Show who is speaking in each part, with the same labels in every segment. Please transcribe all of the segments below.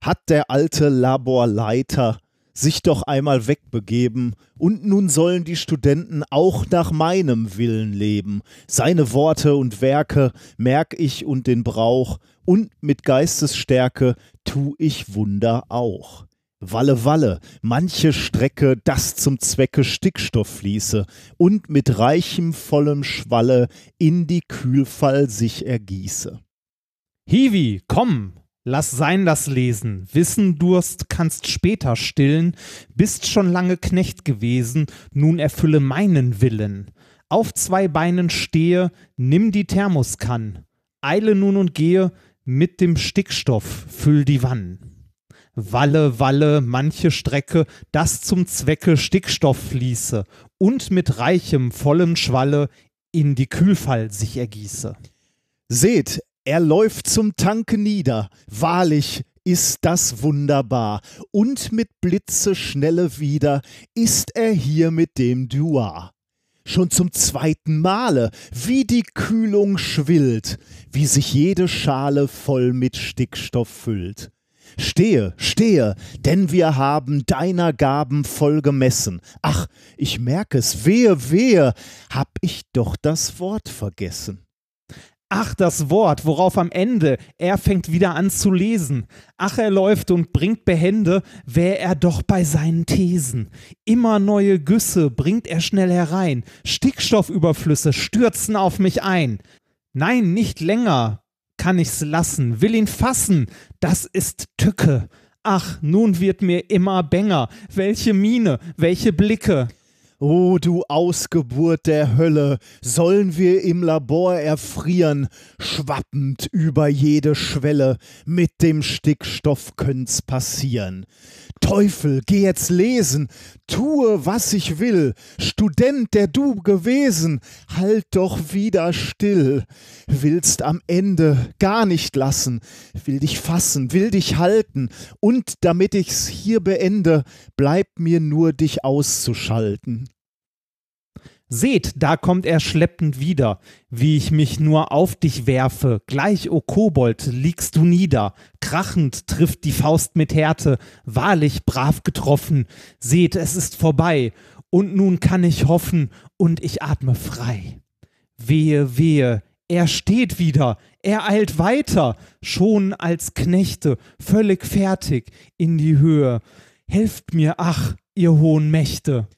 Speaker 1: hat der alte Laborleiter sich doch einmal wegbegeben, und nun sollen die Studenten auch nach meinem Willen leben. Seine Worte und Werke merk ich und den Brauch, und mit Geistesstärke tu ich Wunder auch. Walle, Walle, manche Strecke, das zum Zwecke Stickstoff fließe und mit reichem, vollem Schwalle in die Kühlfall sich ergieße.
Speaker 2: Hiwi, komm, Lass sein das Lesen, Wissen Durst kannst später stillen, bist schon lange Knecht gewesen, nun erfülle meinen Willen. Auf zwei Beinen stehe, nimm die Thermoskann, eile nun und gehe, mit dem Stickstoff füll die Wann. Walle, Walle, manche Strecke, das zum Zwecke Stickstoff fließe und mit reichem, vollem Schwalle in die Kühlfall sich ergieße.
Speaker 1: Seht, er läuft zum Tanke nieder, wahrlich ist das wunderbar, und mit Blitzeschnelle wieder ist er hier mit dem Duar. Schon zum zweiten Male, wie die Kühlung schwillt, wie sich jede Schale voll mit Stickstoff füllt. Stehe, stehe, denn wir haben deiner Gaben voll gemessen. Ach, ich merk es, wehe, wehe, hab ich doch das Wort vergessen.
Speaker 2: Ach, das Wort, worauf am Ende er fängt wieder an zu lesen. Ach, er läuft und bringt behende, wär er doch bei seinen Thesen. Immer neue Güsse bringt er schnell herein, Stickstoffüberflüsse stürzen auf mich ein. Nein, nicht länger kann ich's lassen, will ihn fassen, das ist Tücke. Ach, nun wird mir immer bänger, welche Miene, welche Blicke.
Speaker 1: O du Ausgeburt der Hölle, sollen wir im Labor erfrieren, schwappend über jede Schwelle, mit dem Stickstoff könnt's passieren. Teufel, geh jetzt lesen, tue, was ich will, Student, der du gewesen, halt doch wieder still. Willst am Ende gar nicht lassen, will dich fassen, will dich halten, und damit ich's hier beende, bleibt mir nur dich auszuschalten.
Speaker 2: Seht, da kommt er schleppend wieder, wie ich mich nur auf dich werfe, gleich, o Kobold, liegst du nieder, krachend trifft die Faust mit Härte, wahrlich brav getroffen, seht, es ist vorbei, und nun kann ich hoffen, und ich atme frei. Wehe, wehe, er steht wieder, er eilt weiter, schon als Knechte, völlig fertig, in die Höhe. Helft mir, ach, ihr hohen Mächte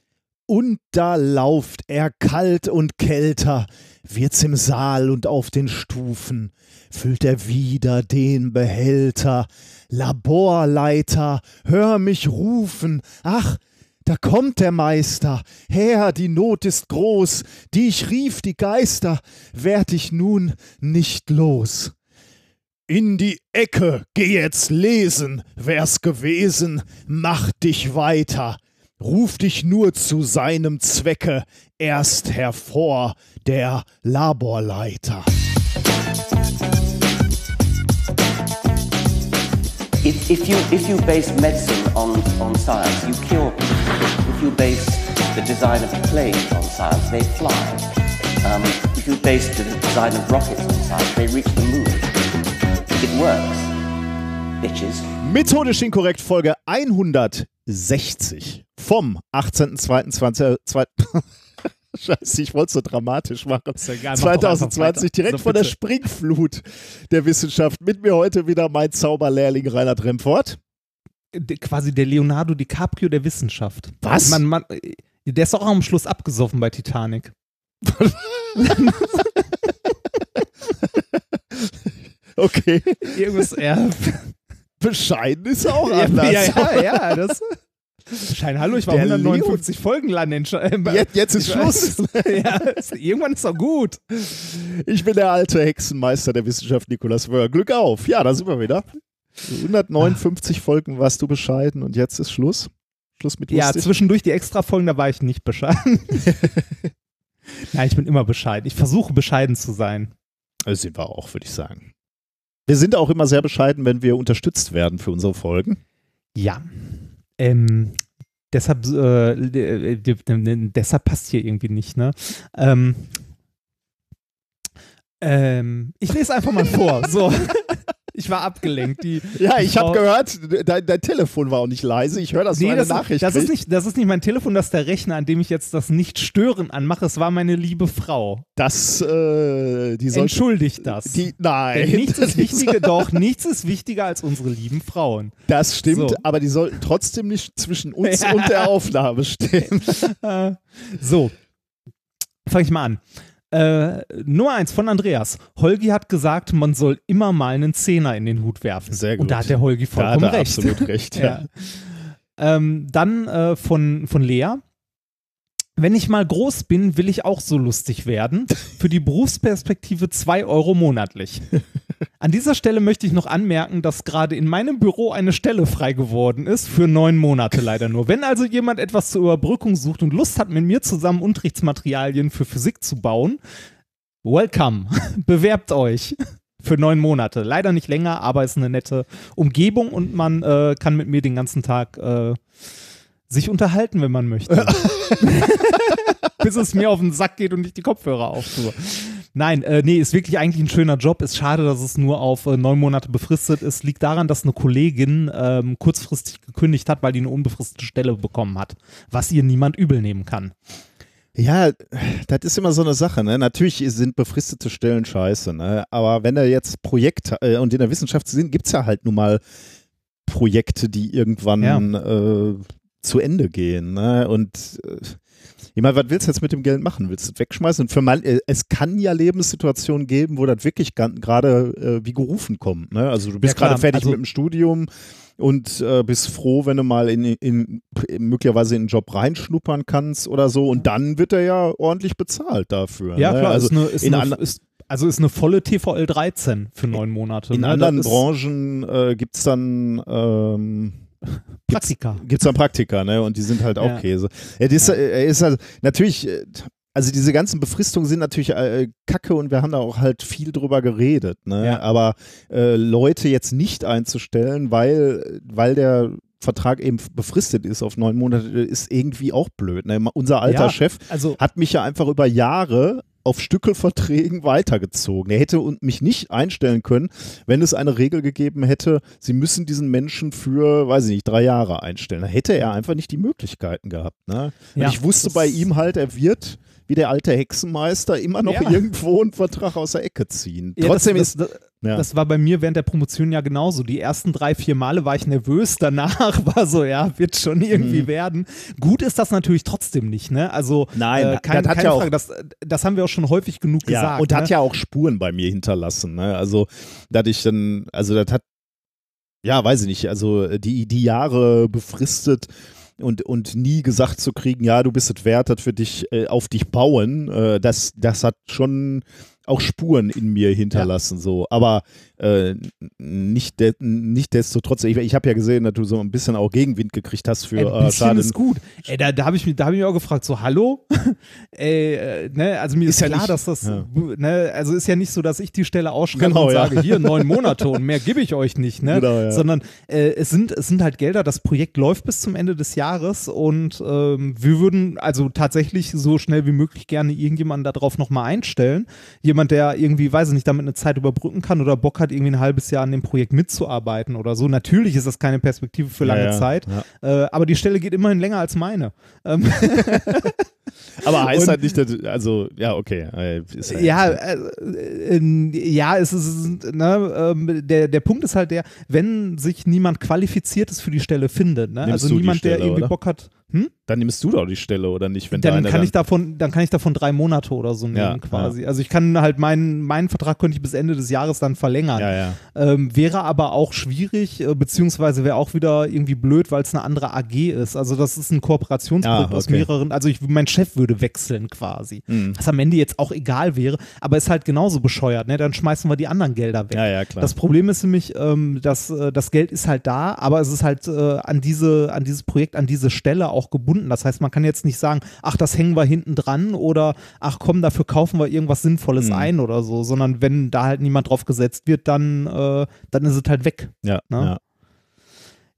Speaker 1: und da lauft er kalt und kälter, wird's im Saal und auf den Stufen, füllt er wieder den Behälter. Laborleiter, hör mich rufen, ach, da kommt der Meister, Herr, die Not ist groß, die ich rief, die Geister, werd ich nun nicht los. In die Ecke, geh jetzt lesen, wär's gewesen, mach dich weiter, Ruf dich nur zu seinem Zwecke erst hervor, der Laborleiter.
Speaker 3: If, if, you, if you base medicine on, on science, you cure people. If you base the design of planes on science, they fly. Um, if you base the design of rockets on science, they reach the moon. It works. Bitches.
Speaker 1: Methodisch inkorrekt Folge 160 vom 18.02.20. Scheiße, ich wollte es so dramatisch machen. Ja 2020, direkt so vor der Springflut der Wissenschaft. Mit mir heute wieder mein Zauberlehrling Reinhard Remfort.
Speaker 2: Quasi der Leonardo DiCaprio der Wissenschaft.
Speaker 1: Was?
Speaker 2: Man, man, der ist auch am Schluss abgesoffen bei Titanic.
Speaker 1: okay.
Speaker 2: Irgendwas, ja.
Speaker 1: Bescheiden ist auch anders.
Speaker 2: Ja, ja, ja. Das, Schein, hallo, ich war Der 159 Leo. Folgen lang. Äh,
Speaker 1: jetzt, jetzt ist Schluss.
Speaker 2: ja, irgendwann ist doch gut.
Speaker 1: Ich bin der alte Hexenmeister der Wissenschaft, Nikolaus Wörr. Glück auf. Ja, da sind wir wieder. 159 Ach. Folgen warst du bescheiden und jetzt ist Schluss. Schluss mit
Speaker 2: lustig. Ja, zwischendurch die extra Folgen, da war ich nicht bescheiden. Nein, ich bin immer bescheiden. Ich versuche bescheiden zu sein.
Speaker 1: Das sind wir auch, würde ich sagen. Wir sind auch immer sehr bescheiden, wenn wir unterstützt werden für unsere Folgen.
Speaker 2: Ja. Ähm, deshalb, äh, deshalb passt hier irgendwie nicht, ne? Ähm, ähm, ich lese einfach mal vor. So. Ich war abgelenkt. Die,
Speaker 1: Ja, ich habe gehört, dein, dein Telefon war auch nicht leise. Ich höre, dass du
Speaker 2: Nee,
Speaker 1: eine
Speaker 2: das,
Speaker 1: Nachricht
Speaker 2: das, ist nicht, das ist nicht mein Telefon, das ist der Rechner, an dem ich jetzt das Nicht-Stören anmache. Es war meine liebe Frau.
Speaker 1: Das, äh, die sollte...
Speaker 2: Entschuldigt das.
Speaker 1: Die, nein.
Speaker 2: Denn nichts ist wichtiger,
Speaker 1: soll-
Speaker 2: doch, nichts ist wichtiger als unsere lieben Frauen.
Speaker 1: Das stimmt,
Speaker 2: So.
Speaker 1: aber die sollten trotzdem nicht zwischen uns
Speaker 2: Ja.
Speaker 1: und der Aufnahme stehen.
Speaker 2: Äh, so, fange ich mal an. Äh, Nummer eins von Andreas. Holgi hat gesagt, man soll immer mal einen Zehner in den Hut werfen.
Speaker 1: Sehr gut.
Speaker 2: Und da hat der Holgi
Speaker 1: Da
Speaker 2: vollkommen
Speaker 1: hat er
Speaker 2: recht.
Speaker 1: absolut recht. Ja.
Speaker 2: Ja. Ähm, dann äh, von, von Lea. Wenn ich mal groß bin, will ich auch so lustig werden. Für die Berufsperspektive 2 Euro monatlich. An dieser Stelle möchte ich noch anmerken, dass gerade in meinem Büro eine Stelle frei geworden ist, für neun Monate leider nur. Wenn also jemand etwas zur Überbrückung sucht und Lust hat, mit mir zusammen Unterrichtsmaterialien für Physik zu bauen, welcome, bewerbt euch. Für neun Monate. Leider nicht länger, aber ist eine nette Umgebung und man äh, kann mit mir den ganzen Tag äh, sich unterhalten, wenn man möchte. Bis es mir auf den Sack geht und ich die Kopfhörer auftue. Nein, äh, nee, ist wirklich eigentlich ein schöner Job. Ist schade, dass es nur auf äh, neun Monate befristet ist. Liegt daran, dass eine Kollegin ähm, kurzfristig gekündigt hat, weil die eine unbefristete Stelle bekommen hat. Was ihr niemand übel nehmen kann.
Speaker 1: Ja, das ist immer so eine Sache. Ne? Natürlich sind befristete Stellen scheiße, ne? aber wenn da jetzt Projekte äh, und in der Wissenschaft sind, gibt es ja halt nun mal Projekte, die irgendwann
Speaker 2: Ja.
Speaker 1: äh, zu Ende gehen. Ne? Und äh, ich meine, was willst du jetzt mit dem Geld machen? Willst du es wegschmeißen? Und für man, äh, es kann ja Lebenssituationen geben, wo das wirklich gerade äh, wie gerufen kommt. Ne? Also du bist
Speaker 2: Ja,
Speaker 1: gerade fertig
Speaker 2: Also-
Speaker 1: mit dem Studium und äh, bist froh, wenn du mal in, in, möglicherweise in einen Job reinschnuppern kannst oder so. Und dann wird er ja ordentlich bezahlt dafür.
Speaker 2: Ja,
Speaker 1: ne?
Speaker 2: klar.
Speaker 1: Also
Speaker 2: ist eine, ist
Speaker 1: in
Speaker 2: eine, ist, also ist eine volle TVL 13 für neun Monate.
Speaker 1: in
Speaker 2: ne?
Speaker 1: anderen Branchen äh, gibt es dann ähm,
Speaker 2: Praktika.
Speaker 1: gibt's dann Praktika, ne? Und die sind halt auch
Speaker 2: Ja.
Speaker 1: Käse. Das,
Speaker 2: Ja.
Speaker 1: äh, ist halt natürlich, äh, also diese ganzen Befristungen sind natürlich äh, Kacke und wir haben da auch halt viel drüber geredet, ne?
Speaker 2: Ja.
Speaker 1: Aber äh, Leute jetzt nicht einzustellen, weil, weil der Vertrag eben befristet ist auf neun Monate, ist irgendwie auch blöd. Ne? Unser alter
Speaker 2: Ja,
Speaker 1: Chef
Speaker 2: Also
Speaker 1: hat mich ja einfach über Jahre auf Stückelverträgen weitergezogen. Er hätte mich nicht einstellen können, wenn es eine Regel gegeben hätte, sie müssen diesen Menschen für, weiß ich nicht, drei Jahre einstellen. Da hätte er einfach nicht die Möglichkeiten gehabt. Ne? Und
Speaker 2: Ja,
Speaker 1: ich wusste bei ihm halt, er wird wie der alte Hexenmeister immer noch
Speaker 2: Ja.
Speaker 1: irgendwo einen Vertrag aus der Ecke ziehen.
Speaker 2: Ja,
Speaker 1: Trotzdem
Speaker 2: das,
Speaker 1: ist
Speaker 2: das,
Speaker 1: ja.
Speaker 2: das war bei mir während der Promotion ja genauso. Die ersten drei, vier Male war ich nervös, danach war so, ja, wird schon irgendwie
Speaker 1: Mhm.
Speaker 2: werden. Gut ist das natürlich trotzdem nicht, ne? Also
Speaker 1: Nein,
Speaker 2: äh, kein,
Speaker 1: das hat
Speaker 2: keine
Speaker 1: ja auch-
Speaker 2: Frage. Das, das haben wir auch schon häufig genug
Speaker 1: ja,
Speaker 2: gesagt.
Speaker 1: und hat
Speaker 2: ne?
Speaker 1: ja auch Spuren bei mir hinterlassen. Ne? Also, dass ich dann, also das hat, ja, weiß ich nicht, also die, die Jahre befristet und, und nie gesagt zu kriegen, ja, du bist es wert, das für dich, äh, auf dich bauen, äh, das, das hat schon auch Spuren in mir hinterlassen, so. Aber äh, nicht, de nicht desto trotz, ich, ich habe ja gesehen, dass du so ein bisschen auch Gegenwind gekriegt hast für
Speaker 2: Ein
Speaker 1: äh,
Speaker 2: bisschen
Speaker 1: schade.
Speaker 2: ist gut. Ey, da, da habe ich, mich- da hab ich mich auch gefragt, so, hallo? Ey, äh, ne, also mir ist,
Speaker 1: Ist ja
Speaker 2: klar,
Speaker 1: nicht-
Speaker 2: dass das,
Speaker 1: ja.
Speaker 2: ne, also ist ja nicht so, dass ich die Stelle ausschreibe
Speaker 1: Genau,
Speaker 2: und
Speaker 1: ja.
Speaker 2: sage, hier, neun Monate und mehr gebe ich euch nicht, ne?
Speaker 1: Genau, ja.
Speaker 2: Sondern äh, es, sind, es sind halt Gelder, das Projekt läuft bis zum Ende des Jahres und ähm, wir würden also tatsächlich so schnell wie möglich gerne irgendjemanden darauf nochmal einstellen. Jemand, der irgendwie, weiß ich nicht, damit eine Zeit überbrücken kann oder Bock hat, irgendwie ein halbes Jahr an dem Projekt mitzuarbeiten oder so. Natürlich ist das keine Perspektive für lange
Speaker 1: Ja, ja,
Speaker 2: Zeit,
Speaker 1: ja.
Speaker 2: äh, aber die Stelle geht immerhin länger als meine. Ähm,
Speaker 1: Aber heißt
Speaker 2: Und-
Speaker 1: halt nicht, dass, also, ja, okay. äh, halt-
Speaker 2: ja, äh, äh, ja, es ist, ne, ähm, der, der Punkt ist halt der, wenn sich niemand Qualifiziertes für die Stelle findet, ne? Also niemand, der
Speaker 1: Stelle,
Speaker 2: irgendwie
Speaker 1: oder?
Speaker 2: Bock hat, hm?
Speaker 1: Dann nimmst du doch die Stelle, oder nicht? Wenn
Speaker 2: dann
Speaker 1: deine
Speaker 2: kann ich davon, dann kann ich davon drei Monate oder so nehmen
Speaker 1: Ja,
Speaker 2: quasi. Also ich kann halt meinen, meinen Vertrag könnte ich bis Ende des Jahres dann verlängern.
Speaker 1: Ja, ja.
Speaker 2: Ähm, wäre aber auch schwierig, äh, beziehungsweise wäre auch wieder irgendwie blöd, weil es eine andere AG ist. Also das ist ein Kooperationsprojekt
Speaker 1: Ah,
Speaker 2: aus
Speaker 1: okay.
Speaker 2: mehreren, also ich, mein Chef würde wechseln quasi.
Speaker 1: Mhm.
Speaker 2: Was am Ende jetzt auch egal wäre, aber ist halt genauso bescheuert, ne? Dann schmeißen wir die anderen Gelder weg.
Speaker 1: Ja, ja, klar.
Speaker 2: Das Problem ist nämlich, ähm, dass äh, das Geld ist halt da, aber es ist halt äh, an diese, an dieses Projekt, an diese Stelle auch gebunden. Das heißt, man kann jetzt nicht sagen, ach, das hängen wir hinten dran oder ach komm, dafür kaufen wir irgendwas Sinnvolles
Speaker 1: Mhm.
Speaker 2: ein oder so, sondern wenn da halt niemand drauf gesetzt wird, dann, äh, dann ist es halt weg.
Speaker 1: ja,
Speaker 2: Ne?
Speaker 1: ja.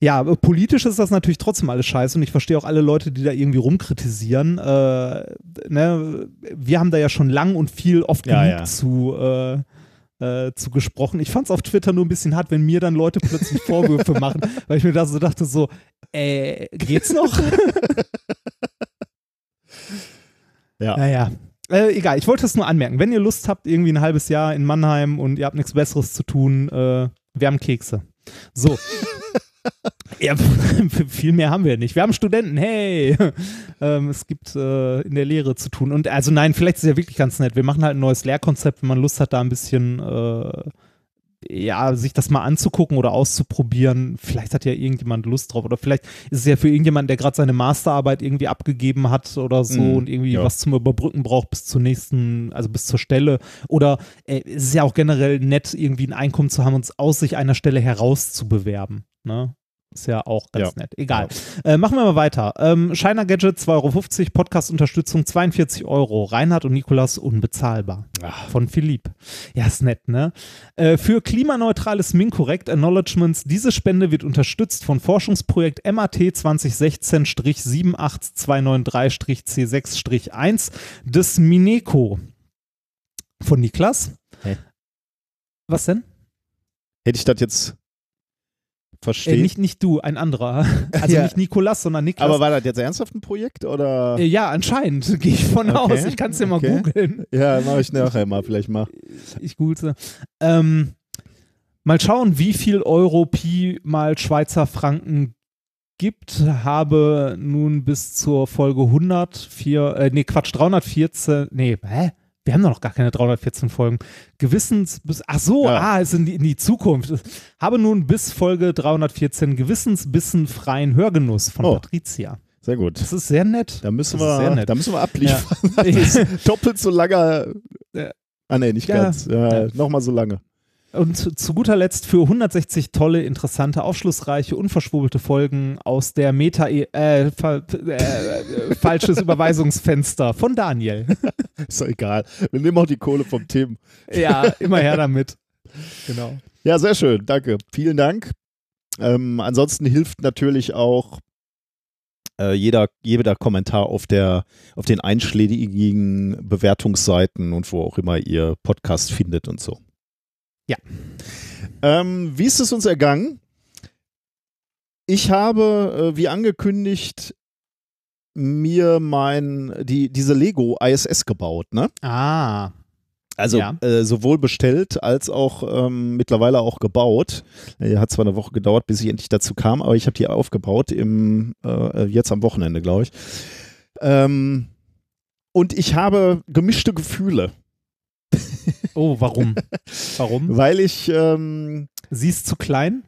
Speaker 2: Ja, äh, politisch ist das natürlich trotzdem alles scheiße und ich verstehe auch alle Leute, die da irgendwie rumkritisieren. Äh, ne, wir haben da ja schon lang und viel oft
Speaker 1: Ja,
Speaker 2: genug
Speaker 1: ja.
Speaker 2: zu, äh, äh, zu gesprochen. Ich fand es auf Twitter nur ein bisschen hart, wenn mir dann Leute plötzlich Vorwürfe machen, weil ich mir da so dachte, so, äh, geht's noch?
Speaker 1: Ja.
Speaker 2: Naja. Äh, egal, ich wollte es nur anmerken. Wenn ihr Lust habt, irgendwie ein halbes Jahr in Mannheim und ihr habt nichts Besseres zu tun, äh, wir haben Kekse. So. Ja, viel mehr haben wir nicht. Wir haben Studenten, hey! ähm, es gibt äh, in der Lehre zu tun. Und also nein, vielleicht ist es ja wirklich ganz nett. Wir machen halt ein neues Lehrkonzept, wenn man Lust hat, da ein bisschen äh, ja, sich das mal anzugucken oder auszuprobieren. Vielleicht hat ja irgendjemand Lust drauf. Oder vielleicht ist es ja für irgendjemanden, der gerade seine Masterarbeit irgendwie abgegeben hat oder so
Speaker 1: Mhm,
Speaker 2: und irgendwie
Speaker 1: ja.
Speaker 2: was zum Überbrücken braucht bis zur nächsten, also bis zur Stelle. Oder äh, es ist ja auch generell nett, irgendwie ein Einkommen zu haben, uns aus sich einer Stelle heraus zu bewerben. Ne? Ist ja auch ganz
Speaker 1: Ja.
Speaker 2: nett. Egal. Äh, machen wir mal weiter. Ähm, Shiner Gadget 2,50 Euro, Podcast-Unterstützung 42 Euro. Reinhard und Nikolas unbezahlbar.
Speaker 1: Ach.
Speaker 2: Von Philipp. Ja, ist nett, ne? Äh, für klimaneutrales Minkorrect Acknowledgements. Diese Spende wird unterstützt von Forschungsprojekt MAT 2016-78293-C6-1 des Mineco. Von Niklas.
Speaker 1: Hä?
Speaker 2: Was denn?
Speaker 1: Hätte ich das jetzt
Speaker 2: Äh,
Speaker 1: verstehen?
Speaker 2: nicht, nicht du, ein anderer. Also
Speaker 1: Ja.
Speaker 2: nicht Nikolas, sondern Niklas.
Speaker 1: aber war das jetzt ernsthaft ein Projekt oder?
Speaker 2: Äh, ja, anscheinend, gehe ich von
Speaker 1: Okay,
Speaker 2: aus. Ich kann es ja mal
Speaker 1: okay.
Speaker 2: googeln.
Speaker 1: Ja, mache ich nachher mal, vielleicht mal.
Speaker 2: Ich google. Ähm, mal schauen, wie viel Euro Pi mal Schweizer Franken gibt. Habe nun bis zur Folge 104, äh, nee, Quatsch, 314, nee, hä? Wir haben doch noch gar keine 314 Folgen. Gewissens bis, ach so,
Speaker 1: Ja.
Speaker 2: ah, ist in die, in die Zukunft. Habe nun bis Folge 314 Gewissensbissen freien Hörgenuss von
Speaker 1: Oh.
Speaker 2: Patricia.
Speaker 1: Sehr gut.
Speaker 2: Das ist sehr nett.
Speaker 1: Da müssen
Speaker 2: Das
Speaker 1: wir, da müssen wir abliefern.
Speaker 2: Ja.
Speaker 1: Doppelt so lange. Ah nee, nicht
Speaker 2: Ja.
Speaker 1: ganz. Ja,
Speaker 2: Ja.
Speaker 1: Nochmal so lange.
Speaker 2: Und zu, zu guter Letzt für 160 tolle, interessante, aufschlussreiche, unverschwurbelte Folgen aus der Meta, äh, äh, äh, falsches Überweisungsfenster von Daniel.
Speaker 1: Ist doch egal. Wir nehmen auch die Kohle vom Tim.
Speaker 2: ja, immer her damit. Genau.
Speaker 1: Ja, sehr schön. Danke. Vielen Dank. Ähm, ansonsten hilft natürlich auch äh, jeder, jeder Kommentar auf, der, auf den einschlägigen Bewertungsseiten und wo auch immer ihr Podcast findet und so.
Speaker 2: Ja.
Speaker 1: Ähm, wie ist es uns ergangen? Ich habe, äh, wie angekündigt, mir mein, die, diese Lego ISS gebaut, ne?
Speaker 2: Ah,
Speaker 1: Also
Speaker 2: Ja.
Speaker 1: äh, sowohl bestellt als auch ähm, mittlerweile auch gebaut. Äh, hat zwar eine Woche gedauert, bis ich endlich dazu kam, aber ich habe die aufgebaut im äh, jetzt am Wochenende, glaube ich. Ähm, und ich habe gemischte Gefühle,
Speaker 2: oh, warum? Warum?
Speaker 1: weil ich ähm,
Speaker 2: Sie ist zu klein,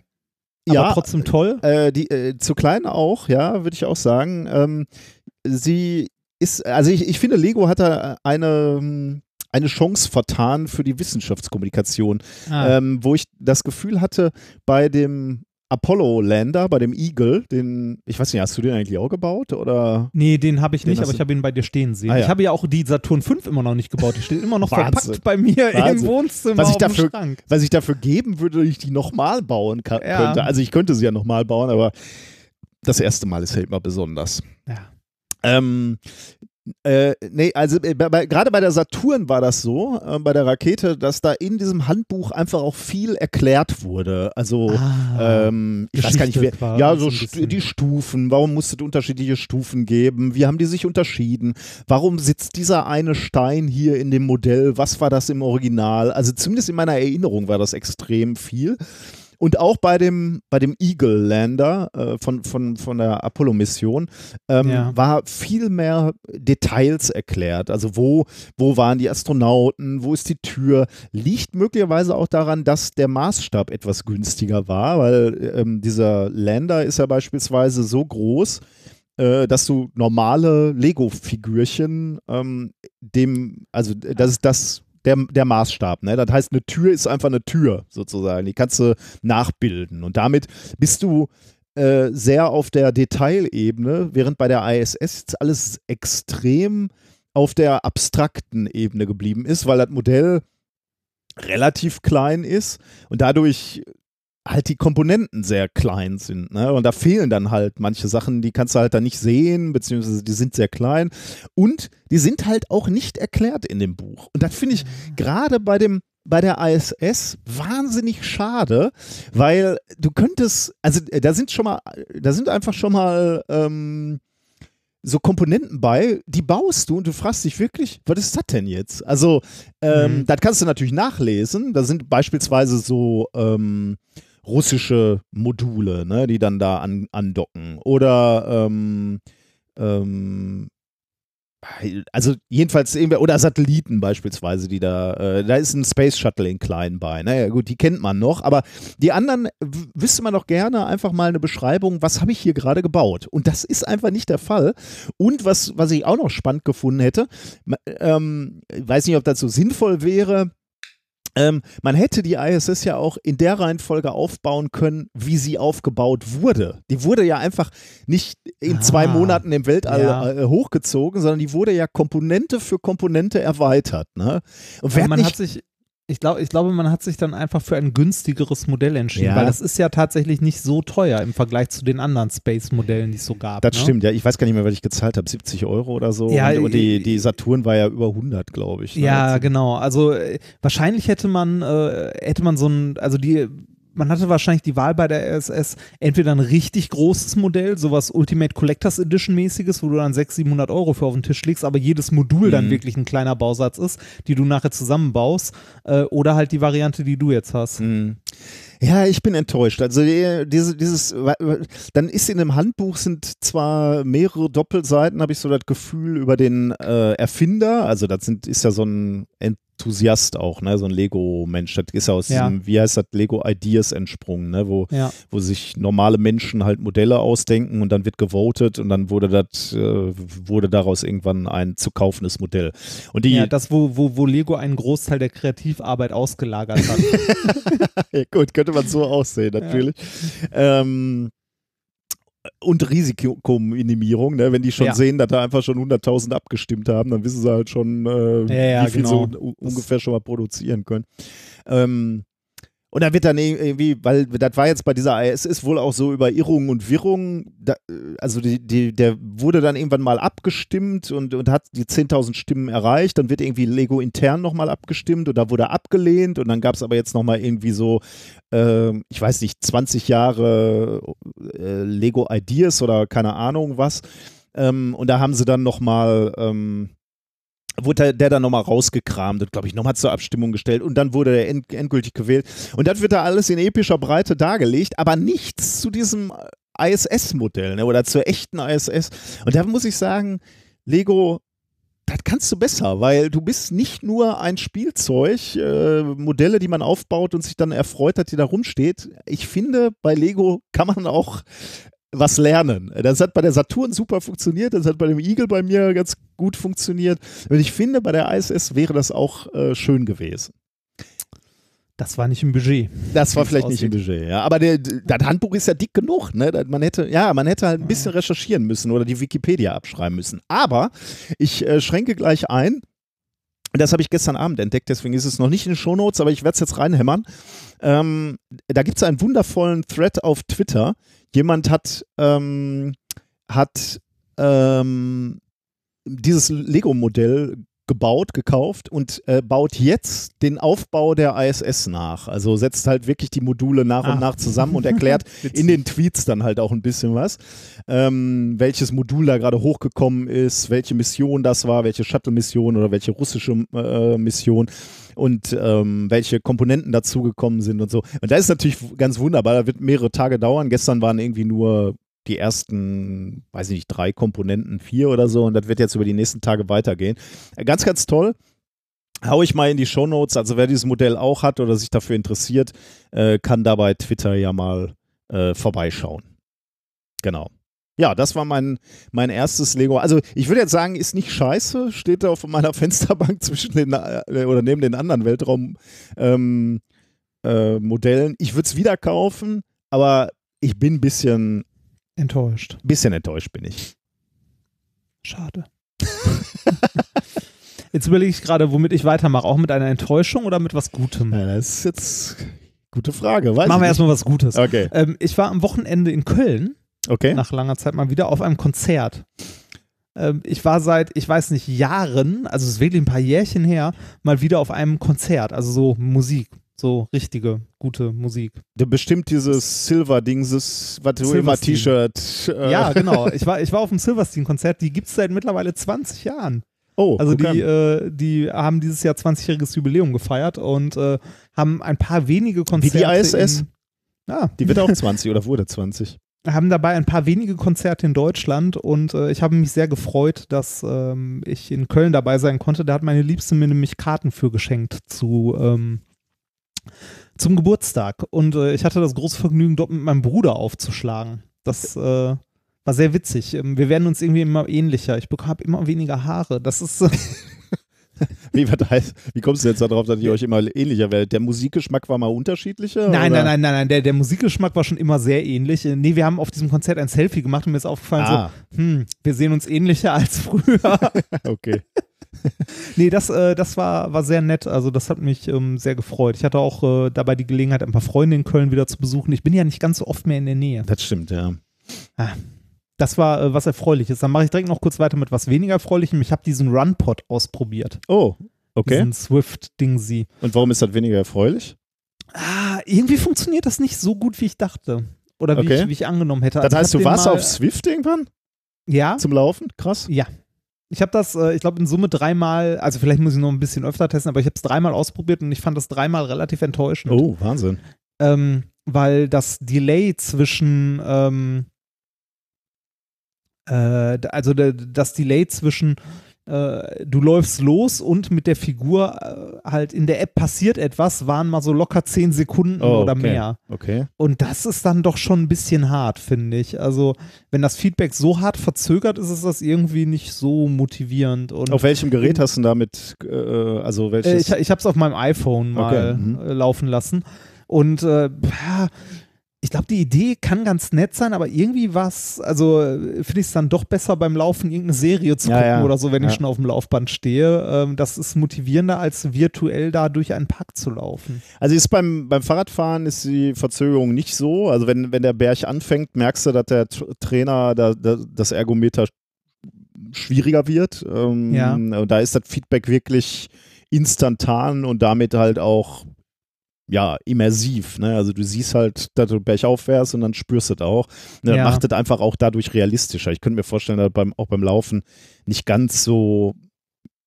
Speaker 2: aber
Speaker 1: ja
Speaker 2: trotzdem toll.
Speaker 1: äh, die äh, zu klein auch, ja, würde ich auch sagen. Ähm, sie ist, also ich, ich finde, Lego hat da eine ähm, eine Chance vertan für die Wissenschaftskommunikation.
Speaker 2: Ah,
Speaker 1: ähm, wo ich das Gefühl hatte, bei dem Apollo-Lander, bei dem Eagle, den, ich weiß nicht, hast du den eigentlich auch gebaut? Oder?
Speaker 2: nee, den habe ich
Speaker 1: den
Speaker 2: nicht, aber ich habe ihn bei dir stehen sehen.
Speaker 1: Ah, ja.
Speaker 2: Ich habe ja auch die Saturn 5 immer noch nicht gebaut. Die steht immer noch verpackt bei mir im
Speaker 1: Wahnsinn.
Speaker 2: Wohnzimmer
Speaker 1: Was ich dafür-
Speaker 2: Schrank.
Speaker 1: Was ich dafür geben würde, dass ich die nochmal bauen kann,
Speaker 2: Ja.
Speaker 1: könnte. Also ich könnte sie ja nochmal bauen, aber das erste Mal ist ja immer besonders.
Speaker 2: Ja.
Speaker 1: Ähm, äh, nee, also äh, gerade bei der Saturn war das so, äh, bei der Rakete, dass da in diesem Handbuch einfach auch viel erklärt wurde. Also
Speaker 2: Ah.
Speaker 1: ähm, ich weiß gar nicht, wer, ja,
Speaker 2: so
Speaker 1: so
Speaker 2: ein
Speaker 1: st
Speaker 2: bisschen.
Speaker 1: die Stufen, warum musste es unterschiedliche Stufen geben, wie haben die sich unterschieden, warum sitzt dieser eine Stein hier in dem Modell, was war das im Original, also zumindest in meiner Erinnerung war das extrem viel. Und auch bei dem, bei dem Eagle Lander äh, von, von, von der Apollo-Mission ähm,
Speaker 2: Ja.
Speaker 1: war viel mehr Details erklärt. Also wo, wo waren die Astronauten, wo ist die Tür? Liegt möglicherweise auch daran, dass der Maßstab etwas günstiger war, weil ähm, dieser Lander ist ja beispielsweise so groß, äh, dass du normale Lego-Figürchen ähm, dem, also das ist das der, der Maßstab. Ne? Das heißt, eine Tür ist einfach eine Tür sozusagen. Die kannst du nachbilden. Und damit bist du äh, sehr auf der Detailebene, während bei der ISS alles extrem auf der abstrakten Ebene geblieben ist, weil das Modell relativ klein ist und dadurch halt die Komponenten sehr klein sind. Ne? Und da fehlen dann halt manche Sachen, die kannst du halt dann nicht sehen, beziehungsweise die sind sehr klein. Und die sind halt auch nicht erklärt in dem Buch. Und das finde ich gerade bei dem bei der ISS wahnsinnig schade, weil du könntest, also äh, da sind schon mal, da sind einfach schon mal ähm, so Komponenten bei, die baust du und du fragst dich wirklich, was ist das denn jetzt? Also, ähm,
Speaker 2: Mhm.
Speaker 1: das kannst du natürlich nachlesen. Da sind beispielsweise so ähm, russische Module, ne, die dann da an, andocken. Oder ähm, ähm, also jedenfalls oder Satelliten beispielsweise, die da, äh, da ist ein Space Shuttle in klein bei. Naja, gut, die kennt man noch, aber die anderen wüsste man doch gerne einfach mal eine Beschreibung, was habe ich hier gerade gebaut? Und das ist einfach nicht der Fall. Und was, was ich auch noch spannend gefunden hätte, ähm, ich weiß nicht, ob das so sinnvoll wäre, ähm, man hätte die ISS ja auch in der Reihenfolge aufbauen können, wie sie aufgebaut wurde. Die wurde ja einfach nicht in zwei
Speaker 2: Ah,
Speaker 1: Monaten im Weltall
Speaker 2: ja.
Speaker 1: äh, hochgezogen, sondern die wurde ja Komponente für Komponente erweitert. Ne? Und wer
Speaker 2: man hat sich, ich glaube, ich glaube, man hat sich dann einfach für ein günstigeres Modell entschieden,
Speaker 1: Ja.
Speaker 2: weil das ist ja tatsächlich nicht so teuer im Vergleich zu den anderen Space-Modellen, die es so gab.
Speaker 1: Das
Speaker 2: ne?
Speaker 1: stimmt, ja. Ich weiß gar nicht mehr, was ich gezahlt habe. 70 Euro oder so.
Speaker 2: Ja,
Speaker 1: und, und die,
Speaker 2: äh,
Speaker 1: die Saturn war ja über 100, glaube ich. ne?
Speaker 2: Ja, genau. Also äh, wahrscheinlich hätte man, äh, hätte man so ein, also die, man hatte wahrscheinlich die Wahl bei der ISS, entweder ein richtig großes Modell, sowas Ultimate Collectors Edition mäßiges, wo du dann 600, 700 Euro für auf den Tisch legst, aber jedes Modul dann
Speaker 1: Mhm.
Speaker 2: wirklich ein kleiner Bausatz ist, die du nachher zusammenbaust, äh, oder halt die Variante, die du jetzt hast.
Speaker 1: Mhm. Ja, ich bin enttäuscht. Also die- diese, dieses, dann ist in dem Handbuch sind zwar mehrere Doppelseiten, habe ich so das Gefühl über den äh, Erfinder. Also das sind, ist ja so ein Enthusiast auch, ne, so ein Lego-Mensch. Das ist ja aus
Speaker 2: Ja.
Speaker 1: diesem, wie heißt das, Lego Ideas entsprungen, ne, wo
Speaker 2: Ja.
Speaker 1: wo sich normale Menschen halt Modelle ausdenken und dann wird gewotet und dann wurde das äh, wurde daraus irgendwann ein zu kaufendes Modell. Und die
Speaker 2: ja, das, wo, wo, wo Lego einen Großteil der Kreativarbeit ausgelagert hat.
Speaker 1: Ja, gut, könnte man so aussehen, natürlich. Ähm, und Risikominimierung, ne? wenn die schon
Speaker 2: Ja.
Speaker 1: sehen, dass da einfach schon 100.000 abgestimmt haben, dann wissen sie halt schon, äh,
Speaker 2: Ja, ja,
Speaker 1: wie viel
Speaker 2: genau.
Speaker 1: sie un ungefähr schon mal produzieren können. Ähm, und da wird dann irgendwie, weil das war jetzt bei dieser ISS wohl auch so über Irrungen und Wirrungen, da, äh, also die, die, der wurde dann irgendwann mal abgestimmt und, und hat die 10.000 Stimmen erreicht, dann wird irgendwie Lego intern nochmal abgestimmt und da wurde abgelehnt. Und dann gab es aber jetzt nochmal irgendwie so, äh, ich weiß nicht, 20 Jahre äh, Lego Ideas oder keine Ahnung was. Ähm, und da haben sie dann nochmal ähm, wurde der, der dann nochmal rausgekramt und, glaube ich, nochmal zur Abstimmung gestellt und dann wurde er end, endgültig gewählt. Und das wird da alles in epischer Breite dargelegt, aber nichts zu diesem ISS-Modell ne, oder zur echten ISS. Und da muss ich sagen, Lego, das kannst du besser, weil du bist nicht nur ein Spielzeug, äh, Modelle, die man aufbaut und sich dann erfreut, dass die da rumsteht. Ich finde, bei Lego kann man auch was lernen. Das hat bei der Saturn super funktioniert, das hat bei dem Eagle bei mir ganz gut funktioniert. Und ich finde, bei der ISS wäre das auch äh, schön gewesen.
Speaker 2: Das war nicht im Budget.
Speaker 1: Das war vielleicht nicht im Budget, ja. Aber der, das Handbuch ist ja dick genug, ne? Man hätte, ja, man hätte halt ein bisschen recherchieren müssen oder die Wikipedia abschreiben müssen. Aber ich äh, schränke gleich ein. Das habe ich gestern Abend entdeckt, deswegen ist es noch nicht in den Shownotes, aber ich werde es jetzt reinhämmern. Ähm, da gibt es einen wundervollen Thread auf Twitter. Jemand hat, ähm, hat ähm, dieses Lego-Modell gebaut, gekauft und äh, baut jetzt den Aufbau der ISS nach. Also setzt halt wirklich die Module nach und nach zusammen und erklärt in den Tweets dann halt auch ein bisschen was, ähm, welches Modul da gerade hochgekommen ist, welche Mission das war, welche Shuttle-Mission oder welche russische äh, Mission und ähm, welche Komponenten dazugekommen sind und so. Und da ist natürlich ganz wunderbar, da wird mehrere Tage dauern. Gestern waren irgendwie nur die ersten, weiß ich nicht, drei Komponenten, vier oder so und das wird jetzt über die nächsten Tage weitergehen. Äh, Ganz, ganz toll. Hau ich mal in die Shownotes. Also wer dieses Modell auch hat oder sich dafür interessiert, äh, kann da bei Twitter ja mal äh, vorbeischauen. Genau. Ja, das war mein, mein erstes Lego. Also ich würde jetzt sagen, ist nicht scheiße, steht da auf meiner Fensterbank zwischen den äh, oder neben den anderen Weltraum ähm, äh. Ich würde es wieder kaufen, aber ich bin ein bisschen,
Speaker 2: Enttäuscht.
Speaker 1: bisschen enttäuscht bin ich.
Speaker 2: Schade. Jetzt überlege ich gerade, womit ich weitermache. Auch mit einer Enttäuschung oder mit was Gutem?
Speaker 1: Ja, das ist jetzt gute Frage. Weiß
Speaker 2: Machen wir erstmal was Gutes.
Speaker 1: Okay,
Speaker 2: Ähm, ich war am Wochenende in Köln,
Speaker 1: okay.
Speaker 2: nach langer Zeit mal wieder, auf einem Konzert. ähm, ich war seit, ich weiß nicht, Jahren, also es ist wirklich ein paar Jährchen her, mal wieder auf einem Konzert, also so Musik. So richtige, gute Musik.
Speaker 1: Bestimmt dieses Silver-Dingses, was du immer
Speaker 2: Silverstein.
Speaker 1: T-Shirt. Äh,
Speaker 2: Ja, genau. Ich war, ich war auf dem Silverstein-Konzert, die gibt es seit mittlerweile 20 Jahren.
Speaker 1: Oh,
Speaker 2: Also
Speaker 1: guck
Speaker 2: die, äh, die haben dieses Jahr 20-jähriges Jubiläum gefeiert und äh, haben ein paar wenige
Speaker 1: Wie
Speaker 2: Konzerte.
Speaker 1: die ISS?
Speaker 2: In, ja,
Speaker 1: Die wird auch 20 oder wurde 20.
Speaker 2: haben dabei ein paar wenige Konzerte in Deutschland und äh, ich habe mich sehr gefreut, dass ähm, ich in Köln dabei sein konnte. Da hat meine Liebste mir nämlich Karten für geschenkt zu ähm, zum Geburtstag und äh, ich hatte das große Vergnügen, dort mit meinem Bruder aufzuschlagen. Das äh, war sehr witzig. Ähm, Wir werden uns irgendwie immer ähnlicher. Ich habe immer weniger Haare. Das ist
Speaker 1: Wie, was heißt, wie kommst du jetzt darauf, dass ihr euch immer ähnlicher werdet? Der Musikgeschmack war mal unterschiedlicher?
Speaker 2: Nein,
Speaker 1: oder?
Speaker 2: nein, nein, nein, nein. Der, der Musikgeschmack war schon immer sehr ähnlich. Äh, Nee, wir haben auf diesem Konzert ein Selfie gemacht und mir ist aufgefallen,
Speaker 1: Ah,
Speaker 2: so, hm, wir sehen uns ähnlicher als früher.
Speaker 1: okay.
Speaker 2: nee, das, äh, das war, war sehr nett. Also, das hat mich ähm, sehr gefreut. Ich hatte auch äh, dabei die Gelegenheit, ein paar Freunde in Köln wieder zu besuchen. Ich bin ja nicht ganz so oft mehr in der Nähe.
Speaker 1: Das stimmt, ja.
Speaker 2: Das war äh, was Erfreuliches. Dann mache ich direkt noch kurz weiter mit was weniger Erfreulichem. Ich habe diesen Runpod ausprobiert.
Speaker 1: Oh, okay.
Speaker 2: Diesen Swift-Ding-Sie.
Speaker 1: Und warum ist das weniger erfreulich?
Speaker 2: Ah, irgendwie funktioniert das nicht so gut, wie ich dachte. Oder wie,
Speaker 1: Okay.
Speaker 2: ich, wie ich angenommen hätte.
Speaker 1: Das
Speaker 2: Also
Speaker 1: heißt, du warst
Speaker 2: mal-
Speaker 1: auf Swift irgendwann
Speaker 2: Ja,
Speaker 1: zum Laufen? Krass.
Speaker 2: Ja. Ich habe das, äh, ich glaube, in Summe dreimal, also vielleicht muss ich noch ein bisschen öfter testen, aber ich habe es dreimal ausprobiert und ich fand das dreimal relativ enttäuschend.
Speaker 1: Oh, Wahnsinn.
Speaker 2: Ähm, weil das Delay zwischen, ähm, äh, also das Delay zwischen äh, du läufst los und mit der Figur äh, halt in der App passiert etwas, waren mal so locker zehn Sekunden
Speaker 1: Oh,
Speaker 2: oder
Speaker 1: okay.
Speaker 2: mehr.
Speaker 1: Okay.
Speaker 2: Und das ist dann doch schon ein bisschen hart, finde ich. Also, wenn das Feedback so hart verzögert ist, ist das irgendwie nicht so motivierend. Und
Speaker 1: Auf welchem Gerät hast du damit, äh, also
Speaker 2: äh,
Speaker 1: welches?
Speaker 2: ich ich habe es auf meinem iPhone mal
Speaker 1: Okay, mhm.
Speaker 2: äh, laufen lassen. Und äh, ich glaube, die Idee kann ganz nett sein, aber irgendwie was, also äh, finde ich es dann doch besser beim Laufen irgendeine Serie zu
Speaker 1: Ja,
Speaker 2: gucken
Speaker 1: ja.
Speaker 2: oder so, wenn
Speaker 1: Ja.
Speaker 2: ich schon auf dem Laufband stehe. Ähm, das ist motivierender, als virtuell da durch einen Park zu laufen.
Speaker 1: Also ist beim, beim Fahrradfahren ist die Verzögerung nicht so. Also wenn, wenn der Berg anfängt, merkst du, dass der Trainer da, da, das Ergometer schwieriger wird. Ähm,
Speaker 2: Ja.
Speaker 1: Und da ist das Feedback wirklich instantan und damit halt auch ja, immersiv. Ne? Also du siehst halt, dass du bergauf fährst und dann spürst du es auch. Ne, das
Speaker 2: Ja.
Speaker 1: Macht es einfach auch dadurch realistischer. Ich könnte mir vorstellen, dass beim, auch beim Laufen nicht ganz so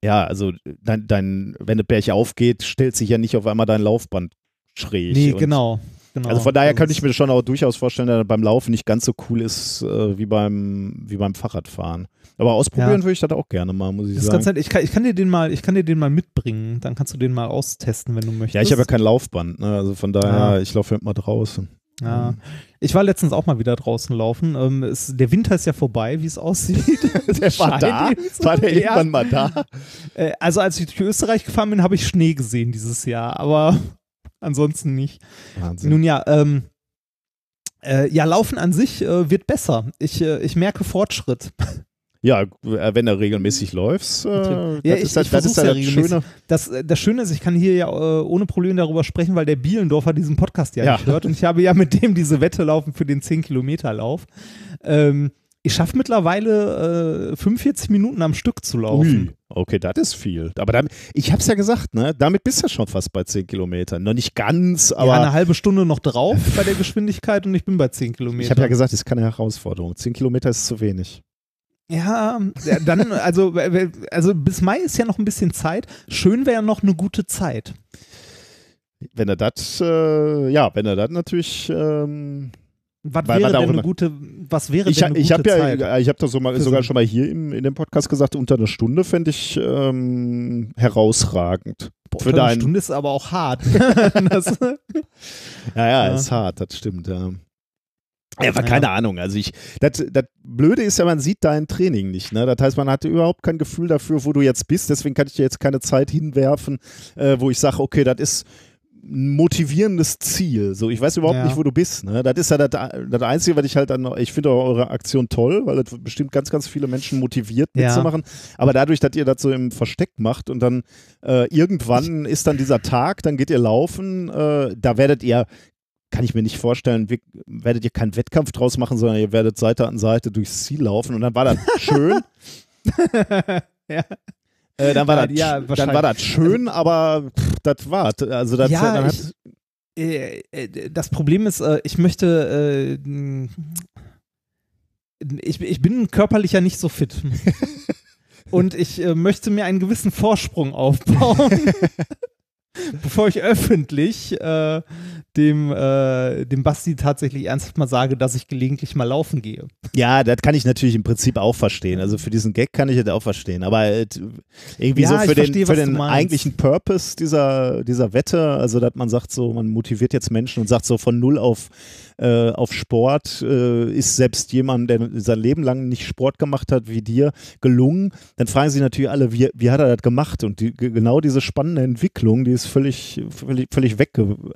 Speaker 1: ja, also dein, dein, wenn der Berg aufgeht, stellt sich ja nicht auf einmal dein Laufband schräg.
Speaker 2: Nee, genau. Genau.
Speaker 1: Also von daher
Speaker 2: Das
Speaker 1: könnte ich mir schon auch durchaus vorstellen, dass er beim Laufen nicht ganz so cool ist äh, wie, beim, wie beim Fahrradfahren. Aber ausprobieren
Speaker 2: Ja.
Speaker 1: würde ich das auch gerne mal, muss ich
Speaker 2: Das
Speaker 1: sagen.
Speaker 2: nett. Ich kann, ich kann dir den mal, ich kann dir den mal mitbringen. Dann kannst du den mal austesten, wenn du möchtest.
Speaker 1: ja, ich habe ja kein Laufband, ne? also von daher,
Speaker 2: Ah.
Speaker 1: ich laufe immer draußen.
Speaker 2: Ja. Ich war letztens auch mal wieder draußen laufen. Ähm, es, der Winter ist ja vorbei, wie es aussieht.
Speaker 1: Der war da? War der
Speaker 2: Ja.
Speaker 1: irgendwann mal da?
Speaker 2: Äh, also als ich durch Österreich gefahren bin, habe ich Schnee gesehen dieses Jahr, aber ansonsten nicht.
Speaker 1: Wahnsinn.
Speaker 2: Nun ja, ähm, äh, ja, Laufen an sich äh, wird besser. Ich, äh, ich merke Fortschritt.
Speaker 1: Ja, äh, wenn du regelmäßig läufst, äh,
Speaker 2: Ja,
Speaker 1: das
Speaker 2: ich-
Speaker 1: ist, halt- das ist ja das. Schöne.
Speaker 2: Das, äh, das Schöne ist, ich kann hier ja äh, ohne Probleme darüber sprechen, weil der Bielendorfer diesen Podcast ja,
Speaker 1: Ja.
Speaker 2: nicht hört. Und ich habe ja mit dem diese Wette laufen für den 10-Kilometer-Lauf. Ähm, ich schaffe mittlerweile äh, 45 Minuten am Stück zu laufen.
Speaker 1: Ui, okay, das ist viel. Aber damit, ich habe es ja gesagt, ne? damit bist du ja schon fast bei 10 Kilometern. Noch nicht ganz, aber
Speaker 2: ja, eine halbe Stunde noch drauf bei der Geschwindigkeit und ich bin bei 10 Kilometer.
Speaker 1: ich habe ja gesagt, es ist keine Herausforderung. 10 Kilometer ist zu wenig.
Speaker 2: Ja, ja, dann, also, also bis Mai ist ja noch ein bisschen Zeit. Schön wäre noch eine gute Zeit.
Speaker 1: Wenn er das, äh, ja, wenn er das natürlich, ähm,
Speaker 2: Was
Speaker 1: Weil
Speaker 2: wäre denn eine
Speaker 1: eine-
Speaker 2: gute, was wäre
Speaker 1: ich,
Speaker 2: denn eine
Speaker 1: ich
Speaker 2: gute
Speaker 1: habe ja,
Speaker 2: Zeit?
Speaker 1: ich habe das so mal, sogar
Speaker 2: so-
Speaker 1: schon mal hier im, in dem Podcast gesagt, unter einer Stunde fände ich ähm, herausragend.
Speaker 2: Boah,
Speaker 1: für
Speaker 2: eine
Speaker 1: dein-
Speaker 2: Stunde ist aber auch hart. das,
Speaker 1: Ja, ja,
Speaker 2: Ja.
Speaker 1: ist hart, das stimmt, ja. Ja, aber
Speaker 2: Ja.
Speaker 1: keine Ahnung. Also ich, das, das Blöde ist ja, man sieht dein Training nicht. Ne? Das heißt, man hat überhaupt kein Gefühl dafür, wo du jetzt bist. Deswegen kann ich dir jetzt keine Zeit hinwerfen, äh, wo ich sage, okay, das ist motivierendes Ziel. So, ich weiß überhaupt
Speaker 2: Ja.
Speaker 1: nicht, wo du bist. Ne? Das ist ja das, das Einzige, was ich halt dann, ich finde eure Aktion toll, weil das bestimmt ganz, ganz viele Menschen motiviert
Speaker 2: Ja.
Speaker 1: mitzumachen. Aber dadurch, dass ihr das so im Versteck macht und dann äh, irgendwann ist dann dieser Tag, dann geht ihr laufen, äh, da werdet ihr kann ich mir nicht vorstellen, wir, werdet ihr keinen Wettkampf draus machen, sondern ihr werdet Seite an Seite durchs Ziel laufen und dann war das schön.
Speaker 2: ja.
Speaker 1: Äh, dann, war
Speaker 2: Ja,
Speaker 1: das,
Speaker 2: ja,
Speaker 1: dann war das schön, aber pff, das war also das,
Speaker 2: Ja,
Speaker 1: dann
Speaker 2: ich- Äh, äh, das Problem ist, äh, ich möchte, ich, ich bin körperlich ja nicht so fit. Und ich möchte mir einen gewissen Vorsprung aufbauen, bevor ich öffentlich äh, dem, äh, dem Basti tatsächlich ernsthaft mal sage, dass ich gelegentlich mal laufen gehe.
Speaker 1: ja, das kann ich natürlich im Prinzip auch verstehen. Also für diesen Gag kann ich das auch verstehen. Aber äh, irgendwie
Speaker 2: Ja,
Speaker 1: so für den,
Speaker 2: verstehe,
Speaker 1: für den eigentlichen Purpose dieser, dieser Wette, also dass man sagt so, man motiviert jetzt Menschen und sagt so von null auf, äh, auf Sport äh, ist selbst jemand, der sein Leben lang nicht Sport gemacht hat wie dir, gelungen. Dann fragen sich natürlich alle, wie, wie hat er das gemacht? Und die, ge- genau diese spannende Entwicklung, die ist völlig, völlig, völlig weg,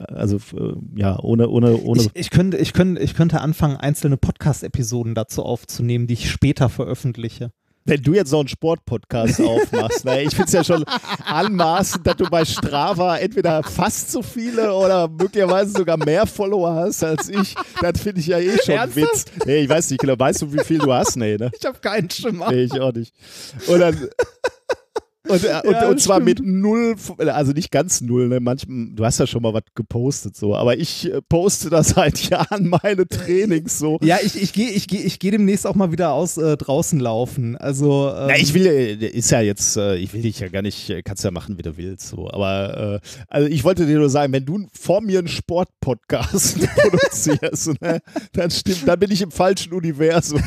Speaker 1: also äh, ja, ohne, ohne, ohne
Speaker 2: Ich, ich, könnte, ich, könnte, ich könnte anfangen, einzelne Podcast-Episoden dazu aufzunehmen, die ich später veröffentliche.
Speaker 1: Wenn du jetzt so einen Sportpodcast aufmachst, ne, ich finde es ja schon anmaßend, dass du bei Strava entweder fast so viele oder möglicherweise sogar mehr Follower hast als ich. Das finde ich ja eh schon ein Witz.
Speaker 2: Ernsthaft?
Speaker 1: Nee, ich weiß nicht genau, weißt du, wie viel du hast? Nee, ne?
Speaker 2: Ich habe keinen Schimmer.
Speaker 1: Nee, ich auch nicht. Und dann. Und, äh, und,
Speaker 2: Ja,
Speaker 1: und zwar
Speaker 2: stimmt.
Speaker 1: mit null, also nicht ganz null, ne? Manchmal, du hast ja schon mal was gepostet so, aber ich äh, poste da seit Jahren meine Trainings so.
Speaker 2: Ja, ich, ich gehe ich geh, ich geh demnächst auch mal wieder aus äh, draußen laufen. Also, ähm,
Speaker 1: Ja, ich will, äh, ist ja jetzt, äh, ich will dich ja gar nicht, kannst ja machen, wie du willst, so. Aber, äh, also ich wollte dir nur sagen, wenn du vor mir einen Sportpodcast produzierst, ne, dann stimmt, dann bin ich im falschen Universum.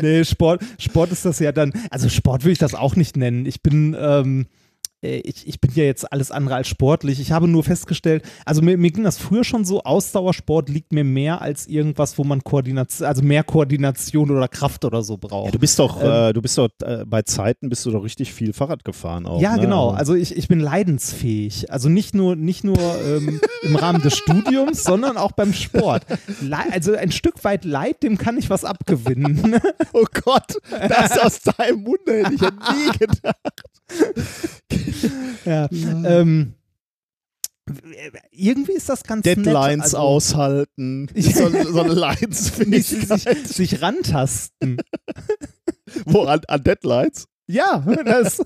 Speaker 2: Nee, Sport, Sport ist das ja dann, also Sport will ich das auch nicht nennen. Ich bin, ähm, äh, ich, ich bin ja jetzt alles andere als sportlich. Ich habe nur festgestellt, also mir, mir ging das früher schon so, Ausdauersport liegt mir mehr als irgendwas, wo man Koordination, also mehr Koordination oder Kraft oder so braucht.
Speaker 1: Ja, du bist doch,
Speaker 2: Ähm,
Speaker 1: äh, du bist doch, äh, bei Zeiten bist du doch richtig viel Fahrrad gefahren auch.
Speaker 2: Ja,
Speaker 1: ne?
Speaker 2: genau. Also ich, ich bin leidensfähig. Also nicht nur, nicht nur ähm, im Rahmen des Studiums, sondern auch beim Sport. Le also ein Stück weit Leid, dem kann ich was abgewinnen.
Speaker 1: Oh Gott, das aus deinem Munde hätte ich ja nie gedacht.
Speaker 2: ja. Ähm, irgendwie ist das ganz
Speaker 1: Deadlines
Speaker 2: nett. Also,
Speaker 1: aushalten. So, so eine Leidensfähigkeit.
Speaker 2: sich, sich rantasten.
Speaker 1: Woran? An Deadlines?
Speaker 2: Ja, das.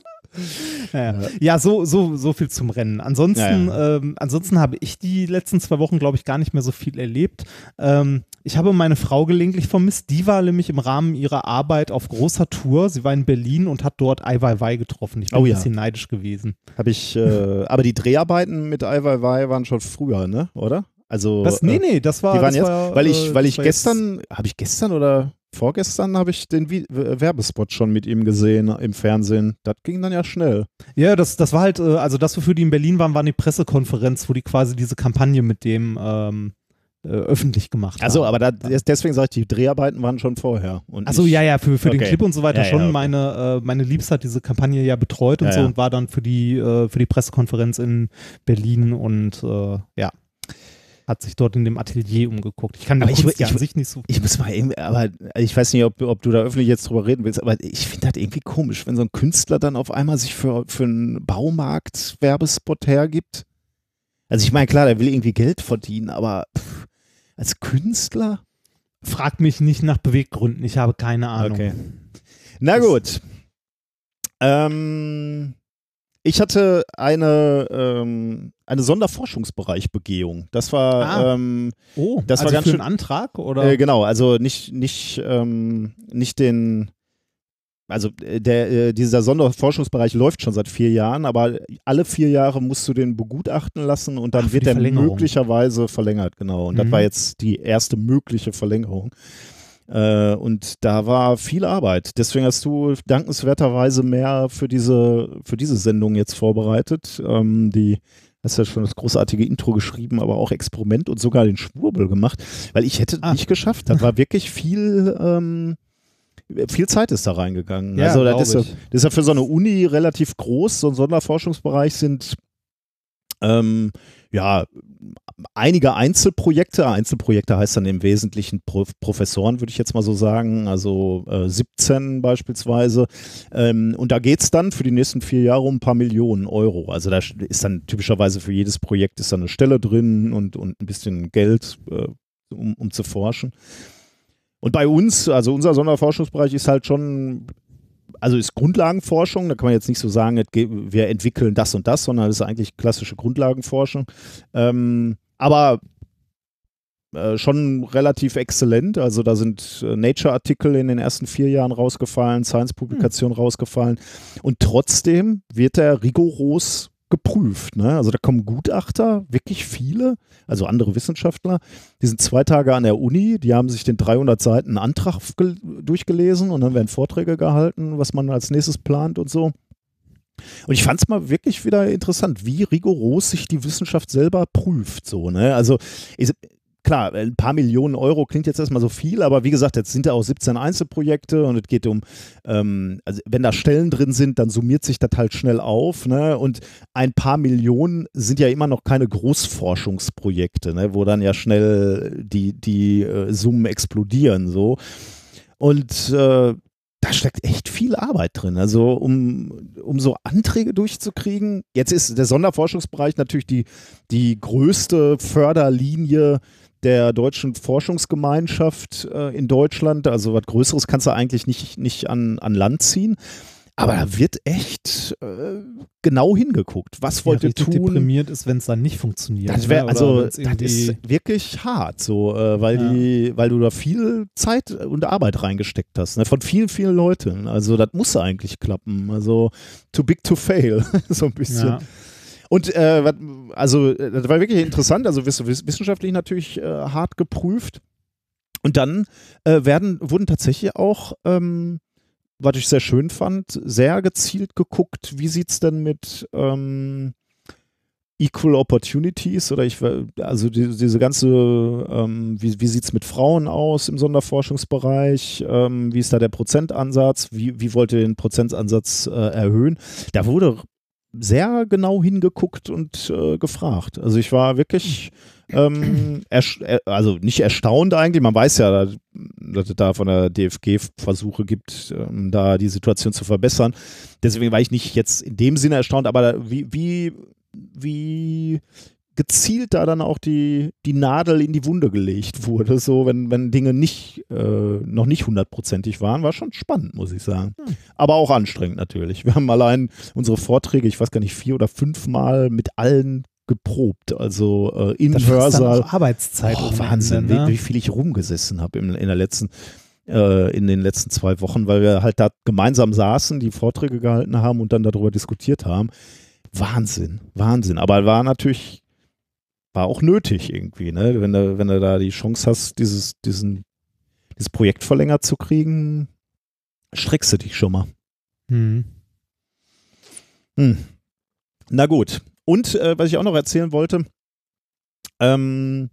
Speaker 2: Ja, ja so, so, so viel zum Rennen. Ansonsten,
Speaker 1: Ja,
Speaker 2: Ähm, ansonsten habe ich die letzten zwei Wochen, glaube ich, gar nicht mehr so viel erlebt. Ähm, ich habe meine Frau gelegentlich vermisst. Die war nämlich im Rahmen ihrer Arbeit auf großer Tour. Sie war in Berlin und hat dort Ai getroffen. Ich bin
Speaker 1: Oh
Speaker 2: ein bisschen neidisch gewesen.
Speaker 1: Habe ich, äh, aber die Dreharbeiten mit Ai waren schon früher, ne? Oder? Also.
Speaker 2: Was? Nee,
Speaker 1: äh,
Speaker 2: nee, das war.
Speaker 1: Die waren jetzt,
Speaker 2: war,
Speaker 1: weil ich,
Speaker 2: äh,
Speaker 1: weil ich gestern, habe ich gestern oder vorgestern habe ich den äh, Werbespot schon mit ihm gesehen im Fernsehen. Das ging dann ja schnell.
Speaker 2: Ja, das, das war halt, äh, also das, wofür die in Berlin waren, war eine Pressekonferenz, wo die quasi diese Kampagne mit dem ähm, äh, öffentlich gemacht
Speaker 1: Also,
Speaker 2: haben.
Speaker 1: aber da, deswegen sage ich, die Dreharbeiten waren schon vorher.
Speaker 2: Achso, ja, ja, für, für den
Speaker 1: Okay.
Speaker 2: Clip und so weiter
Speaker 1: Ja, ja,
Speaker 2: schon.
Speaker 1: okay.
Speaker 2: Meine, äh, meine Liebste hat diese Kampagne ja betreut und
Speaker 1: Ja,
Speaker 2: so
Speaker 1: ja.
Speaker 2: und war dann für die, äh, für die Pressekonferenz in Berlin und ja, hat sich dort in dem Atelier umgeguckt. Ich kann
Speaker 1: Aber ich
Speaker 2: Kunst
Speaker 1: ich
Speaker 2: sich nicht so.
Speaker 1: Ich muss mal irgendwie, aber ich weiß nicht, ob, ob du da öffentlich jetzt drüber reden willst, aber ich finde das irgendwie komisch, wenn so ein Künstler dann auf einmal sich für, für einen Baumarkt-Werbespot hergibt. Also ich meine, klar, der will irgendwie Geld verdienen, aber pff, als Künstler?
Speaker 2: Frag mich nicht nach Beweggründen, ich habe keine Ahnung.
Speaker 1: Okay. Na
Speaker 2: Das-
Speaker 1: gut. Ähm, ich hatte eine, ähm, eine Sonderforschungsbereichbegehung. Das war,
Speaker 2: Ah.
Speaker 1: ähm,
Speaker 2: Oh,
Speaker 1: Das war
Speaker 2: also
Speaker 1: ganz
Speaker 2: für
Speaker 1: schön-
Speaker 2: einen Antrag oder?
Speaker 1: Äh, genau, also nicht, nicht, ähm, nicht den, also äh, der, äh, dieser Sonderforschungsbereich läuft schon seit vier Jahren, aber alle vier Jahre musst du den begutachten lassen und dann
Speaker 2: Ach,
Speaker 1: wird der
Speaker 2: Verlängerung.
Speaker 1: möglicherweise verlängert, genau. Und das
Speaker 2: Mhm.
Speaker 1: war jetzt die erste mögliche Verlängerung. Äh, und da war viel Arbeit. Deswegen hast du dankenswerterweise mehr für diese, für diese Sendung jetzt vorbereitet. Ähm, die hast ja schon das großartige Intro geschrieben, aber auch Experiment und sogar den Schwurbel gemacht, weil ich hätte
Speaker 2: Ah.
Speaker 1: nicht geschafft. Das war wirklich viel, ähm, viel Zeit ist da reingegangen.
Speaker 2: Ja,
Speaker 1: also das ist, ja, das ist ja für so eine Uni relativ groß. So ein Sonderforschungsbereich sind ähm, ja einige Einzelprojekte. Einzelprojekte heißt dann im Wesentlichen Pro Professoren, würde ich jetzt mal so sagen. Also äh, 17 beispielsweise. Ähm, und da geht es dann für die nächsten vier Jahre um ein paar Millionen Euro. Also da ist dann typischerweise für jedes Projekt ist dann eine Stelle drin und, und ein bisschen Geld, äh, um, um zu forschen. Und bei uns, also unser Sonderforschungsbereich ist halt schon, also ist Grundlagenforschung, da kann man jetzt nicht so sagen, wir entwickeln das und das, sondern es ist eigentlich klassische Grundlagenforschung. Ähm, aber äh, schon relativ exzellent. Also da sind äh, Nature-Artikel in den ersten vier Jahren rausgefallen, Science-Publikationen hm. rausgefallen. Und trotzdem wird er rigoros geprüft. Ne? Also da kommen Gutachter, wirklich viele, also andere Wissenschaftler, die sind zwei Tage an der Uni, die haben sich den 300 Seiten Antrag durchgelesen und dann werden Vorträge gehalten, was man als nächstes plant und so. Und ich fand es mal wirklich wieder interessant, wie rigoros sich die Wissenschaft selber prüft. So, ne? Also klar, ein paar Millionen Euro klingt jetzt erstmal so viel, aber wie gesagt, jetzt sind da auch 17 Einzelprojekte und es geht um, ähm, also wenn da Stellen drin sind, dann summiert sich das halt schnell auf. Ne? Und ein paar Millionen sind ja immer noch keine Großforschungsprojekte, ne? wo dann ja schnell die, die äh, Summen explodieren. So. Und äh, da steckt echt viel Arbeit drin. Also um, um so Anträge durchzukriegen. Jetzt ist der Sonderforschungsbereich natürlich die, die größte Förderlinie der deutschen Forschungsgemeinschaft äh, in Deutschland. Also was Größeres kannst du eigentlich nicht, nicht an, an Land ziehen. Aber da wird echt äh, genau hingeguckt. Was wollt ja, ihr tun?
Speaker 2: deprimiert ist, wenn es dann nicht funktioniert.
Speaker 1: Das wär, ne? also, das ist wirklich hart, so, äh, weil, ja. die, weil du da viel Zeit und Arbeit reingesteckt hast. Ne? Von vielen, vielen Leuten. Also, das muss eigentlich klappen. Also, too big to fail, so ein bisschen. Ja. Und äh, also das war wirklich interessant, also wissenschaftlich natürlich äh, hart geprüft. Und dann äh, werden, wurden tatsächlich auch, ähm, was ich sehr schön fand, sehr gezielt geguckt, wie sieht es denn mit ähm, Equal Opportunities oder ich, also die, diese ganze, ähm, wie, wie sieht es mit Frauen aus im Sonderforschungsbereich, ähm, wie ist da der Prozentansatz, wie, wie wollt ihr den Prozentansatz äh, erhöhen? Da wurde sehr genau hingeguckt und äh, gefragt. Also ich war wirklich, ähm, also nicht erstaunt eigentlich. Man weiß ja, dass es da von der DFG Versuche gibt, ähm, da die Situation zu verbessern. Deswegen war ich nicht jetzt in dem Sinne erstaunt, aber wie, wie, wie gezielt da dann auch die, die Nadel in die Wunde gelegt wurde, so wenn, wenn Dinge nicht, äh, noch nicht hundertprozentig waren, war schon spannend, muss ich sagen. Hm. Aber auch anstrengend natürlich. Wir haben allein unsere Vorträge, ich weiß gar nicht, vier oder fünf Mal mit allen geprobt, also äh, im das Hörsaal.
Speaker 2: Arbeitszeit.
Speaker 1: Oh, Wahnsinn, ne? wie, wie, viel ich rumgesessen habe in, in der letzten äh, in den letzten zwei Wochen, weil wir halt da gemeinsam saßen, die Vorträge gehalten haben und dann darüber diskutiert haben. Wahnsinn, Wahnsinn. Aber war natürlich war auch nötig irgendwie, ne? Wenn du, wenn du da die Chance hast, dieses, diesen, dieses Projekt verlängert zu kriegen, streckst du dich schon mal. Hm. Hm. Na gut. Und äh, was ich auch noch erzählen wollte, ähm,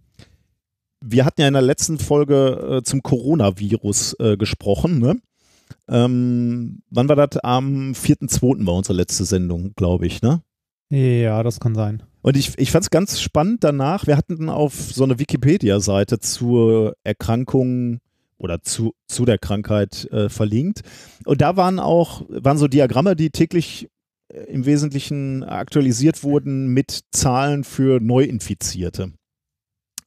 Speaker 1: wir hatten ja in der letzten Folge äh, zum Coronavirus äh, gesprochen, ne? Ähm, wann war das? Am 4.2. war unsere letzte Sendung, glaube ich, ne?
Speaker 2: Ja, das kann sein.
Speaker 1: Und ich, ich fand es ganz spannend danach. Wir hatten auf so eine Wikipedia-Seite zur Erkrankung oder zu, zu der Krankheit äh, verlinkt. Und da waren auch, waren so Diagramme, die täglich äh, im Wesentlichen aktualisiert wurden mit Zahlen für Neuinfizierte.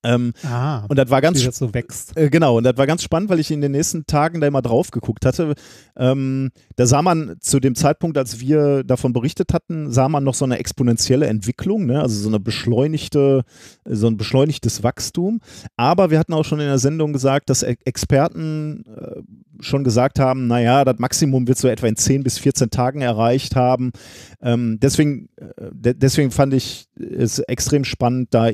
Speaker 2: Ähm, ah,
Speaker 1: und das war ganz
Speaker 2: wie das so wächst.
Speaker 1: Äh, genau, und das war ganz spannend, weil ich in den nächsten Tagen da immer drauf geguckt hatte. Ähm, da sah man zu dem Zeitpunkt, als wir davon berichtet hatten, sah man noch so eine exponentielle Entwicklung, ne? also so eine beschleunigte, so ein beschleunigtes Wachstum. Aber wir hatten auch schon in der Sendung gesagt, dass Experten äh, schon gesagt haben, naja, das Maximum wird so etwa in 10 bis 14 Tagen erreicht haben. Ähm, deswegen, äh, de deswegen fand ich es extrem spannend, da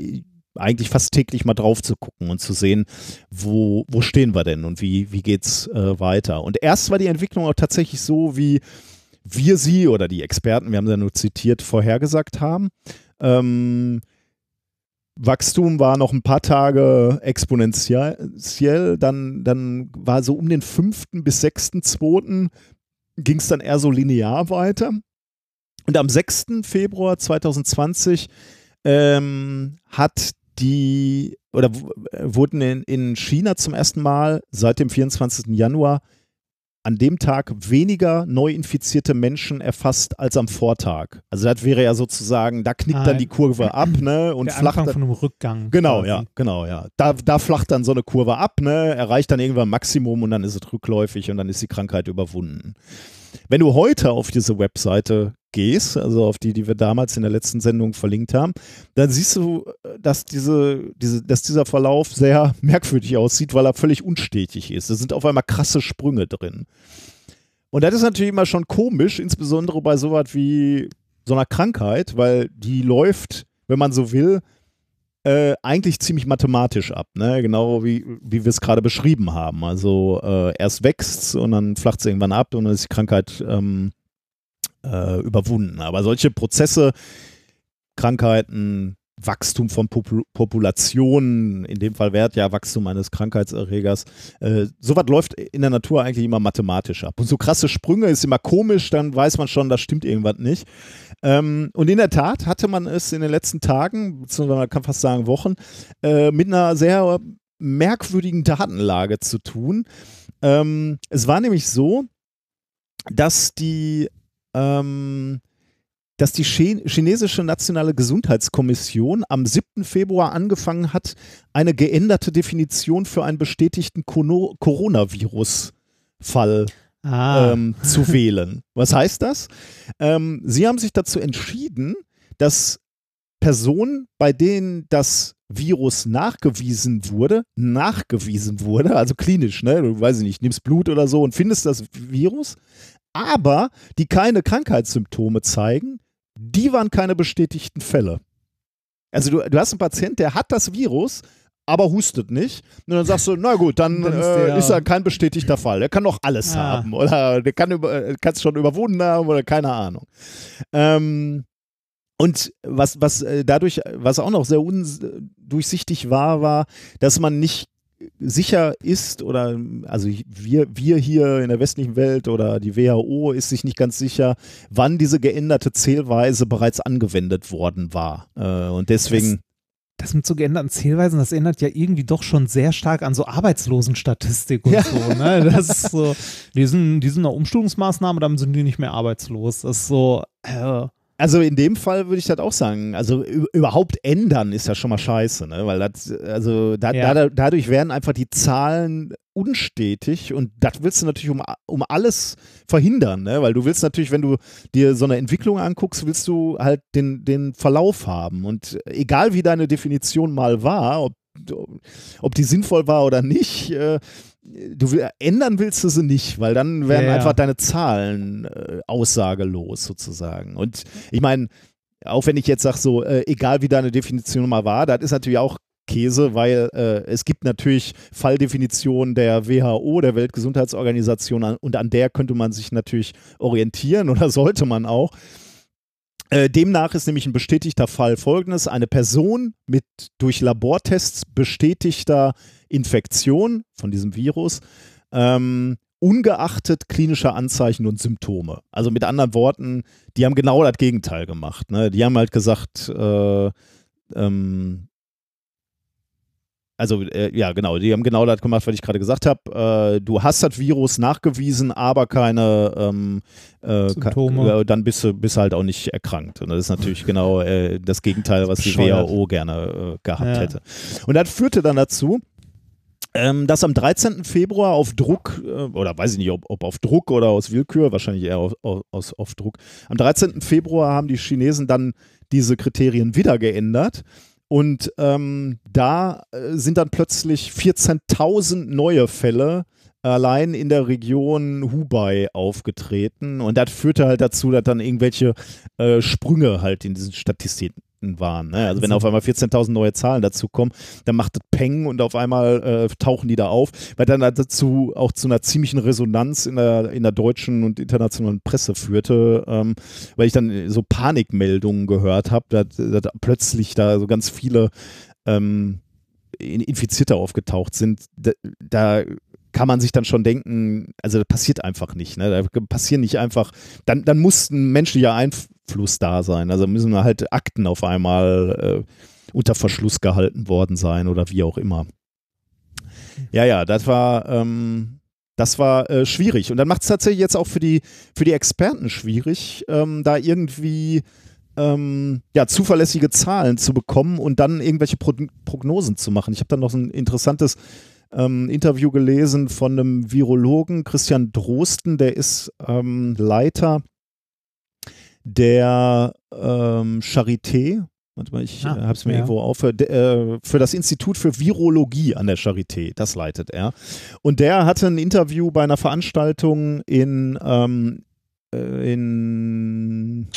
Speaker 1: eigentlich fast täglich mal drauf zu gucken und zu sehen, wo, wo stehen wir denn und wie, wie geht's äh, weiter. Und erst war die Entwicklung auch tatsächlich so, wie wir sie oder die Experten, wir haben sie ja nur zitiert, vorhergesagt haben. Ähm, Wachstum war noch ein paar Tage exponentiell, dann, dann war so um den fünften bis sechsten, zweiten ging es dann eher so linear weiter. Und am 6. Februar 2020 ähm, hat die oder wurden in, in China zum ersten Mal seit dem 24. Januar an dem Tag weniger neu infizierte Menschen erfasst als am Vortag. Also das wäre ja sozusagen, da knickt
Speaker 2: Ah,
Speaker 1: dann die Kurve ab, ne? Und
Speaker 2: der
Speaker 1: flacht
Speaker 2: Anfang
Speaker 1: dann,
Speaker 2: von einem Rückgang.
Speaker 1: Genau,
Speaker 2: quasi.
Speaker 1: ja, genau, ja. Da, da flacht dann so eine Kurve ab, ne? Erreicht dann irgendwann Maximum und dann ist es rückläufig und dann ist die Krankheit überwunden. Wenn du heute auf diese Webseite gehst, also auf die, die wir damals in der letzten Sendung verlinkt haben, dann siehst du, dass, diese, diese, dass dieser Verlauf sehr merkwürdig aussieht, weil er völlig unstetig ist. Da sind auf einmal krasse Sprünge drin. Und das ist natürlich immer schon komisch, insbesondere bei sowas wie so einer Krankheit, weil die läuft, wenn man so will, äh, eigentlich ziemlich mathematisch ab, ne? Genau wie, wie wir es gerade beschrieben haben. Also äh, erst wächst und dann flacht es irgendwann ab und dann ist die Krankheit ähm, äh, überwunden. Aber solche Prozesse, Krankheiten, Wachstum von Popul Populationen, in dem Fall Wert ja Wachstum eines Krankheitserregers, äh, sowas läuft in der Natur eigentlich immer mathematisch ab. Und so krasse Sprünge ist immer komisch, dann weiß man schon, da stimmt irgendwas nicht. Ähm, und in der Tat hatte man es in den letzten Tagen, beziehungsweise man kann fast sagen Wochen, äh, mit einer sehr merkwürdigen Datenlage zu tun. Ähm, es war nämlich so, dass die ähm, dass die Chi- chinesische nationale Gesundheitskommission am 7. Februar angefangen hat, eine geänderte Definition für einen bestätigten Coronavirus-Fall
Speaker 2: Ah,
Speaker 1: ähm, zu wählen. Was heißt das? Ähm, sie haben sich dazu entschieden, dass Personen, bei denen das Virus nachgewiesen wurde, nachgewiesen wurde, also klinisch, ne, du weiß ich nicht, nimmst Blut oder so und findest das Virus, aber die keine Krankheitssymptome zeigen, die waren keine bestätigten Fälle. Also du, du hast einen Patient, der hat das Virus, aber hustet nicht. Und dann sagst du, na gut, dann,
Speaker 2: Dann ist
Speaker 1: äh, ist er kein bestätigter Fall. Der kann doch alles
Speaker 2: Ah.
Speaker 1: haben. Oder der kann es schon überwunden haben oder keine Ahnung. Ähm, und was, was äh, dadurch, was auch noch sehr undurchsichtig war, war, dass man nicht sicher ist oder also wir, wir hier in der westlichen Welt oder die WHO ist sich nicht ganz sicher, wann diese geänderte Zählweise bereits angewendet worden war. Äh, und deswegen.
Speaker 2: das mit so geänderten Zählweisen, das erinnert ja irgendwie doch schon sehr stark an so Arbeitslosenstatistik und
Speaker 1: Ja.
Speaker 2: so. Ne? Das ist so, die sind, die sind eine Umschulungsmaßnahme, dann sind die nicht mehr arbeitslos. Das ist so, äh,
Speaker 1: Also in dem Fall würde ich das auch sagen. Also überhaupt ändern ist ja schon mal scheiße, ne? Weil das, also da,
Speaker 2: Ja.
Speaker 1: da, dadurch werden einfach die Zahlen unstetig und das willst du natürlich um, um alles verhindern, ne? Weil du willst natürlich, wenn du dir so eine Entwicklung anguckst, willst du halt den, den Verlauf haben. Und egal wie deine Definition mal war, ob, ob die sinnvoll war oder nicht, äh, du will, ändern willst du sie nicht, weil dann werden
Speaker 2: Ja, ja.
Speaker 1: einfach deine Zahlen äh, aussagelos sozusagen. Und ich meine, auch wenn ich jetzt sage, so, äh, egal wie deine Definition mal war, das ist natürlich auch Käse, weil äh, es gibt natürlich Falldefinitionen der WHO, der Weltgesundheitsorganisation, an, und an der könnte man sich natürlich orientieren oder sollte man auch. Äh, demnach ist nämlich ein bestätigter Fall folgendes: Eine Person mit durch Labortests bestätigter Infektion von diesem Virus, ähm, ungeachtet klinischer Anzeichen und Symptome. Also mit anderen Worten, die haben genau das Gegenteil gemacht. Ne? Die haben halt gesagt, äh, ähm, also äh, ja genau, die haben genau das gemacht, was ich gerade gesagt habe. Äh, du hast das Virus nachgewiesen, aber keine ähm, äh,
Speaker 2: Symptome.
Speaker 1: Dann bist du bist halt auch nicht erkrankt. Und das ist natürlich genau äh, das Gegenteil, was die. WHO gerne äh, gehabt
Speaker 2: Ja.
Speaker 1: hätte. Und das führte dann dazu, ähm, dass am 13. Februar auf Druck, äh, oder weiß ich nicht, ob, ob auf Druck oder aus Willkür, wahrscheinlich eher auf, aus, auf Druck, am 13. Februar haben die Chinesen dann diese Kriterien wieder geändert. Und ähm, da äh, sind dann plötzlich 14.000 neue Fälle allein in der Region Hubei aufgetreten. Und das führte halt dazu, dass dann irgendwelche äh, Sprünge halt in diesen Statistiken waren. Ne? Also wenn
Speaker 2: Also-
Speaker 1: auf einmal 14.000 neue Zahlen dazukommen, dann macht das Peng und auf einmal äh, tauchen die da auf, weil dann dazu auch zu einer ziemlichen Resonanz in der, in der deutschen und internationalen Presse führte, ähm, weil ich dann so Panikmeldungen gehört habe, dass, dass plötzlich da so ganz viele ähm, In- Infizierte aufgetaucht sind. Da, da kann man sich dann schon denken, also das passiert einfach nicht. Ne? Da passieren nicht einfach, dann, dann muss ein menschlicher Einfluss da sein. Also müssen halt Akten auf einmal äh, unter Verschluss gehalten worden sein oder wie auch immer. Ja, ja, das war, ähm, das war äh, schwierig. Und dann macht es tatsächlich jetzt auch für die, für die Experten schwierig, ähm, da irgendwie ähm, ja, zuverlässige Zahlen zu bekommen und dann irgendwelche Pro Prognosen zu machen. Ich habe dann noch ein interessantes ähm, Interview gelesen von einem Virologen, Christian Drosten, der ist ähm, Leiter der ähm, Charité. Warte mal, ich ah, äh, habe es mir ja. irgendwo auf. Äh, für das Institut für Virologie an der Charité, das leitet er. Und der hatte ein Interview bei einer Veranstaltung in, ähm, äh, in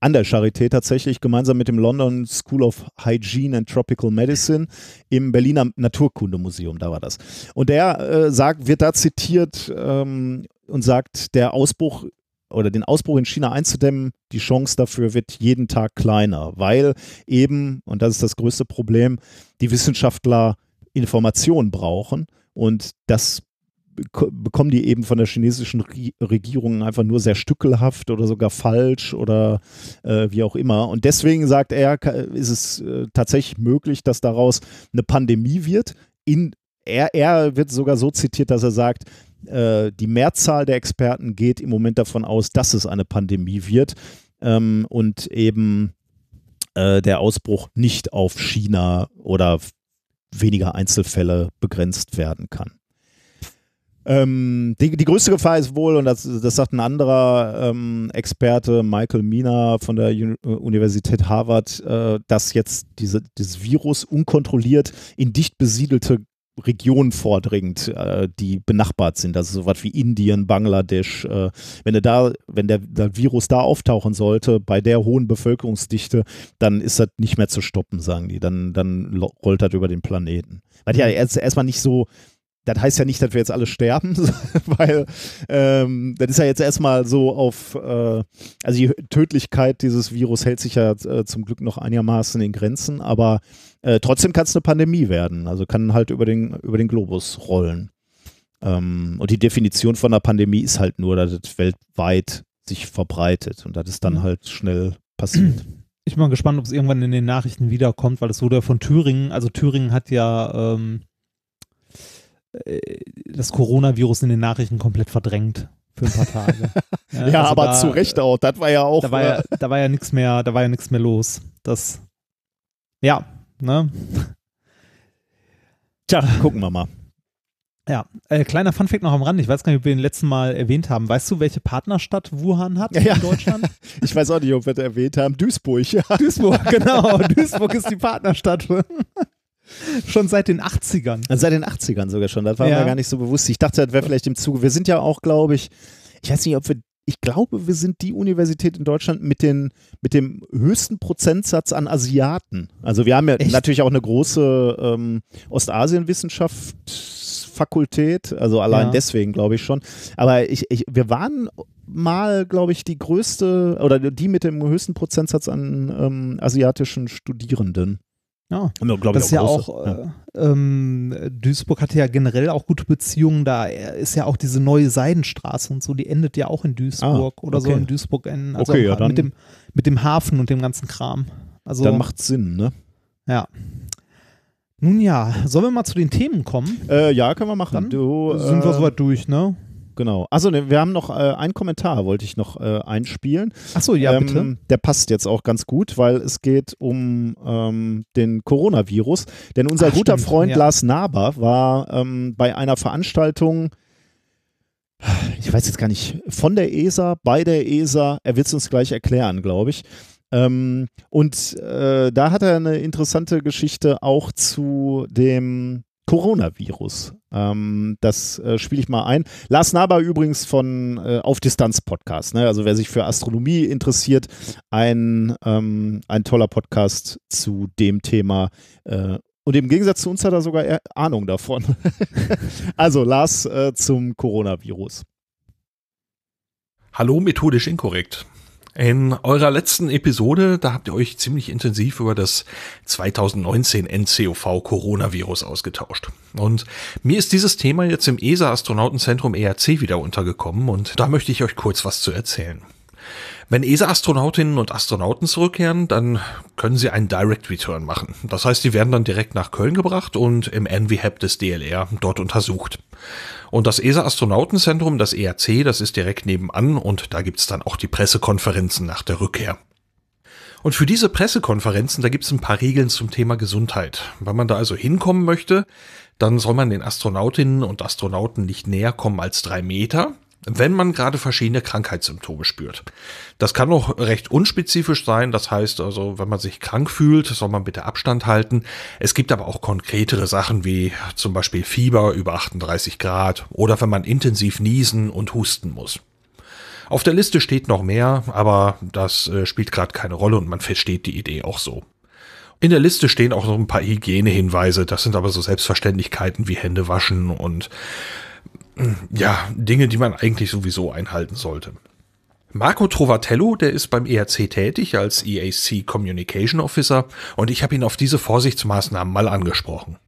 Speaker 1: an der Charité tatsächlich gemeinsam mit dem London School of Hygiene and Tropical Medicine im Berliner Naturkundemuseum, da war das. Und der äh, sagt, wird da zitiert ähm, und sagt, der Ausbruch oder den Ausbruch in China einzudämmen, die Chance dafür wird jeden Tag kleiner, weil eben, und das ist das größte Problem, die Wissenschaftler Informationen brauchen und das bekommen die eben von der chinesischen Regierung einfach nur sehr stückelhaft oder sogar falsch oder äh, wie auch immer. Und deswegen sagt er, ist es äh, tatsächlich möglich, dass daraus eine Pandemie wird. In, er, er wird sogar so zitiert, dass er sagt, äh, die Mehrzahl der Experten geht im Moment davon aus, dass es eine Pandemie wird ähm, und eben äh, der Ausbruch nicht auf China oder weniger Einzelfälle begrenzt werden kann. Ähm, die, die, größte Gefahr ist wohl, und das, das sagt ein anderer ähm, Experte, Michael Mina von der Uni Universität Harvard, äh, dass jetzt diese, dieses Virus unkontrolliert in dicht besiedelte Regionen vordringt, äh, die benachbart sind, also sowas wie Indien, Bangladesch. Äh, wenn er da, wenn der, der, Virus da auftauchen sollte, bei der hohen Bevölkerungsdichte, dann ist das nicht mehr zu stoppen, sagen die. Dann, dann rollt das über den Planeten. Weil ja erst erstmal nicht so das heißt ja nicht, dass wir jetzt alle sterben, weil ähm, das ist ja jetzt erstmal so auf, äh, also die Tödlichkeit dieses Virus hält sich ja äh, zum Glück noch einigermaßen in Grenzen, aber äh, trotzdem kann es eine Pandemie werden, also kann halt über den, über den Globus rollen. Ähm, und die Definition von einer Pandemie ist halt nur, dass es weltweit sich verbreitet und das ist dann mhm. halt schnell passiert.
Speaker 2: Ich bin mal gespannt, ob es irgendwann in den Nachrichten wiederkommt, weil es wurde ja von Thüringen, also Thüringen hat ja ähm äh, das Coronavirus in den Nachrichten komplett verdrängt für ein paar Tage.
Speaker 1: ja, ja also aber da, zu Recht auch. Das war ja auch.
Speaker 2: Da war ja, äh, da war ja nichts mehr, da war ja nichts mehr los. Das, ja, ne?
Speaker 1: Tja, gucken wir mal.
Speaker 2: Ja, äh, kleiner Funfact noch am Rand. Ich weiß gar nicht, ob wir den letzten Mal erwähnt haben. Weißt du, welche Partnerstadt Wuhan hat ja, in Deutschland?
Speaker 1: ich weiß auch nicht, ob wir das erwähnt haben. Duisburg. Ja.
Speaker 2: Duisburg, genau. Duisburg ist die Partnerstadt. Schon seit den 80ern.
Speaker 1: Also seit den 80ern sogar schon. Das war ja. mir gar nicht so bewusst. Ich dachte, das wäre vielleicht im Zuge. Wir sind ja auch, glaube ich, ich weiß nicht, ob wir, ich glaube, wir sind die Universität in Deutschland mit, den, mit dem höchsten Prozentsatz an Asiaten. Also wir haben ja Echt? natürlich auch eine große ähm, Ostasienwissenschaftsfakultät, also allein ja. deswegen glaube ich schon. Aber ich, ich, wir waren mal, glaube ich, die größte oder die mit dem höchsten Prozentsatz an ähm, asiatischen Studierenden.
Speaker 2: Ja, das ist ja auch, ja. Äh, ähm, Duisburg hatte ja generell auch gute Beziehungen, da ist ja auch diese neue Seidenstraße und so, die endet ja auch in Duisburg ah, oder okay. so in Duisburg enden. Also okay, ja, dann, mit, dem, mit dem Hafen und dem ganzen Kram. Also,
Speaker 1: dann macht Sinn, ne?
Speaker 2: Ja. Nun ja, sollen wir mal zu den Themen kommen?
Speaker 1: Äh, ja, können wir machen.
Speaker 2: Dann du, sind äh, wir soweit durch, ne?
Speaker 1: Genau. Also ne, wir haben noch äh, einen Kommentar, wollte ich noch äh, einspielen.
Speaker 2: Achso, ja, ähm, bitte.
Speaker 1: Der passt jetzt auch ganz gut, weil es geht um ähm, den Coronavirus. Denn unser Ach, guter stimmt, Freund ja. Lars Naber war ähm, bei einer Veranstaltung ich weiß jetzt gar nicht, von der ESA, bei der ESA, er wird es uns gleich erklären, glaube ich. Ähm, und äh, da hat er eine interessante Geschichte auch zu dem Coronavirus. Ähm, das äh, spiele ich mal ein. Lars Naber übrigens von äh, Auf Distanz Podcast. Ne? Also wer sich für Astronomie interessiert, ein, ähm, ein toller Podcast zu dem Thema. Äh, und im Gegensatz zu uns hat er sogar Ahnung davon. also Lars äh, zum Coronavirus.
Speaker 4: Hallo, methodisch inkorrekt. In eurer letzten Episode, da habt ihr euch ziemlich intensiv über das 2019 NCOV Coronavirus ausgetauscht. Und mir ist dieses Thema jetzt im ESA Astronautenzentrum ERC wieder untergekommen und da möchte ich euch kurz was zu erzählen. Wenn ESA-Astronautinnen und Astronauten zurückkehren, dann können sie einen Direct Return machen. Das heißt, die werden dann direkt nach Köln gebracht und im Envy-Hab des DLR dort untersucht. Und das ESA-Astronautenzentrum, das ERC, das ist direkt nebenan und da gibt's dann auch die Pressekonferenzen nach der Rückkehr. Und für diese Pressekonferenzen, da gibt's ein paar Regeln zum Thema Gesundheit. Wenn man da also hinkommen möchte, dann soll man den Astronautinnen und Astronauten nicht näher kommen als drei Meter wenn man gerade verschiedene Krankheitssymptome spürt. Das kann auch recht unspezifisch sein. Das heißt also, wenn man sich krank fühlt, soll man bitte Abstand halten. Es gibt aber auch konkretere Sachen wie zum Beispiel Fieber über 38 Grad oder wenn man intensiv niesen und husten muss. Auf der Liste steht noch mehr, aber das äh, spielt gerade keine Rolle und man versteht die Idee auch so. In der Liste stehen auch noch ein paar Hygienehinweise. Das sind aber so Selbstverständlichkeiten wie Hände waschen und ja, Dinge, die man eigentlich sowieso einhalten sollte. Marco Trovatello, der ist beim ERC tätig als EAC Communication Officer und ich habe ihn auf diese Vorsichtsmaßnahmen mal angesprochen.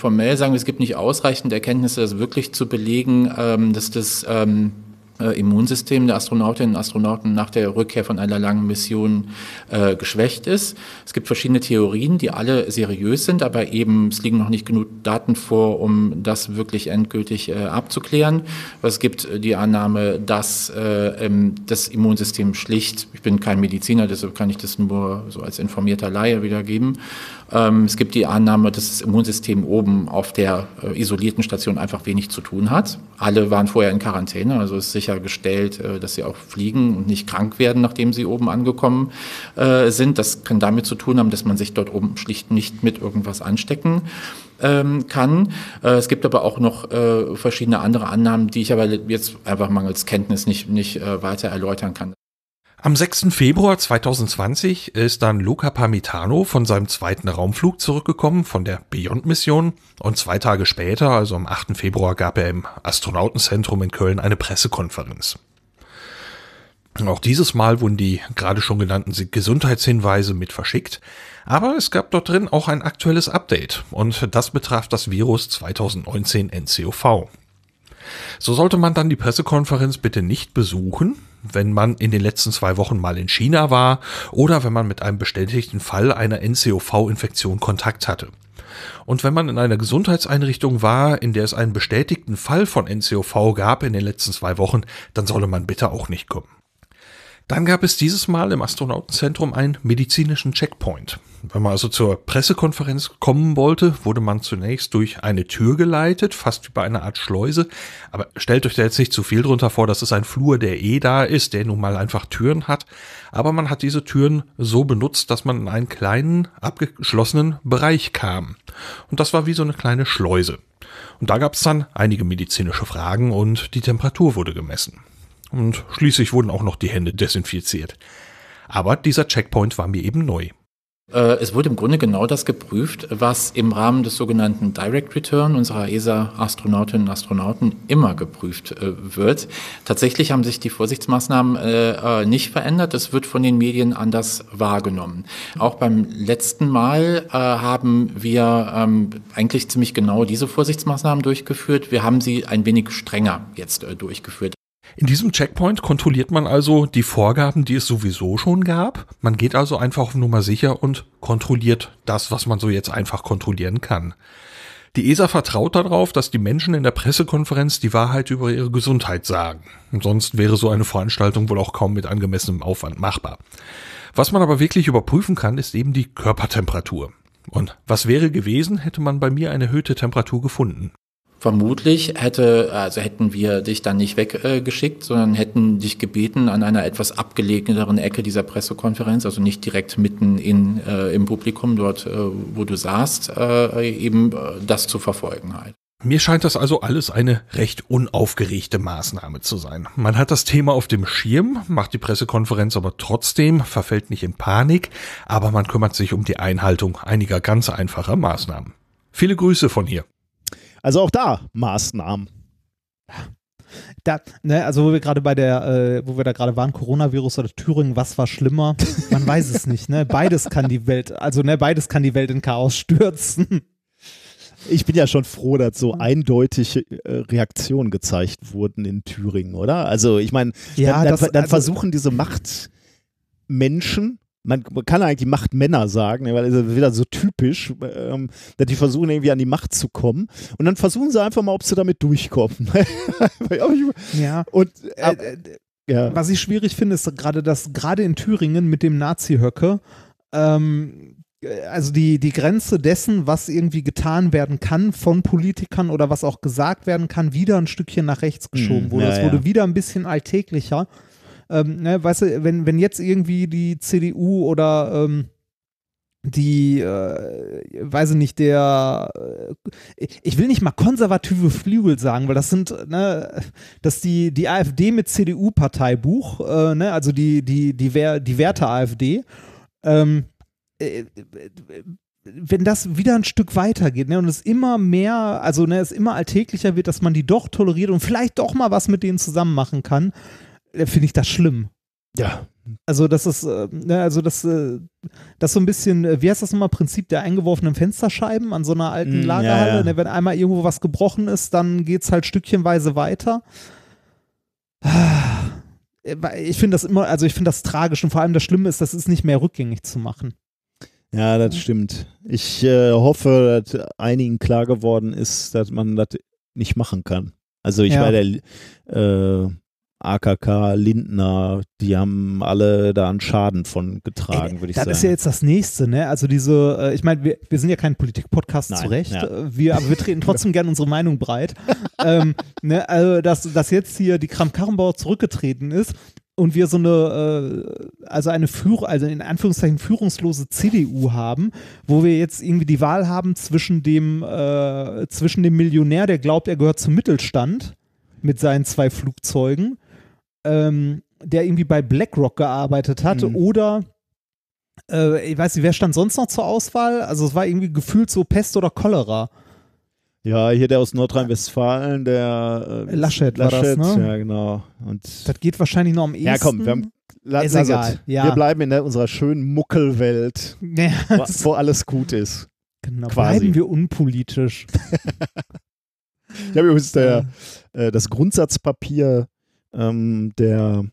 Speaker 5: Formell sagen wir, es gibt nicht ausreichend Erkenntnisse, das wirklich zu belegen, ähm, dass das ähm, äh, Immunsystem der Astronautinnen und Astronauten nach der Rückkehr von einer langen Mission äh, geschwächt ist. Es gibt verschiedene Theorien, die alle seriös sind, aber eben es liegen noch nicht genug Daten vor, um das wirklich endgültig äh, abzuklären. Es gibt die Annahme, dass äh, das Immunsystem schlicht, ich bin kein Mediziner, deshalb kann ich das nur so als informierter Laie wiedergeben, es gibt die Annahme, dass das Immunsystem oben auf der äh, isolierten Station einfach wenig zu tun hat. Alle waren vorher in Quarantäne, also ist sichergestellt, äh, dass sie auch fliegen und nicht krank werden, nachdem sie oben angekommen äh, sind. Das kann damit zu tun haben, dass man sich dort oben schlicht nicht mit irgendwas anstecken ähm, kann. Es gibt aber auch noch verschiedene andere Annahmen, die ich aber jetzt einfach mangels Kenntnis nicht, nicht weiter erläutern kann.
Speaker 4: Am 6. Februar 2020 ist dann Luca Parmitano von seinem zweiten Raumflug zurückgekommen von der Beyond-Mission und zwei Tage später, also am 8. Februar, gab er im Astronautenzentrum in Köln eine Pressekonferenz. Auch dieses Mal wurden die gerade schon genannten Gesundheitshinweise mit verschickt, aber es gab dort drin auch ein aktuelles Update und das betraf das Virus 2019 NCOV. So sollte man dann die Pressekonferenz bitte nicht besuchen, wenn man in den letzten zwei Wochen mal in China war oder wenn man mit einem bestätigten Fall einer NCOV-Infektion Kontakt hatte. Und wenn man in einer Gesundheitseinrichtung war, in der es einen bestätigten Fall von NCOV gab in den letzten zwei Wochen, dann solle man bitte auch nicht kommen. Dann gab es dieses Mal im Astronautenzentrum einen medizinischen Checkpoint. Wenn man also zur Pressekonferenz kommen wollte, wurde man zunächst durch eine Tür geleitet, fast wie bei einer Art Schleuse. Aber stellt euch da jetzt nicht zu viel drunter vor, das ist ein Flur, der eh da ist, der nun mal einfach Türen hat. Aber man hat diese Türen so benutzt, dass man in einen kleinen, abgeschlossenen Bereich kam. Und das war wie so eine kleine Schleuse. Und da gab es dann einige medizinische Fragen und die Temperatur wurde gemessen und schließlich wurden auch noch die Hände desinfiziert. Aber dieser Checkpoint war mir eben neu.
Speaker 5: Äh, es wurde im Grunde genau das geprüft, was im Rahmen des sogenannten Direct Return unserer ESA-Astronautinnen und Astronauten immer geprüft äh, wird. Tatsächlich haben sich die Vorsichtsmaßnahmen äh, nicht verändert. Es wird von den Medien anders wahrgenommen. Auch beim letzten Mal haben wir ähm, eigentlich ziemlich genau diese Vorsichtsmaßnahmen durchgeführt. Wir haben sie ein wenig strenger jetzt durchgeführt.
Speaker 4: In diesem Checkpoint kontrolliert man also die Vorgaben, die es sowieso schon gab. Man geht also einfach auf Nummer sicher und kontrolliert das, was man so jetzt einfach kontrollieren kann. Die ESA vertraut darauf, dass die Menschen in der Pressekonferenz die Wahrheit über ihre Gesundheit sagen. Sonst wäre so eine Veranstaltung wohl auch kaum mit angemessenem Aufwand machbar. Was man aber wirklich überprüfen kann, ist eben die Körpertemperatur. Und was wäre gewesen, hätte man bei mir eine erhöhte Temperatur gefunden.
Speaker 5: Vermutlich hätte, also hätten wir dich dann nicht weggeschickt, sondern hätten dich gebeten, an einer etwas abgelegeneren Ecke dieser Pressekonferenz, also nicht direkt mitten in, äh, im Publikum, dort, äh, wo du saßt, äh, eben äh, das zu verfolgen halt.
Speaker 4: Mir scheint das also alles eine recht unaufgeregte Maßnahme zu sein. Man hat das Thema auf dem Schirm, macht die Pressekonferenz aber trotzdem, verfällt nicht in Panik, aber man kümmert sich um die Einhaltung einiger ganz einfacher Maßnahmen. Viele Grüße von hier.
Speaker 1: Also auch da Maßnahmen.
Speaker 2: Da, ne, also wo wir gerade bei der, äh, wo wir da gerade waren, Coronavirus oder Thüringen, was war schlimmer? Man weiß es nicht, ne? Beides kann die Welt, also ne, beides kann die Welt in Chaos stürzen.
Speaker 1: Ich bin ja schon froh, dass so eindeutige äh, Reaktionen gezeigt wurden in Thüringen, oder? Also ich meine,
Speaker 2: Ja,
Speaker 1: dann, dann, dann
Speaker 2: also-
Speaker 1: versuchen diese Machtmenschen, man, kann eigentlich Machtmänner sagen, weil das ist wieder so typisch, ähm, dass die versuchen irgendwie an die Macht zu kommen und dann versuchen sie einfach mal, ob sie damit durchkommen.
Speaker 2: Ja.
Speaker 1: und
Speaker 2: Äh,
Speaker 1: äh, ja.
Speaker 2: Was ich schwierig finde, ist gerade, dass gerade in Thüringen mit dem Nazi-Höcke, ähm, äh, also die, die Grenze dessen, was irgendwie getan werden kann von Politikern oder was auch gesagt werden kann, wieder ein Stückchen nach rechts geschoben
Speaker 1: Mm,
Speaker 2: wurde.
Speaker 1: ja,
Speaker 2: Es wurde
Speaker 1: ja.
Speaker 2: wieder ein bisschen alltäglicher. Ähm, ne, weißt du, wenn, wenn jetzt irgendwie die CDU oder ähm, die, äh, weiß ich nicht, der, äh, ich will nicht mal konservative Flügel sagen, weil das sind, ne, dass die, die AfD mit CDU-Parteibuch, äh, ne, also die, die, die, Wer die Werte-AfD, ähm, äh, wenn das wieder ein Stück weitergeht, ne, und es immer mehr, also ne, es immer alltäglicher wird, dass man die doch toleriert und vielleicht doch mal was mit denen zusammen machen kann, finde ich das schlimm.
Speaker 1: ja.
Speaker 2: Also das ist, äh, ne, also das, äh, das so ein bisschen, äh, wie heißt das nochmal, Prinzip der eingeworfenen Fensterscheiben an so einer alten
Speaker 1: Mm, ja,
Speaker 2: Lagerhalle.
Speaker 1: ja.
Speaker 2: Ne, wenn einmal irgendwo was gebrochen ist, dann geht es halt stückchenweise weiter. Ich finde das immer, also ich finde das tragisch und vor allem das Schlimme ist, das ist nicht mehr rückgängig zu machen.
Speaker 1: Ja, das stimmt. Ich äh, hoffe, dass einigen klar geworden ist, dass man das nicht machen kann. Also ich
Speaker 2: Ja.
Speaker 1: war der äh, AKK, Lindner, die haben alle da einen Schaden von getragen, würde ich
Speaker 2: das
Speaker 1: sagen.
Speaker 2: ist ja jetzt das Nächste, ne? Also diese, äh, ich meine, wir, wir sind ja kein Politik-Podcast zu Recht,
Speaker 1: ja.
Speaker 2: äh, wir, aber wir treten trotzdem gerne unsere Meinung breit. ähm, ne? Also, dass, dass jetzt hier die Kram-Karrenbauer zurückgetreten ist und wir so eine, äh, also eine Führung, also in Anführungszeichen führungslose CDU haben, wo wir jetzt irgendwie die Wahl haben zwischen dem, äh, zwischen dem Millionär, der glaubt, er gehört zum Mittelstand mit seinen zwei Flugzeugen, ähm, der irgendwie bei BlackRock gearbeitet hat,
Speaker 1: Mhm.
Speaker 2: oder äh, ich weiß nicht, wer stand sonst noch zur Auswahl? Also es war irgendwie gefühlt so Pest oder Cholera.
Speaker 1: ja, hier der aus Nordrhein-Westfalen, der äh,
Speaker 2: Laschet war das, ne?
Speaker 1: Ja, genau. Und
Speaker 2: Das geht wahrscheinlich noch am ehesten.
Speaker 1: ja, komm, wir haben la-
Speaker 2: Ist
Speaker 1: lass
Speaker 2: egal, ja.
Speaker 1: Wir bleiben in der, unserer schönen Muckelwelt,
Speaker 2: Ja,
Speaker 1: wo, wo alles gut ist.
Speaker 2: genau,
Speaker 1: quasi.
Speaker 2: bleiben wir unpolitisch.
Speaker 1: Ich habe übrigens der, äh, das Grundsatzpapier ähm, der,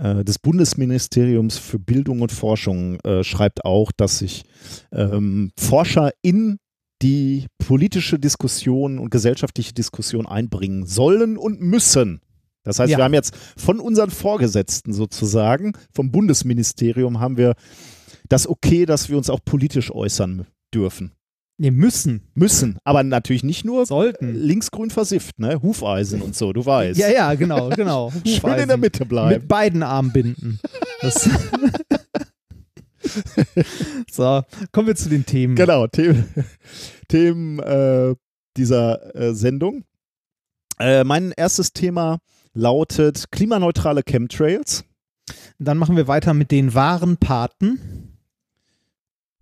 Speaker 1: äh, des Bundesministeriums für Bildung und Forschung äh, schreibt auch, dass sich ähm, Forscher in die politische Diskussion und gesellschaftliche Diskussion einbringen sollen und müssen. Das heißt,
Speaker 2: Ja.
Speaker 1: wir haben jetzt von unseren Vorgesetzten sozusagen, vom Bundesministerium, haben wir das Okay, dass wir uns auch politisch äußern dürfen.
Speaker 2: Nee, müssen,
Speaker 1: Müssen, aber natürlich nicht nur
Speaker 2: sollten.
Speaker 1: linksgrün versifft, ne? Hufeisen und so, du weißt.
Speaker 2: Ja, ja, genau, genau.
Speaker 1: Schön in der. Mitte bleiben.
Speaker 2: Mit beiden Armbinden. Das so, kommen wir zu den Themen.
Speaker 1: Genau, Themen, Themen äh, dieser äh, Sendung. Äh, mein erstes Thema lautet klimaneutrale Chemtrails.
Speaker 2: Dann machen wir weiter mit den wahren Paten.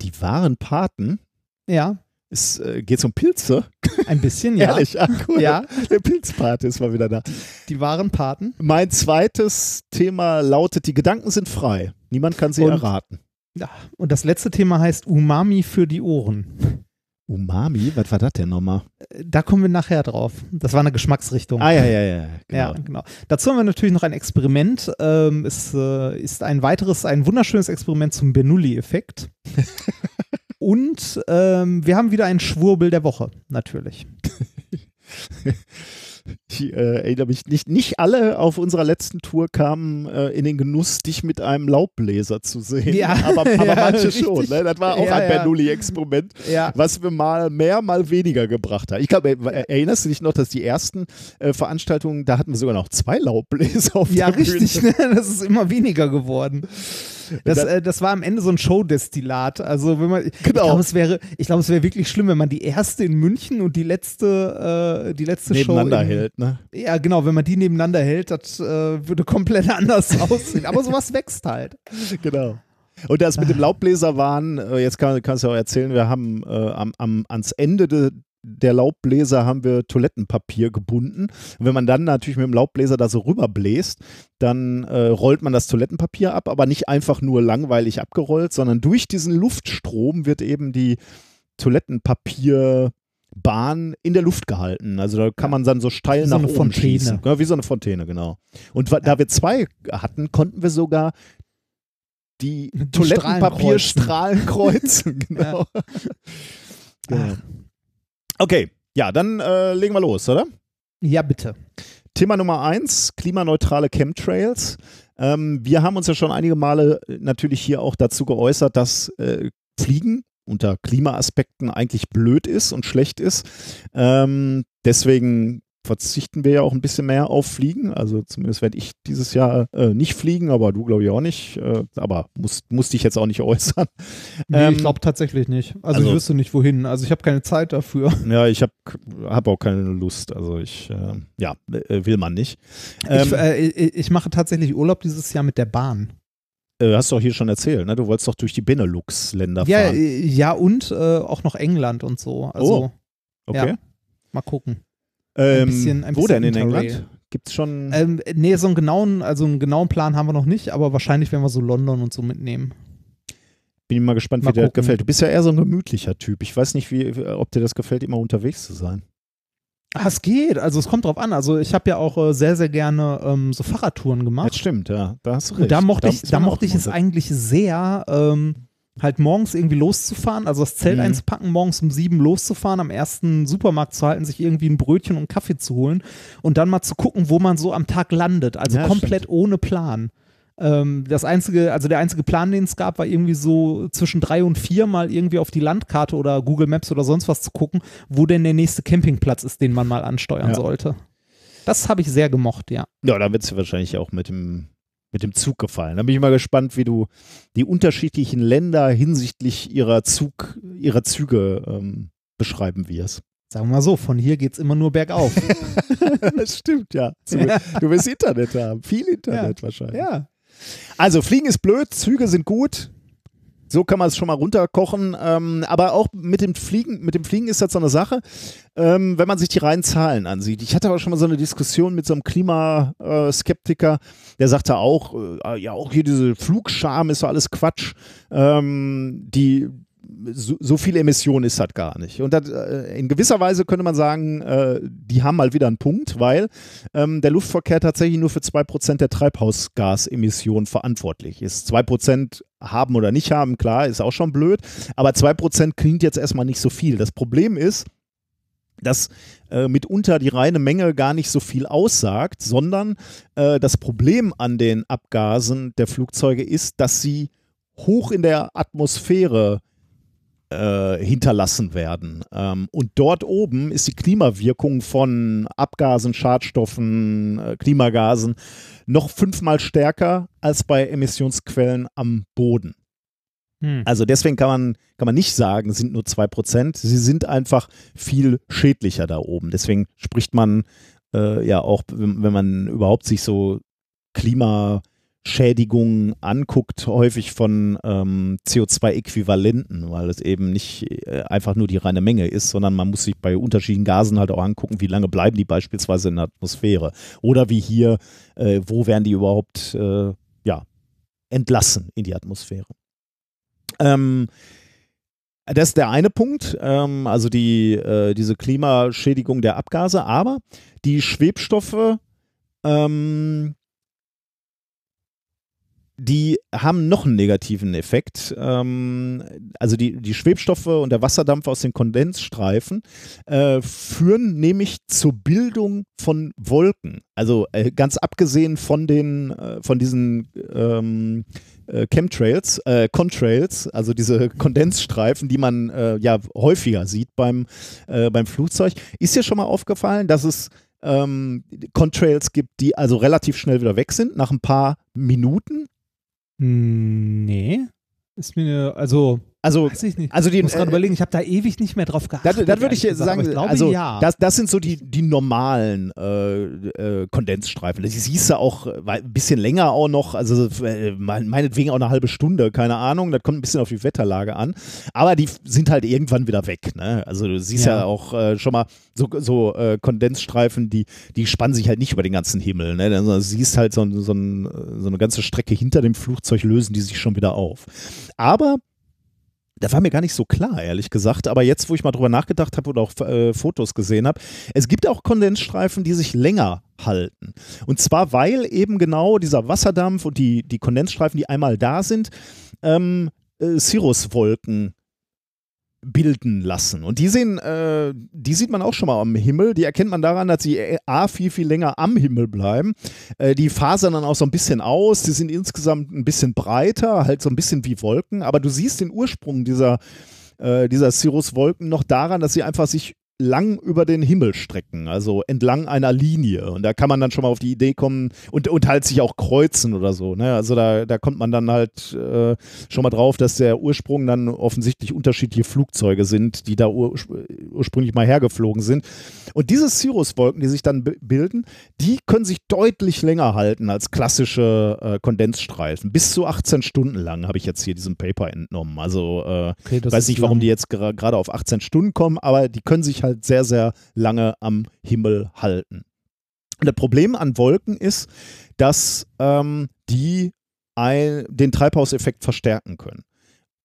Speaker 1: Die wahren Paten.
Speaker 2: Ja,
Speaker 1: Es äh, geht um Pilze.
Speaker 2: ein bisschen, ja.
Speaker 1: Ehrlich, ah, cool.
Speaker 2: Ja.
Speaker 1: Der Pilzpate ist mal wieder da.
Speaker 2: Die wahren Paten.
Speaker 1: Mein zweites Thema lautet: Die Gedanken sind frei. Niemand kann sie
Speaker 2: Und-
Speaker 1: erraten.
Speaker 2: Ja, und das letzte Thema heißt Umami für die Ohren.
Speaker 1: Umami? Was war das denn nochmal?
Speaker 2: Da kommen wir nachher drauf. Das war eine Geschmacksrichtung.
Speaker 1: Ah, ja, ja, ja. Genau.
Speaker 2: Ja, genau. Dazu haben wir natürlich noch ein Experiment. Ähm, es äh, ist ein weiteres, ein wunderschönes Experiment zum Bernoulli-Effekt. Und ähm, wir haben wieder einen Schwurbel der Woche, natürlich.
Speaker 1: Ich äh, erinnere mich nicht, nicht alle auf unserer letzten Tour kamen äh, in den Genuss, dich mit einem Laubbläser zu sehen.
Speaker 2: Ja.
Speaker 1: aber, aber
Speaker 2: Ja,
Speaker 1: manche
Speaker 2: richtig.
Speaker 1: schon. Ne? Das war auch
Speaker 2: Ja,
Speaker 1: ein
Speaker 2: ja.
Speaker 1: Bernoulli-Experiment,
Speaker 2: Ja.
Speaker 1: was wir mal mehr, mal weniger gebracht haben. Ich glaube, äh, erinnerst du dich noch, dass die ersten äh, Veranstaltungen, da hatten wir sogar noch zwei Laubbläser auf
Speaker 2: Ja,
Speaker 1: der
Speaker 2: richtig,
Speaker 1: Bühne.
Speaker 2: ne? das ist immer weniger geworden. Das, äh, das war am Ende so ein Showdestillat. Also wenn man, ich
Speaker 1: Genau.
Speaker 2: glaube, es wäre, ich glaube, es wäre wirklich schlimm, wenn man die erste in München und die letzte, äh, die letzte Show
Speaker 1: Nebeneinander
Speaker 2: in,
Speaker 1: hält. Ne?
Speaker 2: Ja, genau, wenn man die nebeneinander hält, das äh, würde komplett anders aussehen. Aber sowas wächst halt.
Speaker 1: Genau. Und das mit dem Laubbläser waren, äh, jetzt kann, kannst du auch erzählen, wir haben äh, am, am, ans Ende de, der Laubbläser haben wir Toilettenpapier gebunden. Und wenn man dann natürlich mit dem Laubbläser da so rüberbläst, dann äh, rollt man das Toilettenpapier ab, aber nicht einfach nur langweilig abgerollt, sondern durch diesen Luftstrom wird eben die Toilettenpapier Bahn in der Luft gehalten. Also da kann man dann so steil
Speaker 2: Wie so
Speaker 1: nach
Speaker 2: eine
Speaker 1: oben
Speaker 2: Fontäne.
Speaker 1: schießen. Ja, wie so eine Fontäne, genau. Und wa- da wir zwei hatten, konnten wir sogar die,
Speaker 2: Die
Speaker 1: Toilettenpapier
Speaker 2: Strahlen
Speaker 1: Strahlen kreuzen. genau. genau. Okay, ja, dann äh, legen wir los, oder?
Speaker 2: Ja, bitte.
Speaker 1: Thema Nummer eins, klimaneutrale Chemtrails. Ähm, wir haben uns ja schon einige Male äh, natürlich hier auch dazu geäußert, dass äh, Fliegen unter Klimaaspekten eigentlich blöd ist und schlecht ist. Ähm, deswegen verzichten wir ja auch ein bisschen mehr auf Fliegen. Also zumindest werde ich dieses Jahr äh, nicht fliegen, aber du glaube ich auch nicht. Äh, aber muss, musste ich jetzt auch nicht äußern.
Speaker 2: Nee,
Speaker 1: Ähm,
Speaker 2: ich glaube tatsächlich nicht. Also,
Speaker 1: also-
Speaker 2: ich wüsste nicht wohin. Also ich habe keine Zeit dafür.
Speaker 1: Ja, ich habe hab auch keine Lust. Also ich, äh, ja, äh, will man nicht. Ähm,
Speaker 2: ich, äh, ich, mache tatsächlich Urlaub dieses Jahr mit der Bahn.
Speaker 1: äh, hast du auch hier schon erzählt, ne? Du wolltest doch durch die Benelux-Länder
Speaker 2: Ja,
Speaker 1: fahren.
Speaker 2: äh, ja und äh, auch noch England und so. Also
Speaker 1: Okay.
Speaker 2: ja. mal gucken.
Speaker 1: Ähm,
Speaker 2: bisschen- ein
Speaker 1: wo
Speaker 2: bisschen
Speaker 1: denn in
Speaker 2: Interrail.
Speaker 1: England? Gibt's schon.
Speaker 2: Ähm, nee, so einen genauen, also einen genauen Plan haben wir noch nicht, aber wahrscheinlich werden wir so London und so mitnehmen.
Speaker 1: bin ich mal gespannt,
Speaker 2: mal
Speaker 1: wie dir das
Speaker 2: gucken.
Speaker 1: gefällt. Du bist ja eher so ein gemütlicher Typ. Ich weiß nicht, wie, ob dir das gefällt, immer unterwegs zu sein.
Speaker 2: Ah, es geht, also es kommt drauf an. Also ich habe ja auch äh, sehr, sehr gerne ähm, so Fahrradtouren
Speaker 1: Das
Speaker 2: gemacht.
Speaker 1: stimmt, ja. Da hast du recht.
Speaker 2: Und da mochte ich,
Speaker 1: ist
Speaker 2: da mochte ich es eigentlich sehr, ähm, halt morgens irgendwie loszufahren, also das Zelt
Speaker 1: Mhm.
Speaker 2: einzupacken, morgens um sieben loszufahren, am ersten Supermarkt zu halten, sich irgendwie ein Brötchen und einen Kaffee zu holen und dann mal zu gucken, wo man so am Tag landet. Also
Speaker 1: Ja,
Speaker 2: komplett ohne Plan. Ähm, das einzige, also der einzige Plan, den es gab, war irgendwie so zwischen drei und vier mal irgendwie auf die Landkarte oder Google Maps oder sonst was zu gucken, wo denn der nächste Campingplatz ist, den man mal ansteuern
Speaker 1: Ja.
Speaker 2: sollte. Das habe ich sehr gemocht, ja.
Speaker 1: Ja, da wird es wahrscheinlich auch mit dem, mit dem Zug gefallen. Da bin ich mal gespannt, wie du die unterschiedlichen Länder hinsichtlich ihrer Zug, ihrer Züge ähm, beschreiben wirst.
Speaker 2: Sagen wir mal so, von hier geht es immer nur bergauf.
Speaker 1: das stimmt, ja. Du, du wirst Internet haben. Viel Internet wahrscheinlich.
Speaker 2: ja.
Speaker 1: Also Fliegen ist blöd, Züge sind gut. So kann man es schon mal runterkochen. Ähm, aber auch mit dem Fliegen, mit dem Fliegen ist das so eine Sache, ähm, wenn man sich die reinen Zahlen ansieht. Ich hatte aber schon mal so eine Diskussion mit so einem Klimaskeptiker, der sagte auch, äh, ja, auch hier diese Flugscham ist so alles Quatsch. Ähm, die so, so viel Emission ist das gar nicht. Und das, äh, in gewisser Weise könnte man sagen, äh, die haben mal wieder einen Punkt, weil ähm, der Luftverkehr tatsächlich nur für 2% der Treibhausgasemissionen verantwortlich ist. 2% haben oder nicht haben, klar, ist auch schon blöd, aber 2% klingt jetzt erstmal nicht so viel. Das Problem ist, dass äh, mitunter die reine Menge gar nicht so viel aussagt, sondern äh, das Problem an den Abgasen der Flugzeuge ist, dass sie hoch in der Atmosphäre äh, hinterlassen werden. Ähm, und dort oben ist die Klimawirkung von Abgasen, Schadstoffen, äh, Klimagasen noch fünfmal stärker als bei Emissionsquellen am Boden.
Speaker 2: Hm.
Speaker 1: Also deswegen kann man, kann man nicht sagen, sind nur 2%. Sie sind einfach viel schädlicher da oben. Deswegen spricht man äh, ja auch, wenn, man überhaupt sich so Klimaschädigungen anguckt, häufig von ähm, CO2-Äquivalenten, weil es eben nicht äh, einfach nur die reine Menge ist, sondern man muss sich bei unterschiedlichen Gasen halt auch angucken, wie lange bleiben die beispielsweise in der Atmosphäre. Oder wie hier, äh, wo werden die überhaupt äh, ja, entlassen in die Atmosphäre. Ähm, das ist der eine Punkt, ähm, also die, äh, diese Klimaschädigung der Abgase, aber die Schwebstoffe, ähm, die haben noch einen negativen Effekt. Ähm, also die, die Schwebstoffe und der Wasserdampf aus den Kondensstreifen äh, führen nämlich zur Bildung von Wolken. Also äh, ganz abgesehen von den, äh, von diesen ähm, äh, Chemtrails, äh, Contrails, also diese Kondensstreifen, die man äh, ja häufiger sieht beim, beim Flugzeug. Ist dir schon mal aufgefallen, dass es ähm, Contrails gibt, die also relativ schnell wieder weg sind, nach ein paar Minuten?
Speaker 2: Hm, Nee. Ist mir, also,
Speaker 1: Also, also die,
Speaker 2: Ich muss gerade
Speaker 1: äh,
Speaker 2: überlegen, ich habe da ewig nicht mehr drauf geachtet.
Speaker 1: Das, würde ich
Speaker 2: gesagt,
Speaker 1: sagen,
Speaker 2: ich glaube,
Speaker 1: also
Speaker 2: ja.
Speaker 1: das, das sind so die, die normalen äh, äh, Kondensstreifen. Das siehst du auch äh, ein bisschen länger auch noch, also äh, mein- meinetwegen auch eine halbe Stunde, keine Ahnung. Das kommt ein bisschen auf die Wetterlage an. Aber die sind halt irgendwann wieder weg. Ne? Also du siehst ja,
Speaker 2: Ja.
Speaker 1: auch äh, schon mal so, so äh, Kondensstreifen, die, die spannen sich halt nicht über den ganzen Himmel. Ne? Also, du siehst halt so, so, ein, so eine ganze Strecke hinter dem Flugzeug lösen die sich schon wieder auf. Aber Das war mir gar nicht so klar, ehrlich gesagt. Aber jetzt, wo ich mal drüber nachgedacht habe oder auch äh, Fotos gesehen habe, es gibt auch Kondensstreifen, die sich länger halten. Und zwar, weil eben genau dieser Wasserdampf und die, die Kondensstreifen, die einmal da sind, ähm, äh, Cirruswolken bilden lassen. Und die sehen, äh, die sieht man auch schon mal am Himmel. Die erkennt man daran, dass sie äh, A viel, viel länger am Himmel bleiben. Äh, die fasern dann auch so ein bisschen aus. Die sind insgesamt ein bisschen breiter, halt so ein bisschen wie Wolken. Aber du siehst den Ursprung dieser, äh, dieser Cirrus-Wolken noch daran, dass sie einfach sich lang über den Himmel strecken, also entlang einer Linie. Und da kann man dann schon mal auf die Idee kommen und, und halt sich auch kreuzen oder so. Ne? Also da, da kommt man dann halt äh, schon mal drauf, dass der Ursprung dann offensichtlich unterschiedliche Flugzeuge sind, die da ur ursprünglich mal hergeflogen sind. Und diese Cirruswolken, die sich dann bilden, die können sich deutlich länger halten als klassische äh, Kondensstreifen. Bis zu 18 Stunden lang habe ich jetzt hier diesem Paper entnommen. Also äh, okay, weiß nicht, warum lang. die jetzt gerade auf 18 Stunden kommen, aber die können sich halt sehr, sehr lange am Himmel halten. Das Problem an Wolken ist, dass ähm, die ein, den Treibhauseffekt verstärken können.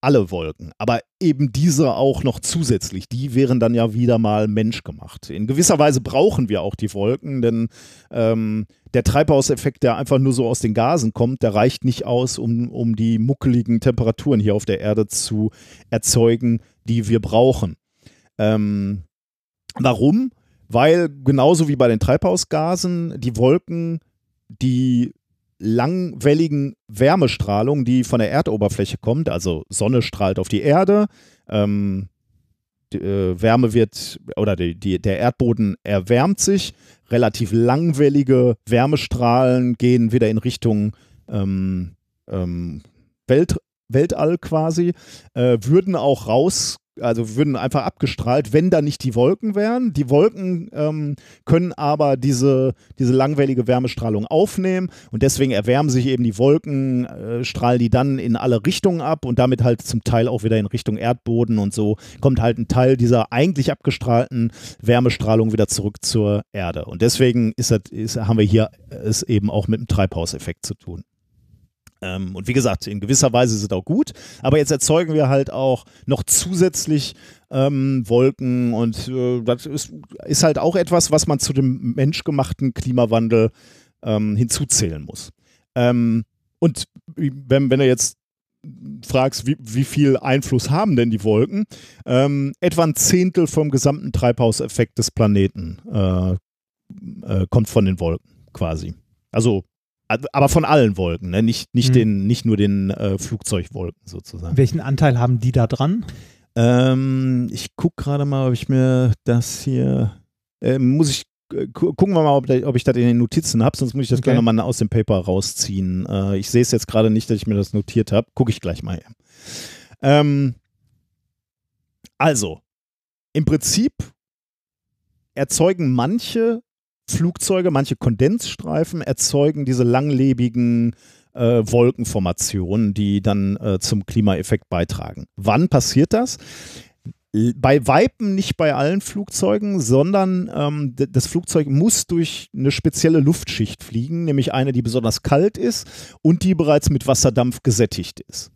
Speaker 1: Alle Wolken, aber eben diese auch noch zusätzlich, die wären dann ja wieder mal menschgemacht. In gewisser Weise brauchen wir auch die Wolken, denn ähm, der Treibhauseffekt, der einfach nur so aus den Gasen kommt, der reicht nicht aus, um, um die muckeligen Temperaturen hier auf der Erde zu erzeugen, die wir brauchen. Ähm, Warum? Weil genauso wie bei den Treibhausgasen die Wolken die langwelligen Wärmestrahlung, die von der Erdoberfläche kommt, also Sonne strahlt auf die Erde, ähm, die, äh, Wärme wird oder die, die, der Erdboden erwärmt sich, relativ langwellige Wärmestrahlen gehen wieder in Richtung ähm, ähm, Welt, Weltall quasi, äh, würden auch raus also würden einfach abgestrahlt, wenn da nicht die Wolken wären. Die Wolken ähm, können aber diese, diese langwellige Wärmestrahlung aufnehmen und deswegen erwärmen sich eben die Wolken, äh, strahlen die dann in alle Richtungen ab und damit halt zum Teil auch wieder in Richtung Erdboden und so kommt halt ein Teil dieser eigentlich abgestrahlten Wärmestrahlung wieder zurück zur Erde. Und deswegen ist das, ist, haben wir hier es eben auch mit dem Treibhauseffekt zu tun. Ähm, und wie gesagt, in gewisser Weise es auch gut, aber jetzt erzeugen wir halt auch noch zusätzlich ähm, Wolken und äh, das ist, ist, halt auch etwas, was man zu dem menschgemachten Klimawandel ähm, hinzuzählen muss. Ähm, und wenn, wenn du jetzt fragst, wie, wie, viel Einfluss haben denn die Wolken, ähm, etwa ein Zehntel vom gesamten Treibhauseffekt des Planeten äh, äh, kommt von den Wolken quasi. Also aber von allen Wolken, ne? nicht, nicht, mhm. den, nicht nur den äh, Flugzeugwolken sozusagen.
Speaker 2: Welchen Anteil haben die da dran?
Speaker 1: Ähm, ich gucke gerade mal, ob ich mir das hier, äh, muss ich, äh, gucken wir mal, ob, ob, ich das in den Notizen habe, sonst muss ich das okay. gleich nochmal aus dem Paper rausziehen. Äh, ich sehe es jetzt gerade nicht, dass ich mir das notiert habe. Gucke ich gleich mal. Ähm, also, im Prinzip erzeugen manche Flugzeuge, manche Kondensstreifen erzeugen diese langlebigen äh, Wolkenformationen, die dann äh, zum Klimaeffekt beitragen. Wann passiert das? Bei Weipen nicht bei allen Flugzeugen, sondern ähm, das Flugzeug muss durch eine spezielle Luftschicht fliegen, nämlich eine, die besonders kalt ist und die bereits mit Wasserdampf gesättigt ist.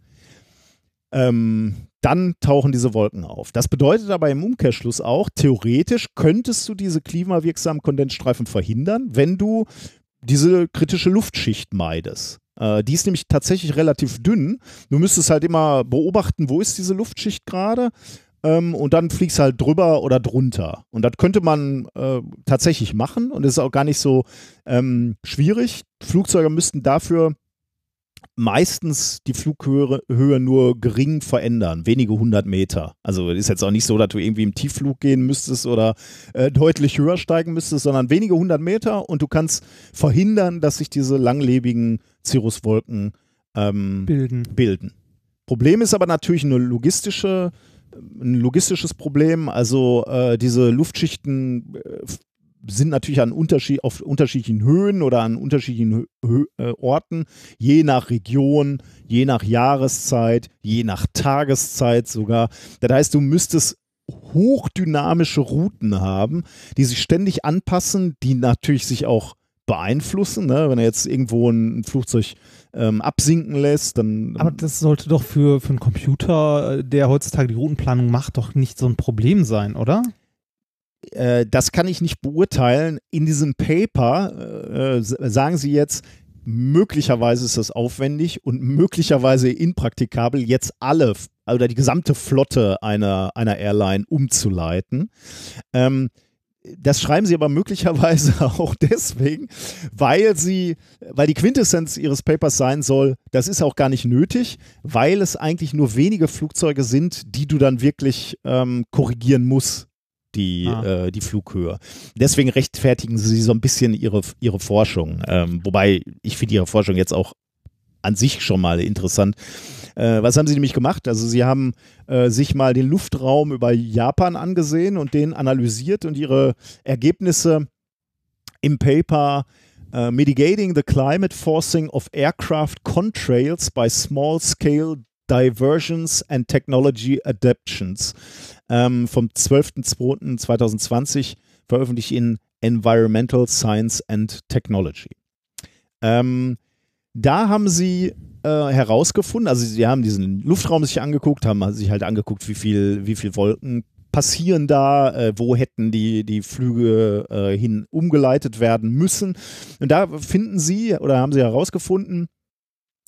Speaker 1: Ähm, dann tauchen diese Wolken auf. Das bedeutet aber im Umkehrschluss auch, theoretisch könntest du diese klimawirksamen Kondensstreifen verhindern, wenn du diese kritische Luftschicht meidest. Äh, die ist nämlich tatsächlich relativ dünn. Du müsstest halt immer beobachten, wo ist diese Luftschicht gerade. Ähm, und dann fliegst halt drüber oder drunter. Und das könnte man äh, tatsächlich machen und ist auch gar nicht so ähm, schwierig. Flugzeuge müssten dafür meistens die Flughöhe Höhe nur gering verändern, wenige hundert Meter. Also ist jetzt auch nicht so, dass du irgendwie im Tiefflug gehen müsstest oder äh, deutlich höher steigen müsstest, sondern wenige hundert Meter und du kannst verhindern, dass sich diese langlebigen Cirruswolken ähm, bilden. bilden. Problem ist aber natürlich eine logistische ein logistisches Problem. Also äh, diese Luftschichten äh, sind natürlich an Unterschied, auf unterschiedlichen Höhen oder an unterschiedlichen Hö äh, Orten, je nach Region, je nach Jahreszeit, je nach Tageszeit sogar. Das heißt, du müsstest hochdynamische Routen haben, die sich ständig anpassen, die natürlich sich auch beeinflussen. Ne? Wenn du jetzt irgendwo ein Flugzeug ähm, absinken lässt. Dann,
Speaker 2: Aber das sollte doch für, für einen Computer, äh, der heutzutage die Routenplanung macht, doch nicht so ein Problem sein, oder?
Speaker 1: Äh, das kann ich nicht beurteilen. In diesem Paper äh, sagen sie jetzt, möglicherweise ist das aufwendig und möglicherweise impraktikabel, jetzt alle oder die gesamte Flotte einer, einer Airline umzuleiten. Ähm, das schreiben sie aber möglicherweise auch deswegen, weil sie, weil die Quintessenz ihres Papers sein soll, das ist auch gar nicht nötig, weil es eigentlich nur wenige Flugzeuge sind, die du dann wirklich ähm, korrigieren musst die, ah. äh, die Flughöhe. Deswegen rechtfertigen sie so ein bisschen ihre, ihre Forschung. Ähm, wobei ich finde ihre Forschung jetzt auch an sich schon mal interessant. Äh, was haben sie nämlich gemacht? Also sie haben äh, sich mal den Luftraum über Japan angesehen und den analysiert und ihre Ergebnisse im Paper uh, Mitigating the Climate Forcing of Aircraft Contrails by Small Scale Diversions and Technology Adaptions ähm, vom 12.02.2020 veröffentlicht in Environmental Science and Technology. Ähm, da haben sie äh, herausgefunden, also sie haben diesen Luftraum sich angeguckt, haben sich halt angeguckt, wie viel, wie viel Wolken passieren da, äh, wo hätten die, die Flüge äh, hin umgeleitet werden müssen. Und da finden sie oder haben sie herausgefunden,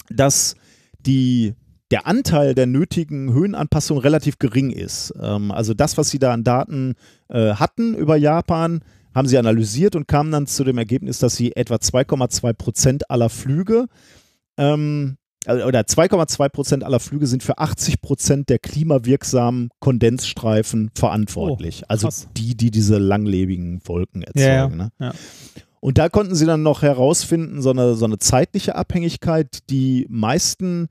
Speaker 1: dass die der Anteil der nötigen Höhenanpassung relativ gering ist. Ähm, also das, was sie da an Daten äh, hatten über Japan, haben sie analysiert und kamen dann zu dem Ergebnis, dass sie etwa 2,2 Prozent aller Flüge ähm, äh, oder 2,2 Prozent aller Flüge sind für 80 Prozent der klimawirksamen Kondensstreifen verantwortlich. Oh, also die, die diese langlebigen Wolken erzeugen. Ja, ja. Ne? Ja. Und da konnten sie dann noch herausfinden, so eine, so eine zeitliche Abhängigkeit. Die meisten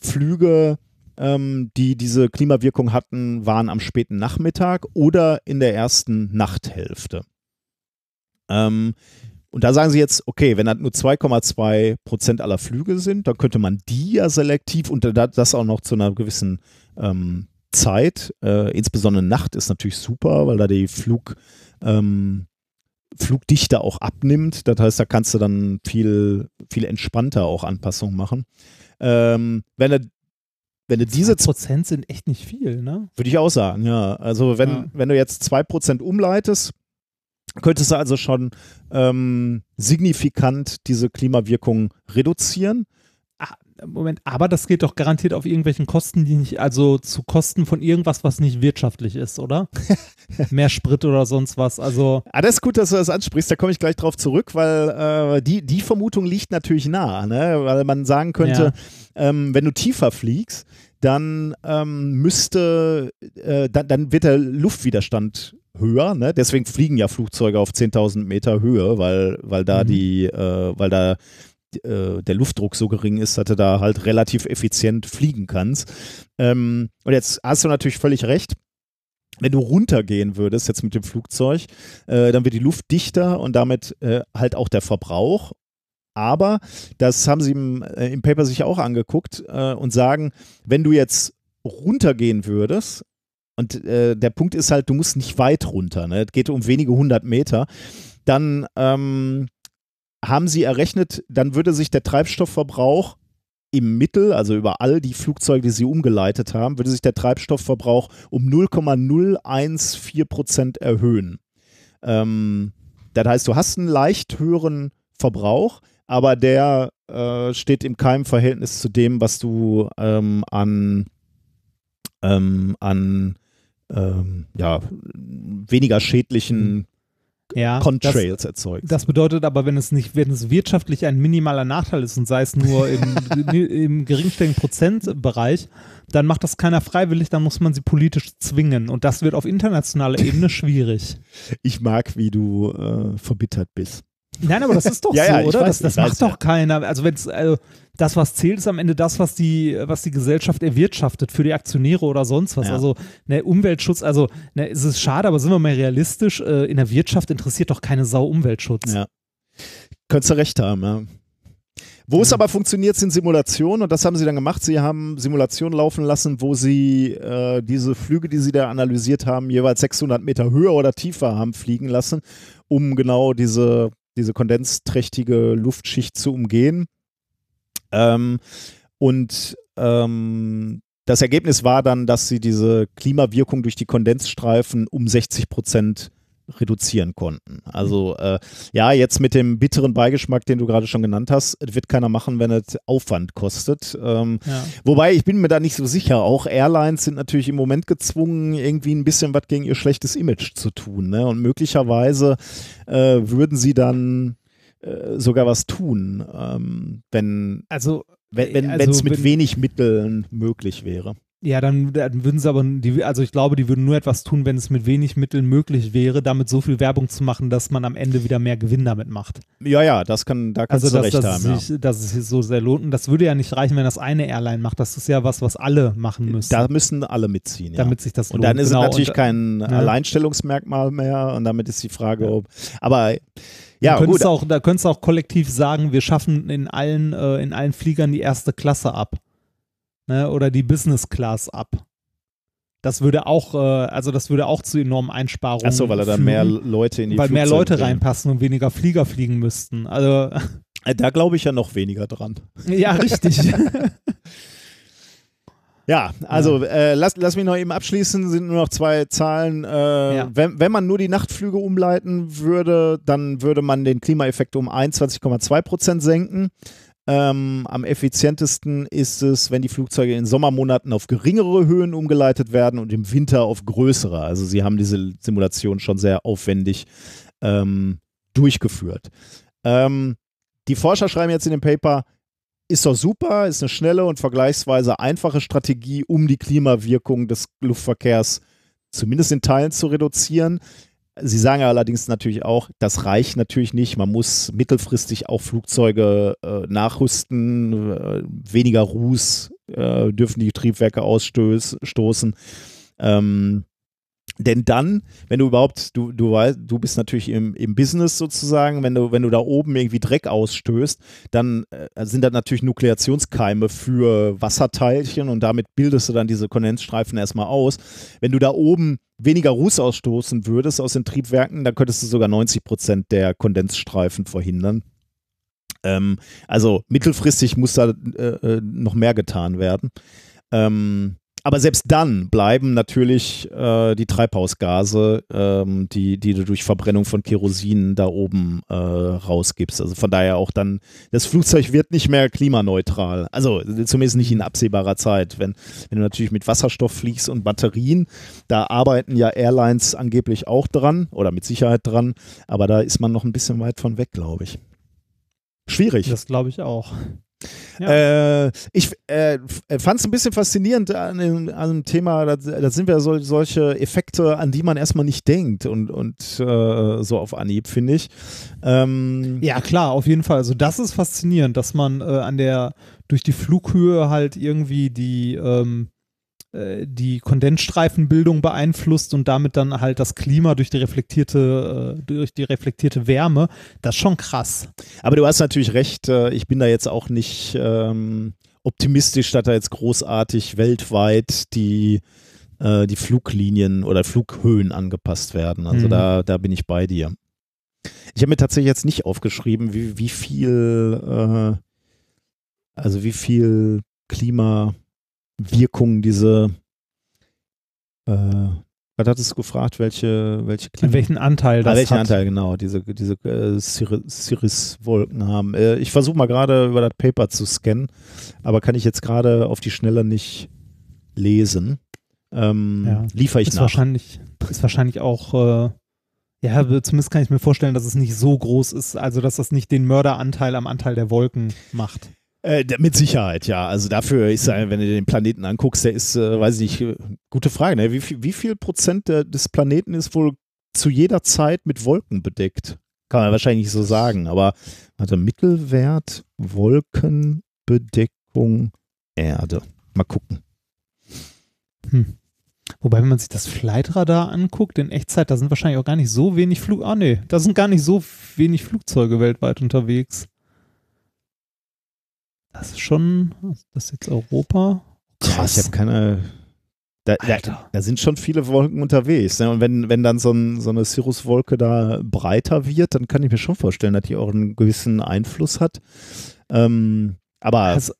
Speaker 1: Flüge, ähm, die diese Klimawirkung hatten, waren am späten Nachmittag oder in der ersten Nachthälfte. Ähm, und da sagen sie jetzt, okay, wenn das nur 2,2 Prozent aller Flüge sind, dann könnte man die ja selektiv und das auch noch zu einer gewissen ähm, Zeit, äh, insbesondere Nacht ist natürlich super, weil da die Flug, ähm, Flugdichte auch abnimmt. Das heißt, da kannst du dann viel, viel entspannter auch Anpassungen machen. Ähm, wenn er wenn du diese
Speaker 2: Prozent sind echt nicht viel, ne?
Speaker 1: Würde ich auch sagen, ja. Also wenn, ja. wenn du jetzt 2% umleitest, könntest du also schon ähm, signifikant diese Klimawirkung reduzieren.
Speaker 2: Moment, aber das geht doch garantiert auf irgendwelchen Kosten, die nicht, also zu Kosten von irgendwas, was nicht wirtschaftlich ist, oder? Mehr Sprit oder sonst was. Also.
Speaker 1: Ah, das ist gut, dass du das ansprichst, da komme ich gleich drauf zurück, weil äh, die, die Vermutung liegt natürlich nah, ne? Weil man sagen könnte, ja. ähm, wenn du tiefer fliegst, dann ähm, müsste, äh, dann, dann wird der Luftwiderstand höher, ne? Deswegen fliegen ja Flugzeuge auf 10.000 Meter Höhe, weil, weil da mhm. die, äh, weil da äh, der Luftdruck so gering ist, dass du da halt relativ effizient fliegen kannst. Ähm, und jetzt hast du natürlich völlig recht. Wenn du runtergehen würdest, jetzt mit dem Flugzeug, äh, dann wird die Luft dichter und damit äh, halt auch der Verbrauch. Aber das haben sie im, äh, im Paper sich auch angeguckt äh, und sagen, wenn du jetzt runtergehen würdest, und äh, der Punkt ist halt, du musst nicht weit runter, ne? es geht um wenige hundert Meter, dann ähm, haben sie errechnet, dann würde sich der Treibstoffverbrauch im Mittel, also über all die Flugzeuge, die sie umgeleitet haben, würde sich der Treibstoffverbrauch um 0,014 Prozent erhöhen. Ähm, das heißt, du hast einen leicht höheren Verbrauch, aber der äh, steht im keinem Verhältnis zu dem, was du ähm, an, ähm, an ähm, ja, weniger schädlichen
Speaker 2: ja,
Speaker 1: Contrails
Speaker 2: das,
Speaker 1: erzeugt.
Speaker 2: Das bedeutet aber, wenn es nicht, wenn es wirtschaftlich ein minimaler Nachteil ist und sei es nur im, im geringstelligen Prozentbereich, dann macht das keiner freiwillig, dann muss man sie politisch zwingen. Und das wird auf internationaler Ebene schwierig.
Speaker 1: Ich mag, wie du äh, verbittert bist.
Speaker 2: Nein, aber das ist doch ja, so, ja, oder? Weiß, das, das macht weiß, doch ja. keiner. Also wenn es also das, was zählt, ist am Ende das, was die, was die Gesellschaft erwirtschaftet für die Aktionäre oder sonst was. Also ne, Umweltschutz, also ne, es ist schade, aber sind wir mal realistisch, äh, in der Wirtschaft interessiert doch keine Sau Umweltschutz.
Speaker 1: Ja. Könntest du recht haben, ja. Wo es aber funktioniert, sind Simulationen und das haben sie dann gemacht. Sie haben Simulationen laufen lassen, wo sie äh, diese Flüge, die sie da analysiert haben, jeweils 600 Meter höher oder tiefer haben fliegen lassen, um genau diese diese kondensträchtige Luftschicht zu umgehen. Ähm, und ähm, das Ergebnis war dann, dass sie diese Klimawirkung durch die Kondensstreifen um 60 Prozent reduzieren konnten. Also äh, ja, jetzt mit dem bitteren Beigeschmack, den du gerade schon genannt hast, wird keiner machen, wenn es Aufwand kostet. Ähm,
Speaker 2: Ja.
Speaker 1: Wobei ich bin mir da nicht so sicher. Auch Airlines sind natürlich im Moment gezwungen, irgendwie ein bisschen was gegen ihr schlechtes Image zu tun. Ne? Und möglicherweise äh, würden sie dann äh, sogar was tun, ähm, wenn
Speaker 2: Also,
Speaker 1: wenn wenn
Speaker 2: Also
Speaker 1: es mit
Speaker 2: wenn-
Speaker 1: wenig Mitteln möglich wäre.
Speaker 2: ja, dann, dann würden sie aber, die, also ich glaube, die würden nur etwas tun, wenn es mit wenig Mitteln möglich wäre, damit so viel Werbung zu machen, dass man am Ende wieder mehr Gewinn damit macht.
Speaker 1: Ja, ja, das kann, da kannst
Speaker 2: Also,
Speaker 1: du
Speaker 2: dass,
Speaker 1: recht
Speaker 2: dass,
Speaker 1: haben.
Speaker 2: sich, dass es sich so sehr lohnt. Und das würde ja nicht reichen, wenn das eine Airline macht. Das ist ja was, was alle machen
Speaker 1: Ja.
Speaker 2: müssen,
Speaker 1: Da müssen alle mitziehen. Ja.
Speaker 2: damit sich das
Speaker 1: Und
Speaker 2: lohnt.
Speaker 1: dann ist
Speaker 2: Genau,
Speaker 1: es natürlich
Speaker 2: und,
Speaker 1: kein
Speaker 2: ja.
Speaker 1: Alleinstellungsmerkmal mehr und damit ist die Frage, ob. Aber
Speaker 2: Ja, könntest
Speaker 1: gut.
Speaker 2: Auch, da könntest du auch kollektiv sagen, wir schaffen in allen, äh, in allen Fliegern die erste Klasse ab. Ne? Oder die Business Class ab. Das würde auch, äh, also das würde auch zu enormen Einsparungen
Speaker 1: Achso, weil er dann
Speaker 2: führen,
Speaker 1: mehr Leute in die
Speaker 2: weil mehr
Speaker 1: Flugzeuge
Speaker 2: Leute
Speaker 1: bringen.
Speaker 2: reinpassen und weniger Flieger fliegen müssten. Also
Speaker 1: Äh, Da glaube ich ja noch weniger dran.
Speaker 2: ja, richtig.
Speaker 1: Ja, also Äh, lass, lass mich noch eben abschließen, sind nur noch zwei Zahlen. Äh,
Speaker 2: Ja.
Speaker 1: wenn, wenn man nur die Nachtflüge umleiten würde, dann würde man den Klimaeffekt um 21,2 Prozent senken. Ähm, am effizientesten ist es, wenn die Flugzeuge in Sommermonaten auf geringere Höhen umgeleitet werden und im Winter auf größere. Also sie haben diese Simulation schon sehr aufwendig ähm, durchgeführt. Ähm, die Forscher schreiben jetzt in dem Paper, ist doch super, ist eine schnelle und vergleichsweise einfache Strategie, um die Klimawirkung des Luftverkehrs zumindest in Teilen zu reduzieren. Sie sagen allerdings natürlich auch, das reicht natürlich nicht. Man muss mittelfristig auch Flugzeuge äh, nachrüsten. Äh, weniger Ruß äh, dürfen die Triebwerke ausstoßen. Ähm, denn dann, wenn du überhaupt, du, du weißt, du bist natürlich im, im Business sozusagen, wenn du, wenn du da oben irgendwie Dreck ausstößt, dann äh, sind das natürlich Nukleationskeime für Wasserteilchen und damit bildest du dann diese Kondensstreifen erstmal aus. Wenn du da oben weniger Ruß ausstoßen würdest aus den Triebwerken, dann könntest du sogar 90 Prozent der Kondensstreifen verhindern. Ähm, also mittelfristig muss da äh, äh, noch mehr getan werden. Ähm, aber selbst dann bleiben natürlich äh, die Treibhausgase, ähm, die, die du durch Verbrennung von Kerosin da oben äh, rausgibst. Also von daher auch dann, das Flugzeug wird nicht mehr klimaneutral. Also zumindest nicht in absehbarer Zeit. Wenn, wenn du natürlich mit Wasserstoff fliegst und Batterien, da arbeiten ja Airlines angeblich auch dran oder mit Sicherheit dran, aber da ist man noch ein bisschen weit von weg, glaube ich. Schwierig.
Speaker 2: das glaube ich auch. Ja.
Speaker 1: Äh, ich äh, fand es ein bisschen faszinierend an dem, an dem Thema, da, sind wir so, solche Effekte, an die man erstmal nicht denkt und, und äh, so auf Anhieb, finde ich. Ähm,
Speaker 2: Ja, klar, auf jeden Fall. Also das ist faszinierend, dass man äh, an der, durch die Flughöhe halt irgendwie die, ähm, äh, die Kondensstreifenbildung beeinflusst und damit dann halt das Klima durch die reflektierte, äh, durch die reflektierte Wärme. Das ist schon krass.
Speaker 1: Aber du hast natürlich recht, äh, ich bin da jetzt auch nicht ähm, optimistisch, dass da jetzt großartig weltweit die, äh, die Fluglinien oder Flughöhen angepasst werden. Also
Speaker 2: Mhm.
Speaker 1: da, da bin ich bei dir. Ich habe mir tatsächlich jetzt nicht aufgeschrieben, wie, wie viel, äh, also wie viel Klimawirkung diese, äh, was hattest du gefragt, welche, welche Klima
Speaker 2: Welchen Anteil das
Speaker 1: ah, welchen
Speaker 2: hat.
Speaker 1: Anteil, genau, diese, diese äh, Cirrus- Cirrus-Wolken haben. Äh, ich versuche mal gerade über das Paper zu scannen, aber kann ich jetzt gerade auf die Schnelle nicht lesen. Ähm,
Speaker 2: Ja.
Speaker 1: Liefere ich
Speaker 2: ist
Speaker 1: nach.
Speaker 2: wahrscheinlich, ist wahrscheinlich auch, äh, ja, zumindest kann ich mir vorstellen, dass es nicht so groß ist, also dass das nicht den Mörderanteil am Anteil der Wolken macht.
Speaker 1: Äh, mit Sicherheit, ja. Also dafür ist wenn du den Planeten anguckst, der ist, äh, weiß ich nicht, äh, gute Frage, ne? wie, viel, wie viel Prozent der, des Planeten ist wohl zu jeder Zeit mit Wolken bedeckt? Kann man wahrscheinlich nicht so sagen, aber warte, Mittelwert Wolkenbedeckung Erde. Mal gucken.
Speaker 2: Hm. Wobei, wenn man sich das Flightradar anguckt, in Echtzeit, da sind wahrscheinlich auch gar nicht so wenig Flug. Ah, nee, da sind gar nicht so wenig Flugzeuge weltweit unterwegs. Das ist schon, das ist jetzt Europa.
Speaker 1: Krass. Ich habe keine. Da, da, da sind schon viele Wolken unterwegs. Ne? Und wenn, wenn dann so, ein, so eine Cirruswolke da breiter wird, dann kann ich mir schon vorstellen, dass die auch einen gewissen Einfluss hat. Ähm, Aber
Speaker 2: Hast,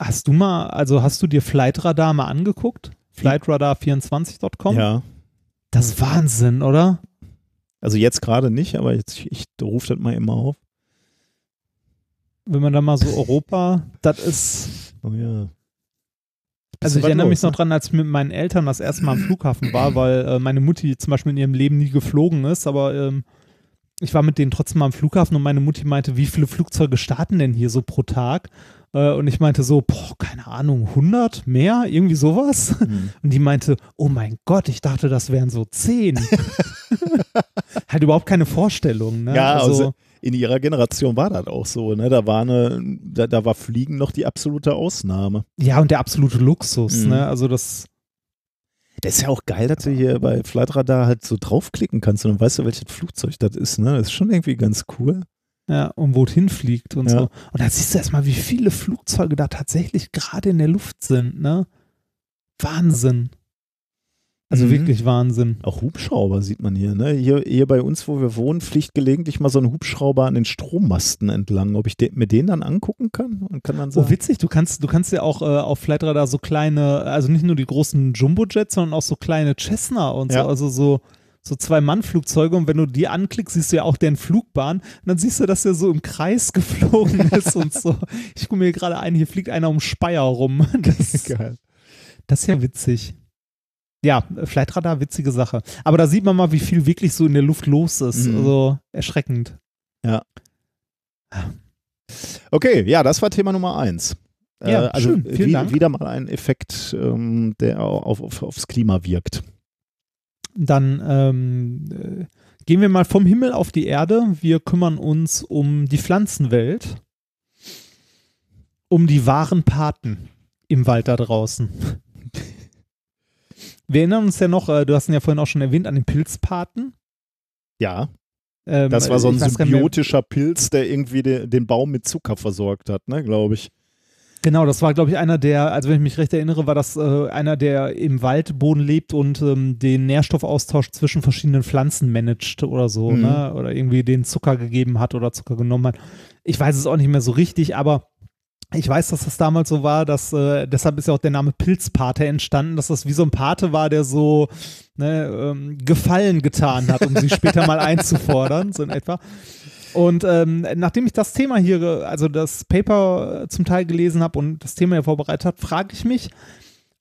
Speaker 2: hast du mal, also hast du dir Flightradar mal angeguckt? Flightradar24.com?
Speaker 1: ja,
Speaker 2: Das ist Wahnsinn, oder?
Speaker 1: also jetzt gerade nicht, aber jetzt, ich rufe das mal immer auf.
Speaker 2: Wenn man da mal so Europa, das ist.
Speaker 1: Oh ja.
Speaker 2: Also ich erinnere mich
Speaker 1: los,
Speaker 2: noch
Speaker 1: ne?
Speaker 2: dran, als ich mit meinen Eltern das erste Mal am Flughafen war, weil äh, meine Mutti zum Beispiel in ihrem Leben nie geflogen ist, aber ähm, ich war mit denen trotzdem mal am Flughafen und meine Mutti meinte, wie viele Flugzeuge starten denn hier so pro Tag? Äh, und ich meinte so, boah, keine Ahnung, 100, mehr, irgendwie sowas.
Speaker 1: Hm.
Speaker 2: Und die meinte, oh mein Gott, ich dachte, das wären so 10. halt überhaupt keine Vorstellung. Ne?
Speaker 1: Ja,
Speaker 2: also,
Speaker 1: also in ihrer Generation war das auch so, ne? Da war eine, da, da war Fliegen noch die absolute Ausnahme.
Speaker 2: ja, und der absolute Luxus.
Speaker 1: Mhm.
Speaker 2: Ne? Also das,
Speaker 1: Das ist ja auch geil, dass du hier bei Flightradar halt so draufklicken kannst und dann weißt du, welches Flugzeug das ist, ne? Das ist schon irgendwie ganz cool.
Speaker 2: Ja, und wo es hinfliegt und
Speaker 1: Ja.
Speaker 2: so. Und da siehst du erstmal, wie viele Flugzeuge da tatsächlich gerade in der Luft sind, ne? Wahnsinn. Also
Speaker 1: Mhm.
Speaker 2: wirklich Wahnsinn.
Speaker 1: Auch Hubschrauber sieht man hier, ne? Hier, hier bei uns, wo wir wohnen, fliegt gelegentlich mal so ein Hubschrauber an den Strommasten entlang. Ob ich den, mir den dann angucken kann und kann dann sagen,
Speaker 2: Oh, witzig, du kannst, du kannst ja auch äh, auf Flightradar so kleine, also nicht nur die großen Jumbo-Jets, sondern auch so kleine Cessna und so,
Speaker 1: Ja.
Speaker 2: also so, so Zwei-Mann-Flugzeuge und wenn du die anklickst, siehst du ja auch deren Flugbahn und dann siehst du, dass der so im Kreis geflogen ist und so. Ich gucke mir gerade ein, hier fliegt einer um Speyer rum. Das,
Speaker 1: geil.
Speaker 2: Das ist ja witzig. Ja, Flightradar, witzige Sache. Aber da sieht man mal, wie viel wirklich so in der Luft los ist.
Speaker 1: Mhm.
Speaker 2: Also erschreckend.
Speaker 1: Okay, ja, das war Thema Nummer eins.
Speaker 2: Ja,
Speaker 1: äh, also
Speaker 2: schön, vielen
Speaker 1: wie,
Speaker 2: Dank.
Speaker 1: wieder mal ein Effekt, ähm, der auf, auf, aufs Klima wirkt.
Speaker 2: Dann ähm, äh, gehen wir mal vom Himmel auf die Erde. Wir kümmern uns um die Pflanzenwelt. Um die wahren Paten im Wald da draußen. Wir erinnern uns ja noch, äh, du hast ihn ja vorhin auch schon erwähnt, an den Pilzpaten.
Speaker 1: Ja,
Speaker 2: Ähm,
Speaker 1: das war so ein
Speaker 2: nicht mehr-
Speaker 1: symbiotischer Pilz, der irgendwie de, den Baum mit Zucker versorgt hat, ne, glaube ich.
Speaker 2: Genau, das war, glaube ich, einer der, also wenn ich mich recht erinnere, war das äh, einer, der im Waldboden lebt und ähm, den Nährstoffaustausch zwischen verschiedenen Pflanzen managt oder so,
Speaker 1: Mhm.
Speaker 2: ne? Oder irgendwie den Zucker gegeben hat oder Zucker genommen hat. Ich weiß es auch nicht mehr so richtig, aber ich weiß, dass das damals so war, dass äh, deshalb ist ja auch der Name Pilzpate entstanden, dass das wie so ein Pate war, der so ne, ähm, Gefallen getan hat, um sie später mal einzufordern, so in etwa. Und ähm, nachdem ich das Thema hier, also das Paper äh, zum Teil gelesen habe und das Thema hier vorbereitet habe, frage ich mich,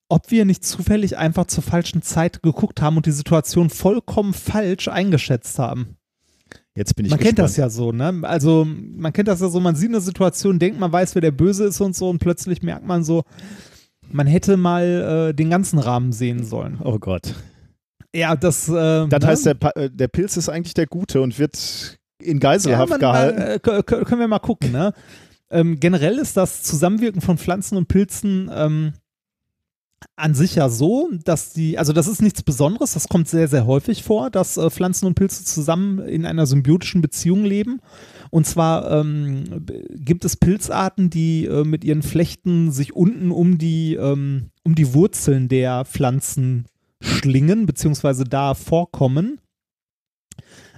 Speaker 2: ob wir nicht zufällig einfach zur falschen Zeit geguckt haben und die Situation vollkommen falsch eingeschätzt haben.
Speaker 1: Jetzt bin ich
Speaker 2: Man kennt
Speaker 1: gespannt.
Speaker 2: das ja so, ne? Also man kennt das ja so, man sieht eine Situation, denkt, man weiß, wer der Böse ist und so und plötzlich merkt man so, man hätte mal äh, den ganzen Rahmen sehen sollen.
Speaker 1: Oh Gott.
Speaker 2: Ja, das. Äh,
Speaker 1: Das
Speaker 2: ne?
Speaker 1: heißt, der, Pa- äh, der Pilz ist eigentlich der Gute und wird in Geiselhaft
Speaker 2: man-
Speaker 1: gehalten.
Speaker 2: man, äh, können wir mal gucken, ne? Ähm, generell ist das Zusammenwirken von Pflanzen und Pilzen ähm, an sich ja so, dass die, also das ist nichts Besonderes, das kommt sehr, sehr häufig vor, dass äh, Pflanzen und Pilze zusammen in einer symbiotischen Beziehung leben. Und zwar ähm, gibt es Pilzarten, die äh, mit ihren Flechten sich unten um die, ähm, um die Wurzeln der Pflanzen schlingen, beziehungsweise da vorkommen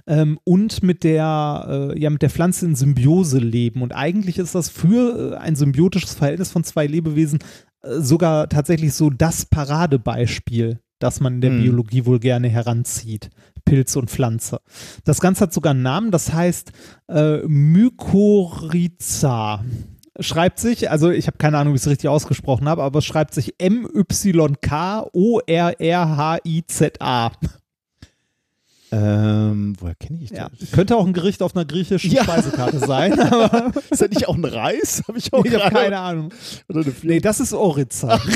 Speaker 2: ähm, und mit der, äh, ja, mit der Pflanze in Symbiose leben. Und eigentlich ist das für äh, ein symbiotisches Verhältnis von zwei Lebewesen sogar tatsächlich so das Paradebeispiel, das man in der
Speaker 1: Hm.
Speaker 2: Biologie wohl gerne heranzieht. Pilz und Pflanze. Das Ganze hat sogar einen Namen, das heißt äh, Mykorrhiza. Schreibt sich, also ich habe keine Ahnung, wie ich es richtig ausgesprochen habe, aber es schreibt sich M-Y-K-O-R-R-H-I-Z-A.
Speaker 1: Ähm, woher kenne ich das?
Speaker 2: Ja, könnte auch ein Gericht auf einer griechischen
Speaker 1: Ja.
Speaker 2: Speisekarte sein, aber
Speaker 1: Ist das nicht auch ein Reis? Habe ich auch
Speaker 2: ich habe
Speaker 1: gerade-
Speaker 2: keine Ahnung.
Speaker 1: Oder eine
Speaker 2: Nee, das ist Oriza.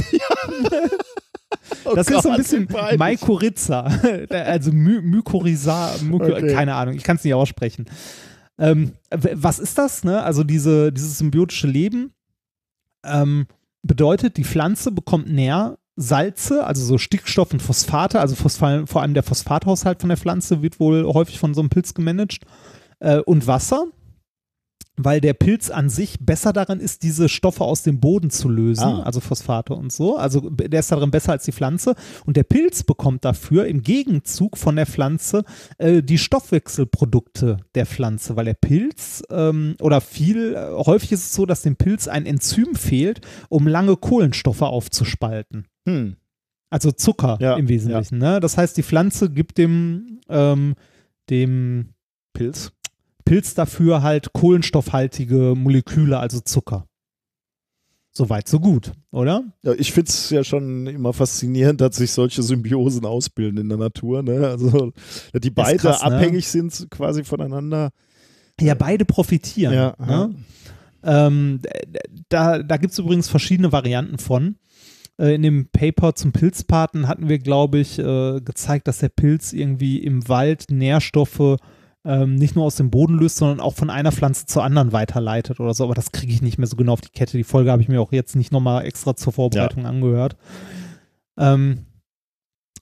Speaker 1: Oh
Speaker 2: Das ist so ein
Speaker 1: Gott,
Speaker 2: bisschen. Maikoriza. Also My Mykorrhiza, Myko
Speaker 1: Okay.
Speaker 2: keine Ahnung, ich kann es nicht aussprechen. Ähm, was ist das? Ne? Also diese, dieses symbiotische Leben ähm, bedeutet, die Pflanze bekommt Nährsalze, also so Stickstoff und Phosphate, also Phosphal, vor allem der Phosphathaushalt von der Pflanze wird wohl häufig von so einem Pilz gemanagt, äh, und Wasser. weil der Pilz an sich besser darin ist, diese Stoffe aus dem Boden zu lösen,
Speaker 1: Ah.
Speaker 2: also Phosphate und so. Also der ist darin besser als die Pflanze. Und der Pilz bekommt dafür im Gegenzug von der Pflanze äh, die Stoffwechselprodukte der Pflanze, weil der Pilz ähm, oder viel, äh, häufig ist es so, dass dem Pilz ein Enzym fehlt, um lange Kohlenstoffe aufzuspalten.
Speaker 1: Hm.
Speaker 2: Also Zucker
Speaker 1: Ja,
Speaker 2: im Wesentlichen. Ne? Das heißt, die Pflanze gibt dem, ähm, dem
Speaker 1: Pilz.
Speaker 2: Pilz dafür halt kohlenstoffhaltige Moleküle, also Zucker. Soweit, so gut, oder?
Speaker 1: Ja, ich finde es ja schon immer faszinierend, dass sich solche Symbiosen ausbilden in der Natur. Ne? Also, die beide
Speaker 2: krass, ne?
Speaker 1: abhängig sind quasi voneinander.
Speaker 2: Ja, beide profitieren.
Speaker 1: Ja,
Speaker 2: ne? ähm, da da gibt es übrigens verschiedene Varianten von. Äh, In dem Paper zum Pilzpaten hatten wir, glaube ich, äh, gezeigt, dass der Pilz irgendwie im Wald Nährstoffe ähm, nicht nur aus dem Boden löst, sondern auch von einer Pflanze zur anderen weiterleitet oder so. Aber das kriege ich nicht mehr so genau auf die Kette. Die Folge habe ich mir auch jetzt nicht nochmal extra zur Vorbereitung angehört. Ähm,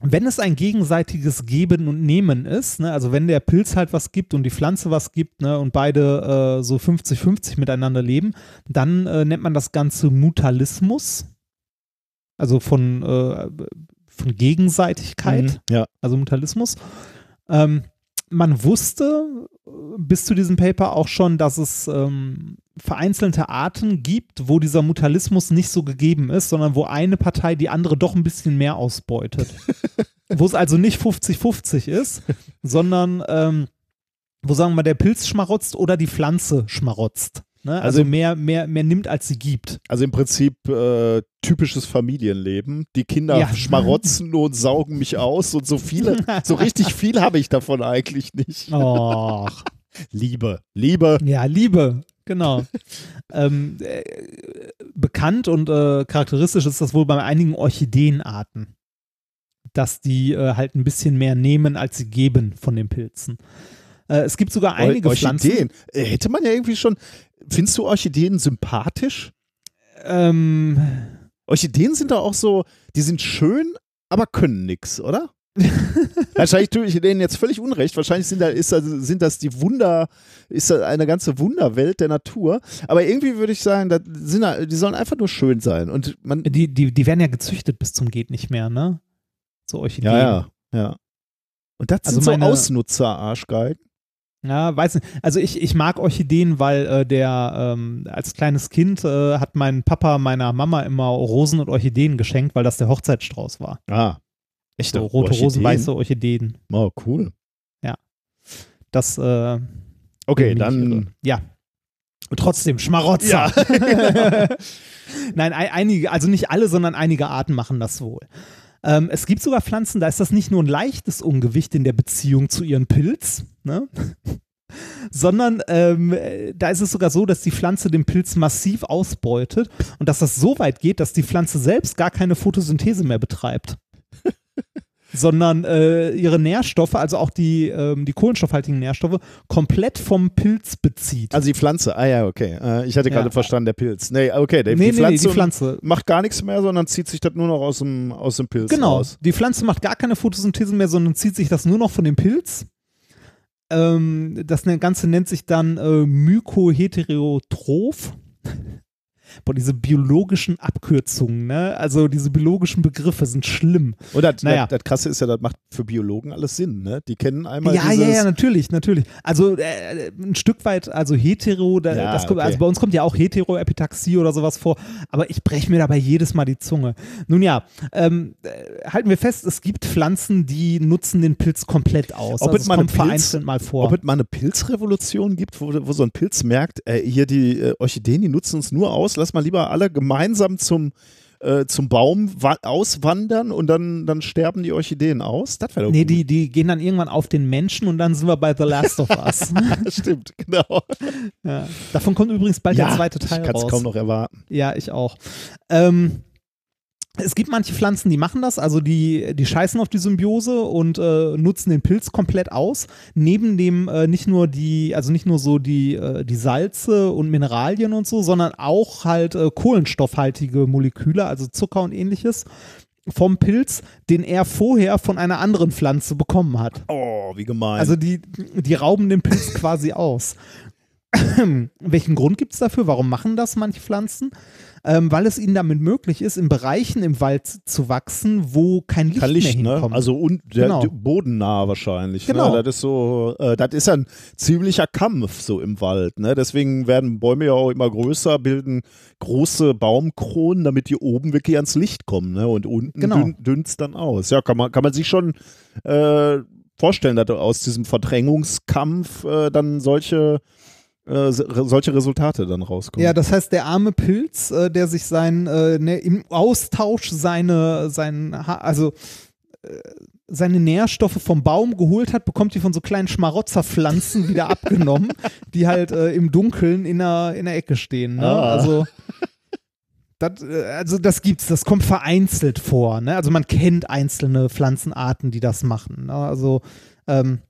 Speaker 2: wenn es ein gegenseitiges Geben und Nehmen ist, ne, also wenn der Pilz halt was gibt und die Pflanze was gibt ne, und beide äh, so 50-50 miteinander leben, dann äh, nennt man das Ganze Mutalismus. Also von, äh, von Gegenseitigkeit
Speaker 1: Mhm. Ja.
Speaker 2: also Mutalismus. Ähm, man wusste äh, bis zu diesem Paper auch schon, dass es ähm, vereinzelte Arten gibt, wo dieser Mutalismus nicht so gegeben ist, sondern wo eine Partei die andere doch ein bisschen mehr ausbeutet. wo es also nicht 50-50 ist, sondern ähm, wo sagen wir mal, der Pilz schmarotzt oder die Pflanze schmarotzt. Ne? Also,
Speaker 1: Also-
Speaker 2: mehr, mehr, mehr nimmt, als sie gibt.
Speaker 1: Also im Prinzip äh, typisches Familienleben. Die Kinder
Speaker 2: Ja.
Speaker 1: schmarotzen und saugen mich aus und so viele, so richtig viel habe ich davon eigentlich nicht.
Speaker 2: Och.
Speaker 1: Liebe, Liebe.
Speaker 2: Ja, Liebe, genau. ähm, äh, bekannt und äh, charakteristisch ist das wohl bei einigen Orchideenarten, dass die äh, halt ein bisschen mehr nehmen, als sie geben von den Pilzen. Äh, es gibt sogar einige Pflanzen.
Speaker 1: Orchideen. Äh, Hätte man ja irgendwie schon. Findest du Orchideen sympathisch?
Speaker 2: Ähm,
Speaker 1: Orchideen sind doch auch so, die sind schön, aber können nix, oder? Wahrscheinlich tue ich denen jetzt völlig unrecht. Wahrscheinlich sind, da, ist das, sind das die Wunder, ist das eine ganze Wunderwelt der Natur. Aber irgendwie würde ich sagen, sind, da- die sollen einfach nur schön sein. Und man.
Speaker 2: die, die, die werden ja gezüchtet bis zum geht nicht mehr, ne? So Orchideen.
Speaker 1: Ja, ja, ja. Und das
Speaker 2: Also
Speaker 1: sind so
Speaker 2: meine-
Speaker 1: Ausnutzer-Arschgeigen.
Speaker 2: Ja, weiß nicht. Also ich, ich mag Orchideen, weil äh, der ähm, als kleines Kind äh, hat mein Papa meiner Mama immer Rosen und Orchideen geschenkt, weil das der Hochzeitsstrauß war.
Speaker 1: Ah. Echte
Speaker 2: So rote
Speaker 1: Orchideen?
Speaker 2: Rosen, weiße Orchideen.
Speaker 1: Oh, cool.
Speaker 2: Das äh,
Speaker 1: Okay,
Speaker 2: ich irre.
Speaker 1: dann.
Speaker 2: Ja. Und trotzdem, Schmarotzer. Nein, ei- einige, also nicht alle, sondern einige Arten machen das wohl. Ähm, es gibt sogar Pflanzen, da ist das nicht nur ein leichtes Ungewicht in der Beziehung zu ihren Pilz, ne? sondern ähm, äh, da ist es sogar so, dass die Pflanze den Pilz massiv ausbeutet und dass das so weit geht, dass die Pflanze selbst gar keine Photosynthese mehr betreibt. Sondern äh, ihre Nährstoffe, also auch die, ähm, die kohlenstoffhaltigen Nährstoffe, komplett vom Pilz bezieht.
Speaker 1: Also die Pflanze. Ah ja, okay. Äh, ich hatte
Speaker 2: Ja.
Speaker 1: gerade verstanden, der Pilz. Nee, okay, der,
Speaker 2: nee,
Speaker 1: die,
Speaker 2: nee,
Speaker 1: Pflanze
Speaker 2: die Pflanze.
Speaker 1: macht gar nichts mehr, sondern zieht sich das nur noch aus dem, aus dem Pilz
Speaker 2: Genau.
Speaker 1: raus.
Speaker 2: Die Pflanze macht gar keine Photosynthese mehr, sondern zieht sich das nur noch von dem Pilz. Ähm, das Ganze nennt sich dann äh, Mykoheterotroph. Boah, diese biologischen Abkürzungen, ne? Also diese biologischen Begriffe sind schlimm.
Speaker 1: Und das,
Speaker 2: Naja.
Speaker 1: das, das Krasse ist ja, das macht für Biologen alles Sinn, ne? Die kennen einmal
Speaker 2: Ja,
Speaker 1: dieses,
Speaker 2: ja, ja, natürlich, natürlich. Also äh, ein Stück weit, also hetero, da,
Speaker 1: Ja,
Speaker 2: kommt,
Speaker 1: okay.
Speaker 2: also bei uns kommt ja auch Heteroepitaxie oder sowas vor, aber ich breche mir dabei jedes Mal die Zunge. Nun ja, ähm, äh, halten wir fest, es gibt Pflanzen, die nutzen den Pilz komplett aus.
Speaker 1: Ob
Speaker 2: also
Speaker 1: es
Speaker 2: kommt
Speaker 1: Pilz-
Speaker 2: vereinzelt mal vor.
Speaker 1: Ob es mal eine Pilzrevolution gibt, wo, wo so ein Pilz merkt, äh, hier die äh, Orchideen, die nutzen uns nur aus, lass mal lieber alle gemeinsam zum, äh, zum Baum wa- auswandern und dann, dann sterben die Orchideen aus. Das wäre doch
Speaker 2: nee,
Speaker 1: gut.
Speaker 2: die, die gehen dann irgendwann auf den Menschen und dann sind wir bei The Last of Us.
Speaker 1: Stimmt, genau.
Speaker 2: ja. Davon kommt übrigens bald der zweite Teil
Speaker 1: ich kann es
Speaker 2: raus.
Speaker 1: kaum noch erwarten.
Speaker 2: Ja, ich auch. Ähm, es gibt manche Pflanzen, die machen das, also die, die scheißen auf die Symbiose und äh, nutzen den Pilz komplett aus. Neben dem äh, nicht nur die, also nicht nur so die, äh, die Salze und Mineralien und so, sondern auch halt äh, kohlenstoffhaltige Moleküle, also Zucker und ähnliches vom Pilz, den er vorher von einer anderen Pflanze bekommen hat.
Speaker 1: Oh, wie gemein.
Speaker 2: Also die, die rauben den Pilz quasi aus. Welchen Grund gibt es dafür? Warum machen das manche Pflanzen? Ähm, weil es ihnen damit möglich ist, in Bereichen im Wald zu wachsen, wo kein Licht,
Speaker 1: Kein Licht,
Speaker 2: mehr
Speaker 1: ne?
Speaker 2: hinkommt.
Speaker 1: Also und der,
Speaker 2: Genau.
Speaker 1: bodennah wahrscheinlich.
Speaker 2: Genau.
Speaker 1: Ne? Das ist so, äh, das ist ein ziemlicher Kampf so im Wald. Ne? Deswegen werden Bäume ja auch immer größer, bilden große Baumkronen, damit die oben wirklich ans Licht kommen. Ne? Und unten
Speaker 2: Genau.
Speaker 1: dünn, dünn's dann aus. Ja, kann man, kann man sich schon äh, vorstellen, dass aus diesem Verdrängungskampf äh, dann solche, äh, solche Resultate dann rauskommen.
Speaker 2: Ja, das heißt, der arme Pilz, äh, der sich sein, äh, ne, im Austausch seine, sein, Ha- also äh, seine Nährstoffe vom Baum geholt hat, bekommt die von so kleinen Schmarotzerpflanzen wieder abgenommen, die halt äh, im Dunkeln in der, in der Ecke stehen. Ne?
Speaker 1: Ah.
Speaker 2: Also, das, also das gibt's, das kommt vereinzelt vor. Ne? Also man kennt einzelne Pflanzenarten, die das machen. Ne? Also ähm,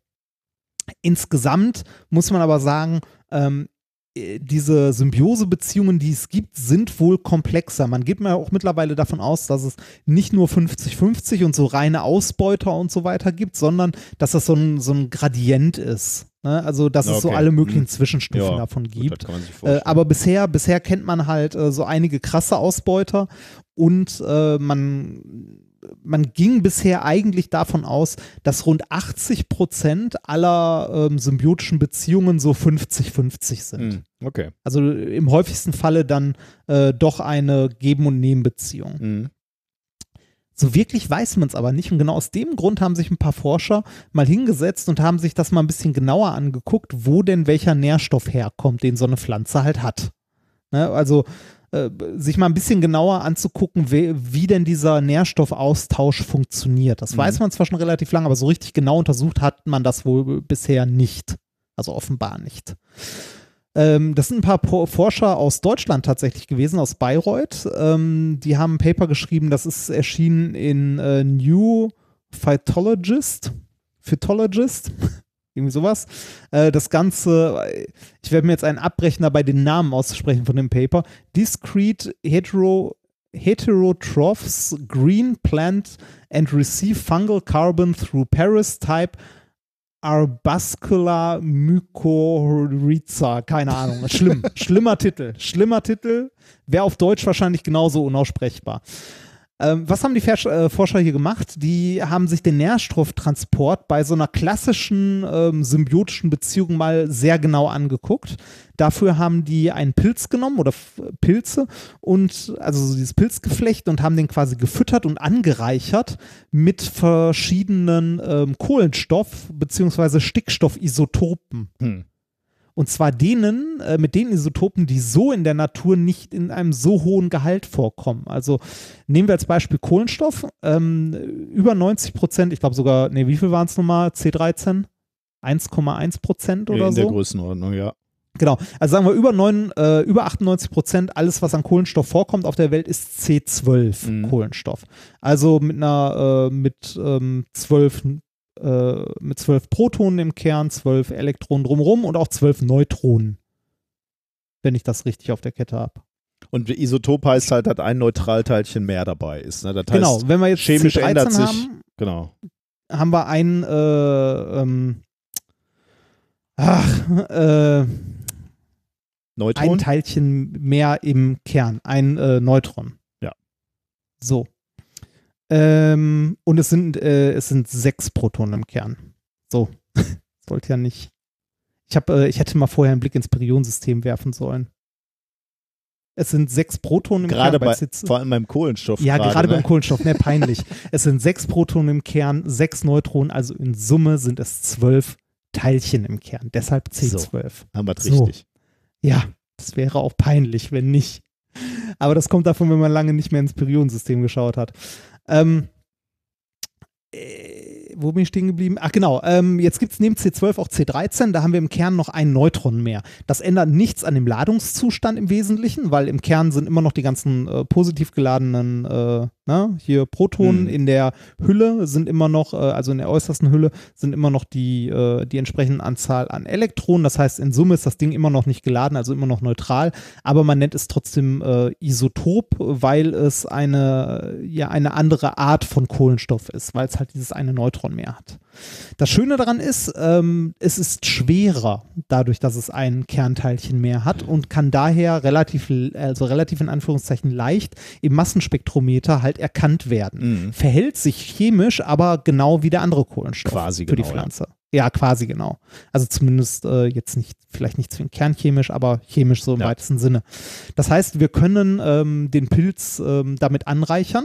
Speaker 2: insgesamt muss man aber sagen, ähm, äh, diese Symbiose-Beziehungen, die es gibt, sind wohl komplexer. Man geht mal auch mittlerweile davon aus, dass es nicht nur 50-50 und so reine Ausbeuter und so weiter gibt, sondern dass das so ein, so ein Gradient ist. Ne? Also, dass es so
Speaker 1: Okay.
Speaker 2: alle möglichen
Speaker 1: Mhm.
Speaker 2: Zwischenstufen
Speaker 1: Ja,
Speaker 2: davon
Speaker 1: Gut,
Speaker 2: gibt.
Speaker 1: sich
Speaker 2: Äh, aber bisher, bisher kennt man halt äh, so einige krasse Ausbeuter und äh, man, man ging bisher eigentlich davon aus, dass rund 80 Prozent aller ähm, symbiotischen Beziehungen so 50-50 sind.
Speaker 1: Hm, okay.
Speaker 2: Also im häufigsten Falle dann äh, doch eine Geben- und Nehmen-Beziehung.
Speaker 1: Hm.
Speaker 2: So wirklich weiß man es aber nicht. Und genau aus dem Grund haben sich ein paar Forscher mal hingesetzt und haben sich das mal ein bisschen genauer angeguckt, wo denn welcher Nährstoff herkommt, den so eine Pflanze halt hat. Ne? Also äh, sich mal ein bisschen genauer anzugucken, wie, wie denn dieser Nährstoffaustausch funktioniert. Das
Speaker 1: Mhm.
Speaker 2: weiß man zwar schon relativ lange, aber so richtig genau untersucht hat man das wohl bisher nicht. Also offenbar nicht. Ähm, das sind ein paar Po- Forscher aus Deutschland tatsächlich gewesen, aus Bayreuth. Ähm, die haben ein Paper geschrieben, das ist erschienen in äh, New Phytologist. Phytologist. Irgendwie sowas. Äh, das Ganze, ich werde mir jetzt einen abbrechen, dabei den Namen auszusprechen von dem Paper. Discrete Hetero Heterotrophs green plant and receive fungal carbon through Paris type Arbuscular mycorrhiza. Keine Ahnung. Schlimm. Schlimmer Titel. Schlimmer Titel. Wäre auf Deutsch wahrscheinlich genauso unaussprechbar. Ähm, was haben die Vers äh, Forscher hier gemacht? Die haben sich den Nährstofftransport bei so einer klassischen ähm, symbiotischen Beziehung mal sehr genau angeguckt. Dafür haben die einen Pilz genommen oder F Pilze und also so dieses Pilzgeflecht und haben den quasi gefüttert und angereichert mit verschiedenen ähm, Kohlenstoff- bzw. Stickstoffisotopen.
Speaker 1: Hm.
Speaker 2: Und zwar denen, äh, mit den Isotopen, die so in der Natur nicht in einem so hohen Gehalt vorkommen. Also nehmen wir als Beispiel Kohlenstoff. Ähm, über 90 Prozent, ich glaube sogar, nee, wie viel waren es nochmal? C13? 1,1 Prozent oder
Speaker 1: in
Speaker 2: so?
Speaker 1: der Größenordnung, ja.
Speaker 2: Genau. Also sagen wir über, 9, äh, über 98 Prozent, alles, was an Kohlenstoff vorkommt auf der Welt, ist C12
Speaker 1: Mhm.
Speaker 2: Kohlenstoff. Also mit einer, äh, mit ähm, 12 äh, mit zwölf Protonen im Kern, zwölf Elektronen drumherum und auch zwölf Neutronen. Wenn ich das richtig auf der Kette habe.
Speaker 1: Und Isotop heißt halt, dass ein Neutralteilchen mehr dabei ist. Ne? Das heißt,
Speaker 2: Genau, wenn wir jetzt
Speaker 1: chemisch
Speaker 2: C13
Speaker 1: ändert sich-
Speaker 2: haben,
Speaker 1: Genau.
Speaker 2: haben wir ein äh, ähm, ach, äh, ein
Speaker 1: Neutron?
Speaker 2: Teilchen mehr im Kern, ein äh, Neutron.
Speaker 1: Ja.
Speaker 2: So. Ähm, und es sind, äh, es sind sechs Protonen im Kern. So. Sollte ja nicht. Ich, hab, äh, ich hätte mal vorher einen Blick ins Periodensystem werfen sollen. Es sind sechs Protonen im
Speaker 1: Gerade
Speaker 2: Kern.
Speaker 1: bei,
Speaker 2: C-
Speaker 1: vor allem beim Kohlenstoff.
Speaker 2: ja, gerade
Speaker 1: ne?
Speaker 2: beim Kohlenstoff, ne, peinlich. es sind sechs Protonen im Kern, sechs Neutronen, also in Summe sind es zwölf Teilchen im Kern. Deshalb C12.
Speaker 1: Haben wir
Speaker 2: So.
Speaker 1: richtig.
Speaker 2: Ja, das wäre auch peinlich, wenn nicht. Aber das kommt davon, wenn man lange nicht mehr ins Periodensystem geschaut hat. Ähm, äh, wo bin ich stehen geblieben? Ach genau, ähm, jetzt gibt es neben C12 auch C13, da haben wir im Kern noch ein Neutron mehr. Das ändert nichts an dem Ladungszustand im Wesentlichen, weil im Kern sind immer noch die ganzen äh, positiv geladenen äh, ne, hier Protonen
Speaker 1: Hm.
Speaker 2: in der Hülle sind immer noch, äh, also in der äußersten Hülle sind immer noch die, äh, die entsprechende Anzahl an Elektronen. Das heißt, in Summe ist das Ding immer noch nicht geladen, also immer noch neutral, aber man nennt es trotzdem äh, Isotop, weil es eine, ja, eine andere Art von Kohlenstoff ist, weil es halt dieses eine Neutron mehr hat. Das Schöne daran ist, ähm, es ist schwerer, dadurch, dass es ein Kernteilchen mehr hat und kann daher relativ, also relativ in Anführungszeichen leicht im Massenspektrometer halt erkannt werden.
Speaker 1: Mhm.
Speaker 2: Verhält sich chemisch aber genau wie der andere Kohlenstoff
Speaker 1: Quasi
Speaker 2: für die
Speaker 1: genau, ja.
Speaker 2: Pflanze. Ja. quasi genau. Also zumindest äh, jetzt nicht, vielleicht nicht zwingend kernchemisch, aber chemisch so im
Speaker 1: Ja.
Speaker 2: weitesten Sinne. Das heißt, wir können ähm, den Pilz ähm, damit anreichern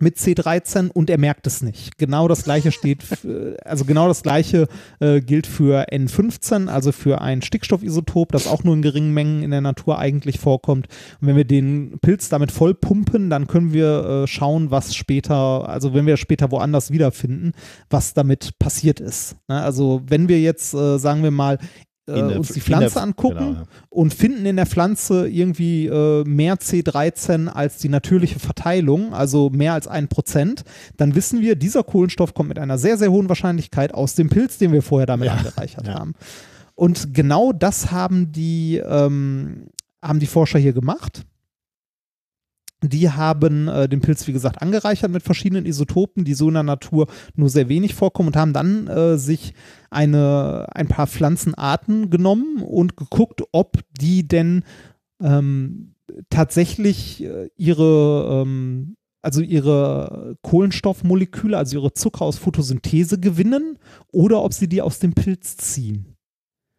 Speaker 2: mit C13 und er merkt es nicht. Genau das gleiche steht, äh, also genau das gleiche äh, gilt für N15, also für ein Stickstoffisotop, das auch nur in geringen Mengen in der Natur eigentlich vorkommt. Und wenn wir den Pilz damit voll pumpen, dann können wir äh, schauen, was später, also wenn wir später woanders wiederfinden, was damit passiert ist. Ne? Also wenn wir jetzt, äh, sagen wir mal, äh,
Speaker 1: der-
Speaker 2: uns die Pflanze
Speaker 1: der-
Speaker 2: angucken
Speaker 1: genau, ja.
Speaker 2: und finden in der Pflanze irgendwie äh, mehr C13 als die natürliche Verteilung, also mehr als ein Prozent, dann wissen wir, dieser Kohlenstoff kommt mit einer sehr, sehr hohen Wahrscheinlichkeit aus dem Pilz, den wir vorher damit
Speaker 1: Ja,
Speaker 2: angereichert
Speaker 1: ja.
Speaker 2: haben. Und genau das haben die, ähm, haben die Forscher hier gemacht. Die haben äh, den Pilz, wie gesagt, angereichert mit verschiedenen Isotopen, die so in der Natur nur sehr wenig vorkommen und haben dann äh, sich eine, ein paar Pflanzenarten genommen und geguckt, ob die denn ähm, tatsächlich äh, ihre, ähm, also ihre Kohlenstoffmoleküle, also ihre Zucker aus Photosynthese gewinnen oder ob sie die aus dem Pilz ziehen.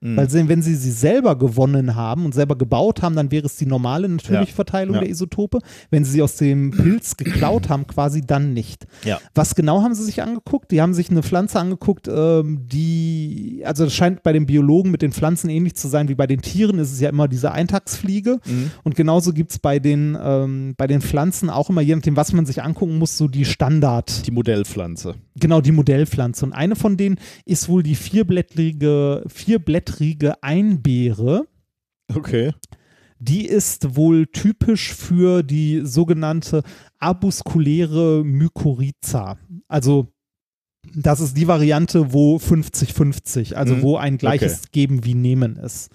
Speaker 1: Mhm.
Speaker 2: Weil wenn sie sie selber gewonnen haben und selber gebaut haben, dann wäre es die normale natürliche
Speaker 1: Ja.
Speaker 2: Verteilung
Speaker 1: Ja.
Speaker 2: der Isotope. Wenn sie sie aus dem Pilz geklaut haben, quasi dann nicht.
Speaker 1: Ja.
Speaker 2: Was genau haben sie sich angeguckt? Die haben sich eine Pflanze angeguckt, ähm, die, also das scheint bei den Biologen mit den Pflanzen ähnlich zu sein wie bei den Tieren, ist es ja immer diese Eintagsfliege.
Speaker 1: Mhm.
Speaker 2: Und genauso gibt es bei, den, ähm, bei den Pflanzen auch immer, je nachdem, was man sich angucken muss, so die Standard,
Speaker 1: Die Modellpflanze.
Speaker 2: genau die Modellpflanze. Und eine von denen ist wohl die vierblättrige, vierblättrige Einbeere.
Speaker 1: Okay.
Speaker 2: Die ist wohl typisch für die sogenannte arbuskuläre Mykorrhiza. Also das ist die Variante, wo 50-50, also
Speaker 1: Mhm.
Speaker 2: wo ein gleiches Geben wie Nehmen ist.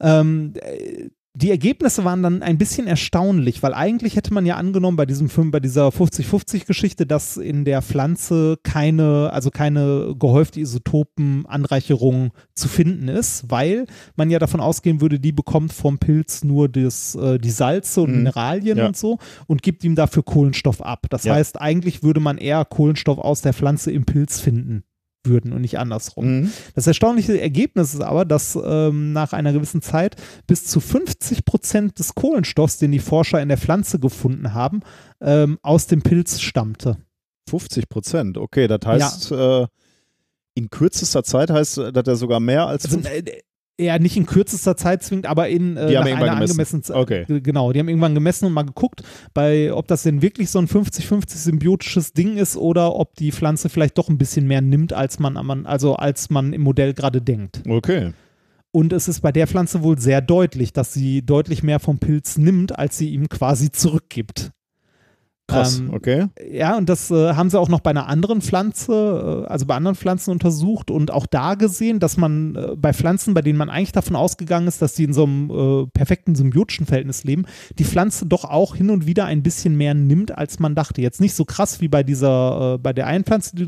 Speaker 2: Ähm, äh, die Ergebnisse waren dann ein bisschen erstaunlich, weil eigentlich hätte man ja angenommen bei diesem Film, bei dieser 50-50-Geschichte, dass in der Pflanze keine, also keine gehäufte Isotopenanreicherung zu finden ist, weil man ja davon ausgehen würde, die bekommt vom Pilz nur das, äh, die Salze und
Speaker 1: Mhm.
Speaker 2: Mineralien
Speaker 1: Ja.
Speaker 2: und so und gibt ihm dafür Kohlenstoff ab. Das
Speaker 1: Ja.
Speaker 2: heißt, eigentlich würde man eher Kohlenstoff aus der Pflanze im Pilz finden würden und nicht andersrum.
Speaker 1: Mhm.
Speaker 2: Das erstaunliche Ergebnis ist aber, dass ähm, nach einer gewissen Zeit bis zu 50 Prozent des Kohlenstoffs, den die Forscher in der Pflanze gefunden haben, ähm, aus dem Pilz stammte.
Speaker 1: 50 Prozent. Okay, das heißt, äh, in kürzester Zeit heißt, dass er sogar mehr als.
Speaker 2: Also, äh, eher nicht in kürzester Zeit zwingend, aber in äh, nach einer
Speaker 1: gemessen.
Speaker 2: angemessenen Zeit.
Speaker 1: Okay.
Speaker 2: Genau, die haben irgendwann gemessen und mal geguckt, bei, ob das denn wirklich so ein 50-50 symbiotisches Ding ist oder ob die Pflanze vielleicht doch ein bisschen mehr nimmt, als man, man- also als man im Modell gerade denkt.
Speaker 1: okay.
Speaker 2: Und es ist bei der Pflanze wohl sehr deutlich, dass sie deutlich mehr vom Pilz nimmt, als sie ihm quasi zurückgibt.
Speaker 1: Krass.
Speaker 2: Ähm,
Speaker 1: okay.
Speaker 2: Ja, und das äh, haben sie auch noch bei einer anderen Pflanze, äh, also bei anderen Pflanzen untersucht und auch da gesehen, dass man äh, bei Pflanzen, bei denen man eigentlich davon ausgegangen ist, dass die in so einem äh, perfekten symbiotischen Verhältnis leben, die Pflanze doch auch hin und wieder ein bisschen mehr nimmt, als man dachte. Jetzt nicht so krass wie bei dieser, äh, bei der einen Pflanze, die,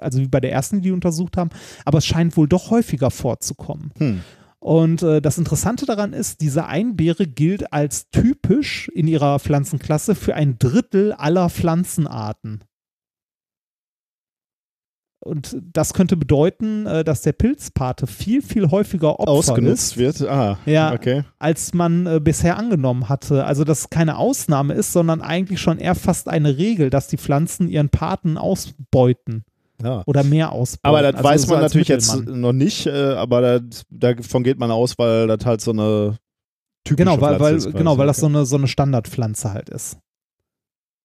Speaker 2: also wie bei der ersten, die die untersucht haben, aber es scheint wohl doch häufiger vorzukommen.
Speaker 1: Hm.
Speaker 2: Und äh, das Interessante daran ist, diese Einbeere gilt als typisch in ihrer Pflanzenklasse für ein Drittel aller Pflanzenarten. Und das könnte bedeuten, äh, dass der Pilzpate viel, viel häufiger Opfer
Speaker 1: Ausgenutzt
Speaker 2: ist,
Speaker 1: wird. Ah,
Speaker 2: Ja.
Speaker 1: okay.
Speaker 2: als man äh, bisher angenommen hatte. Also, dass es keine Ausnahme ist, sondern eigentlich schon eher fast eine Regel, dass die Pflanzen ihren Paten ausbeuten
Speaker 1: Ja.
Speaker 2: oder mehr ausbeuten.
Speaker 1: Aber das
Speaker 2: Also
Speaker 1: weiß
Speaker 2: so
Speaker 1: man
Speaker 2: als
Speaker 1: natürlich jetzt noch nicht, äh, aber das, davon geht man aus, weil das halt so eine typische
Speaker 2: Genau, weil,
Speaker 1: Pflanze
Speaker 2: weil,
Speaker 1: ist
Speaker 2: genau, weil das so eine, so eine Standardpflanze halt ist.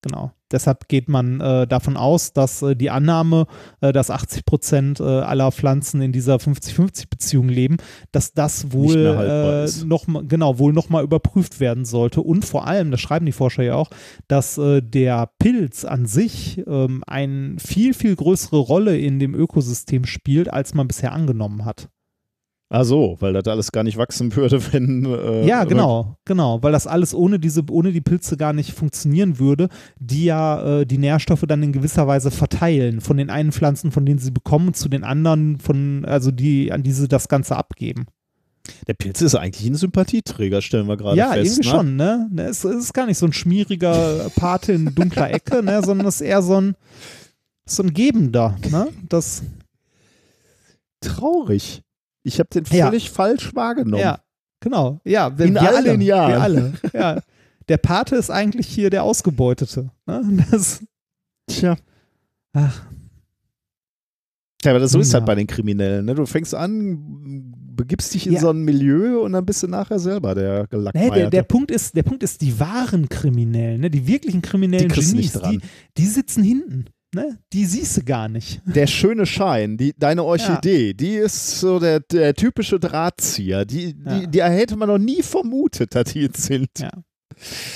Speaker 2: Genau. Deshalb geht man äh, davon aus, dass äh, die Annahme, äh, dass 80 Prozent äh, aller Pflanzen in dieser 50-50-Beziehung leben, dass das wohl äh, noch mal, genau wohl noch mal überprüft werden sollte und vor allem, das schreiben die Forscher ja auch, dass äh, der Pilz an sich ähm, eine viel viel größere Rolle in dem Ökosystem spielt, als man bisher angenommen hat.
Speaker 1: Ach so, weil das alles gar nicht wachsen würde, wenn. Äh,
Speaker 2: Ja, genau, genau, weil das alles ohne diese, ohne die Pilze gar nicht funktionieren würde, die ja äh, die Nährstoffe dann in gewisser Weise verteilen von den einen Pflanzen, von denen sie bekommen, zu den anderen, von, also die, an die sie das Ganze abgeben.
Speaker 1: Der Pilz ist eigentlich ein Sympathieträger, stellen wir gerade
Speaker 2: ja,
Speaker 1: fest.
Speaker 2: irgendwie
Speaker 1: ne?
Speaker 2: schon, ne? Ne, Es, es ist gar nicht so ein schmieriger Pate in dunkler Ecke, ne, sondern es ist eher so ein, so ein Gebender, ne? Das,
Speaker 1: Traurig. Ich habe den
Speaker 2: Ja.
Speaker 1: völlig falsch wahrgenommen.
Speaker 2: ja, genau, ja, wir,
Speaker 1: In
Speaker 2: wir
Speaker 1: all
Speaker 2: alle,
Speaker 1: Jahren.
Speaker 2: wir alle, ja. Der Pate ist eigentlich hier der Ausgebeutete, ne? Das,
Speaker 1: Tja.
Speaker 2: ach,
Speaker 1: Ja, aber das, so ist
Speaker 2: Ja.
Speaker 1: halt bei den Kriminellen. Ne? Du fängst an, begibst dich in
Speaker 2: Ja.
Speaker 1: so ein Milieu und dann bist du nachher selber der
Speaker 2: Nee,
Speaker 1: Gelackmeierte.
Speaker 2: der, der, Punkt ist, der Punkt ist, die wahren Kriminellen, ne, die wirklichen kriminellen
Speaker 1: Die
Speaker 2: Genies, die, die sitzen hinten. Ne? Die siehst du gar nicht.
Speaker 1: Der schöne Schein, die, deine Orchidee, die ist so der, der typische Drahtzieher. Die,
Speaker 2: Ja.
Speaker 1: die, die hätte man noch nie vermutet, dass die jetzt sind.
Speaker 2: Ja.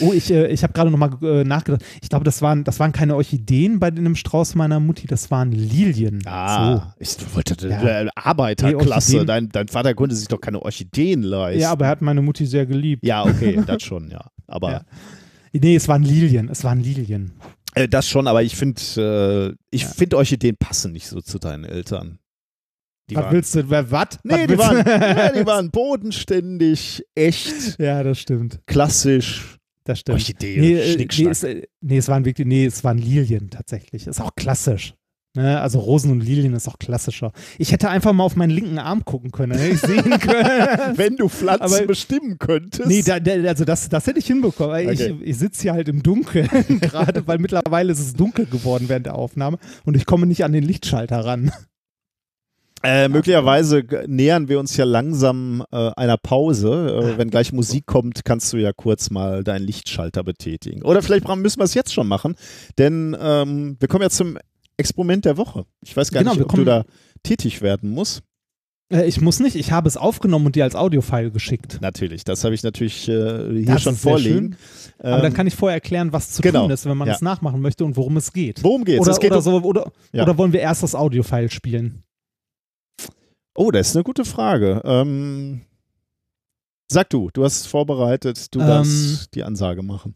Speaker 2: Oh, ich, äh, ich habe gerade nochmal äh, nachgedacht. Ich glaube, das waren, das waren keine Orchideen bei dem Strauß meiner Mutti, das waren Lilien.
Speaker 1: Ah, ich wollte
Speaker 2: Ja.
Speaker 1: äh, Arbeiterklasse. Dein, dein Vater konnte sich doch keine Orchideen
Speaker 2: So.
Speaker 1: leisten.
Speaker 2: Ja, aber er hat meine Mutti sehr geliebt.
Speaker 1: Ja, okay, das schon, ja. Aber
Speaker 2: Ja. Nee, es waren Lilien. Es waren Lilien.
Speaker 1: Äh, das schon, aber ich finde, äh, ich
Speaker 2: Ja.
Speaker 1: finde Orchideen passen nicht so zu deinen Eltern. Die
Speaker 2: was
Speaker 1: waren,
Speaker 2: willst du? wer- Was?
Speaker 1: nee, die waren, ja, die waren bodenständig, echt,
Speaker 2: ja, das stimmt.
Speaker 1: klassisch.
Speaker 2: Das stimmt.
Speaker 1: Orchidee,
Speaker 2: Nee, äh, nee, es, äh, nee, es waren wirklich, nee, es waren Lilien tatsächlich. Ist auch klassisch. Ne? Also Rosen und Lilien ist auch klassischer. Ich hätte einfach mal auf meinen linken Arm gucken können, hätte ich sehen können.
Speaker 1: Wenn du Pflanzen
Speaker 2: Aber-
Speaker 1: bestimmen könntest.
Speaker 2: Nee, da, da, also das, das hätte ich hinbekommen.
Speaker 1: Okay.
Speaker 2: Ich, ich sitze hier halt im Dunkeln, gerade weil mittlerweile ist es dunkel geworden während der Aufnahme und ich komme nicht an den Lichtschalter ran.
Speaker 1: Äh, möglicherweise nähern wir uns ja langsam äh, einer Pause. Äh, wenn gleich Musik kommt, kannst du ja kurz mal deinen Lichtschalter betätigen. Oder vielleicht müssen wir es jetzt schon machen, denn ähm, wir kommen ja zum Experiment der Woche. Ich weiß gar
Speaker 2: Genau,
Speaker 1: nicht, ob du da tätig werden musst.
Speaker 2: Äh, Ich muss nicht, ich habe es aufgenommen und dir als Audiofile geschickt.
Speaker 1: Natürlich, das habe ich natürlich äh, hier
Speaker 2: Das
Speaker 1: schon vorliegen.
Speaker 2: Aber
Speaker 1: Ähm,
Speaker 2: dann kann ich vorher erklären, was zu
Speaker 1: genau,
Speaker 2: tun ist, wenn man
Speaker 1: ja.
Speaker 2: es nachmachen möchte und worum es geht.
Speaker 1: worum geht's?
Speaker 2: Oder,
Speaker 1: es geht
Speaker 2: oder,
Speaker 1: um,
Speaker 2: so, oder,
Speaker 1: Ja.
Speaker 2: oder wollen wir erst das Audiofile spielen?
Speaker 1: oh, das ist eine gute Frage. Ähm, sag du, du hast es vorbereitet, du
Speaker 2: Ähm,
Speaker 1: darfst die Ansage machen.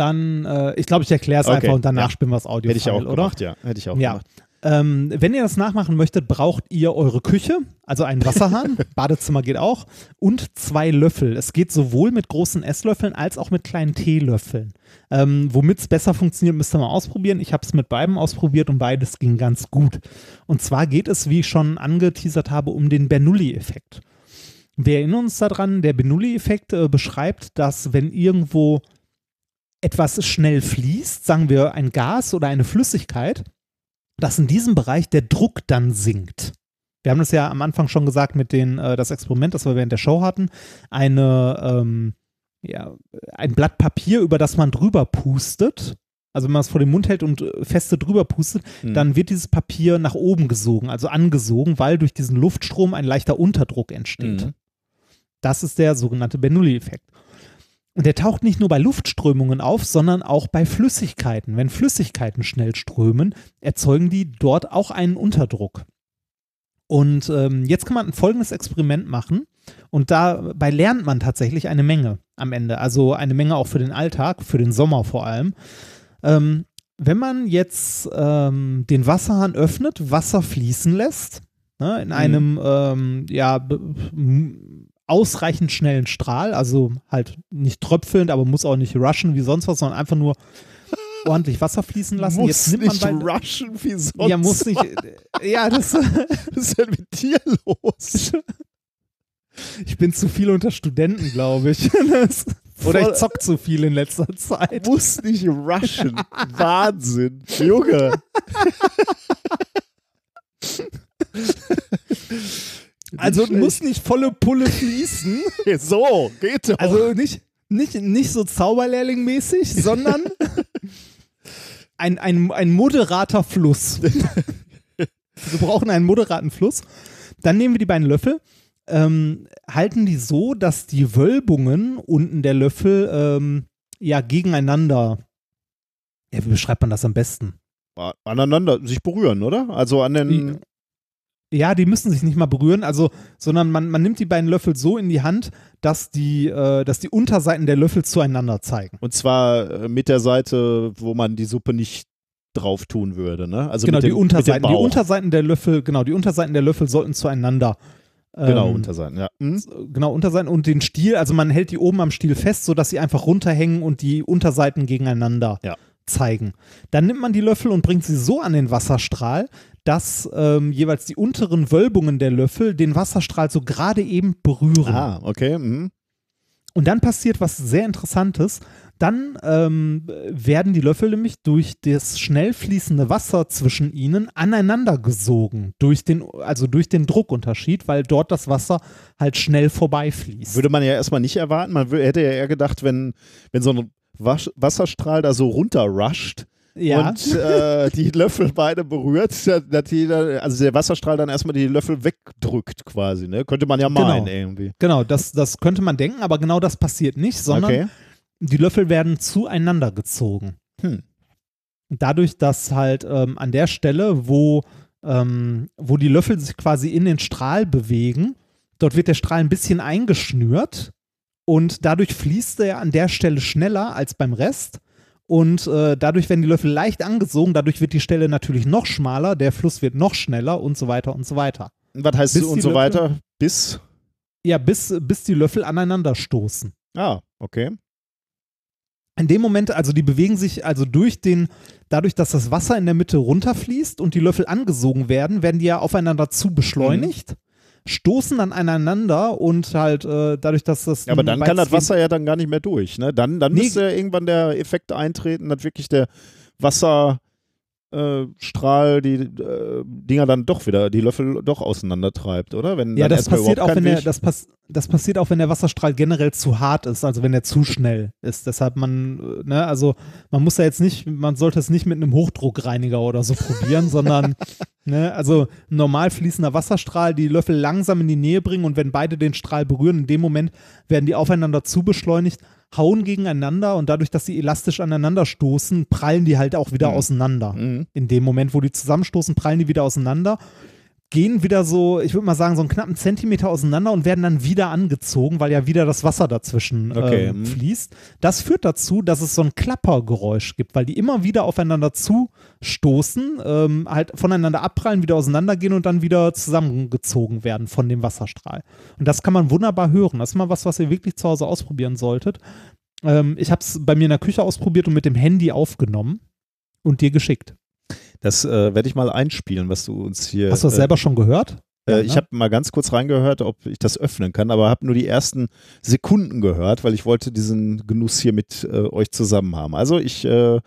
Speaker 2: Dann, äh, ich glaube, ich erkläre es
Speaker 1: Okay,
Speaker 2: einfach und danach
Speaker 1: ja.
Speaker 2: spielen wir das Audiofile,
Speaker 1: Hätte ich auch
Speaker 2: oder?
Speaker 1: gemacht, ja. Hätte ich auch
Speaker 2: Ja.
Speaker 1: gemacht.
Speaker 2: Ähm, wenn ihr das nachmachen möchtet, braucht ihr eure Küche, also einen Wasserhahn, Badezimmer geht auch, und zwei Löffel. Es geht sowohl mit großen Esslöffeln als auch mit kleinen Teelöffeln. Ähm, Womit es besser funktioniert, müsst ihr mal ausprobieren. Ich habe es mit beidem ausprobiert und beides ging ganz gut. Und zwar geht es, wie ich schon angeteasert habe, um den Bernoulli-Effekt. Wir erinnern uns daran, der Bernoulli-Effekt äh, beschreibt, dass wenn irgendwo etwas schnell fließt, sagen wir ein Gas oder eine Flüssigkeit, dass in diesem Bereich der Druck dann sinkt. Wir haben das ja am Anfang schon gesagt mit den, äh, das Experiment, das wir während der Show hatten, eine, ähm, ja, ein Blatt Papier, über das man drüber pustet. Also wenn man es vor den Mund hält und äh, feste drüber pustet,
Speaker 1: Mhm.
Speaker 2: dann wird dieses Papier nach oben gesogen, also angesogen, weil durch diesen Luftstrom ein leichter Unterdruck entsteht.
Speaker 1: Mhm.
Speaker 2: Das ist der sogenannte Bernoulli-Effekt. Und der taucht nicht nur bei Luftströmungen auf, sondern auch bei Flüssigkeiten. Wenn Flüssigkeiten schnell strömen, erzeugen die dort auch einen Unterdruck. Und ähm, jetzt kann man ein folgendes Experiment machen. Und dabei lernt man tatsächlich eine Menge am Ende. Also eine Menge auch für den Alltag, für den Sommer vor allem. Ähm, wenn man jetzt ähm, den Wasserhahn öffnet, Wasser fließen lässt, ne, in
Speaker 1: Mhm.
Speaker 2: einem ähm, ja, ausreichend schnellen Strahl, also halt nicht tröpfelnd, aber muss auch nicht rushen wie sonst was, sondern einfach nur ordentlich Wasser fließen lassen.
Speaker 1: Muss
Speaker 2: jetzt nimmt man
Speaker 1: nicht
Speaker 2: bei,
Speaker 1: rushen wie sonst.
Speaker 2: ja, muss nicht. Ja, das,
Speaker 1: ist denn mit dir los?
Speaker 2: ich bin zu viel unter Studenten, glaube ich. Das, oder ich zock zu viel in letzter Zeit.
Speaker 1: Muss nicht rushen. Wahnsinn. Junge.
Speaker 2: Also
Speaker 1: Nicht
Speaker 2: muss nicht volle Pulle fließen.
Speaker 1: schlecht. So, geht doch.
Speaker 2: Also nicht, nicht, nicht so Zauberlehrling-mäßig, sondern ein, ein, ein moderater Fluss. Wir brauchen einen moderaten Fluss. Dann nehmen wir die beiden Löffel, ähm, halten die so, dass die Wölbungen unten der Löffel ähm, ja gegeneinander. Ja, wie beschreibt man das am besten?
Speaker 1: aneinander sich berühren, oder? Also an den.
Speaker 2: Ja, die müssen sich nicht mal berühren, also, sondern man, man nimmt die beiden Löffel so in die Hand, dass die, äh, dass die Unterseiten der Löffel zueinander zeigen.
Speaker 1: Und zwar äh, mit der Seite, wo man die Suppe nicht drauf tun würde, ne? Also
Speaker 2: genau,
Speaker 1: mit dem,
Speaker 2: die Unterseiten. Die. Unterseiten der Löffel, genau, die Unterseiten der Löffel sollten zueinander.
Speaker 1: Genau,
Speaker 2: ähm,
Speaker 1: Unterseiten, ja. Mhm.
Speaker 2: genau, Unterseiten und den Stiel, also man hält die oben am Stiel fest, sodass sie einfach runterhängen und die Unterseiten gegeneinander
Speaker 1: Ja.
Speaker 2: zeigen. Dann nimmt man die Löffel und bringt sie so an den Wasserstrahl, dass ähm, jeweils die unteren Wölbungen der Löffel den Wasserstrahl so gerade eben berühren.
Speaker 1: Ah, okay. Mhm.
Speaker 2: Und dann passiert was sehr Interessantes. Dann ähm, werden die Löffel nämlich durch das schnell fließende Wasser zwischen ihnen aneinander gesogen, durch den, also durch den Druckunterschied, weil dort das Wasser halt schnell vorbeifließt.
Speaker 1: Würde man ja erstmal nicht erwarten. Man hätte ja eher gedacht, wenn, wenn so ein Wasch Wasserstrahl da so runterrusht
Speaker 2: ja,
Speaker 1: und äh, die Löffel beide berührt, dass die dann, also der Wasserstrahl dann erstmal die Löffel wegdrückt quasi, ne? Könnte man ja
Speaker 2: Genau.
Speaker 1: meinen irgendwie.
Speaker 2: genau, das, das könnte man denken, aber genau das passiert nicht, sondern
Speaker 1: Okay.
Speaker 2: die Löffel werden zueinander gezogen.
Speaker 1: Hm.
Speaker 2: Dadurch, dass halt ähm, an der Stelle, wo, ähm, wo die Löffel sich quasi in den Strahl bewegen, dort wird der Strahl ein bisschen eingeschnürt und dadurch fließt er an der Stelle schneller als beim Rest. Und äh, dadurch werden die Löffel leicht angesogen, dadurch wird die Stelle natürlich noch schmaler, der Fluss wird noch schneller und so weiter und so weiter.
Speaker 1: Was heißt
Speaker 2: Bis
Speaker 1: und so
Speaker 2: Löffel-
Speaker 1: weiter? Bis.
Speaker 2: Ja, bis, bis die Löffel aneinander stoßen.
Speaker 1: Ah, okay.
Speaker 2: in dem Moment, also die bewegen sich also durch den, dadurch, dass das Wasser in der Mitte runterfließt und die Löffel angesogen werden, werden die ja aufeinander zu beschleunigt, stoßen dann aneinander und halt äh, dadurch, dass das.
Speaker 1: Ja, aber dann kann das Wasser ja dann gar nicht mehr durch, ne? Dann, dann
Speaker 2: Nee.
Speaker 1: müsste ja irgendwann der Effekt eintreten, dass wirklich der Wasserstrahl äh, die äh, Dinger dann doch wieder, die Löffel doch auseinandertreibt, oder? Wenn
Speaker 2: Ja, das passiert auch, wenn der, das, pass, das passiert auch, wenn der Wasserstrahl generell zu hart ist, also wenn er zu schnell ist. Deshalb man, äh, ne, also man muss da jetzt nicht, man sollte es nicht mit einem Hochdruckreiniger oder so probieren, sondern, ne, also normal fließender Wasserstrahl, die Löffel langsam in die Nähe bringen und wenn beide den Strahl berühren, in dem Moment werden die aufeinander zu beschleunigt, hauen gegeneinander und dadurch, dass sie elastisch aneinander stoßen, prallen die halt auch wieder
Speaker 1: Mhm.
Speaker 2: auseinander.
Speaker 1: Mhm.
Speaker 2: In dem Moment, wo die zusammenstoßen, prallen die wieder auseinander, gehen wieder so, ich würde mal sagen, so einen knappen Zentimeter auseinander und werden dann wieder angezogen, weil ja wieder das Wasser dazwischen
Speaker 1: Okay,
Speaker 2: ähm, fließt. Das führt dazu, dass es so ein Klappergeräusch gibt, weil die immer wieder aufeinander zustoßen, ähm, halt voneinander abprallen, wieder auseinandergehen und dann wieder zusammengezogen werden von dem Wasserstrahl. Und das kann man wunderbar hören. Das ist mal was, was ihr wirklich zu Hause ausprobieren solltet. Ähm, ich habe es bei mir in der Küche ausprobiert und mit dem Handy aufgenommen und dir geschickt.
Speaker 1: Das äh, werde ich mal einspielen, was du uns hier.
Speaker 2: Hast du das
Speaker 1: äh,
Speaker 2: selber schon gehört?
Speaker 1: Äh,
Speaker 2: Ja,
Speaker 1: ich
Speaker 2: ne?
Speaker 1: habe mal ganz kurz reingehört, ob ich das öffnen kann, aber habe nur die ersten Sekunden gehört, weil ich wollte diesen Genuss hier mit äh, euch zusammen haben. Also ich äh,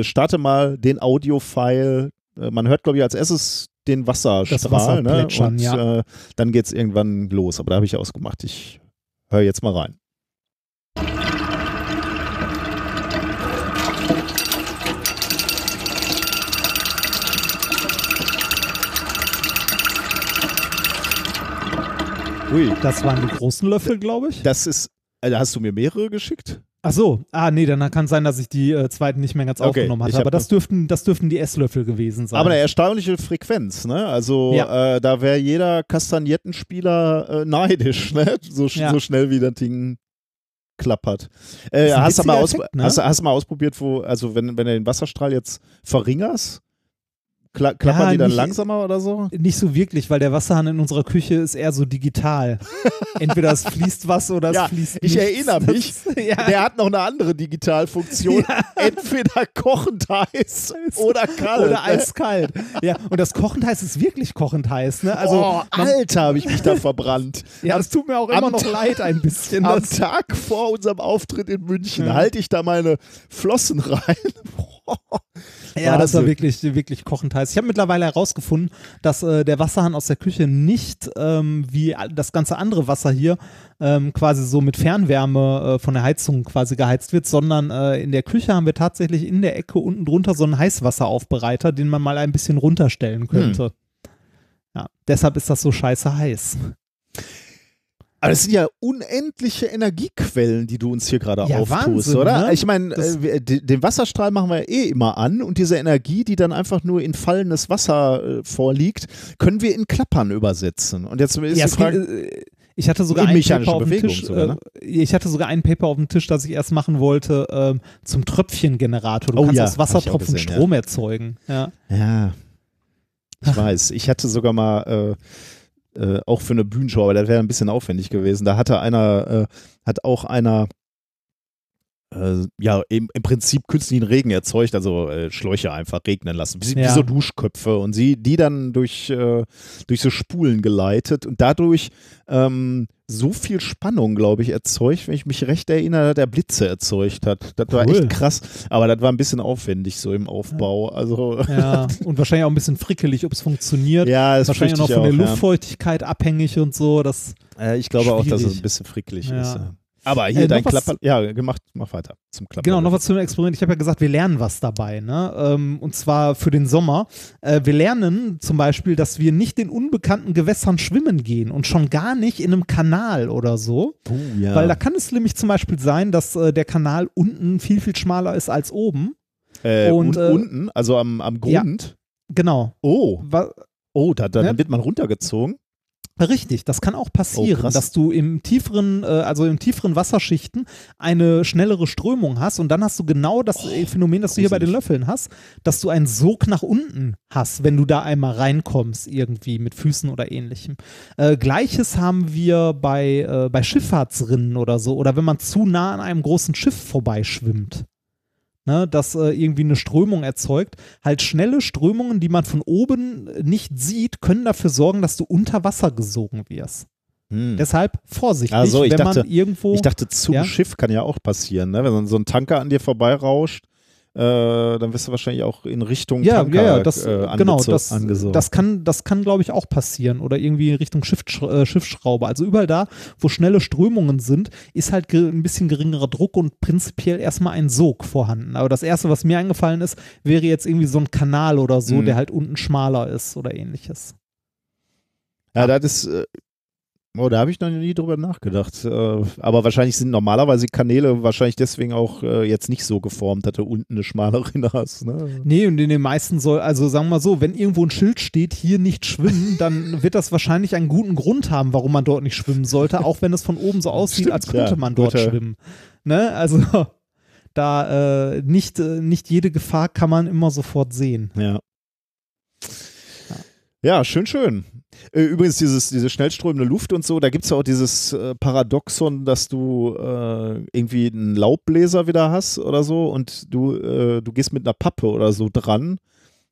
Speaker 1: starte mal den Audio-File. Man hört, glaube ich, als erstes den Wasserstrahl.
Speaker 2: Wasser
Speaker 1: ne? Und
Speaker 2: ja.
Speaker 1: dann geht es irgendwann los. Aber da habe ich ausgemacht. Ich höre jetzt mal rein. Ui,
Speaker 2: Das waren die großen Löffel, glaube ich.
Speaker 1: das ist. Äh, hast du mir mehrere geschickt?
Speaker 2: Ach so, ah nee, dann kann sein, dass ich die äh, zweiten nicht mehr ganz
Speaker 1: Okay,
Speaker 2: aufgenommen hatte. Aber das dürften, das dürften die Esslöffel gewesen sein.
Speaker 1: Aber eine erstaunliche Frequenz, ne? Also
Speaker 2: Ja.
Speaker 1: äh, da wäre jeder Kastagnettenspieler äh, neidisch, ne? So,
Speaker 2: Ja.
Speaker 1: so schnell wie das Ding klappert. Äh, hast, du mal
Speaker 2: Effekt, ne?
Speaker 1: hast, hast mal ausprobiert, wo, also wenn, wenn du den Wasserstrahl jetzt verringerst, kla klappern
Speaker 2: Ja,
Speaker 1: die dann
Speaker 2: nicht-
Speaker 1: langsamer oder so?
Speaker 2: Nicht so wirklich, weil der Wasserhahn in unserer Küche ist eher so digital. Entweder es fließt was oder es
Speaker 1: Ja,
Speaker 2: fließt
Speaker 1: ich
Speaker 2: nichts.
Speaker 1: erinnere mich.
Speaker 2: Das, ja,
Speaker 1: Der hat noch eine andere Digitalfunktion. Entweder kochend heiß oder kalt.
Speaker 2: oder eiskalt. Ja, und das kochend heiß ist wirklich kochend heiß. Ne? Also,
Speaker 1: oh, Alter, habe ich mich da verbrannt.
Speaker 2: ja, das tut mir auch immer noch leid ein bisschen.
Speaker 1: Am
Speaker 2: Das,
Speaker 1: Tag vor unserem Auftritt in München halte ich da meine Flossen rein.
Speaker 2: Ja, das war wirklich, wirklich kochend heiß. Ich habe mittlerweile herausgefunden, dass äh, der Wasserhahn aus der Küche nicht ähm, wie das ganze andere Wasser hier ähm, quasi so mit Fernwärme äh, von der Heizung quasi geheizt wird, sondern äh, in der Küche haben wir tatsächlich in der Ecke unten drunter so einen Heißwasseraufbereiter, den man mal ein bisschen runterstellen könnte. Ja, deshalb ist das so scheiße heiß.
Speaker 1: Aber das sind ja unendliche Energiequellen, die du uns hier gerade
Speaker 2: Ja,
Speaker 1: auftust,
Speaker 2: Wahnsinn,
Speaker 1: oder?
Speaker 2: ne?
Speaker 1: Ich meine, äh, den Wasserstrahl machen wir eh immer an und diese Energie, die dann einfach nur in fallendes Wasser äh, vorliegt, können wir in Klappern übersetzen. Und jetzt ist
Speaker 2: Ja,
Speaker 1: die Frage,
Speaker 2: äh, ich hatte sogar
Speaker 1: In
Speaker 2: ein Paper auf dem Tisch.
Speaker 1: sogar, ne?
Speaker 2: äh, ich hatte sogar ein Paper auf dem Tisch, das ich erst machen wollte ähm, zum Tröpfchengenerator. Du
Speaker 1: Oh
Speaker 2: kannst
Speaker 1: ja,
Speaker 2: aus Wassertropfen
Speaker 1: gesehen, ja.
Speaker 2: Strom erzeugen. Ja.
Speaker 1: ja, ich weiß, ich hatte sogar mal äh, äh, auch für eine Bühnenshow, aber das wäre ein bisschen aufwendig gewesen. Da hatte einer, äh, hat auch einer äh, ja, im, im Prinzip künstlichen Regen erzeugt, also äh, Schläuche einfach regnen lassen, wie, wie
Speaker 2: Ja.
Speaker 1: so Duschköpfe und sie die dann durch, äh, durch so Spulen geleitet und dadurch ähm, so viel Spannung, glaube ich, erzeugt, wenn ich mich recht erinnere, der Blitze erzeugt hat. Das war
Speaker 2: Cool.
Speaker 1: echt krass, aber das war ein bisschen aufwendig so im Aufbau. Also
Speaker 2: ja. Und wahrscheinlich auch ein bisschen frickelig, ob es funktioniert.
Speaker 1: ja, das
Speaker 2: wahrscheinlich auch noch von
Speaker 1: ich
Speaker 2: der
Speaker 1: auch,
Speaker 2: Luftfeuchtigkeit abhängig und so. Das,
Speaker 1: Ja. Äh, ich glaube auch, dass es
Speaker 2: Schwierig.
Speaker 1: ein bisschen frickelig
Speaker 2: Ja.
Speaker 1: ist. Ja. Aber hier
Speaker 2: Äh,
Speaker 1: dein Klapper, ja, gemacht, mach weiter zum Klappern.
Speaker 2: Genau, noch was zum Experiment. Ich habe ja gesagt, wir lernen was dabei. Ne? Ähm, und zwar für den Sommer. Äh, wir lernen zum Beispiel, dass wir nicht in unbekannten Gewässern schwimmen gehen und schon gar nicht in einem Kanal oder so.
Speaker 1: Oh, ja.
Speaker 2: Weil da kann es nämlich zum Beispiel sein, dass äh, der Kanal unten viel, viel schmaler ist als oben.
Speaker 1: äh,
Speaker 2: und,
Speaker 1: und, unten, also am, am
Speaker 2: ja.
Speaker 1: Grund.
Speaker 2: Genau.
Speaker 1: Oh,
Speaker 2: Wa
Speaker 1: oh, da, da,
Speaker 2: Ne?
Speaker 1: dann wird man runtergezogen.
Speaker 2: Richtig, das kann auch passieren,
Speaker 1: Oh,
Speaker 2: dass du im tieferen, äh, also im tieferen Wasserschichten eine schnellere Strömung hast und dann hast du genau das äh, Phänomen, das du hier bei den. Löffeln hast, dass du einen Sog nach unten hast, wenn du da einmal reinkommst, irgendwie mit Füßen oder ähnlichem. Äh, Gleiches haben wir bei, äh, bei Schifffahrtsrinnen oder so, oder wenn man zu nah an einem großen Schiff vorbeischwimmt. Ne, das äh, irgendwie eine Strömung erzeugt. Halt schnelle Strömungen, die man von oben nicht sieht, können dafür sorgen, dass du unter Wasser gesogen wirst.
Speaker 1: Hm.
Speaker 2: Deshalb vorsichtig,
Speaker 1: Ach so, ich
Speaker 2: wenn
Speaker 1: dachte-
Speaker 2: man irgendwo.
Speaker 1: Ich dachte, zum
Speaker 2: Ja?
Speaker 1: Schiff kann ja auch passieren, ne? Wenn so ein Tanker an dir vorbeirauscht, äh, dann wirst du wahrscheinlich auch in Richtung
Speaker 2: ja,
Speaker 1: Tanker
Speaker 2: ja, das,
Speaker 1: äh,
Speaker 2: genau,
Speaker 1: angezo-
Speaker 2: das,
Speaker 1: angesogen.
Speaker 2: das kann, das kann, glaube ich, auch passieren oder irgendwie in Richtung Schiff, äh, Schiffsschraube. Also überall da, wo schnelle Strömungen sind, ist halt ein bisschen geringerer Druck und prinzipiell erstmal ein Sog vorhanden. Aber das erste, was mir eingefallen ist, wäre jetzt irgendwie so ein Kanal oder so,
Speaker 1: Mhm.
Speaker 2: der halt unten schmaler ist oder ähnliches.
Speaker 1: Ja, das ist. Oh, da habe ich noch nie drüber nachgedacht. Äh, aber wahrscheinlich sind normalerweise Kanäle wahrscheinlich deswegen auch äh, jetzt nicht so geformt, dass du unten eine schmale Rinne hast. Ne?
Speaker 2: Nee, und in den meisten soll, also sagen wir mal so, wenn irgendwo ein Schild steht, hier nicht schwimmen, dann wird das wahrscheinlich einen guten Grund haben, warum man dort nicht schwimmen sollte, auch wenn es von oben so aussieht,
Speaker 1: Stimmt,
Speaker 2: als könnte
Speaker 1: ja,
Speaker 2: man dort
Speaker 1: guter-
Speaker 2: schwimmen. Ne? Also da äh, nicht, äh, nicht jede Gefahr kann man immer sofort sehen.
Speaker 1: Ja. Ja, schön, schön. Äh, Übrigens, dieses, diese schnellströmende Luft und so, da gibt es ja auch dieses äh, Paradoxon, dass du äh, irgendwie einen Laubbläser wieder hast oder so und du, äh, du gehst mit einer Pappe oder so dran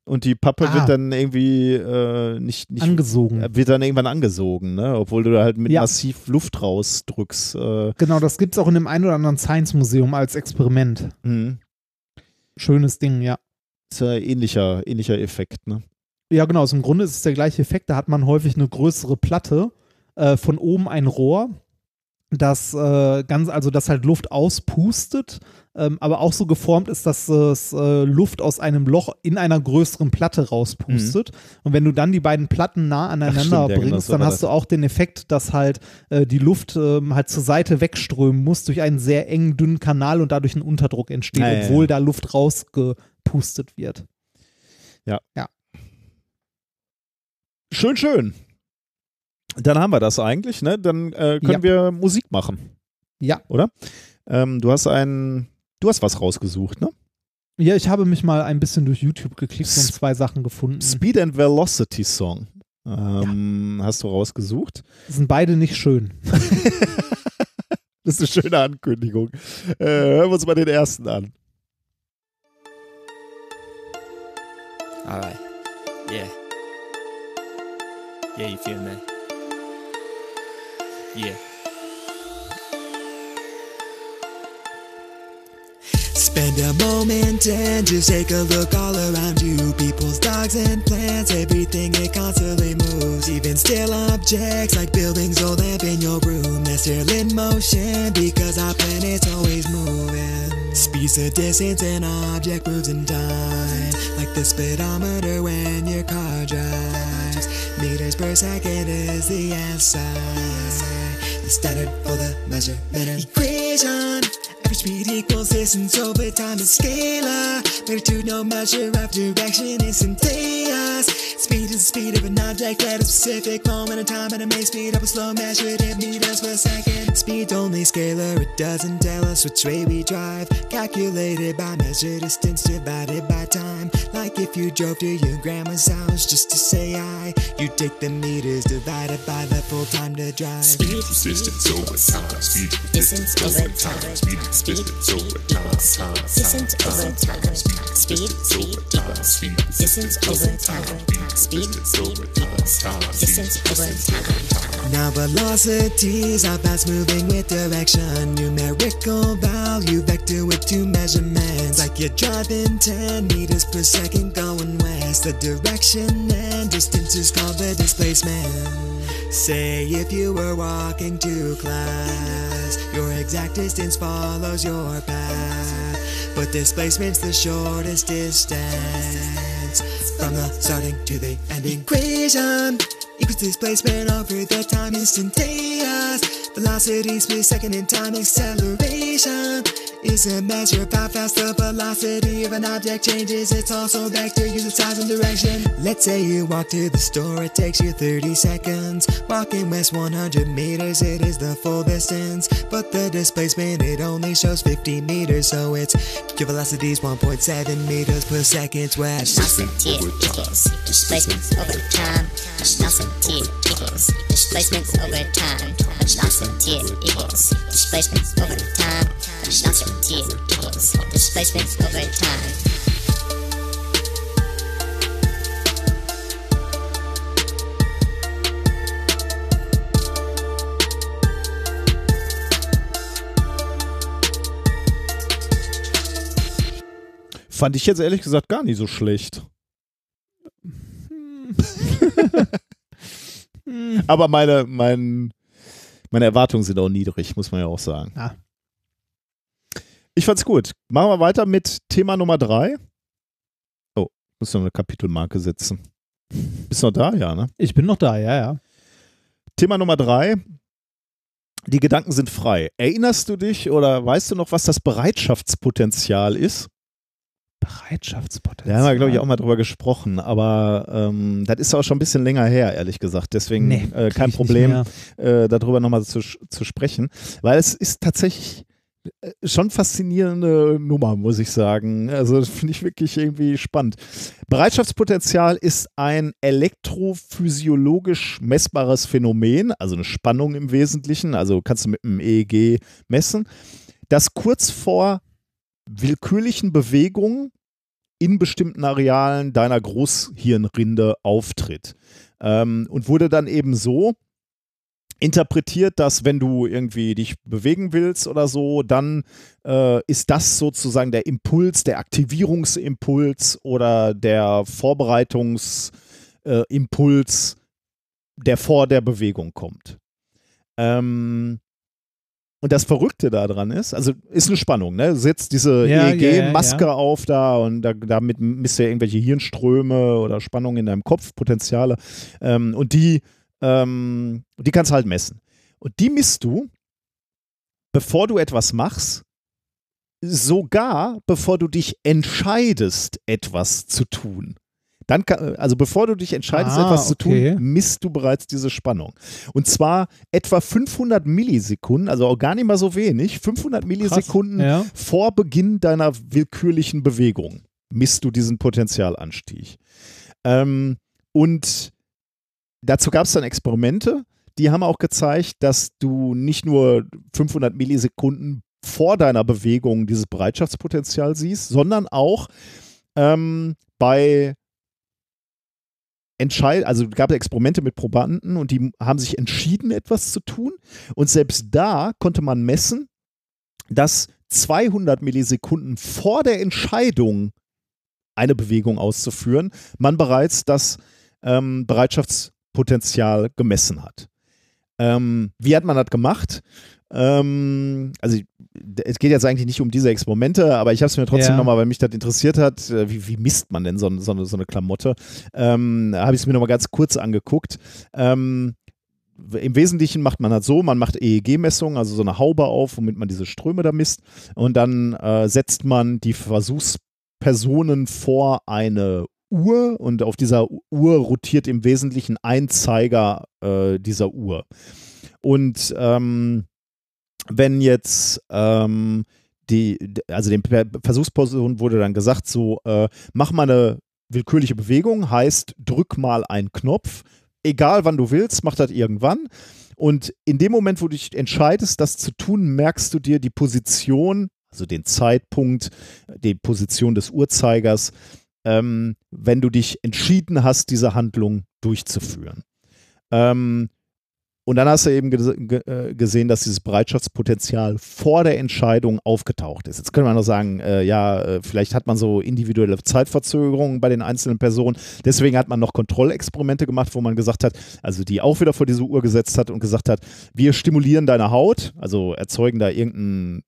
Speaker 1: und die Pappe
Speaker 2: Ah.
Speaker 1: wird dann irgendwie äh, nicht, nicht
Speaker 2: Angesogen.
Speaker 1: äh, wird dann irgendwann angesogen, ne? Obwohl du da halt mit
Speaker 2: Ja.
Speaker 1: massiv Luft rausdrückst.
Speaker 2: Genau, das gibt es auch in dem einen oder anderen Science-Museum als Experiment.
Speaker 1: mh.
Speaker 2: Schönes Ding, ja.
Speaker 1: ist ja ähnlicher, ähnlicher Effekt, ne?
Speaker 2: Ja, genau. Also Im Grunde ist es der gleiche Effekt. Da hat man häufig eine größere Platte, äh, von oben ein Rohr, das äh, ganz, also das halt Luft auspustet, ähm, aber auch so geformt ist, dass es äh, Luft aus einem Loch in einer größeren Platte rauspustet. Und wenn du dann die beiden Platten nah aneinander
Speaker 1: stimmt, ja, genau,
Speaker 2: bringst,
Speaker 1: so
Speaker 2: dann hast
Speaker 1: das.
Speaker 2: du auch den Effekt, dass halt äh, die Luft ähm, halt zur Seite wegströmen muss durch einen sehr engen, dünnen Kanal und dadurch ein Unterdruck entsteht,
Speaker 1: Ja, ja,
Speaker 2: obwohl
Speaker 1: ja.
Speaker 2: da Luft rausgepustet wird.
Speaker 1: Schön, schön. Dann haben wir das eigentlich, ne? Dann äh, können
Speaker 2: Ja.
Speaker 1: wir Musik machen,
Speaker 2: Ja.
Speaker 1: oder? Ähm, du hast ein, du hast was rausgesucht, ne?
Speaker 2: Ja, ich habe mich mal ein bisschen durch YouTube geklickt und zwei Sachen gefunden.
Speaker 1: Speed and Velocity Song. Ähm, Hast du rausgesucht?
Speaker 2: Sind beide nicht schön.
Speaker 1: Das ist eine schöne Ankündigung. Äh, hören wir uns mal den ersten an.
Speaker 6: Alright. Yeah. Yeah, you feel me? Yeah. Spend a moment and just take a look all around you. People's dogs and plants, everything it constantly moves. Even still objects like buildings or lamp in your room. They're still in motion because our planet's always moving. Speed's the distance an object moves in time. Like the speedometer when your car drives. Meters per second is the answer. the standard for the measurement equation. Speed equals distance over time is scalar. Magnitude no measure of direction instantaneous. Speed is the speed of an object at a specific moment in time, and it may speed up or slow measured in meters per second. Speed only scalar, it doesn't tell us which way we drive. Calculated by measure distance divided by time. Like if you drove to your grandma's house just to say hi, you take the meters divided by the full time to drive.
Speaker 7: Speed equals distance over time. Speed distance over time. Speed equals distance over time. Time.
Speaker 8: Distance over time. Speed equals distance over time. Speed equals distance over time.
Speaker 6: Now velocities are fast moving with direction. Numerical value vector with two measurements. Like you're driving 10 meters per second going west. The direction and distance is called the displacement. Say if you were walking to class, your exact distance follows your path. But displacement's the shortest distance from the starting to the ending equation equals displacement over the time instantaneous. Velocity per second in time acceleration is a measure of how fast the velocity of an object changes. It's also vector using size and direction. Let's say you walk to the store, it takes you 30 seconds. Walking west 100 meters, it is the full distance. But the displacement, it only shows 50 meters, so it's your velocity is 1.7 meters per second west.
Speaker 8: Velocity equals displacement over time. Velocity equals displacement over time. Velocity equals displacement over time. Velocity equals displacement over time.
Speaker 1: Fand ich jetzt ehrlich gesagt gar nicht so schlecht. Aber meine, mein, meine Erwartungen sind auch niedrig, muss man ja auch sagen.
Speaker 2: Ja.
Speaker 1: Ich fand's gut. Machen wir weiter mit Thema Nummer drei. Oh, muss noch eine Kapitelmarke setzen. Bist noch da? Ja, ne?
Speaker 2: Ich bin noch da, ja, ja.
Speaker 1: Thema Nummer drei. Die Gedanken sind frei. Erinnerst du dich oder weißt du noch, was das Bereitschaftspotenzial ist?
Speaker 2: Bereitschaftspotenzial.
Speaker 1: Da haben wir, glaube ich, auch mal drüber gesprochen, aber ähm, das ist auch schon ein bisschen länger her, ehrlich gesagt. Deswegen
Speaker 2: Nee,
Speaker 1: äh, kein Problem, äh, darüber nochmal zu, zu sprechen, weil es ist tatsächlich äh, schon faszinierende Nummer, muss ich sagen. Also das finde ich wirklich irgendwie spannend. Bereitschaftspotenzial ist ein elektrophysiologisch messbares Phänomen, also eine Spannung im Wesentlichen, also kannst du mit einem EEG messen, das kurz vor willkürlichen Bewegungen in bestimmten Arealen deiner Großhirnrinde auftritt. Ähm, und wurde dann eben so interpretiert, dass wenn du irgendwie dich bewegen willst oder so, dann äh, ist das sozusagen der Impuls, der Aktivierungsimpuls oder der Vorbereitungsimpuls, äh, der vor der Bewegung kommt. Ähm, und das Verrückte daran ist, also ist eine Spannung, ne? Setzt diese
Speaker 2: Ja, ja,
Speaker 1: EEG-Maske
Speaker 2: ja.
Speaker 1: auf da und da, damit misst du ja irgendwelche Hirnströme oder Spannungen in deinem Kopf, Potenziale. Ähm, und die, ähm, die kannst du halt messen. Und die misst du, bevor du etwas machst, sogar bevor du dich entscheidest, etwas zu tun. Dann kann, also bevor du dich entscheidest,
Speaker 2: Ah,
Speaker 1: etwas zu
Speaker 2: okay.
Speaker 1: tun, misst du bereits diese Spannung. Und zwar etwa 500 Millisekunden, also auch gar nicht mal so wenig, 500 Millisekunden
Speaker 2: ja.
Speaker 1: vor Beginn deiner willkürlichen Bewegung misst du diesen Potentialanstieg. Ähm, und dazu gab es dann Experimente, die haben auch gezeigt, dass du nicht nur 500 Millisekunden vor deiner Bewegung dieses Bereitschaftspotenzial siehst, sondern auch ähm, bei Entscheid also gab es Experimente mit Probanden und die haben sich entschieden, etwas zu tun. Und selbst da konnte man messen, dass 200 Millisekunden vor der Entscheidung, eine Bewegung auszuführen, man bereits das ähm, Bereitschaftspotenzial gemessen hat. Ähm, wie hat man das gemacht? Ähm, also es geht jetzt eigentlich nicht um diese Experimente, aber ich habe es mir trotzdem
Speaker 2: Ja.
Speaker 1: nochmal, weil mich das interessiert hat, äh, wie, wie misst man denn so, so, eine, so eine Klamotte? Ähm, habe ich es mir nochmal ganz kurz angeguckt. Ähm, im Wesentlichen macht man halt so, man macht EEG-Messungen, also so eine Haube auf, womit man diese Ströme da misst. Und dann äh, setzt man die Versuchspersonen vor eine Uhr und auf dieser Uhr rotiert im Wesentlichen ein Zeiger äh, dieser Uhr. Und ähm, wenn jetzt ähm, die, also den Versuchspersonen wurde dann gesagt, so, äh, mach mal eine willkürliche Bewegung, heißt, drück mal einen Knopf, egal wann du willst, mach das irgendwann. Und in dem Moment, wo du dich entscheidest, das zu tun, merkst du dir die Position, also den Zeitpunkt, die Position des Uhrzeigers, ähm, wenn du dich entschieden hast, diese Handlung durchzuführen. Ähm, und dann hast du eben äh, gesehen, dass dieses Bereitschaftspotenzial vor der Entscheidung aufgetaucht ist. Jetzt könnte man noch sagen, äh, ja, äh, vielleicht hat man so individuelle Zeitverzögerungen bei den einzelnen Personen. Deswegen hat man noch Kontrollexperimente gemacht, wo man gesagt hat, also die auch wieder vor diese Uhr gesetzt hat und gesagt hat, wir stimulieren deine Haut, also erzeugen da irgendeinen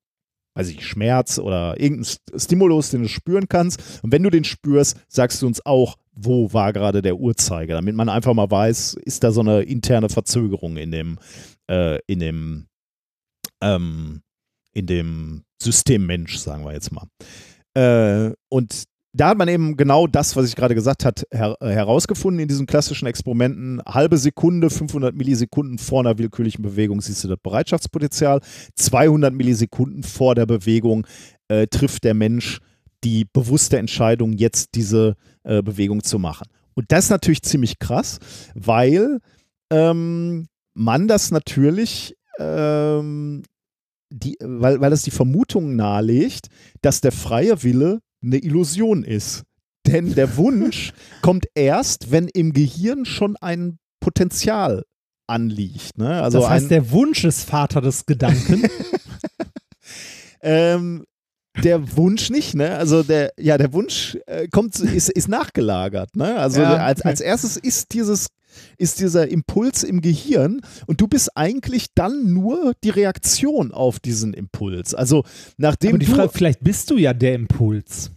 Speaker 1: weiß ich, Schmerz oder irgendeinen Stimulus, den du spüren kannst. Und wenn du den spürst, sagst du uns auch, wo war gerade der Uhrzeiger, damit man einfach mal weiß, ist da so eine interne Verzögerung in dem, äh, in dem, ähm, in dem System Mensch, sagen wir jetzt mal. Äh, und da hat man eben genau das, was ich gerade gesagt habe, her herausgefunden in diesen klassischen Experimenten. Halbe Sekunde, 500 Millisekunden vor einer willkürlichen Bewegung siehst du das Bereitschaftspotenzial. 200 Millisekunden vor der Bewegung äh, trifft der Mensch die bewusste Entscheidung, jetzt diese äh, Bewegung zu machen. Und das ist natürlich ziemlich krass, weil ähm, man das natürlich, ähm, die, weil, weil das die Vermutung nahelegt, dass der freie Wille eine Illusion ist. Denn der Wunsch kommt erst, wenn im Gehirn schon ein Potenzial anliegt. Ne? Also
Speaker 2: das heißt, der Wunsch ist Vater des Gedanken.
Speaker 1: ähm, der Wunsch nicht, ne? Also der, ja, der Wunsch äh, kommt, ist, ist nachgelagert, ne? Also
Speaker 2: Ja,
Speaker 1: als, als erstes ist dieses, ist dieser Impuls im Gehirn und du bist eigentlich dann nur die Reaktion auf diesen Impuls. Also nachdem
Speaker 2: Aber die
Speaker 1: du,
Speaker 2: Frage, vielleicht bist du ja der Impuls.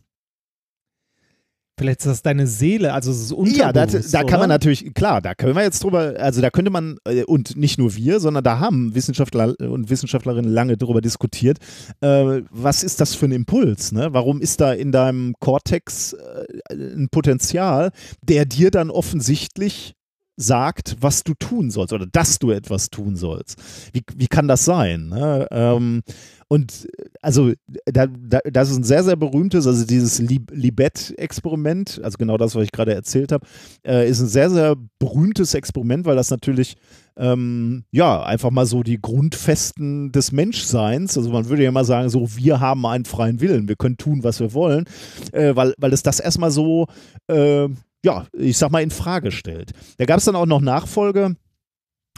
Speaker 2: Vielleicht ist das deine Seele, also es ist
Speaker 1: ja, da,
Speaker 2: unterbewusst,
Speaker 1: da kann man natürlich, klar, da können wir jetzt drüber, also da könnte man, äh, und nicht nur wir, sondern da haben Wissenschaftler und Wissenschaftlerinnen lange drüber diskutiert, äh, was ist das für ein Impuls, ne? Warum ist da in deinem Kortex äh, ein Potenzial, der dir dann offensichtlich sagt, was du tun sollst oder dass du etwas tun sollst. Wie, wie kann das sein? Ne? Ähm, und also da, da, das ist ein sehr, sehr berühmtes, also dieses Lib Libet-Experiment, also genau das, was ich gerade erzählt habe, äh, ist ein sehr, sehr berühmtes Experiment, weil das natürlich ähm, ja, einfach mal so die Grundfesten des Menschseins. Also man würde ja mal sagen, so, wir haben einen freien Willen, wir können tun, was wir wollen, äh, weil, weil es das erstmal so, äh, ja, ich sag mal, in Frage stellt. Da gab es dann auch noch Nachfolge.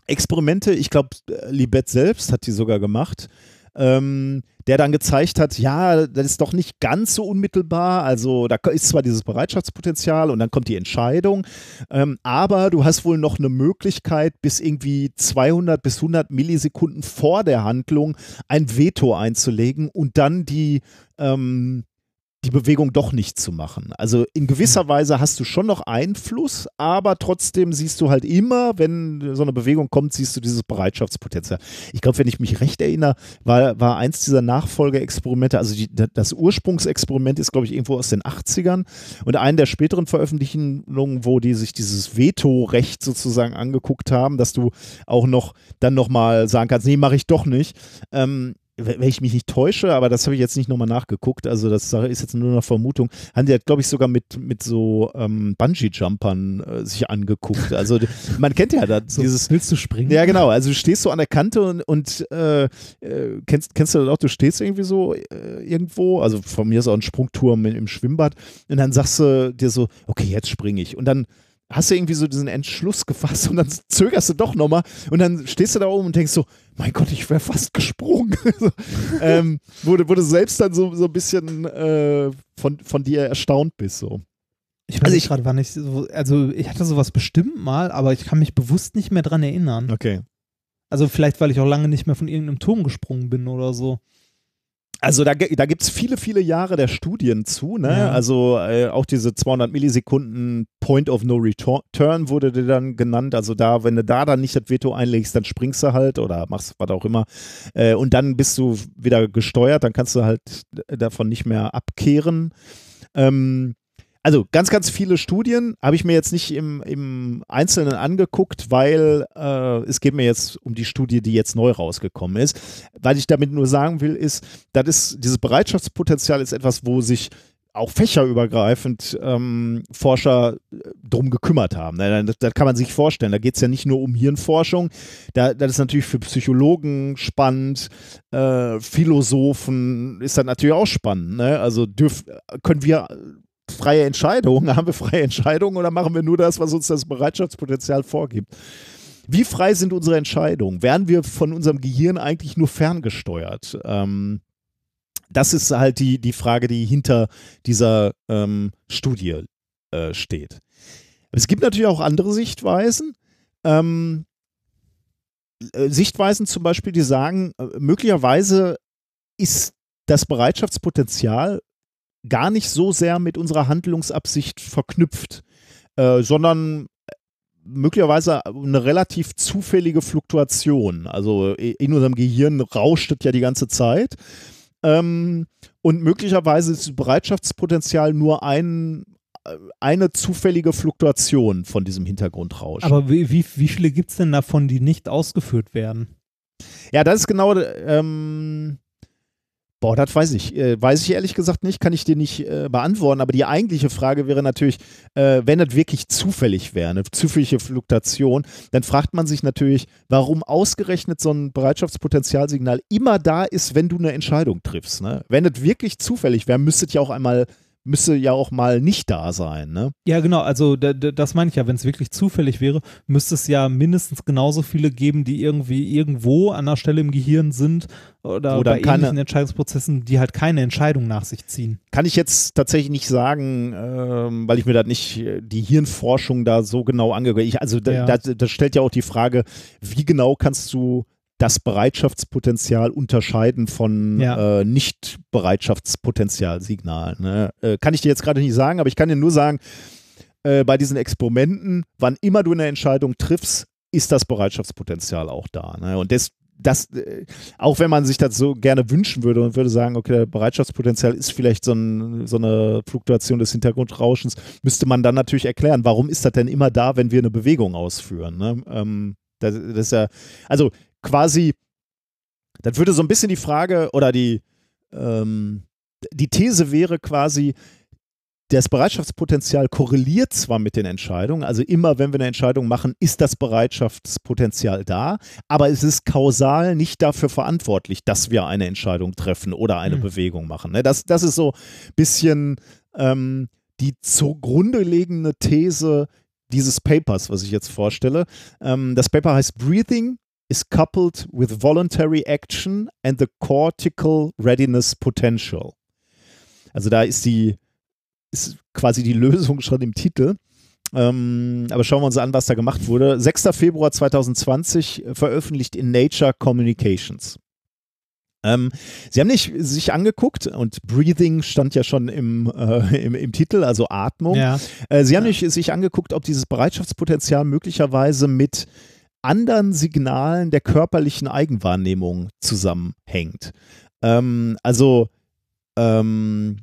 Speaker 1: Experimente, ich glaube, Libet selbst hat die sogar gemacht, ähm, der dann gezeigt hat, ja, das ist doch nicht ganz so unmittelbar. Also da ist zwar dieses Bereitschaftspotenzial und dann kommt die Entscheidung, ähm, aber du hast wohl noch eine Möglichkeit, bis irgendwie 200 bis 100 Millisekunden vor der Handlung ein Veto einzulegen und dann die ähm, die Bewegung doch nicht zu machen. Also in gewisser Weise hast du schon noch Einfluss, aber trotzdem siehst du halt immer, wenn so eine Bewegung kommt, siehst du dieses Bereitschaftspotenzial. Ich glaube, wenn ich mich recht erinnere, war, war eins dieser Nachfolgeexperimente, also die, das Ursprungsexperiment ist, glaube ich, irgendwo aus den 80ern und eine der späteren Veröffentlichungen, wo die sich dieses Vetorecht sozusagen angeguckt haben, dass du auch noch dann nochmal sagen kannst, nee, mache ich doch nicht. Ähm, wenn ich mich nicht täusche, aber das habe ich jetzt nicht nochmal nachgeguckt, also das ist jetzt nur eine Vermutung, haben die, glaube ich, sogar mit, mit so ähm, Bungee-Jumpern äh, sich angeguckt. Also man kennt ja das,
Speaker 2: So,
Speaker 1: dieses.
Speaker 2: willst du springen?
Speaker 1: Ja, genau. Also du stehst so an der Kante und, und äh, äh, kennst, kennst du das auch, du stehst irgendwie so äh, irgendwo, also von mir ist auch ein Sprungturm im, im Schwimmbad und dann sagst du dir so, okay, jetzt springe ich. Und dann hast du irgendwie so diesen Entschluss gefasst und dann zögerst du doch nochmal und dann stehst du da oben und denkst so, mein Gott, ich wäre fast gesprungen. so, ähm, wo, du- wo du selbst dann so, so ein bisschen äh, von, von dir erstaunt bist. So.
Speaker 2: Ich weiß
Speaker 1: Also
Speaker 2: nicht
Speaker 1: ich-
Speaker 2: gerade, wann ich so, also ich hatte sowas bestimmt mal, aber ich kann mich bewusst nicht mehr dran erinnern.
Speaker 1: Okay.
Speaker 2: Also vielleicht, weil ich auch lange nicht mehr von irgendeinem Turm gesprungen bin oder so.
Speaker 1: Also da, da gibt es viele, viele Jahre der Studien zu. Ne?
Speaker 2: Ja.
Speaker 1: Also äh, auch diese 200 Millisekunden Point of No Return wurde dir dann genannt. Also da, wenn du da dann nicht das Veto einlegst, dann springst du halt oder machst was auch immer. Äh, und dann bist du wieder gesteuert, dann kannst du halt davon nicht mehr abkehren. Ähm, also ganz, ganz viele Studien habe ich mir jetzt nicht im, im Einzelnen angeguckt, weil äh, es geht mir jetzt um die Studie, die jetzt neu rausgekommen ist. Was ich damit nur sagen will, ist, das ist, dieses Bereitschaftspotenzial ist etwas, wo sich auch fächerübergreifend ähm, Forscher äh, drum gekümmert haben. Das, das kann man sich vorstellen. Da geht es ja nicht nur um Hirnforschung. Da, das ist natürlich für Psychologen spannend, äh, Philosophen ist das natürlich auch spannend. Ne? Also dürf, können wir freie Entscheidungen? Haben wir freie Entscheidungen oder machen wir nur das, was uns das Bereitschaftspotenzial vorgibt? Wie frei sind unsere Entscheidungen? Werden wir von unserem Gehirn eigentlich nur ferngesteuert? Ähm, das ist halt die, die Frage, die hinter dieser ähm, Studie äh, steht. Es gibt natürlich auch andere Sichtweisen. Ähm, äh, Sichtweisen zum Beispiel, die sagen, äh, möglicherweise ist das Bereitschaftspotenzial gar nicht so sehr mit unserer Handlungsabsicht verknüpft, äh, sondern möglicherweise eine relativ zufällige Fluktuation. Also in unserem Gehirn rauscht es ja die ganze Zeit. Ähm, und möglicherweise ist das Bereitschaftspotenzial nur ein, äh, eine zufällige Fluktuation von diesem Hintergrundrauschen.
Speaker 2: Aber wie, wie, wie viele gibt es denn davon, die nicht ausgeführt werden?
Speaker 1: Ja, das ist genau, ähm, boah, das weiß ich. Äh, weiß ich ehrlich gesagt nicht, kann ich dir nicht äh, beantworten. Aber die eigentliche Frage wäre natürlich, äh, wenn das wirklich zufällig wäre, eine zufällige Fluktuation, dann fragt man sich natürlich, warum ausgerechnet so ein Bereitschaftspotenzialsignal immer da ist, wenn du eine Entscheidung triffst. Ne? Wenn das wirklich zufällig wäre, müsste ja auch einmal, müsste ja auch mal nicht da sein. Ne?
Speaker 2: Ja, genau, also da, da, das meine ich ja, wenn es wirklich zufällig wäre, müsste es ja mindestens genauso viele geben, die irgendwie irgendwo an der Stelle im Gehirn sind oder
Speaker 1: Wo
Speaker 2: bei
Speaker 1: keine-
Speaker 2: ähnlichen Entscheidungsprozessen, die halt keine Entscheidung nach sich ziehen.
Speaker 1: Kann ich jetzt tatsächlich nicht sagen, ähm, weil ich mir das nicht, äh, die Hirnforschung da so genau angehört. Ich, also da,
Speaker 2: Ja.
Speaker 1: da, das stellt ja auch die Frage, wie genau kannst du das Bereitschaftspotenzial unterscheiden von
Speaker 2: Ja.
Speaker 1: äh, Nicht-Bereitschaftspotenzialsignalen. Ne? Äh, kann ich dir jetzt gerade nicht sagen, aber ich kann dir nur sagen, äh, bei diesen Experimenten, wann immer du eine Entscheidung triffst, ist das Bereitschaftspotenzial auch da. Ne? Und das, das, äh, auch wenn man sich das so gerne wünschen würde und würde sagen, okay, Bereitschaftspotenzial ist vielleicht so, ein, so eine Fluktuation des Hintergrundrauschens, müsste man dann natürlich erklären, warum ist das denn immer da, wenn wir eine Bewegung ausführen? Ne? Ähm, das, das ist ja, also quasi, das würde so ein bisschen die Frage oder die, ähm, die These wäre quasi, das Bereitschaftspotenzial korreliert zwar mit den Entscheidungen, also immer wenn wir eine Entscheidung machen, ist das Bereitschaftspotenzial da, aber es ist kausal nicht dafür verantwortlich, dass wir eine Entscheidung treffen oder eine
Speaker 2: Hm.
Speaker 1: Bewegung machen. ne? Das, das ist so ein bisschen ähm, die zugrunde liegende These dieses Papers, was ich jetzt vorstelle. Ähm, das Paper heißt Breathing is coupled with voluntary action and the cortical readiness potential. Also da ist die ist quasi die Lösung schon im Titel. Ähm, aber schauen wir uns an, was da gemacht wurde. 6. Februar 2020 äh, veröffentlicht in Nature Communications. Ähm, sie haben nicht sich angeguckt und Breathing stand ja schon im, äh, im, im Titel, also Atmung.
Speaker 2: Ja.
Speaker 1: Äh, Sie haben nicht sich angeguckt, ob dieses Bereitschaftspotenzial möglicherweise mit anderen Signalen der körperlichen Eigenwahrnehmung zusammenhängt. Ähm, also, ähm,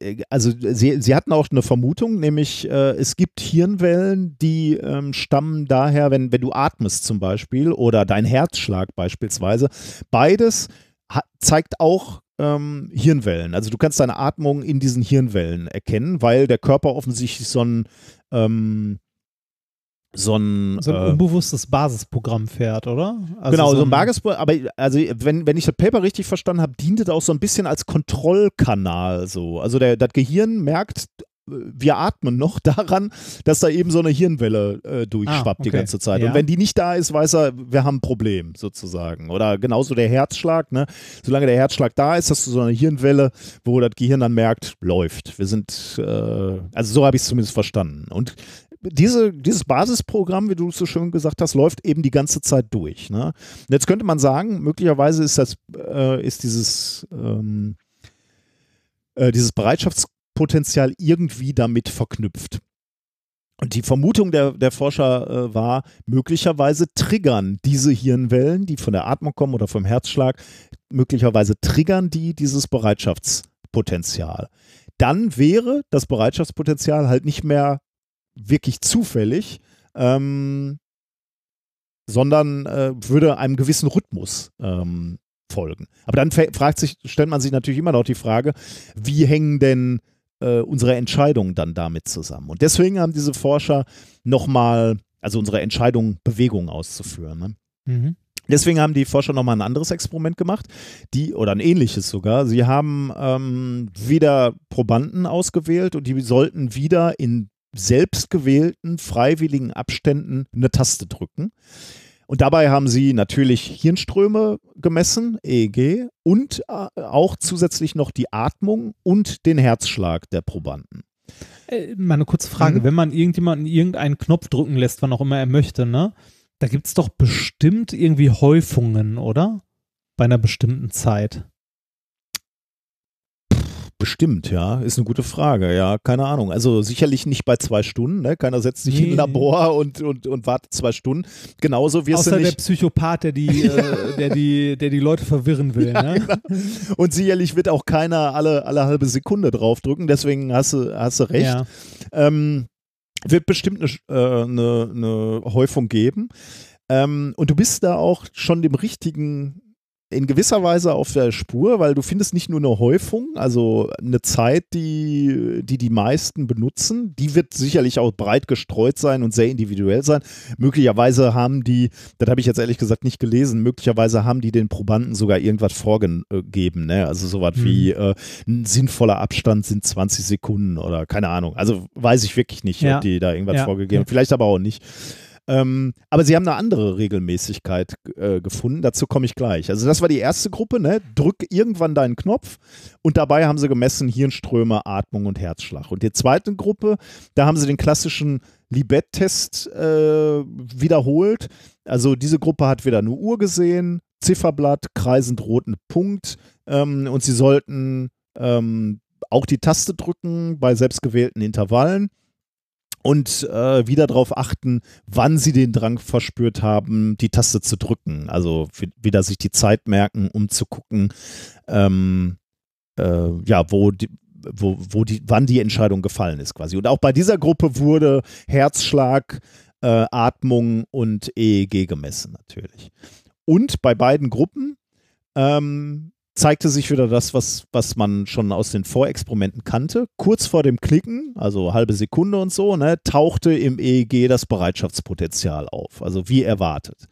Speaker 1: äh, also sie, sie hatten auch eine Vermutung, nämlich äh, es gibt Hirnwellen, die ähm, stammen daher, wenn, wenn du atmest zum Beispiel oder dein Herzschlag beispielsweise. Beides zeigt auch ähm, Hirnwellen. Also du kannst deine Atmung in diesen Hirnwellen erkennen, weil der Körper offensichtlich so ein ähm, so ein,
Speaker 2: So ein
Speaker 1: äh,
Speaker 2: unbewusstes Basisprogramm fährt, oder? Also
Speaker 1: genau, so ein Magesspur, aber also wenn, wenn ich das Paper richtig verstanden habe, dient es auch so ein bisschen als Kontrollkanal so. Also der, das Gehirn merkt, wir atmen noch daran, dass da eben so eine Hirnwelle äh, durchschwappt
Speaker 2: Ah,
Speaker 1: die
Speaker 2: okay.
Speaker 1: ganze Zeit.
Speaker 2: Ja.
Speaker 1: Und wenn die nicht da ist, weiß er, wir haben ein Problem sozusagen. Oder genauso der Herzschlag, ne? Solange der Herzschlag da ist, hast du so eine Hirnwelle, wo das Gehirn dann merkt, läuft. Wir sind, äh, also so habe ich es zumindest verstanden. Und diese, dieses Basisprogramm, wie du es so schön gesagt hast, läuft eben die ganze Zeit durch. Ne? Jetzt könnte man sagen, möglicherweise ist das, äh, ist dieses, ähm, äh, dieses Bereitschaftspotenzial irgendwie damit verknüpft. Und die Vermutung der, der Forscher äh, war, möglicherweise triggern diese Hirnwellen, die von der Atmung kommen oder vom Herzschlag, möglicherweise triggern die dieses Bereitschaftspotenzial. Dann wäre das Bereitschaftspotenzial halt nicht mehr wirklich zufällig, ähm, sondern äh, würde einem gewissen Rhythmus ähm, folgen. Aber dann fragt sich, stellt man sich natürlich immer noch die Frage, wie hängen denn äh, unsere Entscheidungen dann damit zusammen? Und deswegen haben diese Forscher nochmal, also unsere Entscheidung, Bewegungen auszuführen. Ne?
Speaker 2: Mhm.
Speaker 1: Deswegen haben die Forscher nochmal ein anderes Experiment gemacht, die, oder ein ähnliches sogar. Sie haben ähm, wieder Probanden ausgewählt und die sollten wieder in selbstgewählten, freiwilligen Abständen eine Taste drücken. Und dabei haben sie natürlich Hirnströme gemessen, EEG, und äh, auch zusätzlich noch die Atmung und den Herzschlag der Probanden.
Speaker 2: Äh, mal eine kurze Frage.
Speaker 1: Mhm.
Speaker 2: Wenn man irgendjemanden irgendeinen Knopf drücken lässt, wann auch immer er möchte, ne? Da gibt es doch bestimmt irgendwie Häufungen, oder? Bei einer bestimmten Zeit.
Speaker 1: Bestimmt, ja, ist eine gute Frage, ja, keine Ahnung. Also sicherlich nicht bei zwei Stunden, ne? Keiner setzt sich in
Speaker 2: Nee.
Speaker 1: ein Labor und, und, und wartet zwei Stunden. Genauso wirst
Speaker 2: Außer
Speaker 1: du
Speaker 2: der
Speaker 1: nicht.
Speaker 2: Psychopath, der die, äh, der die, der die Leute verwirren will, ne?
Speaker 1: Und sicherlich wird auch keiner alle, alle halbe Sekunde draufdrücken, deswegen hast du, hast du recht.
Speaker 2: Ja.
Speaker 1: Ähm, wird bestimmt eine, äh, eine, eine Häufung geben. Ähm, und du bist da auch schon dem richtigen, in gewisser Weise auf der Spur, weil du findest nicht nur eine Häufung, also eine Zeit, die die, die meisten benutzen, die wird sicherlich auch breit gestreut sein und sehr individuell sein. Möglicherweise haben die, das habe ich jetzt ehrlich gesagt nicht gelesen, möglicherweise haben die den Probanden sogar irgendwas vorgegeben, ne? also sowas
Speaker 2: Mhm.
Speaker 1: wie äh, ein sinnvoller Abstand sind 20 Sekunden oder keine Ahnung. Also weiß ich wirklich nicht,
Speaker 2: Ja.
Speaker 1: ob die da irgendwas
Speaker 2: Ja.
Speaker 1: vorgegeben haben. Vielleicht aber auch nicht. Ähm, aber sie haben eine andere Regelmäßigkeit äh, gefunden. Dazu komme ich gleich. Also das war die erste Gruppe. Ne? Drück irgendwann deinen Knopf und dabei haben sie gemessen Hirnströme, Atmung und Herzschlag. Und die zweite Gruppe, da haben sie den klassischen Libet-Test äh, wiederholt. Also diese Gruppe hat wieder eine Uhr gesehen, Zifferblatt, kreisend roten Punkt ähm, und sie sollten ähm, auch die Taste drücken bei selbstgewählten Intervallen und äh, wieder darauf achten, wann sie den Drang verspürt haben, die Taste zu drücken. Also wi- wieder sich die Zeit merken, um zu gucken, ähm, äh, ja, wo die, wo, wo die, wann die Entscheidung gefallen ist quasi. Und auch bei dieser Gruppe wurde Herzschlag, äh, Atmung und EEG gemessen natürlich. Und bei beiden Gruppen ähm, zeigte sich wieder das, was, was man schon aus den Vorexperimenten kannte. Kurz vor dem Klicken, also halbe Sekunde und so, ne, tauchte im EEG das Bereitschaftspotenzial auf, also wie erwartet.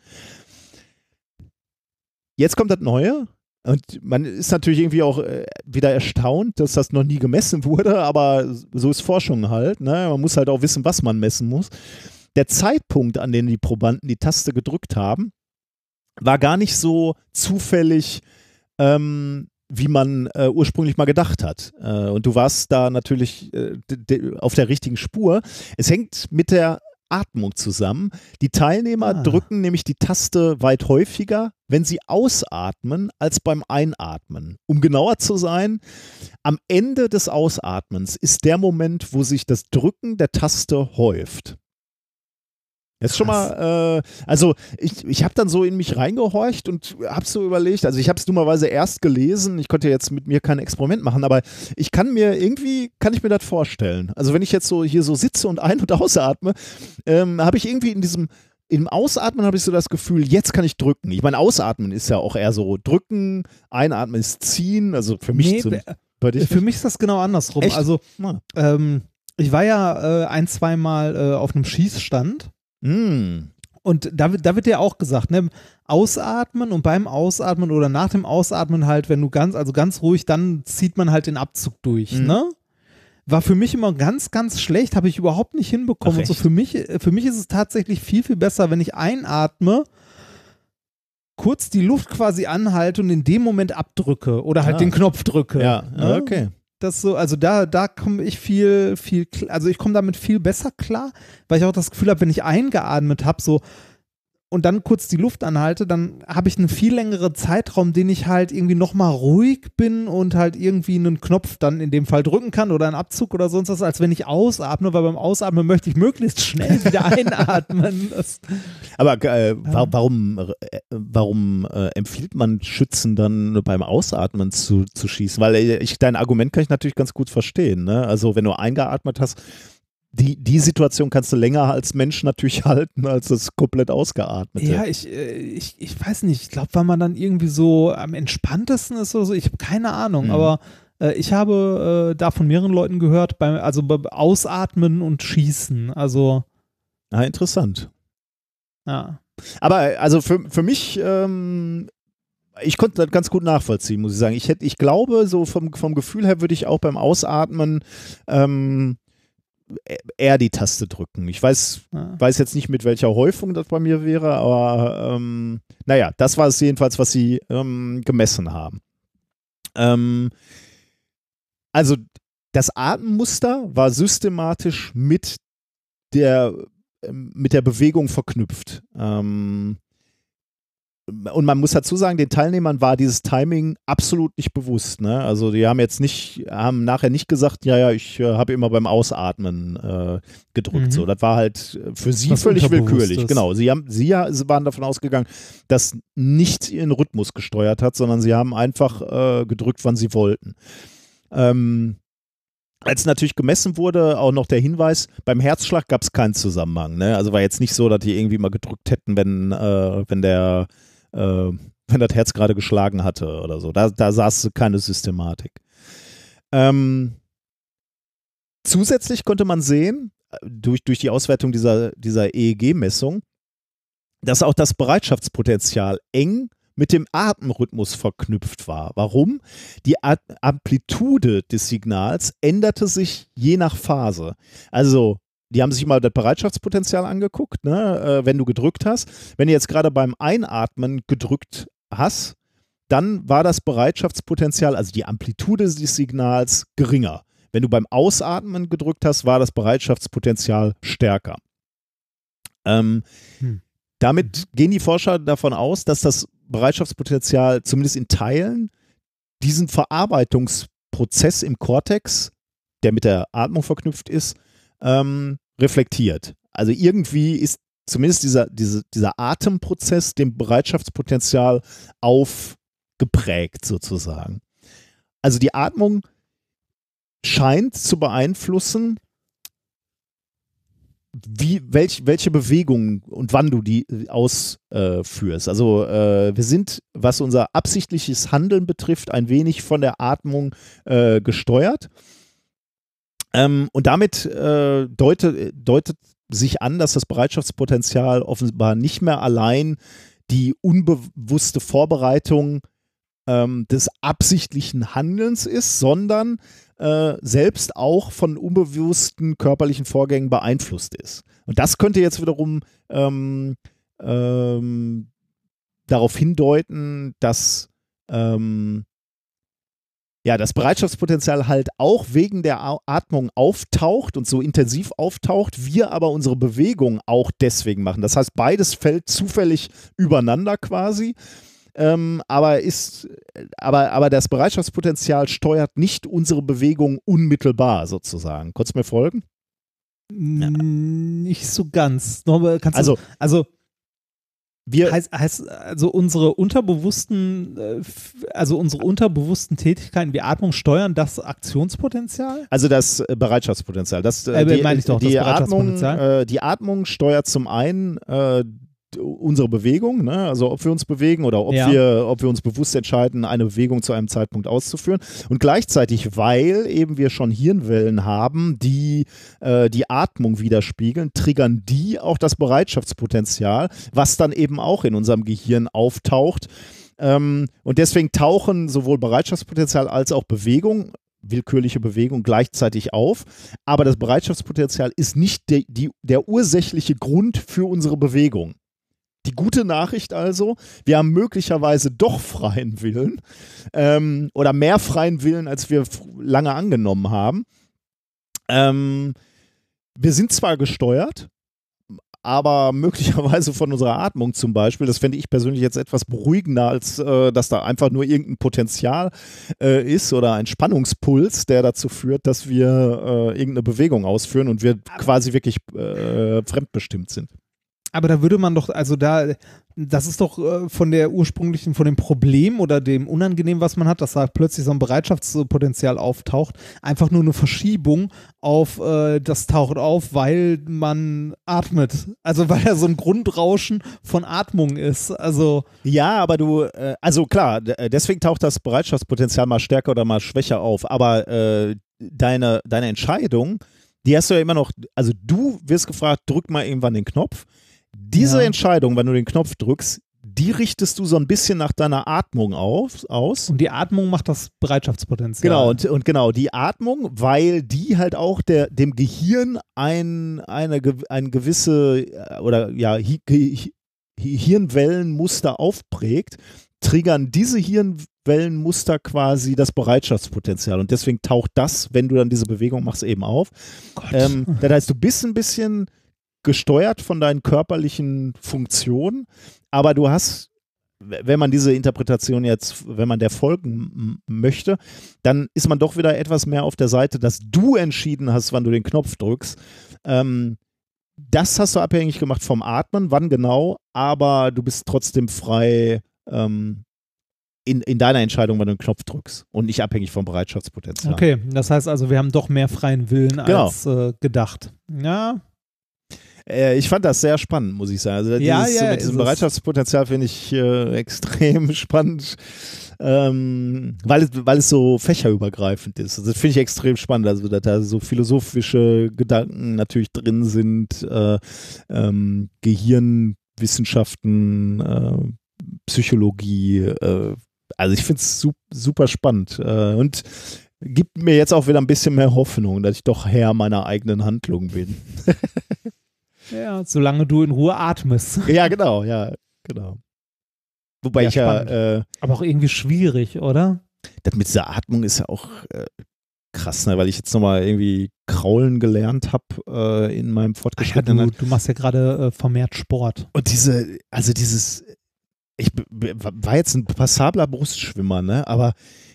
Speaker 1: Jetzt kommt das Neue. Und man ist natürlich irgendwie auch äh, wieder erstaunt, dass das noch nie gemessen wurde, aber so ist Forschung halt. Ne? Man muss halt auch wissen, was man messen muss. Der Zeitpunkt, an dem die Probanden die Taste gedrückt haben, war gar nicht so zufällig, ähm, wie man äh, ursprünglich mal gedacht hat. Äh, und du warst da natürlich äh, auf der richtigen Spur. Es hängt mit der Atmung zusammen. Die Teilnehmer
Speaker 2: Ah.
Speaker 1: drücken nämlich die Taste weit häufiger, wenn sie ausatmen, als beim Einatmen. Um genauer zu sein, am Ende des Ausatmens ist der Moment, wo sich das Drücken der Taste häuft. Jetzt schon
Speaker 2: Krass.
Speaker 1: mal, äh, also ich, ich habe dann so in mich reingehorcht und habe so überlegt, also ich habe es dummerweise erst gelesen, ich konnte jetzt mit mir kein Experiment machen, aber ich kann mir irgendwie, kann ich mir das vorstellen. Also wenn ich jetzt so hier so sitze und ein- und ausatme, ähm, habe ich irgendwie in diesem, im Ausatmen habe ich so das Gefühl, jetzt kann ich drücken. Ich meine, Ausatmen ist ja auch eher so drücken, einatmen ist ziehen, also für mich
Speaker 2: Nee,
Speaker 1: zum,
Speaker 2: äh, Für mich ist das genau andersrum.
Speaker 1: Echt?
Speaker 2: Also,
Speaker 1: Ah.
Speaker 2: ähm, ich war ja äh, ein, zweimal äh, auf einem Schießstand.
Speaker 1: Mm.
Speaker 2: Und da, wird- da wird ja auch gesagt, ne, ausatmen und beim Ausatmen oder nach dem Ausatmen halt, wenn du ganz, also ganz ruhig, dann zieht man halt den Abzug durch,
Speaker 1: Mhm.
Speaker 2: ne? War für mich immer ganz, ganz schlecht, habe ich überhaupt nicht hinbekommen.
Speaker 1: Ach,
Speaker 2: und so für mich, für mich ist es tatsächlich viel, viel besser, wenn ich einatme, kurz die Luft quasi anhalte und in dem Moment abdrücke oder halt
Speaker 1: Ah.
Speaker 2: den Knopf drücke.
Speaker 1: Ja,
Speaker 2: ne?
Speaker 1: okay.
Speaker 2: Das so, also da, da komme ich viel, viel, also ich komme damit viel besser klar, weil ich auch das Gefühl habe, wenn ich eingeatmet habe, so und dann kurz die Luft anhalte, dann habe ich einen viel längeren Zeitraum, den ich halt irgendwie nochmal ruhig bin und halt irgendwie einen Knopf dann in dem Fall drücken kann oder einen Abzug oder sonst was, als wenn ich ausatme, weil beim Ausatmen möchte ich möglichst schnell wieder einatmen. Das,
Speaker 1: Aber äh, wa warum, äh, warum äh, empfiehlt man Schützen dann beim Ausatmen zu, zu schießen? Weil äh, ich, dein Argument kann ich natürlich ganz gut verstehen. Ne? Also wenn du eingeatmet hast, die, die Situation kannst du länger als Mensch natürlich halten, als das komplett ausgeatmete.
Speaker 2: ja, ich, äh, ich, ich weiß nicht, ich glaube, weil man dann irgendwie so am entspanntesten ist oder so, ich habe keine Ahnung,
Speaker 1: Mhm.
Speaker 2: aber äh, ich habe äh, da von mehreren Leuten gehört, beim, also beim Ausatmen und Schießen, also
Speaker 1: Ah, interessant.
Speaker 2: ja.
Speaker 1: Aber also für, für mich, ähm, ich konnte das ganz gut nachvollziehen, muss ich sagen. Ich, hätte, ich glaube, so vom, vom Gefühl her würde ich auch beim Ausatmen ähm, eher die Taste drücken. Ich weiß,
Speaker 2: ja.
Speaker 1: weiß jetzt nicht, mit welcher Häufung das bei mir wäre, aber ähm, naja, das war es jedenfalls, was sie ähm, gemessen haben. Ähm, also das Atemmuster war systematisch mit der, ähm, mit der Bewegung verknüpft. Ähm, und man muss dazu sagen, den Teilnehmern war dieses Timing absolut nicht bewusst. Ne? Also die haben jetzt nicht, haben nachher nicht gesagt, ja, ja, ich äh, habe immer beim Ausatmen äh, gedrückt.
Speaker 2: Mhm.
Speaker 1: So, das war halt für sie
Speaker 2: Was
Speaker 1: völlig willkürlich. Genau, sie haben, sie waren davon ausgegangen, dass nichts ihren Rhythmus gesteuert hat, sondern sie haben einfach äh, gedrückt, wann sie wollten. Ähm, als natürlich gemessen wurde, auch noch der Hinweis, beim Herzschlag gab es keinen Zusammenhang. Ne? Also war jetzt nicht so, dass die irgendwie mal gedrückt hätten, wenn, äh, wenn der äh, wenn das Herz gerade geschlagen hatte oder so. Da, da saß keine Systematik. Ähm, zusätzlich konnte man sehen, äh, durch, durch die Auswertung dieser, dieser EEG-Messung, dass auch das Bereitschaftspotenzial eng mit dem Atemrhythmus verknüpft war. Warum? Die Amplitude des Signals änderte sich je nach Phase. Also, die haben sich mal das Bereitschaftspotenzial angeguckt, ne, äh, wenn du gedrückt hast. Wenn du jetzt gerade beim Einatmen gedrückt hast, dann war das Bereitschaftspotenzial, also die Amplitude des Signals, geringer. Wenn du beim Ausatmen gedrückt hast, war das Bereitschaftspotenzial stärker. Ähm,
Speaker 2: Hm.
Speaker 1: Damit gehen die Forscher davon aus, dass das Bereitschaftspotenzial zumindest in Teilen diesen Verarbeitungsprozess im Kortex, der mit der Atmung verknüpft ist, ähm, reflektiert. Also irgendwie ist zumindest dieser, diese, dieser Atemprozess dem Bereitschaftspotenzial aufgeprägt sozusagen. Also die Atmung scheint zu beeinflussen, wie, welch, welche Bewegungen und wann du die äh, ausführst. also äh, wir sind, was unser absichtliches Handeln betrifft, ein wenig von der Atmung äh, gesteuert. Ähm, und damit äh, deutet, deutet sich an, dass das Bereitschaftspotenzial offenbar nicht mehr allein die unbewusste Vorbereitung ähm, des absichtlichen Handelns ist, sondern äh, selbst auch von unbewussten körperlichen Vorgängen beeinflusst ist. Und das könnte jetzt wiederum ähm, ähm, darauf hindeuten, dass ähm, ja, das Bereitschaftspotenzial halt auch wegen der Atmung auftaucht und so intensiv auftaucht, wir aber unsere Bewegung auch deswegen machen. Das heißt, beides fällt zufällig übereinander quasi. Ähm, aber ist, aber, aber das Bereitschaftspotenzial steuert nicht unsere Bewegung unmittelbar sozusagen. Konntest du mir folgen?
Speaker 2: Nicht so ganz.
Speaker 1: Also,
Speaker 2: also
Speaker 1: wir,
Speaker 2: heißt, heißt also unsere unterbewussten, äh, also unsere unterbewussten Tätigkeiten wie Atmung steuern das Aktionspotenzial?
Speaker 1: Also das äh, Bereitschaftspotenzial. Das, äh,
Speaker 2: Äh,
Speaker 1: die,
Speaker 2: meine ich doch,
Speaker 1: die,
Speaker 2: das
Speaker 1: Atmung, äh, die Atmung steuert zum einen äh, unsere Bewegung, ne? also ob wir uns bewegen oder ob,
Speaker 2: Ja.
Speaker 1: wir, ob wir uns bewusst entscheiden, eine Bewegung zu einem Zeitpunkt auszuführen. Und gleichzeitig, weil eben wir schon Hirnwellen haben, die äh, die Atmung widerspiegeln, triggern die auch das Bereitschaftspotenzial, was dann eben auch in unserem Gehirn auftaucht. Ähm, und deswegen tauchen sowohl Bereitschaftspotenzial als auch Bewegung willkürliche Bewegung gleichzeitig auf. Aber das Bereitschaftspotenzial ist nicht de, die, der ursächliche Grund für unsere Bewegung. Die gute Nachricht also, wir haben möglicherweise doch freien Willen ähm, oder mehr freien Willen, als wir lange angenommen haben. Ähm, wir sind zwar gesteuert, aber möglicherweise von unserer Atmung zum Beispiel, das fände ich persönlich jetzt etwas beruhigender, als äh, dass da einfach nur irgendein Potenzial äh, ist oder ein Spannungspuls, der dazu führt, dass wir äh, irgendeine Bewegung ausführen und wir quasi wirklich äh, fremdbestimmt sind.
Speaker 2: Aber da würde man doch, also da, das ist doch äh, von der ursprünglichen, von dem Problem oder dem Unangenehm, was man hat, dass da plötzlich so ein Bereitschaftspotenzial auftaucht, einfach nur eine Verschiebung auf, äh, das taucht auf, weil man atmet. Also weil da so ein Grundrauschen von Atmung ist. Also
Speaker 1: Ja, aber du, äh, also klar, äh, deswegen taucht das Bereitschaftspotenzial mal stärker oder mal schwächer auf. Aber äh, deine, deine Entscheidung, die hast du ja immer noch, also du wirst gefragt, drück mal irgendwann den Knopf. Diese
Speaker 2: Ja.
Speaker 1: Entscheidung, wenn du den Knopf drückst, die richtest du so ein bisschen nach deiner Atmung auf, aus.
Speaker 2: und die Atmung macht das Bereitschaftspotenzial.
Speaker 1: Genau, und, und genau, die Atmung, weil die halt auch der, dem Gehirn ein, eine, ein gewisse äh, oder ja, Hi, Hi, Hi- Hirnwellenmuster aufprägt, triggern diese Hirnwellenmuster quasi das Bereitschaftspotenzial. Und deswegen taucht das, wenn du dann diese Bewegung machst, eben auf. Ähm, das heißt, du bist ein bisschen gesteuert von deinen körperlichen Funktionen, aber du hast, wenn man diese Interpretation jetzt, wenn man der folgen möchte, dann ist man doch wieder etwas mehr auf der Seite, dass du entschieden hast, wann du den Knopf drückst. Ähm, das hast du abhängig gemacht vom Atmen, wann genau, aber du bist trotzdem frei ähm, in, in deiner Entscheidung, wann du den Knopf drückst und nicht abhängig vom Bereitschaftspotenzial.
Speaker 2: Okay, das heißt also, wir haben doch mehr freien Willen
Speaker 1: Genau.
Speaker 2: als äh, gedacht. Ja,
Speaker 1: Äh, ich fand das sehr spannend, muss ich sagen. Also
Speaker 2: Ja,
Speaker 1: dieses,
Speaker 2: ja,
Speaker 1: mit diesem. Bereitschaftspotenzial finde ich äh, extrem spannend, ähm, weil, es, weil es so fächerübergreifend ist. Also das finde ich extrem spannend, also dass da so philosophische Gedanken natürlich drin sind, äh, ähm, Gehirnwissenschaften, äh, Psychologie. Äh, also ich finde es su super spannend äh, und gibt mir jetzt auch wieder ein bisschen mehr Hoffnung, dass ich doch Herr meiner eigenen Handlung bin.
Speaker 2: ja, solange du in Ruhe atmest.
Speaker 1: Ja, genau, ja, genau. Wobei
Speaker 2: Ja,
Speaker 1: ich ja,
Speaker 2: spannend.
Speaker 1: äh,
Speaker 2: Aber auch irgendwie schwierig, oder?
Speaker 1: das mit dieser Atmung ist ja auch äh, krass, ne? weil ich jetzt nochmal irgendwie kraulen gelernt habe äh, in meinem
Speaker 2: Ach ja,
Speaker 1: fortgeschrittenen.
Speaker 2: du, du machst ja gerade äh, vermehrt Sport.
Speaker 1: Und diese, also dieses, ich war jetzt ein passabler Brustschwimmer, ne? aber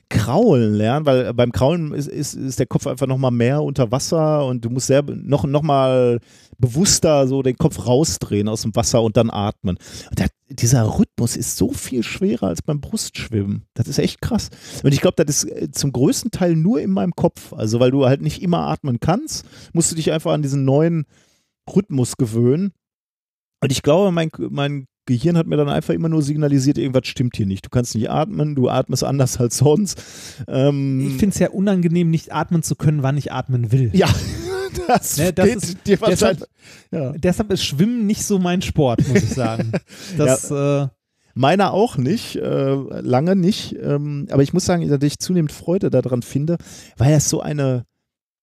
Speaker 1: kraulen lernen, weil beim Kraulen ist, ist, ist der Kopf einfach nochmal mehr unter Wasser und du musst sehr noch, noch mal bewusster so den Kopf rausdrehen aus dem Wasser und dann atmen. Und der, dieser Rhythmus ist so viel schwerer als beim Brustschwimmen. Das ist echt krass. Und ich glaube, das ist äh, zum größten Teil nur in meinem Kopf. Also weil du halt nicht immer atmen kannst, musst du dich einfach an diesen neuen Rhythmus gewöhnen. Und ich glaube, mein, mein Gehirn hat mir dann einfach immer nur signalisiert, irgendwas stimmt hier nicht. Du kannst nicht atmen, du atmest anders als sonst. Ähm,
Speaker 2: Ich finde es ja unangenehm, nicht atmen zu können, wann ich atmen will.
Speaker 1: ja, das,
Speaker 2: Ne, das
Speaker 1: geht
Speaker 2: ist-
Speaker 1: dir
Speaker 2: deshalb-
Speaker 1: Ja.
Speaker 2: Deshalb ist Schwimmen nicht so mein Sport, muss ich sagen. Das, äh,
Speaker 1: Meiner auch nicht, äh, lange nicht. Ähm, aber ich muss sagen, dass ich zunehmend Freude daran finde, weil es so eine,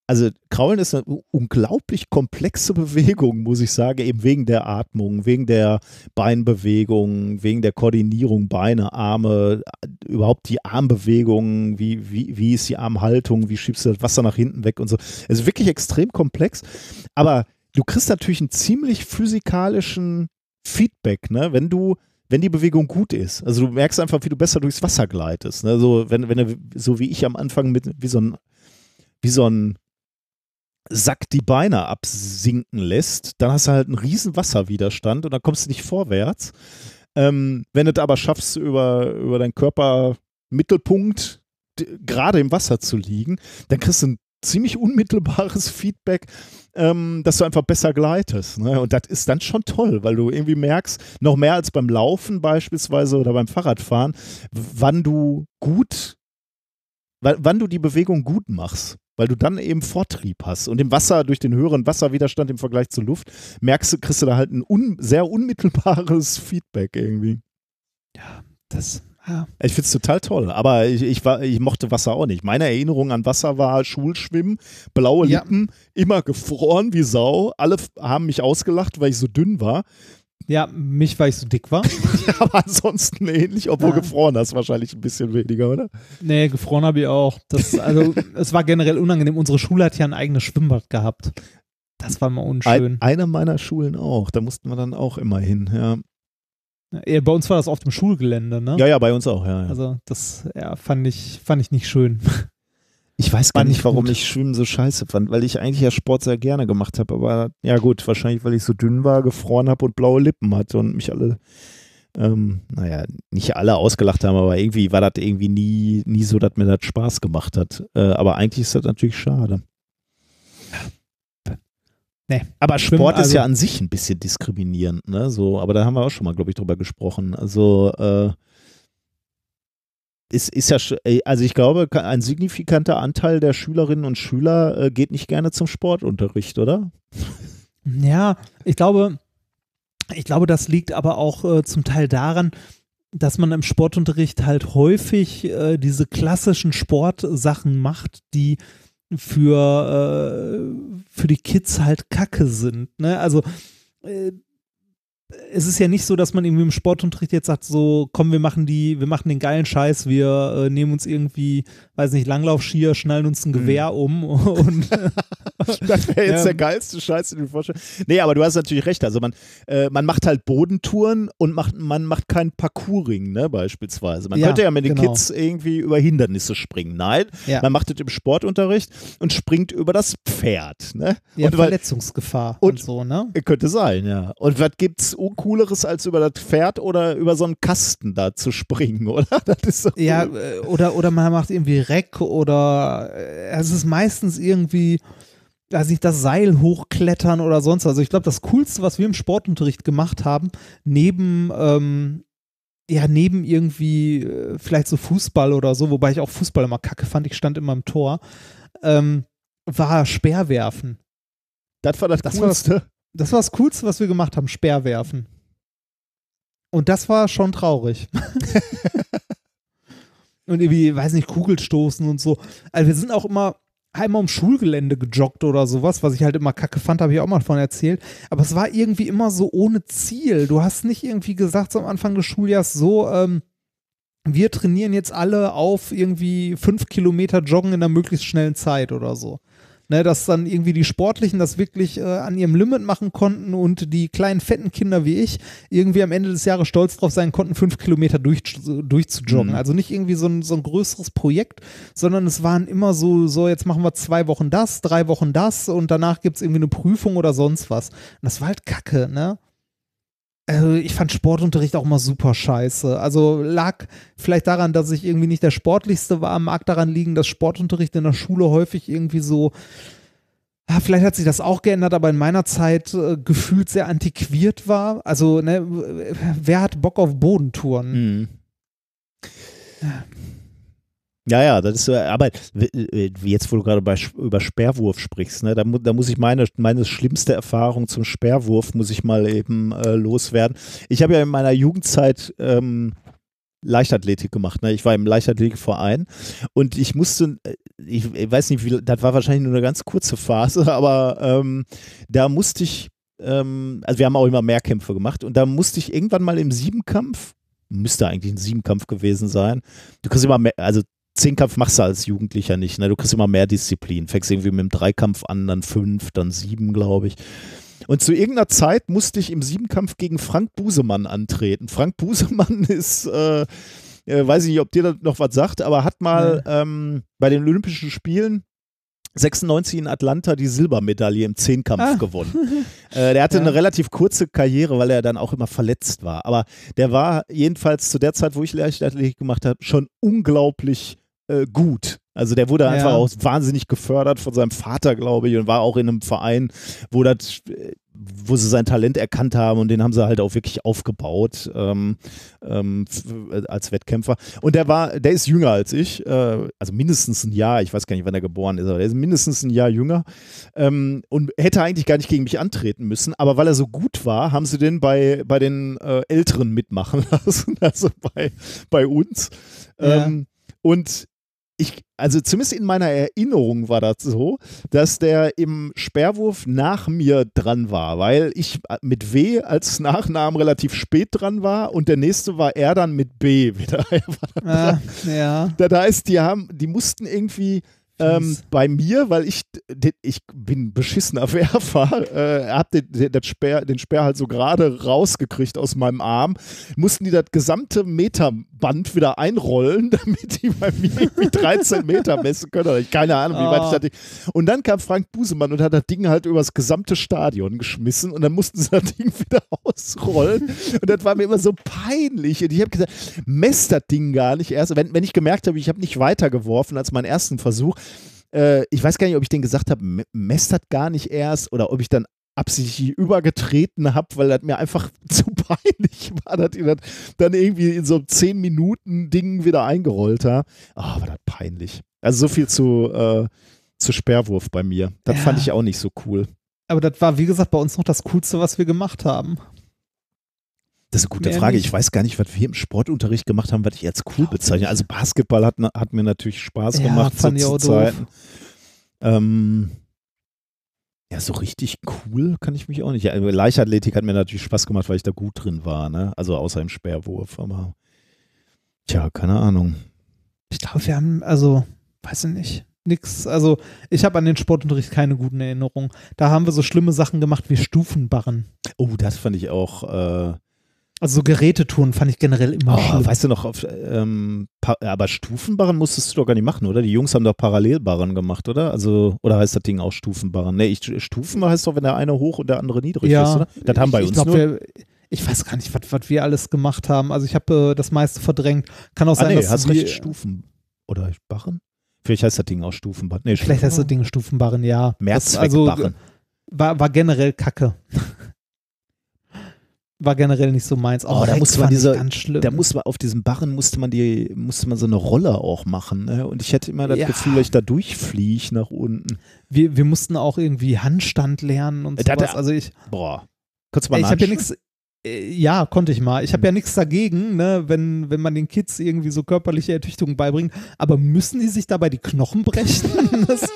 Speaker 1: also Kraulen ist eine unglaublich komplexe Bewegung, muss ich sagen, eben wegen der Atmung, wegen der Beinbewegung, wegen der Koordinierung, Beine, Arme, überhaupt die Armbewegungen, wie, wie, wie ist die Armhaltung, wie schiebst du das Wasser nach hinten weg und so. Also wirklich extrem komplex. Aber du kriegst natürlich einen ziemlich physikalischen Feedback, ne? Wenn du wenn die Bewegung gut ist. Also du merkst einfach, wie du besser durchs Wasser gleitest. Ne? So, wenn, wenn du, so wie ich am Anfang mit, wie so ein, wie so ein Sack die Beine absinken lässt, dann hast du halt einen riesen Wasserwiderstand und dann kommst du nicht vorwärts. Ähm, wenn du es aber schaffst, über, über deinen Körpermittelpunkt gerade im Wasser zu liegen, dann kriegst du ein ziemlich unmittelbares Feedback, ähm, dass du einfach besser gleitest. Ne? Und das ist dann schon toll, weil du irgendwie merkst, noch mehr als beim Laufen beispielsweise oder beim Fahrradfahren, wann du gut, wann du die Bewegung gut machst. Weil du dann eben Vortrieb hast. Und im Wasser, durch den höheren Wasserwiderstand im Vergleich zur Luft, merkst du, kriegst du da halt ein un, sehr unmittelbares Feedback irgendwie.
Speaker 2: das, ja.
Speaker 1: Ich finde es total toll, aber ich, ich, war, ich mochte Wasser auch nicht. Meine Erinnerung an Wasser war Schulschwimmen, blaue
Speaker 2: Ja.
Speaker 1: Lippen, immer gefroren wie Sau. Alle haben mich ausgelacht, weil ich so dünn war.
Speaker 2: Ja, mich, weil ich so dick war.
Speaker 1: Aber ansonsten ähnlich, obwohl
Speaker 2: Ja.
Speaker 1: gefroren hast wahrscheinlich ein bisschen weniger, oder?
Speaker 2: Nee, gefroren habe ich auch. Das, also, es war generell unangenehm. Unsere Schule hat ja ein eigenes Schwimmbad gehabt. Das war mal unschön.
Speaker 1: Ein, eine meiner Schulen auch, da mussten wir dann auch immer hin, ja.
Speaker 2: Ja, bei uns war das auf dem Schulgelände, ne?
Speaker 1: Ja, ja, bei uns auch, ja. ja.
Speaker 2: Also, das ja, fand, ich, fand ich nicht schön.
Speaker 1: Ich weiß gar nicht, warum
Speaker 2: gut.
Speaker 1: ich Schwimmen so scheiße fand, weil ich eigentlich ja Sport sehr gerne gemacht habe. Aber ja gut, wahrscheinlich, weil ich so dünn war, gefroren habe und blaue Lippen hatte und mich alle, ähm, naja, nicht alle ausgelacht haben, aber irgendwie war das irgendwie nie, nie so, dass mir das Spaß gemacht hat. Äh, aber eigentlich ist das natürlich schade.
Speaker 2: Nee.
Speaker 1: Aber Sport ist
Speaker 2: also-
Speaker 1: ja an sich ein bisschen diskriminierend, ne? So, aber da haben wir auch schon mal, glaube ich, drüber gesprochen. Also, äh, ist, ist ja, äh, also ich glaube, ein signifikanter Anteil der Schülerinnen und Schüler äh, geht nicht gerne zum Sportunterricht, oder?
Speaker 2: Ja, ich glaube, ich glaube, das liegt aber auch äh, zum Teil daran, dass man im Sportunterricht halt häufig äh, diese klassischen Sportsachen macht, die für, äh, für die Kids halt Kacke sind. Ne? Also äh, es ist ja nicht so, dass man irgendwie im Sportunterricht jetzt sagt, so, komm, wir machen die, wir machen den geilen Scheiß, wir äh, nehmen uns irgendwie, weiß nicht, Langlaufskier, schnallen uns ein Gewehr um und
Speaker 1: Das wäre jetzt
Speaker 2: Ja.
Speaker 1: der geilste Scheiß, den du vorstellst. Nee, aber du hast natürlich recht. Also man, äh, man macht halt Bodentouren und macht, man macht kein Parkouring, ne, beispielsweise. Man
Speaker 2: Ja,
Speaker 1: könnte ja mit den
Speaker 2: genau.
Speaker 1: Kids irgendwie über Hindernisse springen. Nein,
Speaker 2: Ja.
Speaker 1: man macht das im Sportunterricht und springt über das Pferd, ne?
Speaker 2: ja,
Speaker 1: und
Speaker 2: Verletzungsgefahr und,
Speaker 1: und-
Speaker 2: so, ne?
Speaker 1: könnte sein, ja. Und was gibt's uncooleres, als über das Pferd oder über so einen Kasten da zu springen, oder? So
Speaker 2: Ja, äh, oder, oder man macht irgendwie Reck oder äh, es ist meistens irgendwie, weiß nicht, das Seil hochklettern oder sonst. Also ich glaube, das Coolste, was wir im Sportunterricht gemacht haben, neben, ähm, ja, neben irgendwie äh, vielleicht so Fußball oder so, wobei ich auch Fußball immer kacke fand, ich stand immer im Tor, ähm, war Speerwerfen.
Speaker 1: das war das,
Speaker 2: Das war das-
Speaker 1: Coolste.
Speaker 2: Das war das Coolste, was wir gemacht haben, Speerwerfen. Und das war schon traurig. und irgendwie, weiß nicht, Kugelstoßen und so. Also wir sind auch immer einmal ums Schulgelände gejoggt oder sowas, was ich halt immer kacke fand, habe ich auch mal von erzählt. Aber es war irgendwie immer so ohne Ziel. Du hast nicht irgendwie gesagt so am Anfang des Schuljahres so, ähm, wir trainieren jetzt alle auf irgendwie fünf Kilometer Joggen in einer möglichst schnellen Zeit oder so. Ne, dass dann irgendwie die Sportlichen das wirklich äh, an ihrem Limit machen konnten und die kleinen fetten Kinder wie ich irgendwie am Ende des Jahres stolz drauf sein konnten, fünf Kilometer durch, durchzujoggen.
Speaker 1: Mhm.
Speaker 2: Also nicht irgendwie so ein, so ein größeres Projekt, sondern es waren immer so, so jetzt machen wir zwei Wochen das, drei Wochen das und danach gibt es irgendwie eine Prüfung oder sonst was. Und das war halt Kacke, ne? Also ich fand Sportunterricht auch immer super scheiße. Also lag vielleicht daran, dass ich irgendwie nicht der Sportlichste war, mag daran liegen, dass Sportunterricht in der Schule häufig irgendwie so, ja, vielleicht hat sich das auch geändert, aber in meiner Zeit äh, gefühlt sehr antiquiert war. Also, ne, wer hat Bock auf Bodentouren?
Speaker 1: Mhm. Ja, ja, das ist aber äh, jetzt, wo du gerade bei, über Sperrwurf sprichst, ne, da, da muss ich meine, meine schlimmste Erfahrung zum Sperrwurf, muss ich mal eben äh, loswerden. Ich habe ja in meiner Jugendzeit ähm, Leichtathletik gemacht. Ne? Ich war im Leichtathletikverein und ich musste, äh, ich, ich weiß nicht, wie, das war wahrscheinlich nur eine ganz kurze Phase, aber ähm, da musste ich, ähm, also wir haben auch immer Mehrkämpfe gemacht und da musste ich irgendwann mal im Siebenkampf, müsste eigentlich ein Siebenkampf gewesen sein, du kriegst immer mehr, also Zehnkampf machst du als Jugendlicher nicht, ne? Du kriegst immer mehr Disziplin. Fängst irgendwie mit dem Dreikampf an, dann fünf, dann sieben, glaube ich. Und zu irgendeiner Zeit musste ich im Siebenkampf gegen Frank Busemann antreten. Frank Busemann ist, äh, äh, weiß ich nicht, ob dir das noch was sagt, aber hat mal ähm, bei den Olympischen Spielen 96 in Atlanta die Silbermedaille im Zehnkampf
Speaker 2: Ah.
Speaker 1: gewonnen. Äh, der hatte
Speaker 2: Ja.
Speaker 1: eine relativ kurze Karriere, weil er dann auch immer verletzt war. Aber der war jedenfalls zu der Zeit, wo ich Leichtathletik gemacht habe, schon unglaublich äh, gut. Also der wurde
Speaker 2: Ja.
Speaker 1: einfach auch wahnsinnig gefördert von seinem Vater, glaube ich, und war auch in einem Verein, wo das, äh, wo sie sein Talent erkannt haben und den haben sie halt auch wirklich aufgebaut ähm, ähm, äh, als Wettkämpfer. Und der war, der ist jünger als ich, äh, also mindestens ein Jahr, ich weiß gar nicht, wann er geboren ist, aber der ist mindestens ein Jahr jünger ähm, und hätte eigentlich gar nicht gegen mich antreten müssen, aber weil er so gut war, haben sie den bei, bei den äh, Älteren mitmachen lassen, also bei, bei uns.
Speaker 2: Ja.
Speaker 1: Ähm, und ich, also zumindest in meiner Erinnerung war das so, dass der im Sperrwurf nach mir dran war, weil ich mit W als Nachnamen relativ spät dran war und der nächste war er dann mit B wieder. Er dann
Speaker 2: Ah, ja.
Speaker 1: Das heißt, die haben, die mussten irgendwie ähm, bei mir, weil ich, ich bin beschissener Werfer, äh, hab den, den, Speer, den Speer halt so gerade rausgekriegt aus meinem Arm, mussten die das gesamte Meterband wieder einrollen, damit die bei mir irgendwie 13 Meter messen können. Oder ich, keine Ahnung, wie weit ich
Speaker 2: Oh.
Speaker 1: das Ding. Und dann kam Frank Busemann und hat das Ding halt übers gesamte Stadion geschmissen und dann mussten sie das Ding wieder ausrollen. Und das war mir immer so peinlich. Und ich habe gesagt, messt das Ding gar nicht erst. Wenn, wenn ich gemerkt habe, ich habe nicht weitergeworfen als meinen ersten Versuch, äh, ich weiß gar nicht, ob ich den gesagt habe, das gar nicht erst oder ob ich dann absichtlich übergetreten habe, weil das mir einfach zu peinlich war, dass ich das dann irgendwie in so einem 10 Minuten Ding wieder eingerollt habe. Ah, war das peinlich. Also so viel zu, äh, zu Sperrwurf bei mir. Das
Speaker 2: Ja.
Speaker 1: fand ich auch nicht so cool.
Speaker 2: Aber das war, wie gesagt, bei uns noch das Coolste, was wir gemacht haben.
Speaker 1: Das ist eine gute
Speaker 2: Mehr
Speaker 1: Frage.
Speaker 2: nicht.
Speaker 1: Ich weiß gar nicht, was wir im Sportunterricht gemacht haben, was ich als cool bezeichne. Also Basketball hat, hat mir natürlich Spaß
Speaker 2: Ja,
Speaker 1: gemacht
Speaker 2: fand ich
Speaker 1: zu. Zeiten. Ähm, ja, so richtig cool kann ich mich auch nicht. Ja, Leichtathletik hat mir natürlich Spaß gemacht, weil ich da gut drin war. Ne? Also außer im Sperrwurf. Aber tja, keine Ahnung.
Speaker 2: Ich glaube, wir haben, also, weiß ich nicht, nix. Also, ich habe an den Sportunterricht keine guten Erinnerungen. Da haben wir so schlimme Sachen gemacht wie Stufenbarren.
Speaker 1: Oh, das fand ich auch. Äh,
Speaker 2: Also so Gerätetouren fand ich generell immer
Speaker 1: oh,
Speaker 2: schlimm.
Speaker 1: weißt du noch, auf, ähm, aber Stufenbarren musstest du doch gar nicht machen, oder? Die Jungs haben doch Parallelbarren gemacht, oder? Also, oder heißt das Ding auch Stufenbarren? Nee, ich, Stufen heißt doch, wenn der eine hoch und der andere niedrig ist, oder? Das haben bei
Speaker 2: ich,
Speaker 1: uns
Speaker 2: ich glaub,
Speaker 1: nur.
Speaker 2: Wir, ich weiß gar nicht, was wir alles gemacht haben. Also ich habe äh, das meiste verdrängt. Kann auch
Speaker 1: Ah,
Speaker 2: sein,
Speaker 1: nee,
Speaker 2: dass
Speaker 1: hast recht, Stufen. Oder Barren? Vielleicht heißt das Ding auch Stufenbarren. Nee,
Speaker 2: Vielleicht heißt das Ding Stufenbarren, ja. Das, also
Speaker 1: Mehrzweckbarren.
Speaker 2: war, war generell Kacke. War generell nicht so meins.
Speaker 1: Oh, da musste man diese-
Speaker 2: ganz schlimm.
Speaker 1: Da muss man auf diesem Barren musste man die, musste man so eine Rolle auch machen. Ne? Und ich hätte immer das
Speaker 2: Ja.
Speaker 1: Gefühl, dass ich da durchfliege nach unten.
Speaker 2: wir, wir mussten auch irgendwie Handstand lernen und
Speaker 1: Äh, da-
Speaker 2: sowas.
Speaker 1: da-
Speaker 2: Also ich,
Speaker 1: Boah. Du mal
Speaker 2: ich habe ja nichts. Ja, konnte ich mal. Ich habe ja nichts dagegen, ne, wenn, wenn man den Kids irgendwie so körperliche Ertüchtigung beibringt. Aber müssen die sich dabei die Knochen brechen? Das,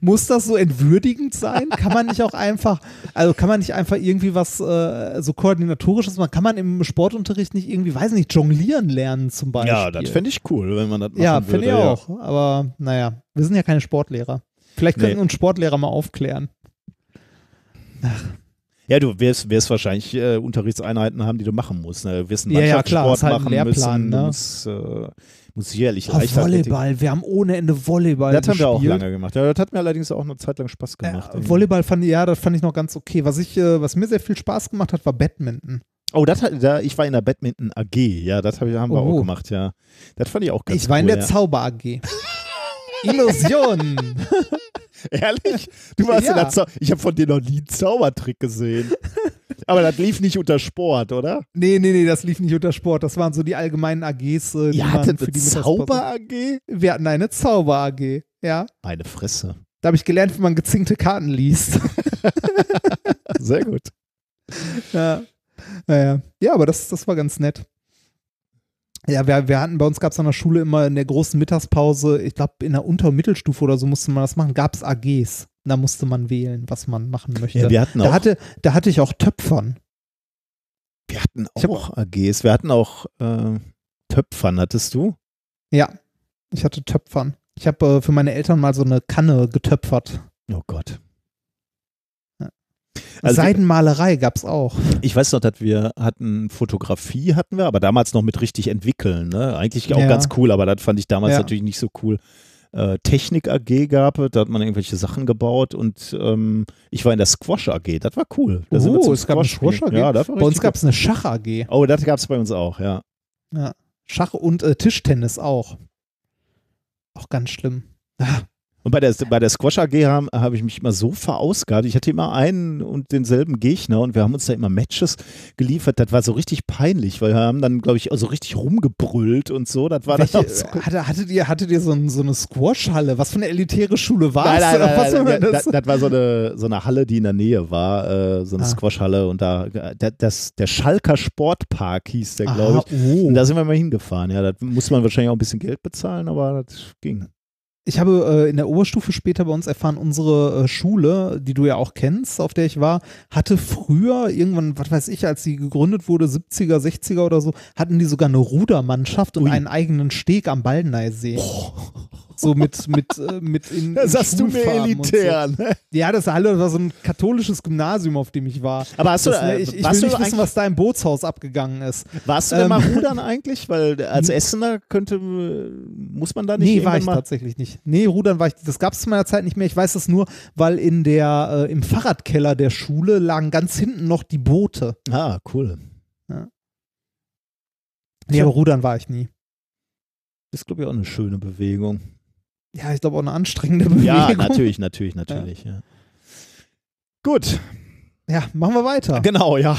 Speaker 2: muss das so entwürdigend sein? Kann man nicht auch einfach, also kann man nicht einfach irgendwie was äh, so koordinatorisches machen? Kann man im Sportunterricht nicht irgendwie, weiß nicht, jonglieren lernen zum Beispiel?
Speaker 1: Ja, das fände ich cool, wenn man das machen
Speaker 2: Ja,
Speaker 1: würde.
Speaker 2: finde ich auch. Aber naja, wir sind ja keine Sportlehrer. Vielleicht könnten
Speaker 1: Nee.
Speaker 2: uns Sportlehrer mal aufklären.
Speaker 1: Ja, du wirst, wirst wahrscheinlich äh, Unterrichtseinheiten haben, die du machen musst. Ne? Du wirst einen
Speaker 2: Ja, ja,
Speaker 1: Mannschaftssport
Speaker 2: klar, ist halt
Speaker 1: machen
Speaker 2: Lehrplan,
Speaker 1: müssen.
Speaker 2: ne?
Speaker 1: Musst, äh, musst sicherlich
Speaker 2: Oh. Volleyball, wir haben ohne Ende Volleyball
Speaker 1: Das haben wir auch
Speaker 2: gespielt.
Speaker 1: lange gemacht. Ja, das hat mir allerdings auch eine Zeit lang Spaß gemacht.
Speaker 2: Äh, Volleyball fand ich, ja, das fand ich noch ganz okay. Was ich, äh, was mir sehr viel Spaß gemacht hat, war Badminton.
Speaker 1: Oh, das hat, da, ich war in der Badminton AG. Ja, das hab, haben wir
Speaker 2: Oh.
Speaker 1: auch gemacht, ja. Das fand ich auch ganz
Speaker 2: ich war
Speaker 1: cool.
Speaker 2: in der
Speaker 1: ja.
Speaker 2: Zauber AG. Illusion.
Speaker 1: Ehrlich? Du warst
Speaker 2: Ja.
Speaker 1: in der Zau Ich habe von dir noch nie einen Zaubertrick gesehen. Aber das lief nicht unter Sport, oder?
Speaker 2: nee, nee, nee, das lief nicht unter Sport. Das waren so die allgemeinen AGs, äh, die
Speaker 1: Ihr hattet
Speaker 2: für
Speaker 1: eine
Speaker 2: die Mittagspause-
Speaker 1: Zauber AG?
Speaker 2: Wir hatten eine Zauber AG. Ja.
Speaker 1: Meine Fresse.
Speaker 2: Da habe ich gelernt, wie man gezinkte Karten liest.
Speaker 1: Sehr gut.
Speaker 2: Ja. Naja. Ja, aber das, das war ganz nett. Ja, wir, wir hatten bei uns gab es an der Schule immer in der großen Mittagspause, ich glaube in der Unter- und Mittelstufe oder so musste man das machen, gab es AGs. Da musste man wählen, was man machen möchte.
Speaker 1: Ja, wir hatten
Speaker 2: da,
Speaker 1: auch,
Speaker 2: hatte, da hatte ich auch Töpfern.
Speaker 1: wir hatten
Speaker 2: Ich hab
Speaker 1: auch AGs. Wir hatten auch äh, Töpfern, hattest du?
Speaker 2: Ja, ich hatte Töpfern. Ich habe äh, für meine Eltern mal so eine Kanne getöpfert.
Speaker 1: Oh Gott. Also-
Speaker 2: Seidenmalerei gab es auch.
Speaker 1: Ich weiß noch, dass wir hatten Fotografie hatten wir, aber damals noch mit richtig entwickeln. Ne? Eigentlich auch
Speaker 2: Ja.
Speaker 1: ganz cool, aber das fand ich damals
Speaker 2: Ja.
Speaker 1: natürlich nicht so cool. Äh, Technik AG gab es, da hat man irgendwelche Sachen gebaut und ähm, ich war in der Squash AG, das war cool. Da
Speaker 2: Oh, es gab eine
Speaker 1: Squash
Speaker 2: AG?
Speaker 1: Ja,
Speaker 2: Bei uns gab es eine Schach AG.
Speaker 1: Oh, das gab es bei uns auch, ja.
Speaker 2: Schach und äh, Tischtennis auch. Auch ganz schlimm. Ah,
Speaker 1: Und bei der, bei der Squash AG habe hab ich mich immer so verausgabt. Ich hatte immer einen und denselben Gegner und wir haben uns da immer Matches geliefert. Das war so richtig peinlich, weil wir haben dann, glaube ich, so richtig rumgebrüllt und so. Das war
Speaker 2: Welche,
Speaker 1: auch so.
Speaker 2: hatte, hattet ihr, hattet ihr so, ein, so eine Squash-Halle? Was für eine elitäre Schule war
Speaker 1: Nein, nein,
Speaker 2: was
Speaker 1: nein, nein,
Speaker 2: das?
Speaker 1: das, das war so eine, so eine Halle, die in der Nähe war, äh, so eine
Speaker 2: Ah.
Speaker 1: Squashhalle und da, der, das, der Schalker Sportpark hieß der, glaube ich.
Speaker 2: oh.
Speaker 1: Und da sind wir mal hingefahren. Ja, da muss man wahrscheinlich auch ein bisschen Geld bezahlen, aber das ging.
Speaker 2: Ich habe äh, in der Oberstufe später bei uns erfahren, unsere äh, Schule, die du ja auch kennst, auf der ich war, hatte früher irgendwann, was weiß ich, als sie gegründet wurde, 70er, 60er oder so, hatten die sogar eine Rudermannschaft und
Speaker 1: Ui.
Speaker 2: einen eigenen Steg am Baldeneysee. So mit, mit, äh, mit in,
Speaker 1: Das
Speaker 2: in
Speaker 1: hast du mir elitär,
Speaker 2: So.
Speaker 1: ne?
Speaker 2: Ja, das Halle war so ein katholisches Gymnasium, auf dem ich war.
Speaker 1: Aber hast du,
Speaker 2: das, ne, ich, ich will
Speaker 1: du
Speaker 2: nicht wissen, was da im Bootshaus abgegangen ist.
Speaker 1: Warst du denn
Speaker 2: Ähm.
Speaker 1: mal rudern eigentlich? Weil als Essener könnte, muss man da nicht
Speaker 2: Nee, war ich
Speaker 1: mal
Speaker 2: tatsächlich nicht. Nee, Rudern war ich, das gab es zu meiner Zeit nicht mehr. Ich weiß es nur, weil in der, äh, im Fahrradkeller der Schule lagen ganz hinten noch die Boote.
Speaker 1: Ah, cool.
Speaker 2: Nee,
Speaker 1: Tja.
Speaker 2: aber Rudern war ich nie.
Speaker 1: Das ist, glaube ich, auch eine schöne Bewegung.
Speaker 2: Ja, ich glaube auch eine anstrengende Bewegung.
Speaker 1: Ja, natürlich, natürlich, natürlich. Ja. Gut,
Speaker 2: Ja, machen wir weiter.
Speaker 1: genau, ja.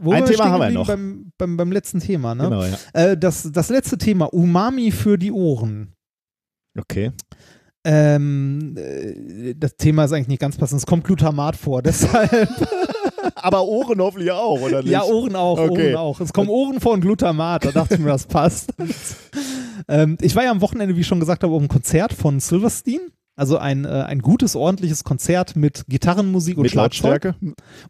Speaker 2: Wo
Speaker 1: ein Thema haben wir noch.
Speaker 2: Beim, beim, beim letzten Thema, ne?
Speaker 1: Genau, ja.
Speaker 2: Äh, das, das letzte Thema, Umami für die Ohren.
Speaker 1: Okay.
Speaker 2: Ähm, äh, das Thema ist eigentlich nicht ganz passend. Es kommt Glutamat vor, deshalb.
Speaker 1: Aber Ohren hoffentlich auch, oder nicht?
Speaker 2: Ja, Ohren auch,
Speaker 1: Okay.
Speaker 2: Ohren auch. Es kommen Ohren vor und Glutamat, da dachte ich mir, das passt. ähm, ich war ja am Wochenende, wie ich schon gesagt habe, auf einem Konzert von Silverstein. Also ein, äh, ein gutes, ordentliches Konzert mit Gitarrenmusik und
Speaker 1: Mit. Lautstärke?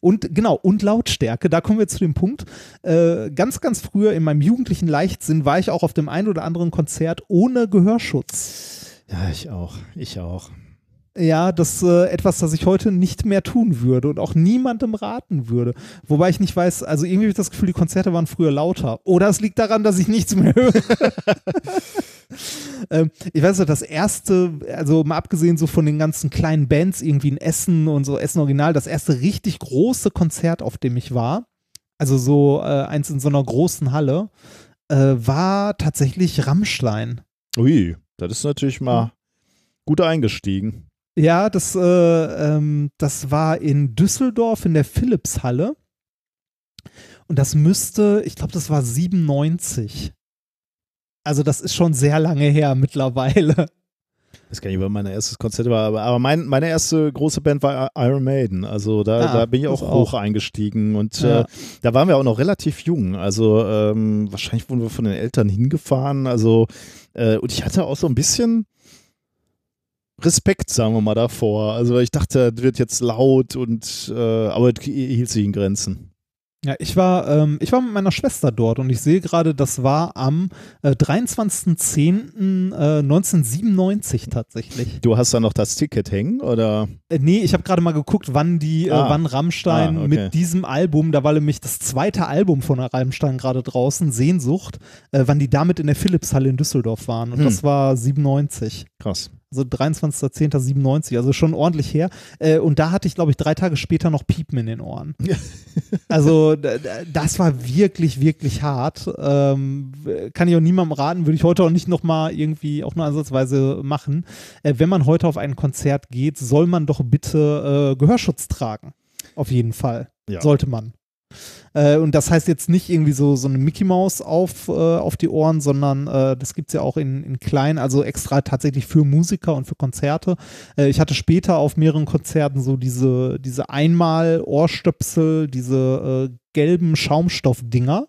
Speaker 2: Und genau, und Lautstärke, da kommen wir zu dem Punkt. Äh, ganz, ganz früher in meinem jugendlichen Leichtsinn war ich auch auf dem einen oder anderen Konzert ohne Gehörschutz.
Speaker 1: Ja, ich auch. Ich auch.
Speaker 2: Ja, das äh, etwas, das ich heute nicht mehr tun würde und auch niemandem raten würde. Wobei ich nicht weiß, also irgendwie habe ich das Gefühl, die Konzerte waren früher lauter. Oder es liegt daran, dass ich nichts mehr höre. ähm, ich weiß noch, das erste, also mal abgesehen so von den ganzen kleinen Bands irgendwie in Essen und so Essen Original, das erste richtig große Konzert, auf dem ich war, also so äh, eins in so einer großen Halle, äh, war tatsächlich Rammstein.
Speaker 1: Ui, das ist natürlich mal gut eingestiegen.
Speaker 2: Ja, das, äh, ähm, das war in Düsseldorf in der Philipshalle. Und das müsste, ich glaube, das war 97. Also das ist schon sehr lange her mittlerweile.
Speaker 1: Das kann ich über mein erstes Konzert war, aber, aber mein, meine erste große Band war Iron Maiden. Also da,
Speaker 2: Ah,
Speaker 1: da bin ich auch hoch
Speaker 2: auch.
Speaker 1: eingestiegen und
Speaker 2: Ja.
Speaker 1: äh, da waren wir auch noch relativ jung. Also ähm, wahrscheinlich wurden wir von den Eltern hingefahren. Also äh, und ich hatte auch so ein bisschen Respekt, sagen wir mal, davor. Also ich dachte, das wird jetzt laut und äh, aber es hielt sich in Grenzen.
Speaker 2: Ja, ich war, ähm, ich war mit meiner Schwester dort und ich sehe gerade, das war am äh, 23.10.1997 tatsächlich.
Speaker 1: Du hast da noch das Ticket hängen oder?
Speaker 2: Äh, nee, ich habe gerade mal geguckt, wann die,
Speaker 1: Ah.
Speaker 2: äh, wann Rammstein
Speaker 1: Ah, okay.
Speaker 2: mit diesem Album, da war nämlich das zweite Album von Rammstein gerade draußen, Sehnsucht, äh, wann die damit in der Philipshalle in Düsseldorf waren. Und
Speaker 1: Hm.
Speaker 2: das war 97.
Speaker 1: Krass.
Speaker 2: Also 23.10.97, also schon ordentlich her. Äh, und da hatte ich, glaube ich, drei Tage später noch Piepen in den Ohren. also das war wirklich, wirklich hart. Ähm, kann ich auch niemandem raten, würde ich heute auch nicht nochmal irgendwie auch nur ansatzweise machen. Äh, wenn man heute auf ein Konzert geht, soll man doch bitte äh, Gehörschutz tragen. Auf jeden Fall.
Speaker 1: Ja.
Speaker 2: Sollte man. Äh, und das heißt jetzt nicht irgendwie so, so eine Mickey Maus auf, äh, auf die Ohren, sondern äh, das gibt es ja auch in, in klein, also extra tatsächlich für Musiker und für Konzerte. Äh, ich hatte später auf mehreren Konzerten so diese, diese Einmal-Ohrstöpsel, diese äh, gelben Schaumstoffdinger,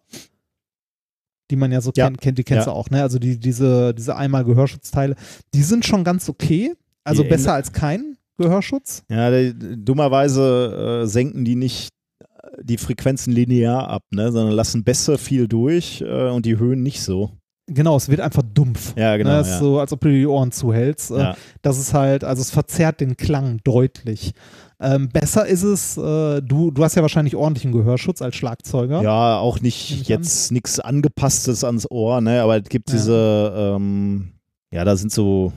Speaker 2: die man ja so
Speaker 1: Ja.
Speaker 2: kennt, kennt, die kennst
Speaker 1: Ja.
Speaker 2: du auch, ne? Also die, diese, diese Einmal-Gehörschutzteile, die sind schon ganz okay. Also
Speaker 1: Die
Speaker 2: besser als kein Gehörschutz.
Speaker 1: Ja, die, dummerweise äh, senken die nicht die Frequenzen linear ab, ne, sondern lassen Bässe viel durch äh, und die Höhen nicht so.
Speaker 2: Genau, es wird einfach dumpf.
Speaker 1: Ja, genau.
Speaker 2: ne,
Speaker 1: ja.
Speaker 2: so, als ob du die Ohren zuhältst. Äh,
Speaker 1: Ja.
Speaker 2: Das ist halt, also es verzerrt den Klang deutlich. Ähm, besser ist es, äh, du, du hast ja wahrscheinlich ordentlichen Gehörschutz als Schlagzeuger.
Speaker 1: ja, auch nicht
Speaker 2: ich
Speaker 1: jetzt nichts angepasstes ans Ohr, ne, aber es gibt
Speaker 2: Ja.
Speaker 1: diese, ähm, ja, da sind so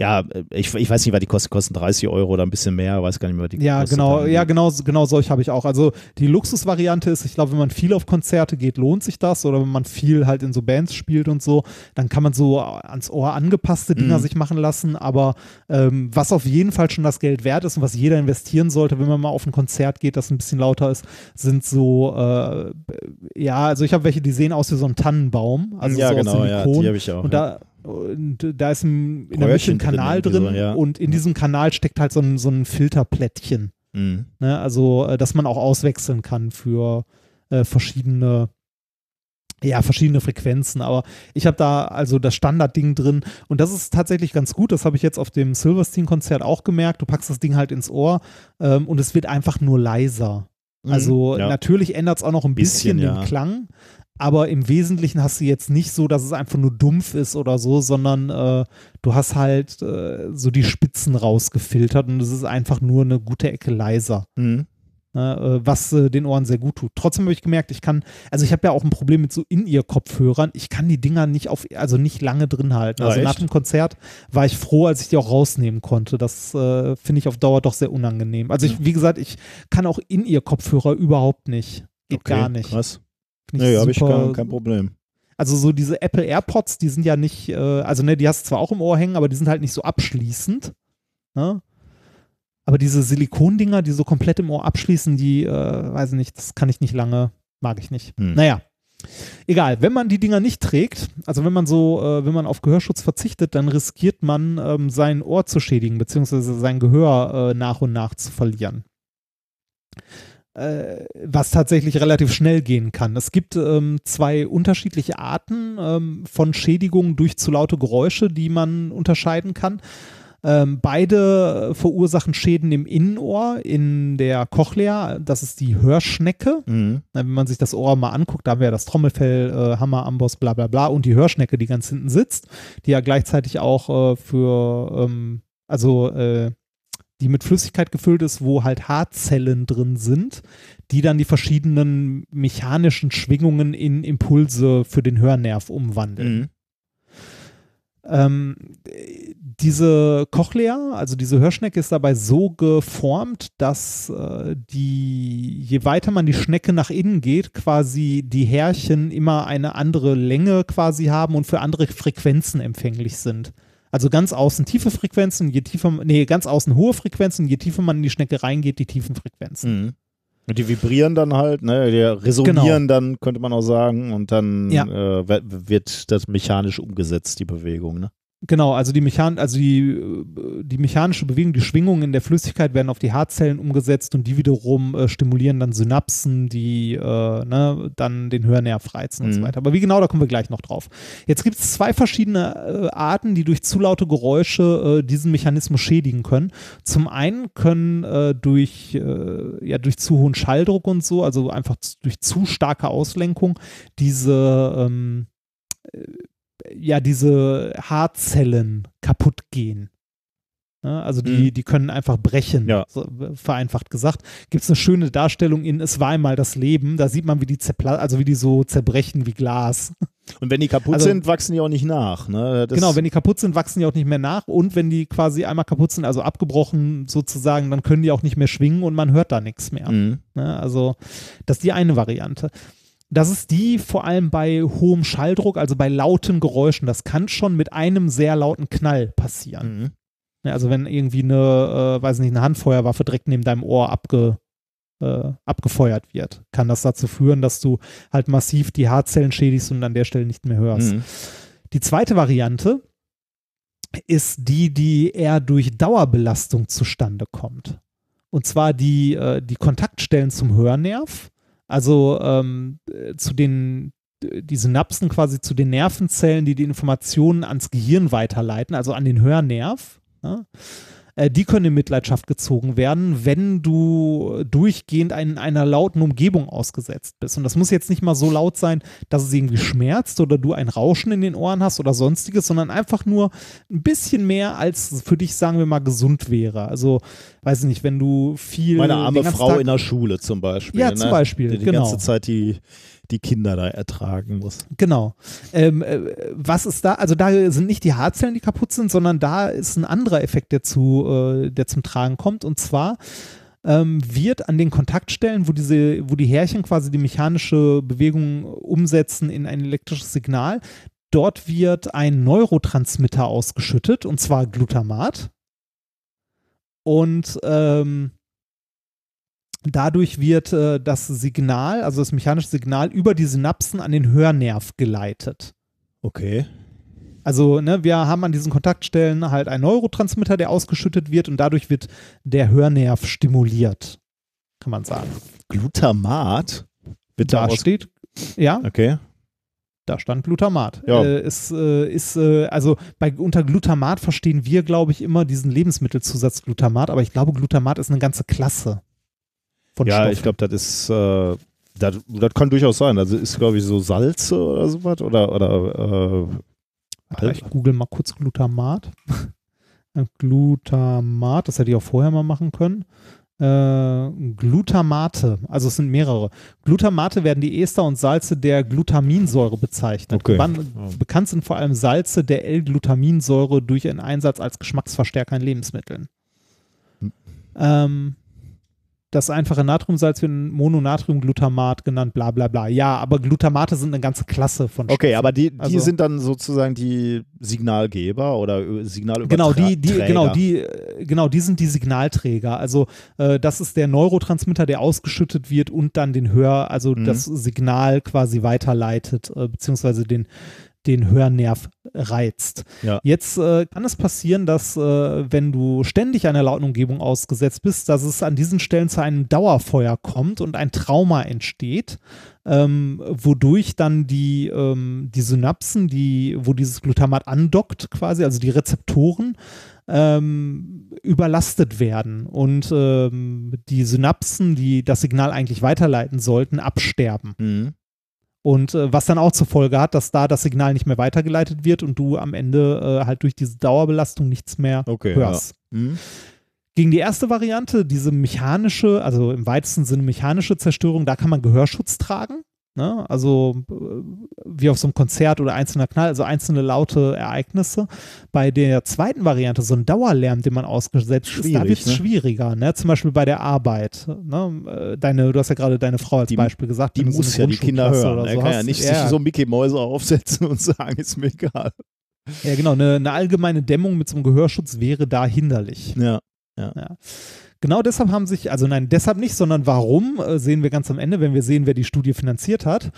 Speaker 1: Ja, ich, ich weiß nicht, was die kosten. Kosten 30 Euro oder ein bisschen mehr, weiß gar nicht mehr, was die
Speaker 2: Ja,
Speaker 1: kostet
Speaker 2: genau, ja, genau, genau solche habe ich auch. Also die Luxusvariante ist, ich glaube, wenn man viel auf Konzerte geht, lohnt sich das. Oder wenn man viel halt in so Bands spielt und so, dann kann man so ans Ohr angepasste Dinger
Speaker 1: Mhm.
Speaker 2: sich machen lassen. Aber ähm, was auf jeden Fall schon das Geld wert ist und was jeder investieren sollte, wenn man mal auf ein Konzert geht, das ein bisschen lauter ist, sind so, äh, ja, also ich habe welche, die sehen aus wie so ein Tannenbaum. Also
Speaker 1: ja,
Speaker 2: so
Speaker 1: genau,
Speaker 2: aus
Speaker 1: ja, die habe ich auch.
Speaker 2: Und
Speaker 1: ja.
Speaker 2: Da, und da ist ein, in der Mitte ein
Speaker 1: drin
Speaker 2: Kanal
Speaker 1: irgendwie
Speaker 2: drin,
Speaker 1: so, ja.
Speaker 2: und in diesem Kanal steckt halt so ein, so ein Filterplättchen.
Speaker 1: Mhm.
Speaker 2: Ne? Also, äh, dass man auch auswechseln kann für äh, verschiedene, ja, verschiedene Frequenzen. Aber ich habe da also das Standardding drin und das ist tatsächlich ganz gut. Das habe ich jetzt auf dem Silverstein-Konzert auch gemerkt. Du packst das Ding halt ins Ohr ähm, und es wird einfach nur leiser. Also
Speaker 1: Mhm, ja.
Speaker 2: natürlich ändert es auch noch ein bisschen,
Speaker 1: Bisschen,
Speaker 2: den
Speaker 1: ja.
Speaker 2: Klang, aber im Wesentlichen hast du jetzt nicht so, dass es einfach nur dumpf ist oder so, sondern äh, du hast halt äh, so die Spitzen rausgefiltert und es ist einfach nur eine gute Ecke leiser.
Speaker 1: Mhm.
Speaker 2: Ne, äh, was äh, den Ohren sehr gut tut. Trotzdem habe ich gemerkt, ich kann, also ich habe ja auch ein Problem mit so In-Ear-Kopfhörern. Ich kann die Dinger nicht auf, also nicht lange drin halten. Also nach
Speaker 1: echt?
Speaker 2: dem Konzert war ich froh, als ich die auch rausnehmen konnte. Das äh, finde ich auf Dauer doch sehr unangenehm. Also ich, wie gesagt, ich kann auch In-Ear-Kopfhörer überhaupt nicht. Geht
Speaker 1: Okay,
Speaker 2: gar nicht.
Speaker 1: Krass.
Speaker 2: Find ich
Speaker 1: Nee, habe ich kein, kein Problem.
Speaker 2: Also so diese Apple AirPods, die sind ja nicht, äh, also ne, die hast du zwar auch im Ohr hängen, aber die sind halt nicht so abschließend. Ne? Aber diese Silikondinger, die so komplett im Ohr abschließen, die, äh, weiß ich nicht, das kann ich nicht lange, mag ich nicht.
Speaker 1: Hm.
Speaker 2: Naja. Egal, wenn man die Dinger nicht trägt, also wenn man so, äh, wenn man auf Gehörschutz verzichtet, dann riskiert man, ähm, sein Ohr zu schädigen, beziehungsweise sein Gehör äh, nach und nach zu verlieren was tatsächlich relativ schnell gehen kann. Es gibt ähm, zwei unterschiedliche Arten ähm, von Schädigungen durch zu laute Geräusche, die man unterscheiden kann. Ähm, beide verursachen Schäden im Innenohr, in der Cochlea, das ist die Hörschnecke.
Speaker 1: Mhm.
Speaker 2: Wenn man sich das Ohr mal anguckt, da haben wir ja das Trommelfell, äh, Hammer, Amboss, bla bla bla und die Hörschnecke, die ganz hinten sitzt, die ja gleichzeitig auch äh, für, ähm, also äh, die mit Flüssigkeit gefüllt ist, wo halt Haarzellen drin sind, die dann die verschiedenen mechanischen Schwingungen in Impulse für den Hörnerv umwandeln.
Speaker 1: Mhm.
Speaker 2: Ähm, äh, diese Cochlea, also diese Hörschnecke, ist dabei so geformt, dass äh, die, je weiter man die Schnecke nach innen geht, quasi die Härchen immer eine andere Länge quasi haben und für andere Frequenzen empfänglich sind. Also ganz außen tiefe Frequenzen, je tiefer, nee, ganz außen hohe Frequenzen, je tiefer man in die Schnecke reingeht, die tiefen Frequenzen.
Speaker 1: Mhm. Und die vibrieren dann halt, ne? Die resonieren dann, könnte man auch sagen, und dann
Speaker 2: Ja.
Speaker 1: äh, wird das mechanisch umgesetzt, die Bewegung, ne?
Speaker 2: Genau, also die, Mechan also die, äh, die mechanische Bewegung, die Schwingungen in der Flüssigkeit werden auf die Haarzellen umgesetzt und die wiederum äh, stimulieren dann Synapsen, die äh, ne, dann den Hörnerv reizen und so
Speaker 1: Mhm.
Speaker 2: weiter. Aber wie genau, da kommen wir gleich noch drauf. Jetzt gibt es zwei verschiedene äh, Arten, die durch zu laute Geräusche äh, diesen Mechanismus schädigen können. Zum einen können äh, durch, ja, durch zu hohen Schalldruck und so, also einfach durch zu starke Auslenkung, diese ähm, ja, diese Haarzellen kaputt gehen. Ne? Also die,
Speaker 1: Mhm.
Speaker 2: die können einfach brechen,
Speaker 1: Ja.
Speaker 2: so, vereinfacht gesagt. Gibt es eine schöne Darstellung in Es war einmal das Leben, da sieht man, wie die zerpla also wie die so zerbrechen wie Glas.
Speaker 1: Und wenn die kaputt
Speaker 2: Also-
Speaker 1: sind, wachsen die auch nicht nach, ne?
Speaker 2: Genau, wenn die kaputt sind, wachsen die auch nicht mehr nach und wenn die quasi einmal kaputt sind, also abgebrochen sozusagen, dann können die auch nicht mehr schwingen und man hört da nichts mehr.
Speaker 1: Mhm.
Speaker 2: Ne? Also, das ist die eine Variante. Das ist die vor allem bei hohem Schalldruck, also bei lauten Geräuschen. Das kann schon mit einem sehr lauten Knall passieren.
Speaker 1: Mhm.
Speaker 2: Also, wenn irgendwie eine, äh, weiß nicht, eine Handfeuerwaffe direkt neben deinem Ohr abge, äh, abgefeuert wird, kann das dazu führen, dass du halt massiv die Haarzellen schädigst und an der Stelle nicht mehr hörst.
Speaker 1: Mhm.
Speaker 2: Die zweite Variante ist die, die eher durch Dauerbelastung zustande kommt. Und zwar die, äh, die Kontaktstellen zum Hörnerv, also ähm, äh, zu den die Synapsen quasi zu den Nervenzellen, die die Informationen ans Gehirn weiterleiten, also an den Hörnerv. Ja? Äh, die können in Mitleidenschaft gezogen werden, wenn du durchgehend in einer lauten Umgebung ausgesetzt bist. Und das muss jetzt nicht mal so laut sein, dass es irgendwie schmerzt oder du ein Rauschen in den Ohren hast oder sonstiges, sondern einfach nur ein bisschen mehr, als für dich, sagen wir mal, gesund wäre. Also, weiß ich nicht, wenn du viel.
Speaker 1: Meine arme Frau
Speaker 2: Tag-
Speaker 1: in der Schule zum Beispiel.
Speaker 2: Ja,
Speaker 1: ne?
Speaker 2: zum Beispiel,
Speaker 1: Die, die
Speaker 2: genau.
Speaker 1: ganze Zeit die, die Kinder da ertragen muss.
Speaker 2: Genau. Ähm, äh, was ist da? Also da sind nicht die Haarzellen, die kaputt sind, sondern da ist ein anderer Effekt, der zu, äh, der zum Tragen kommt. Und zwar ähm, wird an den Kontaktstellen, wo diese, wo die Härchen quasi die mechanische Bewegung umsetzen in ein elektrisches Signal, dort wird ein Neurotransmitter ausgeschüttet, und zwar Glutamat. Und ähm, dadurch wird äh, das Signal, also das mechanische Signal, über die Synapsen an den Hörnerv geleitet.
Speaker 1: Okay.
Speaker 2: Also, ne, wir haben an diesen Kontaktstellen halt einen Neurotransmitter, der ausgeschüttet wird und dadurch wird der Hörnerv stimuliert, kann man sagen.
Speaker 1: Glutamat? Bitte
Speaker 2: Da steht, ja,
Speaker 1: Okay.
Speaker 2: da stand Glutamat.
Speaker 1: Ja.
Speaker 2: Äh, ist, äh, ist, äh, also bei, unter Glutamat verstehen wir, glaube ich, immer diesen Lebensmittelzusatz Glutamat, aber ich glaube, Glutamat ist eine ganze Klasse von
Speaker 1: Ja,
Speaker 2: Stoffen.
Speaker 1: ich glaube, das ist, äh, das, das kann durchaus sein. Also ist, glaube ich, so Salze oder sowas oder, oder, äh,
Speaker 2: Ich google mal kurz Glutamat. Glutamat, das hätte ich auch vorher mal machen können. Äh, Glutamate, also es sind mehrere. Glutamate werden die Ester und Salze der Glutaminsäure bezeichnet.
Speaker 1: Okay.
Speaker 2: Bekannt sind vor allem Salze der L-Glutaminsäure durch ihren Einsatz als Geschmacksverstärker in Lebensmitteln.
Speaker 1: Hm.
Speaker 2: Ähm, das einfache Natriumsalz wird Mononatriumglutamat genannt, bla bla bla. Ja, aber Glutamate sind eine ganze Klasse von
Speaker 1: okay,
Speaker 2: Stoffen.
Speaker 1: aber die, die
Speaker 2: Also-
Speaker 1: sind dann sozusagen die Signalgeber oder Ö- Signalüberträger.
Speaker 2: Genau, die, die, genau, die, äh, genau, die sind die Signalträger. Also äh, das ist der Neurotransmitter, der ausgeschüttet wird und dann den Hör, also
Speaker 1: Mhm.
Speaker 2: das Signal quasi weiterleitet, äh, beziehungsweise den, den Hörnerv reizt.
Speaker 1: Ja.
Speaker 2: Jetzt äh, kann es passieren, dass äh, wenn du ständig einer lauten Umgebung ausgesetzt bist, dass es an diesen Stellen zu einem Dauerfeuer kommt und ein Trauma entsteht, ähm, wodurch dann die, ähm, die Synapsen, die, wo dieses Glutamat andockt quasi, also die Rezeptoren, ähm, überlastet werden und ähm, die Synapsen, die das Signal eigentlich weiterleiten sollten, absterben.
Speaker 1: Mhm.
Speaker 2: Und äh, was dann auch zur Folge hat, dass da das Signal nicht mehr weitergeleitet wird und du am Ende äh, halt durch diese Dauerbelastung nichts mehr
Speaker 1: Okay,
Speaker 2: hörst.
Speaker 1: Mhm.
Speaker 2: Gegen die erste Variante, diese mechanische, also im weitesten Sinne mechanische Zerstörung, da kann man Gehörschutz tragen. Ne? Also äh, wie auf so einem Konzert oder einzelner Knall, also einzelne laute Ereignisse. Bei der zweiten Variante, so ein Dauerlärm, den man ausgesetzt ist, da wird es
Speaker 1: ne?
Speaker 2: schwieriger. Ne? Zum Beispiel bei der Arbeit. Ne? Äh, Deine, du hast ja gerade deine Frau als
Speaker 1: Die-
Speaker 2: Beispiel gesagt.
Speaker 1: Die
Speaker 2: so
Speaker 1: muss
Speaker 2: eine
Speaker 1: ja die Kinder hören.
Speaker 2: oder
Speaker 1: Er
Speaker 2: so
Speaker 1: kann ja
Speaker 2: hast.
Speaker 1: nicht
Speaker 2: ja,
Speaker 1: sich so Mickey Mäuse aufsetzen und sagen, ist mir egal.
Speaker 2: ja, genau. Eine, eine allgemeine Dämmung mit so einem Gehörschutz wäre da hinderlich.
Speaker 1: Ja.
Speaker 2: Ja. Genau deshalb haben sich, also nein, deshalb nicht, sondern warum, äh, sehen wir ganz am Ende, wenn wir sehen, wer die Studie finanziert hat.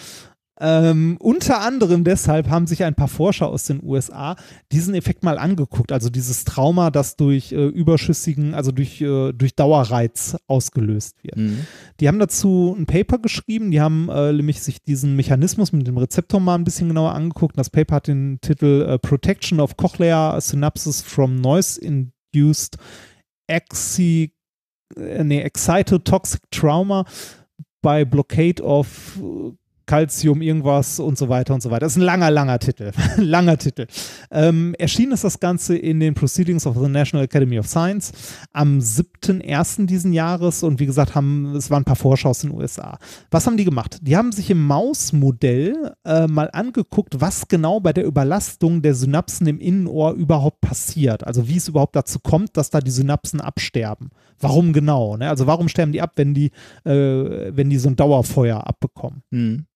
Speaker 2: Ähm, unter anderem deshalb haben sich ein paar Forscher aus den USA diesen Effekt mal angeguckt, also dieses Trauma, das durch äh, überschüssigen, also durch, äh, durch Dauerreiz ausgelöst wird.
Speaker 1: Mhm.
Speaker 2: Die haben dazu ein Paper geschrieben, die haben äh, nämlich sich diesen Mechanismus mit dem Rezeptor mal ein bisschen genauer angeguckt. Das Paper hat den Titel äh, Protection of Cochlear Synapses from Noise-Induced Exi äh, nee, excitotoxic Trauma by Blockade of Calcium, irgendwas und so weiter und so weiter. Das ist ein langer, langer Titel. langer Titel. Ähm, erschienen ist das Ganze in den Proceedings of the National Academy of Science am 7.1. diesen Jahres und wie gesagt, haben, es waren ein paar Forscher aus den USA. Was haben die gemacht? Die haben sich im Mausmodell äh, mal angeguckt, was genau bei der Überlastung der Synapsen im Innenohr überhaupt passiert. Also wie es überhaupt dazu kommt, dass da die Synapsen absterben. Warum genau? Ne? Also warum sterben die ab, wenn die, äh, wenn die so ein Dauerfeuer abbekommen?
Speaker 1: Mhm.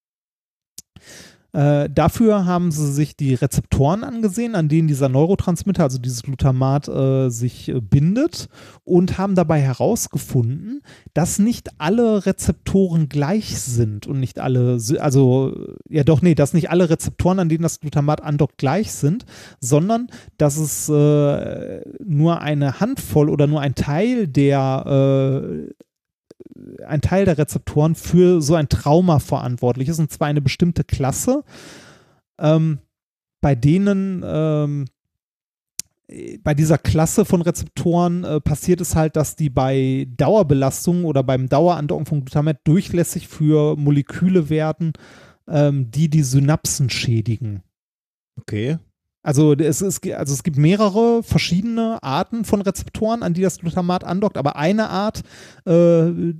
Speaker 2: Äh, dafür haben sie sich die Rezeptoren angesehen, an denen dieser Neurotransmitter, also dieses Glutamat, äh, sich äh, bindet und haben dabei herausgefunden, dass nicht alle Rezeptoren gleich sind und nicht alle, also ja doch, nee, dass nicht alle Rezeptoren, an denen das Glutamat andockt, gleich sind, sondern dass es äh, nur eine Handvoll oder nur ein Teil der äh, ein Teil der Rezeptoren für so ein Trauma verantwortlich ist, und zwar eine bestimmte Klasse, ähm, bei denen ähm, äh, bei dieser Klasse von Rezeptoren äh, passiert es halt, dass die bei Dauerbelastung oder beim Dauerandocken von Glutamat durchlässig für Moleküle werden, ähm, die die Synapsen schädigen.
Speaker 1: Okay.
Speaker 2: Also es, es, also es gibt mehrere verschiedene Arten von Rezeptoren, an die das Glutamat andockt, aber eine Art äh,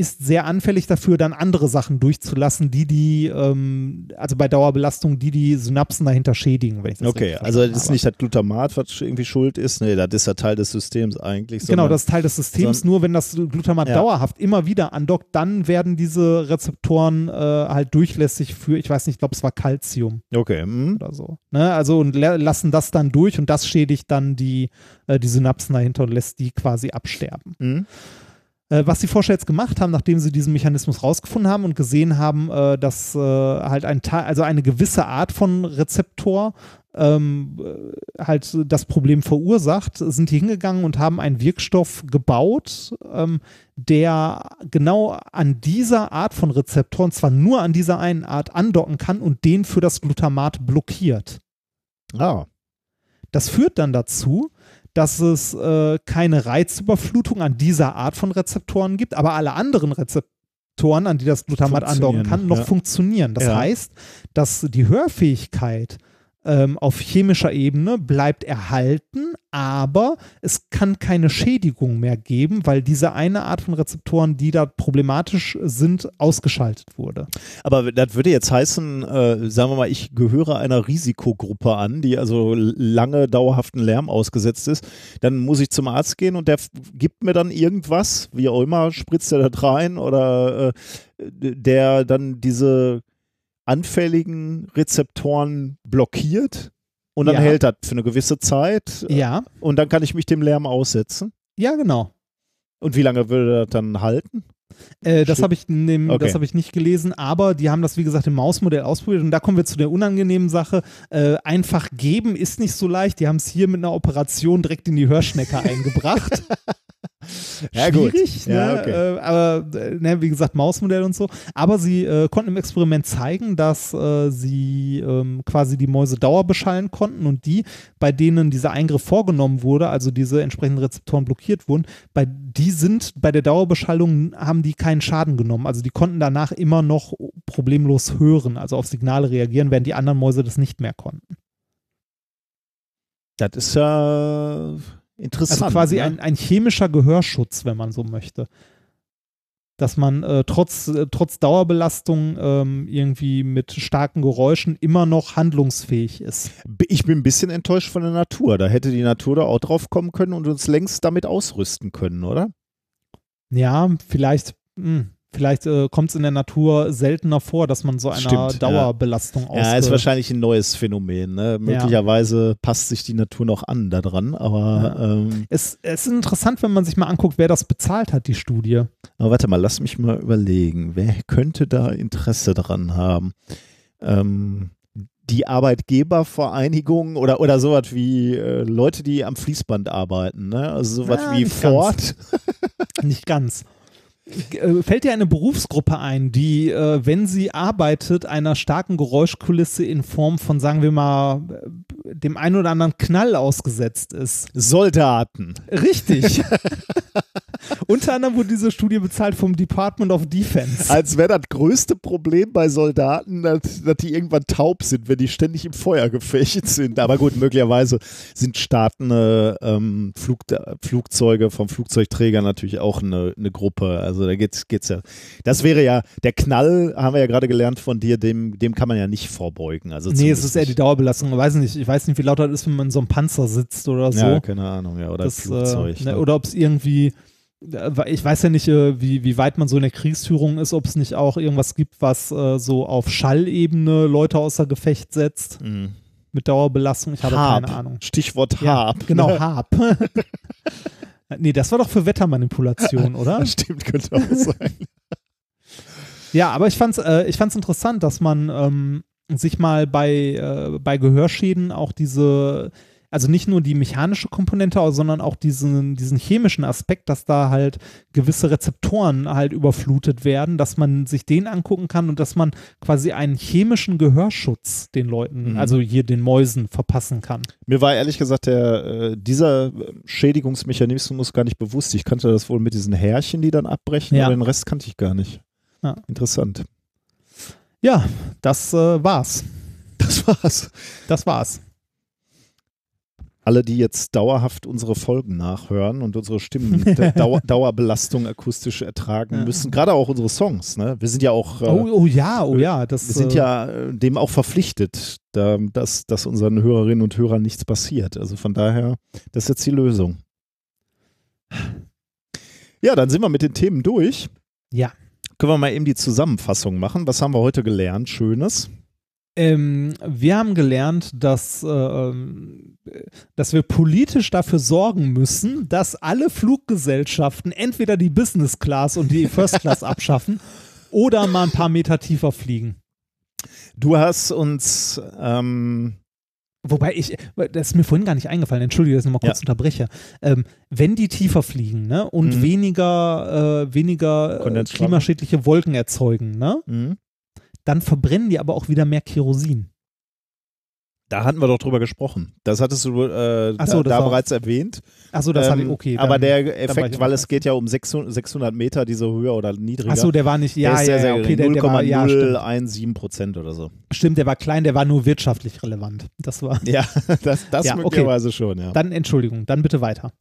Speaker 2: ist sehr anfällig dafür, dann andere Sachen durchzulassen, die die, ähm, also bei Dauerbelastung, die die Synapsen dahinter schädigen. Wenn ich das
Speaker 1: Okay, also das ist nicht das Glutamat, was irgendwie schuld ist. Nee, das ist ja Teil des Systems eigentlich.
Speaker 2: Genau, das ist Teil des Systems. Nur wenn das Glutamat
Speaker 1: Ja.
Speaker 2: dauerhaft immer wieder andockt, dann werden diese Rezeptoren äh, halt durchlässig für, ich weiß nicht, ich glaube, es war Calcium
Speaker 1: Okay, hm.
Speaker 2: oder so. Ne? Also und la- lassen das dann durch und das schädigt dann die, äh, die Synapsen dahinter und lässt die quasi absterben.
Speaker 1: Hm.
Speaker 2: Äh, was die Forscher jetzt gemacht haben, nachdem sie diesen Mechanismus rausgefunden haben und gesehen haben, äh, dass äh, halt ein Teil, also eine gewisse Art von Rezeptor ähm, äh, halt das Problem verursacht, sind die hingegangen und haben einen Wirkstoff gebaut, ähm, der genau an dieser Art von Rezeptoren, zwar nur an dieser einen Art andocken kann und den für das Glutamat blockiert.
Speaker 1: Ah,
Speaker 2: Das führt dann dazu, dass es äh, keine Reizüberflutung an dieser Art von Rezeptoren gibt, aber alle anderen Rezeptoren, an die das Glutamat andocken kann,
Speaker 1: noch,
Speaker 2: noch
Speaker 1: ja.
Speaker 2: funktionieren. Das
Speaker 1: Ja.
Speaker 2: heißt, dass die Hörfähigkeit ähm, auf chemischer Ebene bleibt erhalten, aber es kann keine Schädigung mehr geben, weil diese eine Art von Rezeptoren, die da problematisch sind, ausgeschaltet wurde.
Speaker 1: aber das würde jetzt heißen, äh, sagen wir mal, ich gehöre einer Risikogruppe an, die also lange dauerhaften Lärm ausgesetzt ist. Dann muss ich zum Arzt gehen und der gibt mir dann irgendwas, wie auch immer, spritzt er das rein oder äh, der dann diese anfälligen Rezeptoren blockiert und dann
Speaker 2: Ja.
Speaker 1: hält das für eine gewisse Zeit
Speaker 2: Ja,
Speaker 1: und dann kann ich mich dem Lärm aussetzen.
Speaker 2: ja, genau.
Speaker 1: Und wie lange würde das dann halten?
Speaker 2: Äh, das habe ich, dem-
Speaker 1: Okay.
Speaker 2: das hab ich nicht gelesen, aber die haben das, wie gesagt, im Mausmodell ausprobiert. Und da kommen wir zu der unangenehmen Sache. Äh, einfach geben ist nicht so leicht. Die haben es hier mit einer Operation direkt in die Hörschnecke eingebracht.
Speaker 1: Ja, gut.
Speaker 2: Schwierig, ne?
Speaker 1: Ja, okay.
Speaker 2: äh, aber äh, ne, wie gesagt, Mausmodell und so. Aber sie äh, konnten im Experiment zeigen, dass äh, sie ähm, quasi die Mäuse dauerbeschallen konnten und die, bei denen dieser Eingriff vorgenommen wurde, also diese entsprechenden Rezeptoren blockiert wurden, bei die sind bei der Dauerbeschallung haben die keinen Schaden genommen. Also die konnten danach immer noch problemlos hören, also auf Signale reagieren, während die anderen Mäuse das nicht mehr konnten.
Speaker 1: Das ist ja interessant.
Speaker 2: Also quasi
Speaker 1: ne?
Speaker 2: ein, ein chemischer Gehörschutz, wenn man so möchte. Dass man äh, trotz, äh, trotz Dauerbelastung ähm, irgendwie mit starken Geräuschen immer noch handlungsfähig ist.
Speaker 1: Ich bin ein bisschen enttäuscht von der Natur. Da hätte die Natur da auch drauf kommen können und uns längst damit ausrüsten können, oder?
Speaker 2: Ja, vielleicht, mh, vielleicht äh, kommt es in der Natur seltener vor, dass man so einer
Speaker 1: Stimmt, ja.
Speaker 2: Dauerbelastung
Speaker 1: Ja, ist
Speaker 2: ausge-
Speaker 1: wahrscheinlich ein neues Phänomen. Ne? Möglicherweise passt sich die Natur noch an daran, aber, ähm,
Speaker 2: es, es ist interessant, wenn man sich mal anguckt, wer das bezahlt hat, die Studie.
Speaker 1: aber warte mal, lass mich mal überlegen. Wer könnte da Interesse dran haben? Ähm, die Arbeitgebervereinigung oder, oder sowas wie äh, Leute, die am Fließband arbeiten, ne? Also sowas
Speaker 2: Ja,
Speaker 1: wie Ford.
Speaker 2: Nicht ganz. Äh, Fällt dir eine Berufsgruppe ein, die, äh, wenn sie arbeitet, einer starken Geräuschkulisse in Form von, sagen wir mal, äh, dem einen oder anderen Knall ausgesetzt ist?
Speaker 1: Soldaten.
Speaker 2: Richtig. Unter anderem wurde diese Studie bezahlt vom Department of Defense.
Speaker 1: Als wäre das größte Problem bei Soldaten, dass, dass die irgendwann taub sind, wenn die ständig im Feuergefecht sind. Aber gut, möglicherweise sind startende ähm, Flug, Flugzeuge vom Flugzeugträger natürlich auch eine, eine Gruppe. Also da geht's, geht's ja. Das wäre ja, der Knall, haben wir ja gerade gelernt von dir, dem, dem kann man ja nicht vorbeugen. Also
Speaker 2: Nee, es ist eher die. Dauerbelastung. Ich weiß nicht, ich weiß nicht, wie laut das ist, wenn man in so einem Panzer sitzt oder so.
Speaker 1: Ja, keine Ahnung, ja. Oder
Speaker 2: das,
Speaker 1: Flugzeug.
Speaker 2: äh, ne? Oder ob es irgendwie, äh, ich weiß ja nicht, äh, wie, wie weit man so in der Kriegsführung ist, ob es nicht auch irgendwas gibt, was äh, so auf Schallebene Leute außer Gefecht setzt
Speaker 1: Mhm.
Speaker 2: mit Dauerbelastung. Ich habe
Speaker 1: Harp.
Speaker 2: keine Ahnung.
Speaker 1: Stichwort
Speaker 2: Ja,
Speaker 1: Harp.
Speaker 2: genau,
Speaker 1: ne?
Speaker 2: Harp. nee, das war doch für Wettermanipulation, oder?
Speaker 1: Stimmt, könnte auch sein.
Speaker 2: Ja, aber ich fand's, äh, ich fand's interessant, dass man ähm, sich mal bei, äh, bei Gehörschäden auch diese, also nicht nur die mechanische Komponente, sondern auch diesen, diesen chemischen Aspekt, dass da halt gewisse Rezeptoren halt überflutet werden, dass man sich den angucken kann und dass man quasi einen chemischen Gehörschutz den Leuten,
Speaker 1: Mhm.
Speaker 2: also hier den Mäusen verpassen kann.
Speaker 1: Mir war ehrlich gesagt der, äh, dieser Schädigungsmechanismus gar nicht bewusst. Ich kannte das wohl mit diesen Härchen, die dann abbrechen,
Speaker 2: Ja.
Speaker 1: aber den Rest kannte ich gar nicht.
Speaker 2: Ja.
Speaker 1: Interessant.
Speaker 2: Ja, das äh, war's.
Speaker 1: Das war's.
Speaker 2: Das war's.
Speaker 1: Alle, die jetzt dauerhaft unsere Folgen nachhören und unsere Stimmen der Dauer, Dauerbelastung akustisch ertragen müssen, gerade auch unsere Songs. Ne? Wir sind ja auch, äh,
Speaker 2: Oh, oh ja, oh ja. Das,
Speaker 1: wir sind
Speaker 2: äh,
Speaker 1: ja äh, dem auch verpflichtet, da, dass, dass unseren Hörerinnen und Hörern nichts passiert. Also von daher, das ist jetzt die Lösung. Ja, dann sind wir mit den Themen durch.
Speaker 2: Ja.
Speaker 1: Können wir mal eben die Zusammenfassung machen. Was haben wir heute gelernt? Schönes.
Speaker 2: Ähm, wir haben gelernt, dass, äh, ähm, dass wir politisch dafür sorgen müssen, dass alle Fluggesellschaften entweder die Business Class und die First Class abschaffen oder mal ein paar Meter tiefer fliegen.
Speaker 1: Du hast uns ähm,
Speaker 2: Wobei ich, das ist mir vorhin gar nicht eingefallen, entschuldige, dass ich nochmal kurz
Speaker 1: Ja.
Speaker 2: unterbreche. Ähm, wenn die tiefer fliegen ne, und
Speaker 1: Mhm.
Speaker 2: weniger, äh, weniger äh, klimaschädliche Wolken erzeugen, ne,
Speaker 1: mhm.
Speaker 2: Dann verbrennen die aber auch wieder mehr Kerosin.
Speaker 1: da hatten wir doch drüber gesprochen. Das hattest du äh,
Speaker 2: Ach so,
Speaker 1: da, da bereits erwähnt.
Speaker 2: Achso, das habe ich,
Speaker 1: Ähm,
Speaker 2: okay.
Speaker 1: aber
Speaker 2: dann-
Speaker 1: der
Speaker 2: war ich
Speaker 1: Effekt,
Speaker 2: aber
Speaker 1: weil es geht ja um 600, 600 Meter, diese Höhe oder niedriger.
Speaker 2: Achso, der war nicht,
Speaker 1: der
Speaker 2: ja,
Speaker 1: sehr,
Speaker 2: ja,
Speaker 1: sehr
Speaker 2: ja, okay, der, der war, ja, stimmt.
Speaker 1: 0,017 Prozent oder so.
Speaker 2: stimmt, der war klein, der war nur wirtschaftlich relevant. Das war,
Speaker 1: Ja, das, das
Speaker 2: Ja, okay.
Speaker 1: möglicherweise schon, ja.
Speaker 2: dann Entschuldigung, dann bitte weiter.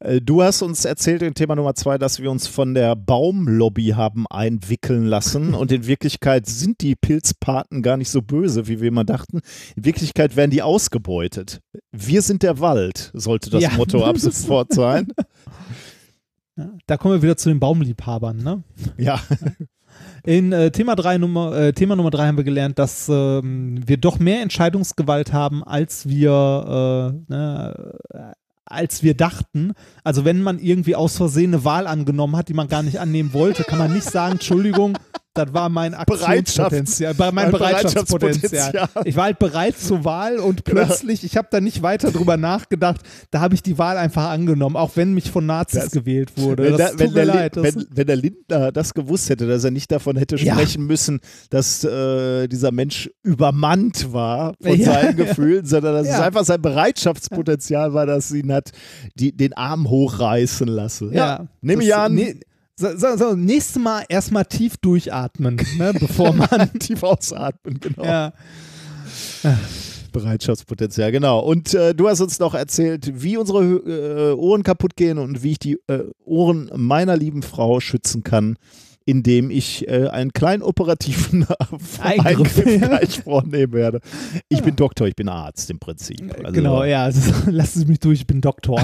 Speaker 1: Äh, Du hast uns erzählt in Thema Nummer zwei, dass wir uns von der Baumlobby haben einwickeln lassen und in Wirklichkeit sind die Pilzpaten gar nicht so böse, wie wir immer dachten. In Wirklichkeit werden die ausgebeutet. Wir sind der Wald, sollte das
Speaker 2: Ja.
Speaker 1: Motto ab sofort sein.
Speaker 2: Da kommen wir wieder zu den Baumliebhabern, ne?
Speaker 1: Ja,
Speaker 2: In äh, Thema, drei Nummer, äh, Thema Nummer drei haben wir gelernt, dass ähm, wir doch mehr Entscheidungsgewalt haben, als wir, äh, ne, als wir dachten. Also wenn man irgendwie aus Versehen eine Wahl angenommen hat, die man gar nicht annehmen wollte, kann man nicht sagen, Entschuldigung, das war mein Aktionspotenzial, mein Bereitschaftspotenzial.
Speaker 1: Bereitschaftspotenzial.
Speaker 2: Ich war halt bereit zur Wahl und
Speaker 1: Genau.
Speaker 2: plötzlich, ich habe da nicht weiter drüber nachgedacht, da habe ich die Wahl einfach angenommen, auch wenn mich von Nazis
Speaker 1: Das-
Speaker 2: gewählt wurde.
Speaker 1: wenn,
Speaker 2: tut
Speaker 1: wenn,
Speaker 2: mir
Speaker 1: der,
Speaker 2: leid.
Speaker 1: Wenn, wenn der Lindner das gewusst hätte, dass er nicht davon hätte
Speaker 2: Ja.
Speaker 1: sprechen müssen, dass äh, dieser Mensch übermannt war von
Speaker 2: Ja.
Speaker 1: seinen Gefühlen, sondern dass es
Speaker 2: Ja.
Speaker 1: einfach sein Bereitschaftspotenzial war, das ihn hat die, den Arm hochreißen lassen.
Speaker 2: Ja,
Speaker 1: nehme ich an.
Speaker 2: Nee, so, so, so, nächstes Mal erstmal tief durchatmen, ne, bevor man.
Speaker 1: Tief ausatmen, genau.
Speaker 2: ja.
Speaker 1: Bereitschaftspotenzial, genau. Und äh, du hast uns noch erzählt, wie unsere äh, Ohren kaputt gehen und wie ich die äh, Ohren meiner lieben Frau schützen kann, indem ich äh, einen kleinen operativen
Speaker 2: Eingriff.
Speaker 1: Eingriff gleich vornehmen werde. Ich bin Doktor, ich bin Arzt im Prinzip. Also,
Speaker 2: genau, ja. Also, lassen Sie mich durch, ich bin Doktor.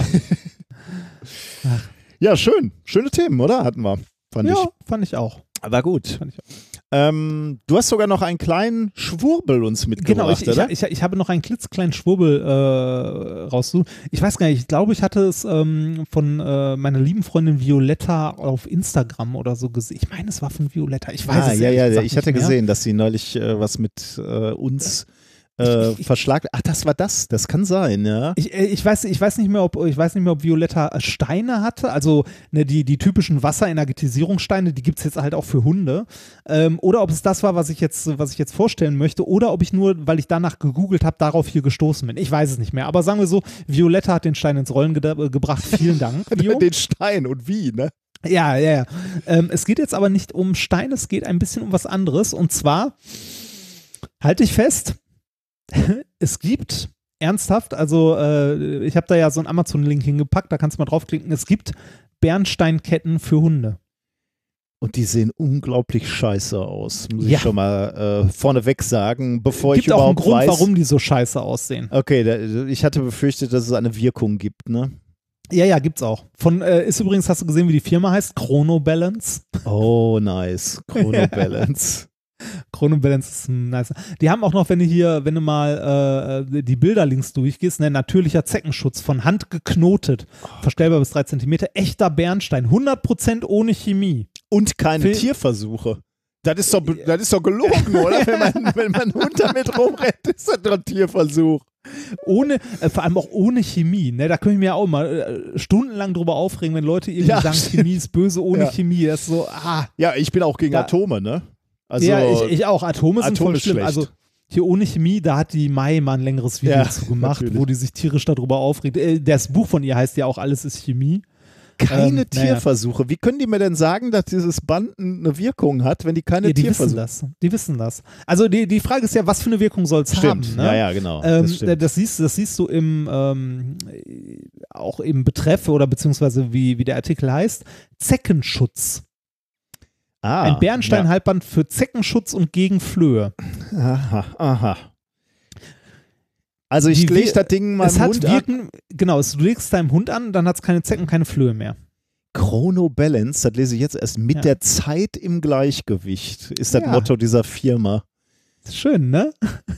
Speaker 1: Ja, schön. Schöne Themen, oder? Hatten wir. Fand
Speaker 2: ja,
Speaker 1: ich.
Speaker 2: fand ich auch.
Speaker 1: War gut.
Speaker 2: Fand ich auch.
Speaker 1: Ähm, du hast sogar noch einen kleinen Schwurbel uns mitgebracht,
Speaker 2: Genau, ich, ich,
Speaker 1: oder?
Speaker 2: ich, ich habe noch einen klitzekleinen Schwurbel äh, rausgesucht. Ich weiß gar nicht, ich glaube, ich hatte es ähm, von äh, meiner lieben Freundin Violetta auf Instagram oder so gesehen. Ich meine, es war von Violetta. Ich weiß
Speaker 1: ah,
Speaker 2: es
Speaker 1: ja, ja,
Speaker 2: gesagt
Speaker 1: ich hatte gesehen, dass sie neulich äh, was mit äh, uns äh, verschlagt. Ach, das war das. Das kann sein, ja.
Speaker 2: Ich, äh, ich, weiß, ich, weiß nicht mehr, ob, ich weiß nicht mehr, ob Violetta äh, Steine hatte, also ne, die, die typischen Wasserenergetisierungssteine, die gibt es jetzt halt auch für Hunde. Ähm, oder ob es das war, was ich, jetzt, was ich jetzt vorstellen möchte, oder ob ich nur, weil ich danach gegoogelt habe, darauf hier gestoßen bin. Ich weiß es nicht mehr. Aber sagen wir so, Violetta hat den Stein ins Rollen geda- äh, gebracht. Vielen Dank.
Speaker 1: Den Stein und wie, ne?
Speaker 2: Ja, ja, ja. Ähm, es geht jetzt aber nicht um Stein, es geht ein bisschen um was anderes. Und zwar, halte ich fest, es gibt ernsthaft, also äh, ich habe da ja so einen Amazon-Link hingepackt, da kannst du mal draufklicken, es gibt Bernsteinketten für Hunde.
Speaker 1: Und die sehen unglaublich scheiße aus, muss
Speaker 2: Ja.
Speaker 1: ich schon mal äh, vorneweg sagen, bevor
Speaker 2: gibt
Speaker 1: ich
Speaker 2: auch einen
Speaker 1: überhaupt
Speaker 2: Grund,
Speaker 1: weiß.
Speaker 2: warum die so scheiße aussehen.
Speaker 1: Okay, da, ich hatte befürchtet, dass es eine Wirkung gibt, ne?
Speaker 2: Ja, ja, gibt's auch. Von, äh, ist übrigens, hast du gesehen, wie die Firma heißt? Chrono Balance.
Speaker 1: Oh, nice. Chrono Balance.
Speaker 2: Chrono Balance ist ein nice. Die haben auch noch, wenn du hier, wenn du mal äh, die Bilder links durchgehst, ne, natürlicher Zeckenschutz von Hand geknotet, verstellbar bis drei Zentimeter, echter Bernstein, 100% ohne Chemie.
Speaker 1: Und keine
Speaker 2: Phil-
Speaker 1: Tierversuche. Das ist doch, das ist doch gelogen, oder? Wenn man, wenn man einen Hund damit rumrennt, ist das doch ein Tierversuch.
Speaker 2: Ohne, äh, vor allem auch ohne Chemie. Ne? Da können wir mir auch mal äh, stundenlang drüber aufregen, wenn Leute irgendwie
Speaker 1: Ja,
Speaker 2: sagen,
Speaker 1: stimmt.
Speaker 2: Chemie ist böse ohne
Speaker 1: Ja.
Speaker 2: Chemie. Das ist so, ah.
Speaker 1: Ja, ich bin auch gegen
Speaker 2: Da-
Speaker 1: Atome, ne? Also,
Speaker 2: ja, ich, ich auch. Atome sind
Speaker 1: Atom
Speaker 2: voll schlimm.
Speaker 1: schlecht.
Speaker 2: Also hier ohne Chemie, da hat die Mai mal ein längeres Video
Speaker 1: Ja,
Speaker 2: zu gemacht,
Speaker 1: natürlich.
Speaker 2: wo die sich tierisch darüber aufregt. Äh, das Buch von ihr heißt ja auch Alles ist Chemie.
Speaker 1: Keine
Speaker 2: Ähm, naja.
Speaker 1: Tierversuche. Wie können die mir denn sagen, dass dieses Band eine Wirkung hat, wenn die keine
Speaker 2: Ja, die wissen
Speaker 1: Tierversuche
Speaker 2: das. Die wissen das. Also die, die Frage ist ja, was für eine Wirkung soll es haben? Ne?
Speaker 1: Ja, ja, genau.
Speaker 2: Ähm,
Speaker 1: das
Speaker 2: das, siehst, das siehst du im ähm, äh, auch im Betreff oder beziehungsweise wie, wie der Artikel heißt, Zeckenschutz.
Speaker 1: Ah,
Speaker 2: Ein Bernsteinhalbband für Zeckenschutz und gegen Flöhe.
Speaker 1: Ja. Aha, aha. Also ich lege das Ding mal
Speaker 2: es hat
Speaker 1: Hund an.
Speaker 2: Wirken, genau, es, du legst deinem Hund an, dann hat es keine Zecken, keine Flöhe mehr.
Speaker 1: Chrono Balance, das lese ich jetzt erst, mit
Speaker 2: Ja.
Speaker 1: der Zeit im Gleichgewicht, ist das
Speaker 2: Ja.
Speaker 1: Motto dieser Firma.
Speaker 2: Schön, ne?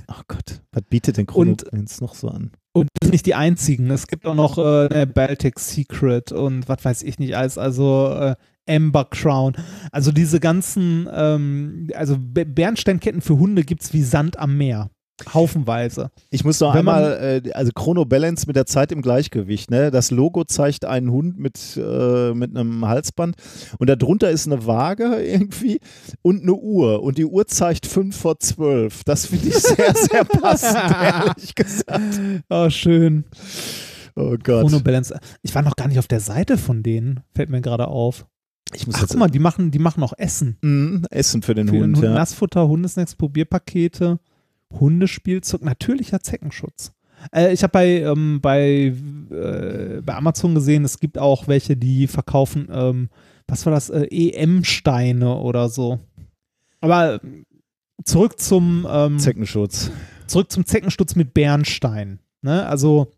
Speaker 1: Ach Gott, was bietet denn Chrono
Speaker 2: Und-
Speaker 1: Balance noch so an?
Speaker 2: Und das sind nicht die einzigen. Es gibt auch noch äh, ne, Baltic Secret und was weiß ich nicht alles. Also äh, Amber Crown. Also diese ganzen, ähm, also Be- Bernsteinketten für Hunde gibt es wie Sand am Meer. Haufenweise.
Speaker 1: Ich muss noch
Speaker 2: Wenn
Speaker 1: einmal, äh, also Chrono Balance mit der Zeit im Gleichgewicht. Ne? Das Logo zeigt einen Hund mit, äh, mit einem Halsband und darunter ist eine Waage irgendwie und eine Uhr und die Uhr zeigt 5 vor 12. Das finde ich sehr, sehr passend, ehrlich gesagt.
Speaker 2: Oh, schön.
Speaker 1: Oh Gott.
Speaker 2: Chrono Balance. Ich war noch gar nicht auf der Seite von denen. Fällt mir gerade auf.
Speaker 1: Ich muss
Speaker 2: Ach, guck mal, die machen, die machen auch Essen.
Speaker 1: Mm, Essen für den
Speaker 2: Für den
Speaker 1: Hund,
Speaker 2: Hund,
Speaker 1: ja.
Speaker 2: Nassfutter, Hundesnacks, Probierpakete, Hundespielzeug, natürlicher Zeckenschutz. Äh, ich habe bei, ähm, bei, äh, bei Amazon gesehen, es gibt auch welche, die verkaufen, ähm, was war das, äh, EM-Steine oder so. Aber äh, zurück zum, ähm,
Speaker 1: Zeckenschutz.
Speaker 2: zurück zum Zeckenstutz mit Bernstein. Ne? Also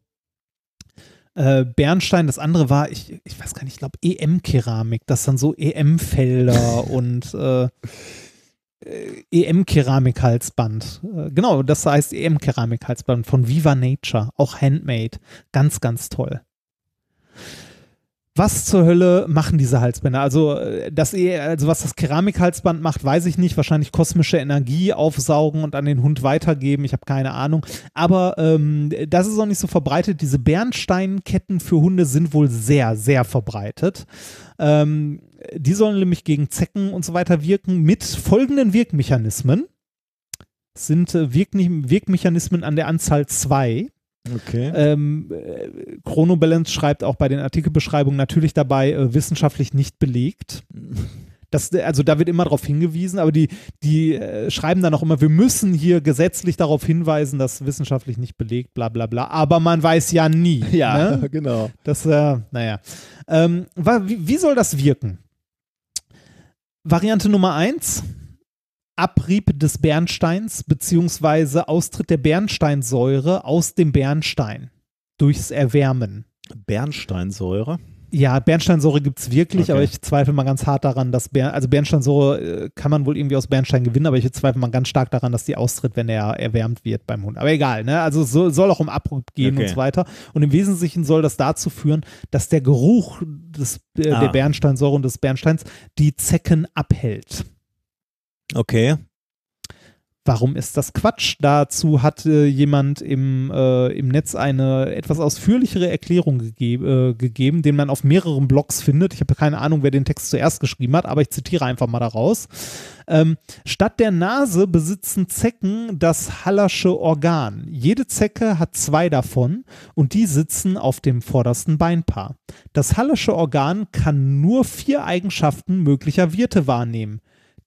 Speaker 2: äh, Bernstein, das andere war, ich, ich weiß gar nicht, ich glaube EM-Keramik, das dann so EM-Felder und äh, äh, EM-Keramik-Halsband. Äh, genau, das heißt EM-Keramik-Halsband von Viva Nature, auch handmade. Ganz, ganz toll. Was zur Hölle machen diese Halsbänder? Also, äh, das, also was das Keramikhalsband macht, weiß ich nicht. Wahrscheinlich kosmische Energie aufsaugen und an den Hund weitergeben. Ich habe keine Ahnung. Aber ähm, das ist auch nicht so verbreitet. Diese Bernsteinketten für Hunde sind wohl sehr, sehr verbreitet. Ähm, die sollen nämlich gegen Zecken und so weiter wirken mit folgenden Wirkmechanismen. Es sind äh, Wirkmechanismen an der Anzahl zwei.
Speaker 1: Okay.
Speaker 2: Ähm, äh, Chronobalance schreibt auch bei den Artikelbeschreibungen natürlich dabei, äh, wissenschaftlich nicht belegt. Das, also da wird immer darauf hingewiesen, aber die, die äh, schreiben dann auch immer, wir müssen hier gesetzlich darauf hinweisen, dass wissenschaftlich nicht belegt, bla bla bla. Aber man weiß ja nie.
Speaker 1: ja,
Speaker 2: Ne?
Speaker 1: genau.
Speaker 2: Das, äh, naja. Ähm, wie, wie soll das wirken? Variante Nummer eins: Abrieb des Bernsteins beziehungsweise Austritt der Bernsteinsäure aus dem Bernstein durchs Erwärmen.
Speaker 1: Bernsteinsäure.
Speaker 2: Ja, Bernsteinsäure gibt es wirklich,
Speaker 1: Okay.
Speaker 2: aber ich zweifle mal ganz hart daran, dass Ber also Bernsteinsäure äh, kann man wohl irgendwie aus Bernstein gewinnen, aber ich zweifle mal ganz stark daran, dass die austritt, wenn er erwärmt wird beim Hund. Aber egal, ne? Also es soll, soll auch um Abrieb gehen
Speaker 1: Okay.
Speaker 2: und so weiter. Und im Wesentlichen soll das dazu führen, dass der Geruch des, äh,
Speaker 1: Ah.
Speaker 2: der Bernsteinsäure und des Bernsteins die Zecken abhält.
Speaker 1: Okay.
Speaker 2: Warum ist das Quatsch? Dazu hat äh, jemand im, äh, im Netz eine etwas ausführlichere Erklärung gegeb, äh, gegeben, den man auf mehreren Blogs findet. Ich habe keine Ahnung, wer den Text zuerst geschrieben hat, aber ich zitiere einfach mal daraus. Ähm, statt der Nase besitzen Zecken das Hallersche Organ. Jede Zecke hat zwei davon und die sitzen auf dem vordersten Beinpaar. Das Hallersche Organ kann nur vier Eigenschaften möglicher Wirte wahrnehmen.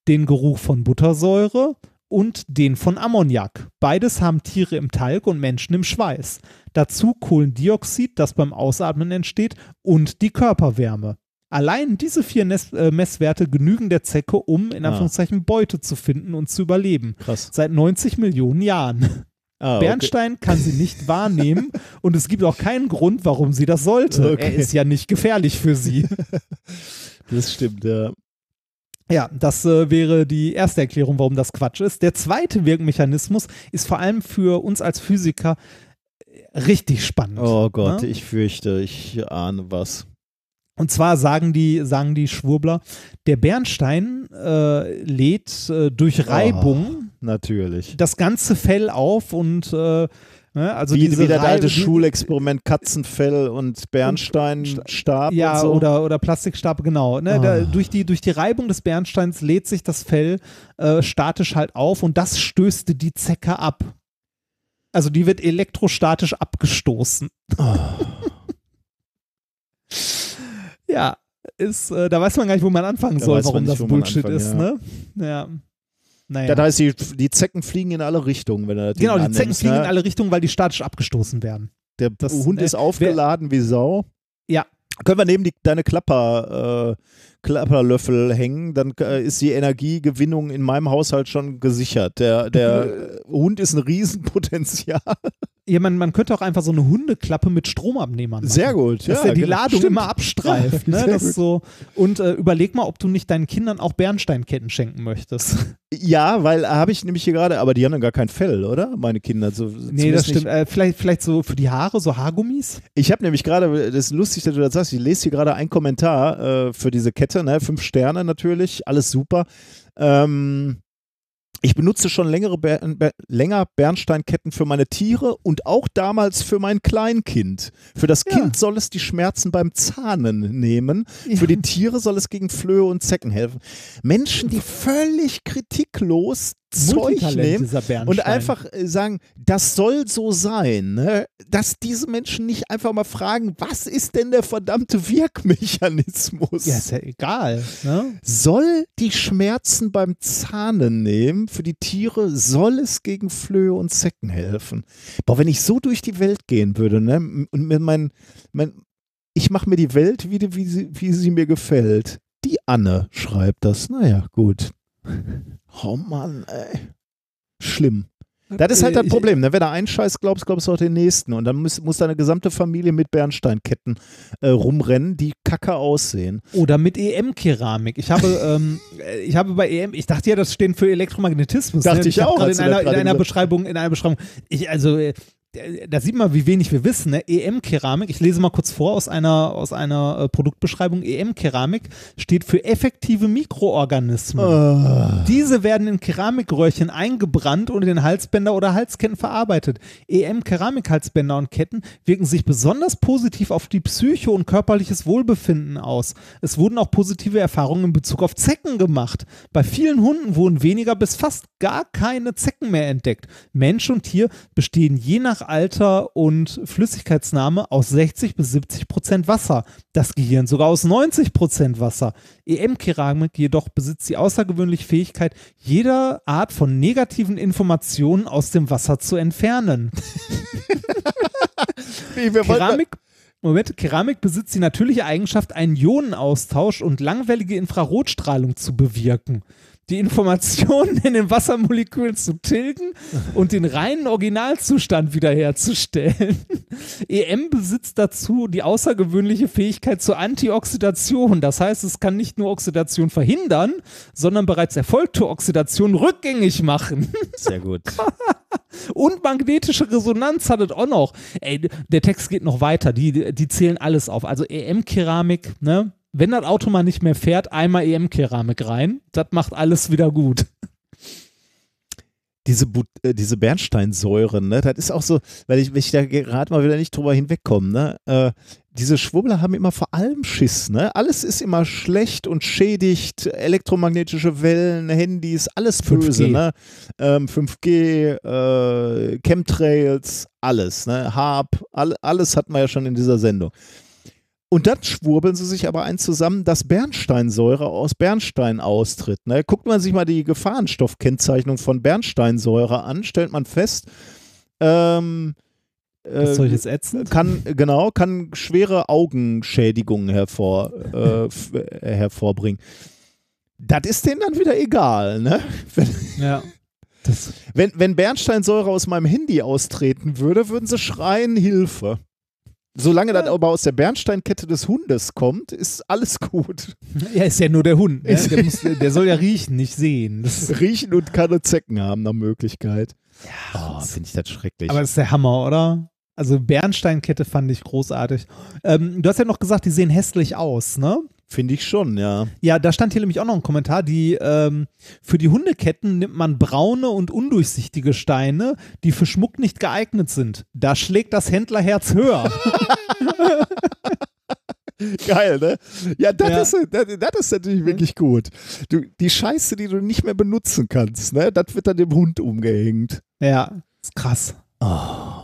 Speaker 2: Den Geruch von Buttersäure, und den von Ammoniak. Beides haben Tiere im Talg und Menschen im Schweiß. Dazu Kohlendioxid, das beim Ausatmen entsteht, und die Körperwärme. Allein diese vier Ness äh, Messwerte genügen der Zecke, um in
Speaker 1: Ah.
Speaker 2: Anführungszeichen Beute zu finden und zu überleben.
Speaker 1: Krass.
Speaker 2: Seit 90 Millionen Jahren.
Speaker 1: Ah, okay.
Speaker 2: Bernstein kann sie nicht wahrnehmen und es gibt auch keinen Grund, warum sie das sollte.
Speaker 1: Okay.
Speaker 2: Er ist ja nicht gefährlich für sie.
Speaker 1: Das stimmt, ja.
Speaker 2: Ja, das äh, wäre die erste Erklärung, warum das Quatsch ist. Der zweite Wirkmechanismus ist vor allem für uns als Physiker äh, richtig spannend.
Speaker 1: Oh Gott,
Speaker 2: ne?
Speaker 1: ich fürchte, ich ahne was.
Speaker 2: Und zwar sagen die, sagen die Schwurbler, der Bernstein äh, lädt äh, durch Reibung
Speaker 1: Natürlich.
Speaker 2: das ganze Fell auf und äh, ne, also
Speaker 1: wie,
Speaker 2: diese
Speaker 1: wie das
Speaker 2: Reib-
Speaker 1: alte Schulexperiment Katzenfell und Bernsteinstab
Speaker 2: Ja,
Speaker 1: so.
Speaker 2: oder, oder Plastikstab, genau. Ne?
Speaker 1: Ah.
Speaker 2: Da, durch, die, durch die Reibung des Bernsteins lädt sich das Fell äh, statisch halt auf und das stößt die Zecke ab. Also die wird elektrostatisch abgestoßen.
Speaker 1: Oh.
Speaker 2: Ja, ist, äh, da weiß man gar nicht, wo man anfangen
Speaker 1: Da
Speaker 2: soll, warum
Speaker 1: nicht,
Speaker 2: das Bullshit
Speaker 1: anfangen,
Speaker 2: ist,
Speaker 1: ja.
Speaker 2: ne? Ja. Naja.
Speaker 1: Das heißt, die, die Zecken fliegen in alle Richtungen, wenn er das
Speaker 2: genau, die Zecken
Speaker 1: annimmst,
Speaker 2: fliegen
Speaker 1: ne?
Speaker 2: in alle Richtungen, weil die statisch abgestoßen werden.
Speaker 1: Der
Speaker 2: das-
Speaker 1: Hund
Speaker 2: äh,
Speaker 1: ist aufgeladen wie Sau.
Speaker 2: Ja.
Speaker 1: Können wir neben die, deine Klapper, äh, Klapperlöffel hängen, dann äh, ist die Energiegewinnung in meinem Haushalt schon gesichert. Der, der Hund ist ein Riesenpotenzial.
Speaker 2: Ja, man, man könnte auch einfach so eine Hundeklappe mit Stromabnehmern machen.
Speaker 1: Sehr gut.
Speaker 2: Dass
Speaker 1: ja,
Speaker 2: der die
Speaker 1: genau.
Speaker 2: Ladung
Speaker 1: Stimmt.
Speaker 2: immer abstreift. Ne? das
Speaker 1: gut.
Speaker 2: so. Und äh, überleg mal, ob du nicht deinen Kindern auch Bernsteinketten schenken möchtest.
Speaker 1: Ja, weil habe ich nämlich hier gerade, aber die haben dann gar kein Fell, oder? Meine Kinder. So,
Speaker 2: nee, das stimmt. Äh, vielleicht, vielleicht so für die Haare, so Haargummis.
Speaker 1: Ich habe nämlich gerade, das ist lustig, dass du das sagst, ich lese hier gerade einen Kommentar äh, für diese Kette, ne? fünf Sterne natürlich, alles super. Ähm, ich benutze schon längere Ber Ber länger Bernsteinketten für meine Tiere und auch damals für mein Kleinkind. Für das
Speaker 2: Ja.
Speaker 1: Kind soll es die Schmerzen beim Zahnen nehmen. Für die Tiere soll es gegen Flöhe und Zecken helfen. Menschen, die völlig kritiklos Zeug nehmen und einfach äh, sagen, das soll so sein, ne? dass diese Menschen nicht einfach mal fragen, was ist denn der verdammte Wirkmechanismus?
Speaker 2: Ja, ist ja egal. Ne?
Speaker 1: Soll die Schmerzen beim Zahnen nehmen für die Tiere, soll es gegen Flöhe und Zecken helfen? Boah, wenn ich so durch die Welt gehen würde, ne? Und mir mein, mein ich mache mir die Welt, wie, die- wie, sie, wie sie mir gefällt. Die Anne schreibt das. Naja, gut. Oh Mann, ey. Schlimm. Das ist halt das
Speaker 2: ich-
Speaker 1: Problem, ne? wenn du einen Scheiß glaubst, glaubst du auch den nächsten. Und dann muss, muss deine gesamte Familie mit Bernsteinketten äh, rumrennen, die kacke aussehen.
Speaker 2: Oder mit EM-Keramik. Ich habe, ähm, äh, ich habe bei EM, ich dachte ja, das stehen für Elektromagnetismus.
Speaker 1: Dachte
Speaker 2: ne?
Speaker 1: ich
Speaker 2: hab
Speaker 1: auch,
Speaker 2: In einer, in einer Beschreibung, in einer Beschreibung. Ich, also, äh, da sieht man, wie wenig wir wissen. Ne? EM-Keramik, ich lese mal kurz vor aus einer, aus einer äh, Produktbeschreibung. EM-Keramik steht für effektive Mikroorganismen.
Speaker 1: Ah.
Speaker 2: Diese werden in Keramikröhrchen eingebrannt und in Halsbänder oder Halsketten verarbeitet. EM-Keramikhalsbänder und Ketten wirken sich besonders positiv auf die Psyche und körperliches Wohlbefinden aus. Es wurden auch positive Erfahrungen in Bezug auf Zecken gemacht. Bei vielen Hunden wurden weniger bis fast gar keine Zecken mehr entdeckt. Mensch und Tier bestehen je nach Alter und Flüssigkeitsnahme aus 60 bis 70 Prozent Wasser. Das Gehirn sogar aus 90 Prozent Wasser. EM-Keramik jedoch besitzt die außergewöhnliche Fähigkeit, jeder Art von negativen Informationen aus dem Wasser zu entfernen. Keramik, Moment, Keramik besitzt die natürliche Eigenschaft, einen Ionenaustausch und langwellige Infrarotstrahlung zu bewirken. Die Informationen in den Wassermolekülen zu tilgen und den reinen Originalzustand wiederherzustellen. EM besitzt dazu die außergewöhnliche Fähigkeit zur Antioxidation. Das heißt, es kann nicht nur Oxidation verhindern, sondern bereits erfolgte Oxidation rückgängig machen.
Speaker 1: Sehr gut.
Speaker 2: Und magnetische Resonanz hat es auch noch. Ey, der Text geht noch weiter. Die, die zählen alles auf. Also EM-Keramik, ne? Wenn das Auto mal nicht mehr fährt, einmal EM-Keramik rein. Das macht alles wieder gut.
Speaker 1: Diese, Bu- äh, diese Bernsteinsäuren, ne, das ist auch so, weil ich, ich da gerade mal wieder nicht drüber hinwegkomme, ne, äh, diese Schwurbler haben immer vor allem Schiss, ne? Alles ist immer schlecht und schädigt, elektromagnetische Wellen, Handys, alles
Speaker 2: 5G.
Speaker 1: böse, ne? Ähm, 5G, äh, Chemtrails, alles, ne? Harp, all, alles hatten wir ja schon in dieser Sendung. Und dann schwurbeln sie sich aber ein zusammen, dass Bernsteinsäure aus Bernstein austritt. Ne? Guckt man sich mal die Gefahrenstoffkennzeichnung von Bernsteinsäure an, stellt man fest, ähm,
Speaker 2: Das
Speaker 1: äh,
Speaker 2: Zeug ist ätzend.
Speaker 1: kann genau kann schwere Augenschädigungen hervor, äh, äh, hervorbringen. Das ist denen dann wieder egal, ne? Wenn,
Speaker 2: Ja.
Speaker 1: Wenn, wenn Bernsteinsäure aus meinem Handy austreten würde, würden sie schreien Hilfe. Solange das aber aus der Bernsteinkette des Hundes kommt, ist alles gut.
Speaker 2: ja, ist ja nur der Hund. Ne? Der, muss, der soll ja riechen, nicht sehen. Das,
Speaker 1: Riechen und keine Zecken haben nach Möglichkeit. Ja, oh, finde ich das schrecklich.
Speaker 2: aber das ist der Hammer, oder? Also Bernsteinkette fand ich großartig. Ähm, du hast ja noch gesagt, die sehen hässlich aus, ne?
Speaker 1: Finde ich schon, ja.
Speaker 2: Ja, da stand hier nämlich auch noch ein Kommentar, die ähm, für die Hundeketten nimmt man braune und undurchsichtige Steine, die für Schmuck nicht geeignet sind. Da schlägt das Händlerherz höher.
Speaker 1: Geil, ne? Ja, das,
Speaker 2: Ja.
Speaker 1: Ist, das, das ist natürlich wirklich gut. Du, die Scheiße, die du nicht mehr benutzen kannst, ne? Das wird dann dem Hund umgehängt.
Speaker 2: ja, ist krass.
Speaker 1: Oh.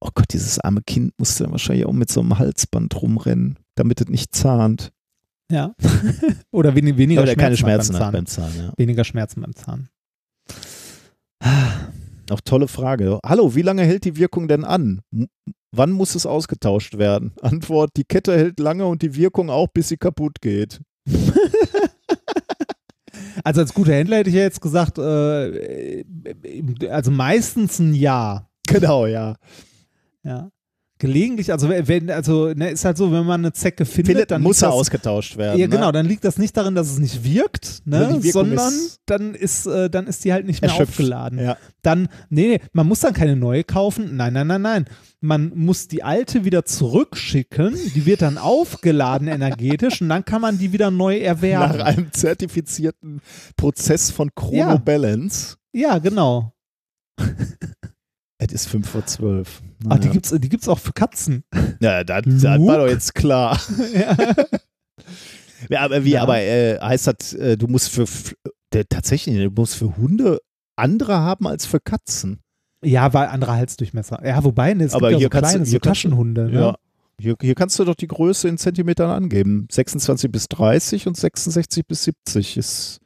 Speaker 1: oh Gott, dieses arme Kind musste dann wahrscheinlich auch mit so einem Halsband rumrennen. damit es nicht zahnt.
Speaker 2: Ja. Oder wenig, weniger
Speaker 1: Oder keine
Speaker 2: Schmerzen,
Speaker 1: Schmerzen
Speaker 2: beim Zahn.
Speaker 1: beim Zahn. Ja.
Speaker 2: Weniger Schmerzen beim Zahn.
Speaker 1: Auch tolle Frage. Hallo, wie lange hält die Wirkung denn an? Wann muss es ausgetauscht werden? Antwort, die Kette hält lange und die Wirkung auch, bis sie kaputt geht.
Speaker 2: Also als guter Händler hätte ich ja jetzt gesagt, äh, also meistens ein Jahr.
Speaker 1: Genau, ja.
Speaker 2: Ja. Gelegentlich, also wenn, also ne, ist halt so, wenn man eine Zecke findet,
Speaker 1: Findet,
Speaker 2: dann
Speaker 1: muss er
Speaker 2: das,
Speaker 1: ausgetauscht werden.
Speaker 2: Ja, genau,
Speaker 1: Ne?
Speaker 2: dann liegt das nicht darin, dass es nicht wirkt, ne, sondern
Speaker 1: ist
Speaker 2: dann ist, äh, dann ist die halt nicht mehr
Speaker 1: Erschöpft.
Speaker 2: aufgeladen.
Speaker 1: Ja.
Speaker 2: Dann, nee, nee, man muss dann keine neue kaufen. Nein, nein, nein, nein. Man muss die alte wieder zurückschicken, die wird dann aufgeladen energetisch und dann kann man die wieder neu erwerben.
Speaker 1: Nach einem zertifizierten Prozess von Chronobalance.
Speaker 2: Ja, genau.
Speaker 1: Es ist 5 vor 12.
Speaker 2: Ach, die gibt's, die gibt's auch für Katzen.
Speaker 1: Ja, das, das war doch jetzt klar.
Speaker 2: ja.
Speaker 1: Ja, aber wie,
Speaker 2: Ja.
Speaker 1: aber äh, heißt das, äh, du musst für, der, tatsächlich, du musst für Hunde andere haben als für Katzen.
Speaker 2: ja, weil andere Halsdurchmesser. Ja, wobei, ne, es
Speaker 1: Aber
Speaker 2: gibt ja
Speaker 1: hier
Speaker 2: so
Speaker 1: kannst du-
Speaker 2: kleine,
Speaker 1: hier
Speaker 2: so
Speaker 1: kannst du-
Speaker 2: Taschenhunde. Ne?
Speaker 1: Ja. Hier, hier kannst du doch die Größe in Zentimetern angeben. 26 bis 30 und 66 bis 70 ist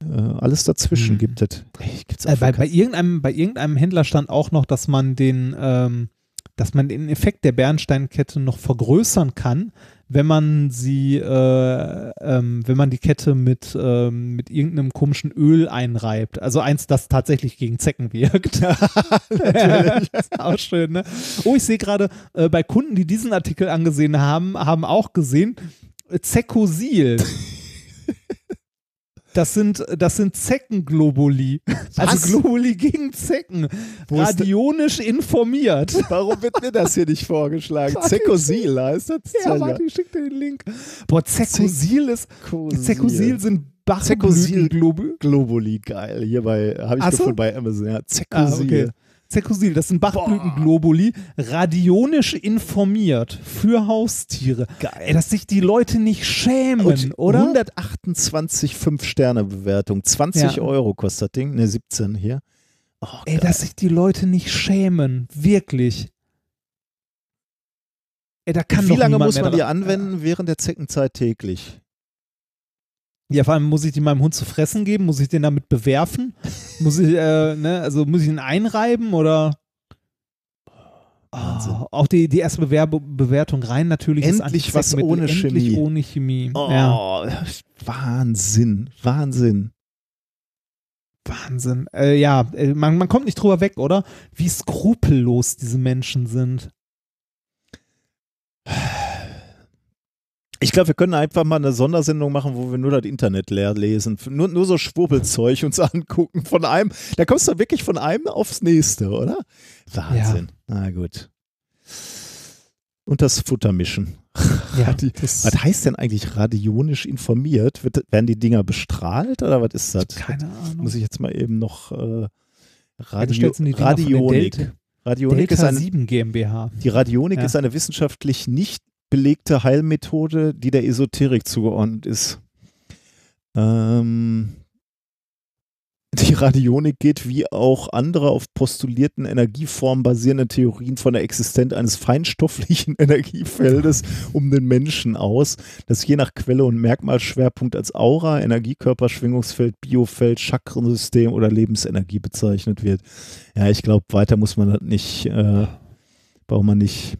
Speaker 1: alles dazwischen
Speaker 2: Hm.
Speaker 1: gibt es.
Speaker 2: Äh, bei, bei, irgendeinem, bei irgendeinem Händler stand auch noch, dass man den, ähm, dass man den Effekt der Bernsteinkette noch vergrößern kann, wenn man sie, äh, ähm, wenn man die Kette mit, ähm, mit irgendeinem komischen Öl einreibt. Also eins, das tatsächlich gegen Zecken wirkt. das ist auch schön, ne? Oh, ich sehe gerade, äh, bei Kunden, die diesen Artikel angesehen haben, haben auch gesehen, äh, Zekosil. Das sind, das sind Zeckenglobuli. Also Globuli gegen Zecken.
Speaker 1: Wo
Speaker 2: Radionisch informiert.
Speaker 1: Warum wird mir das hier nicht vorgeschlagen? Zekosil heißt das?
Speaker 2: Ja, warte, ich schicke dir den Link. Boah, Zekosil ist.
Speaker 1: Zekosil.
Speaker 2: Zekosil sind Bachblütenglobuli.
Speaker 1: Globuli, geil. Hierbei habe ich
Speaker 2: Ach so?
Speaker 1: gefunden bei Amazon. Ja,
Speaker 2: Ah,
Speaker 1: Zekosil.
Speaker 2: okay. Zekosil, das sind Bachblütenglobuli, radionisch informiert für Haustiere.
Speaker 1: Geil.
Speaker 2: Ey, dass sich die Leute nicht schämen,
Speaker 1: Und
Speaker 2: oder?
Speaker 1: 128 5-Sterne-Bewertung. 20
Speaker 2: Ja.
Speaker 1: Euro kostet das Ding. Ne, 17 hier. Oh,
Speaker 2: Ey,
Speaker 1: geil.
Speaker 2: dass sich die Leute nicht schämen. Wirklich. Ey, da kann
Speaker 1: Wie lange muss man die anwenden während der Zeckenzeit täglich?
Speaker 2: Ja, vor allem muss ich die meinem Hund zu fressen geben? Muss ich den damit bewerfen? muss ich, äh, ne, also muss ich ihn einreiben oder? Oh, auch die, die erste Bewerbe, Bewertung rein natürlich. ist
Speaker 1: Endlich was ohne
Speaker 2: endlich
Speaker 1: Chemie.
Speaker 2: ohne Chemie.
Speaker 1: Oh,
Speaker 2: Ja,
Speaker 1: Wahnsinn. Wahnsinn.
Speaker 2: Wahnsinn. Äh, ja, äh, man, man kommt nicht drüber weg, oder? Wie skrupellos diese Menschen sind.
Speaker 1: Ich glaube, wir können einfach mal eine Sondersendung machen, wo wir nur das Internet leer lesen. Nur, nur so Schwurbelzeug uns angucken. Von einem, da kommst du wirklich von einem aufs nächste, oder? Wahnsinn. Na gut. Und das Futter mischen.
Speaker 2: Ja, das,
Speaker 1: Was heißt denn eigentlich radionisch informiert? Werden die Dinger bestrahlt oder was ist das?
Speaker 2: keine Ahnung.
Speaker 1: Muss ich jetzt mal eben noch äh,
Speaker 2: Ja,
Speaker 1: Radio,
Speaker 2: von der
Speaker 1: Radionik.
Speaker 2: Delta-
Speaker 1: Radionik ist eine,
Speaker 2: 7 GmbH.
Speaker 1: die Radionik
Speaker 2: Ja.
Speaker 1: ist eine wissenschaftlich nicht belegte Heilmethode, die der Esoterik zugeordnet ist. Ähm, die Radionik geht wie auch andere auf postulierten Energieformen basierende Theorien von der Existenz eines feinstofflichen Energiefeldes um den Menschen aus, das je nach Quelle und Merkmalsschwerpunkt als Aura, Energiekörper, Schwingungsfeld, Biofeld, Chakrensystem oder Lebensenergie bezeichnet wird. Ja, ich glaube, weiter muss man das nicht, äh, braucht man nicht.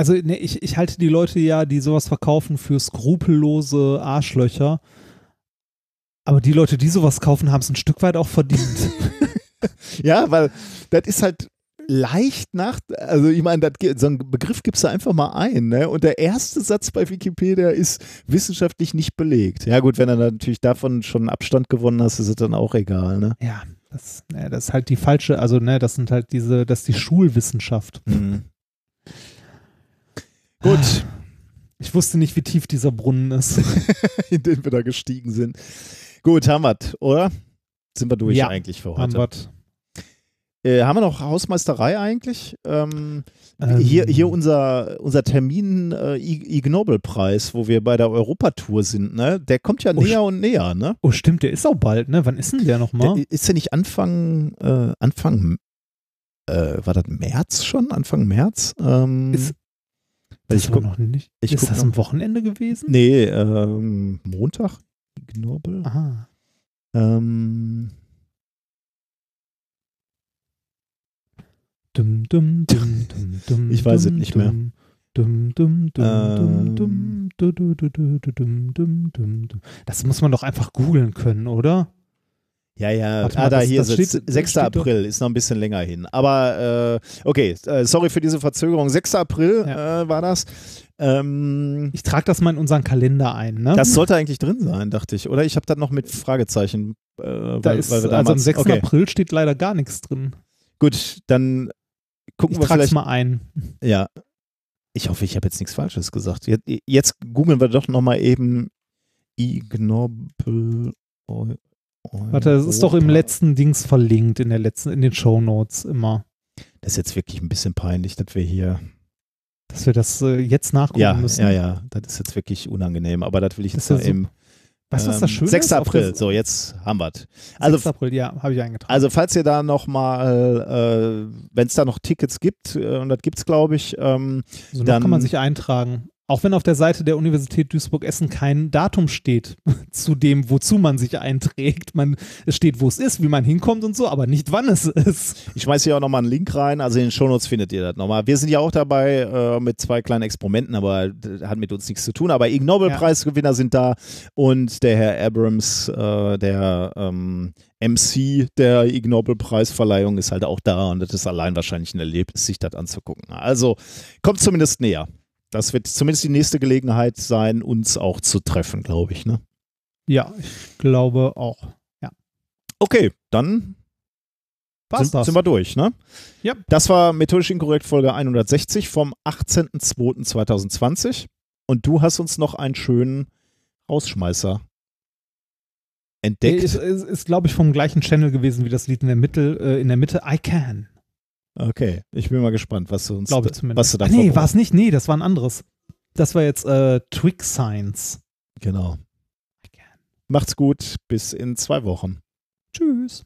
Speaker 2: Also ne, ich, ich halte die Leute ja, die sowas verkaufen, für skrupellose Arschlöcher. Aber die Leute, die sowas kaufen, haben es ein Stück weit auch verdient.
Speaker 1: Ja, weil das ist halt leicht nach, also ich meine, so einen Begriff gibst du einfach mal ein, ne? Und der erste Satz bei Wikipedia ist wissenschaftlich nicht belegt. Ja gut, wenn du dann natürlich davon schon Abstand gewonnen hast, ist es dann auch egal, ne?
Speaker 2: ja, das, ne, das ist halt die falsche, also ne, das sind halt diese, das ist die Schulwissenschaft.
Speaker 1: Mhm. Gut,
Speaker 2: Ich wusste nicht, wie tief dieser Brunnen ist.
Speaker 1: in den wir da gestiegen sind. Gut, haben wir oder? Sind wir durch
Speaker 2: Ja,
Speaker 1: eigentlich für
Speaker 2: Haben
Speaker 1: heute?
Speaker 2: wir's.
Speaker 1: Äh, haben wir noch Hausmeisterei eigentlich? Ähm,
Speaker 2: Ähm,
Speaker 1: hier, hier unser, unser Termin äh, Ig Ig Nobel-Preis, wo wir bei der Europatour sind, ne? Der kommt ja
Speaker 2: Oh,
Speaker 1: näher und näher, ne?
Speaker 2: Oh, stimmt, der ist auch bald, ne? Wann ist denn der nochmal?
Speaker 1: Der, ist der nicht Anfang, äh, Anfang, äh, war das März schon? Anfang März? Ähm,
Speaker 2: Ist-
Speaker 1: Ich
Speaker 2: war
Speaker 1: guck,
Speaker 2: noch nicht.
Speaker 1: ich
Speaker 2: ist das am Wochenende gewesen?
Speaker 1: nee, ähm, Montag? Knorpel?
Speaker 2: Aha.
Speaker 1: Ähm,
Speaker 2: Dum, dum, dum, dum, dum,
Speaker 1: Ich weiß es nicht mehr.
Speaker 2: Das muss man doch einfach googeln können, oder?
Speaker 1: Ja, ja,
Speaker 2: Warte
Speaker 1: ah,
Speaker 2: mal,
Speaker 1: da
Speaker 2: das-
Speaker 1: hier
Speaker 2: das
Speaker 1: ist es.
Speaker 2: steht- das
Speaker 1: 6.
Speaker 2: steht
Speaker 1: April, ist noch ein bisschen länger hin. Aber äh, okay, äh, sorry für diese Verzögerung. 6. April äh, war das. Ähm,
Speaker 2: Ich trage das mal in unseren Kalender ein, ne?
Speaker 1: das sollte eigentlich drin sein, dachte ich. Oder ich habe das noch mit Fragezeichen. Äh, weil,
Speaker 2: da ist,
Speaker 1: wir
Speaker 2: also am
Speaker 1: damals,
Speaker 2: 6.
Speaker 1: okay,
Speaker 2: April steht leider gar nichts drin.
Speaker 1: gut, dann gucken
Speaker 2: Ich
Speaker 1: wir
Speaker 2: trage es
Speaker 1: vielleicht
Speaker 2: mal ein.
Speaker 1: Ja. Ich hoffe, ich habe jetzt nichts Falsches gesagt. Jetzt, jetzt googeln wir doch nochmal eben Ignobel. Eu-
Speaker 2: Warte, das ist doch im letzten Dings verlinkt, in der letzten, in den Shownotes immer.
Speaker 1: Das ist jetzt wirklich ein bisschen peinlich, dass wir hier.
Speaker 2: Dass wir das äh, jetzt nachgucken
Speaker 1: Ja,
Speaker 2: müssen.
Speaker 1: ja, ja. Das ist jetzt wirklich unangenehm. Aber das will ich
Speaker 2: Das
Speaker 1: jetzt
Speaker 2: ja
Speaker 1: mal eben.
Speaker 2: Weißt du, was das Schöne
Speaker 1: 6.
Speaker 2: ist? Auf
Speaker 1: April. So, jetzt haben wir es. Also,
Speaker 2: 6. April, ja, habe ich eingetragen.
Speaker 1: also, falls ihr da nochmal, äh, wenn es da noch Tickets gibt, äh, und das gibt es, glaube ich, ähm,
Speaker 2: so
Speaker 1: dann-
Speaker 2: kann man sich eintragen. Auch wenn auf der Seite der Universität Duisburg-Essen kein Datum steht zu dem, wozu man sich einträgt. Man, es steht, wo es ist, wie man hinkommt und so, aber nicht, wann es ist.
Speaker 1: Ich schmeiße hier auch nochmal einen Link rein. Also in den Shownotes findet ihr das nochmal. Wir sind ja auch dabei äh, mit zwei kleinen Experimenten, aber das hat mit uns nichts zu tun. Aber Ig Nobel-Preisgewinner sind da und der Herr Abrams, äh, der ähm, MC der Ig Nobel-Preisverleihung, ist halt auch da und das ist allein wahrscheinlich ein Erlebnis, sich das anzugucken. Also kommt zumindest näher. Das wird zumindest die nächste Gelegenheit sein, uns auch zu treffen, glaube ich. Ne?
Speaker 2: Ja, ich glaube auch. Ja.
Speaker 1: Okay, dann sind,
Speaker 2: das?
Speaker 1: sind wir durch, ne?
Speaker 2: Ja.
Speaker 1: Das war methodisch inkorrekt Folge 160 vom 18.02.2020 und du hast uns noch einen schönen Rausschmeißer entdeckt.
Speaker 2: Ist, ist, ist glaube ich, vom gleichen Channel gewesen wie das Lied in der Mitte, äh, in der Mitte I Can.
Speaker 1: Okay, ich bin mal gespannt, was du uns
Speaker 2: Glaube ich zumindest.
Speaker 1: was du da
Speaker 2: ah, nee, war es nicht? Nee, das war ein anderes. Das war jetzt äh, Twig Science.
Speaker 1: Genau. Macht's gut, bis in zwei Wochen.
Speaker 2: Tschüss.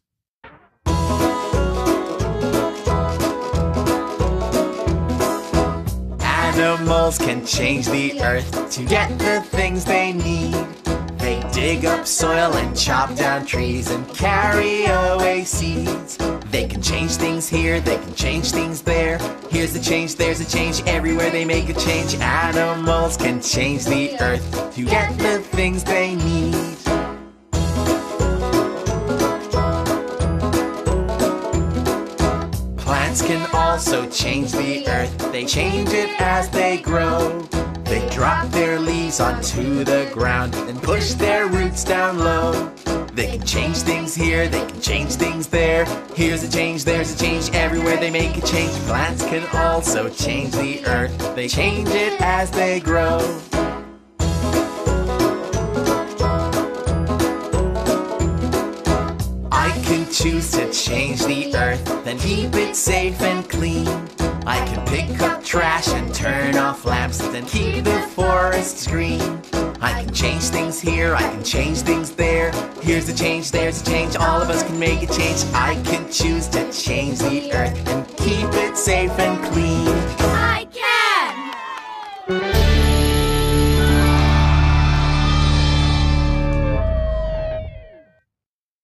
Speaker 9: Animals can change the earth to get the things they need. Dig up soil and chop down trees and carry away seeds. They can change things here, they can change things there. Here's a change, there's a change, everywhere they make a change. Animals can change the earth to get the things they need. Plants can also change the earth. They change it as they grow. They drop their leaves onto the ground and push their roots down low. They can change things here, they can change things there. Here's a change, there's a change, everywhere they make a change. Plants can also change the earth. They change it as they grow. Can choose to change the earth, then keep it safe and clean. I can pick up trash and turn off lamps, then keep the forests green. I can change things here, I can change things there. Here's a change, there's a change, all of us can make a change. I can choose to change the earth and keep it safe and clean.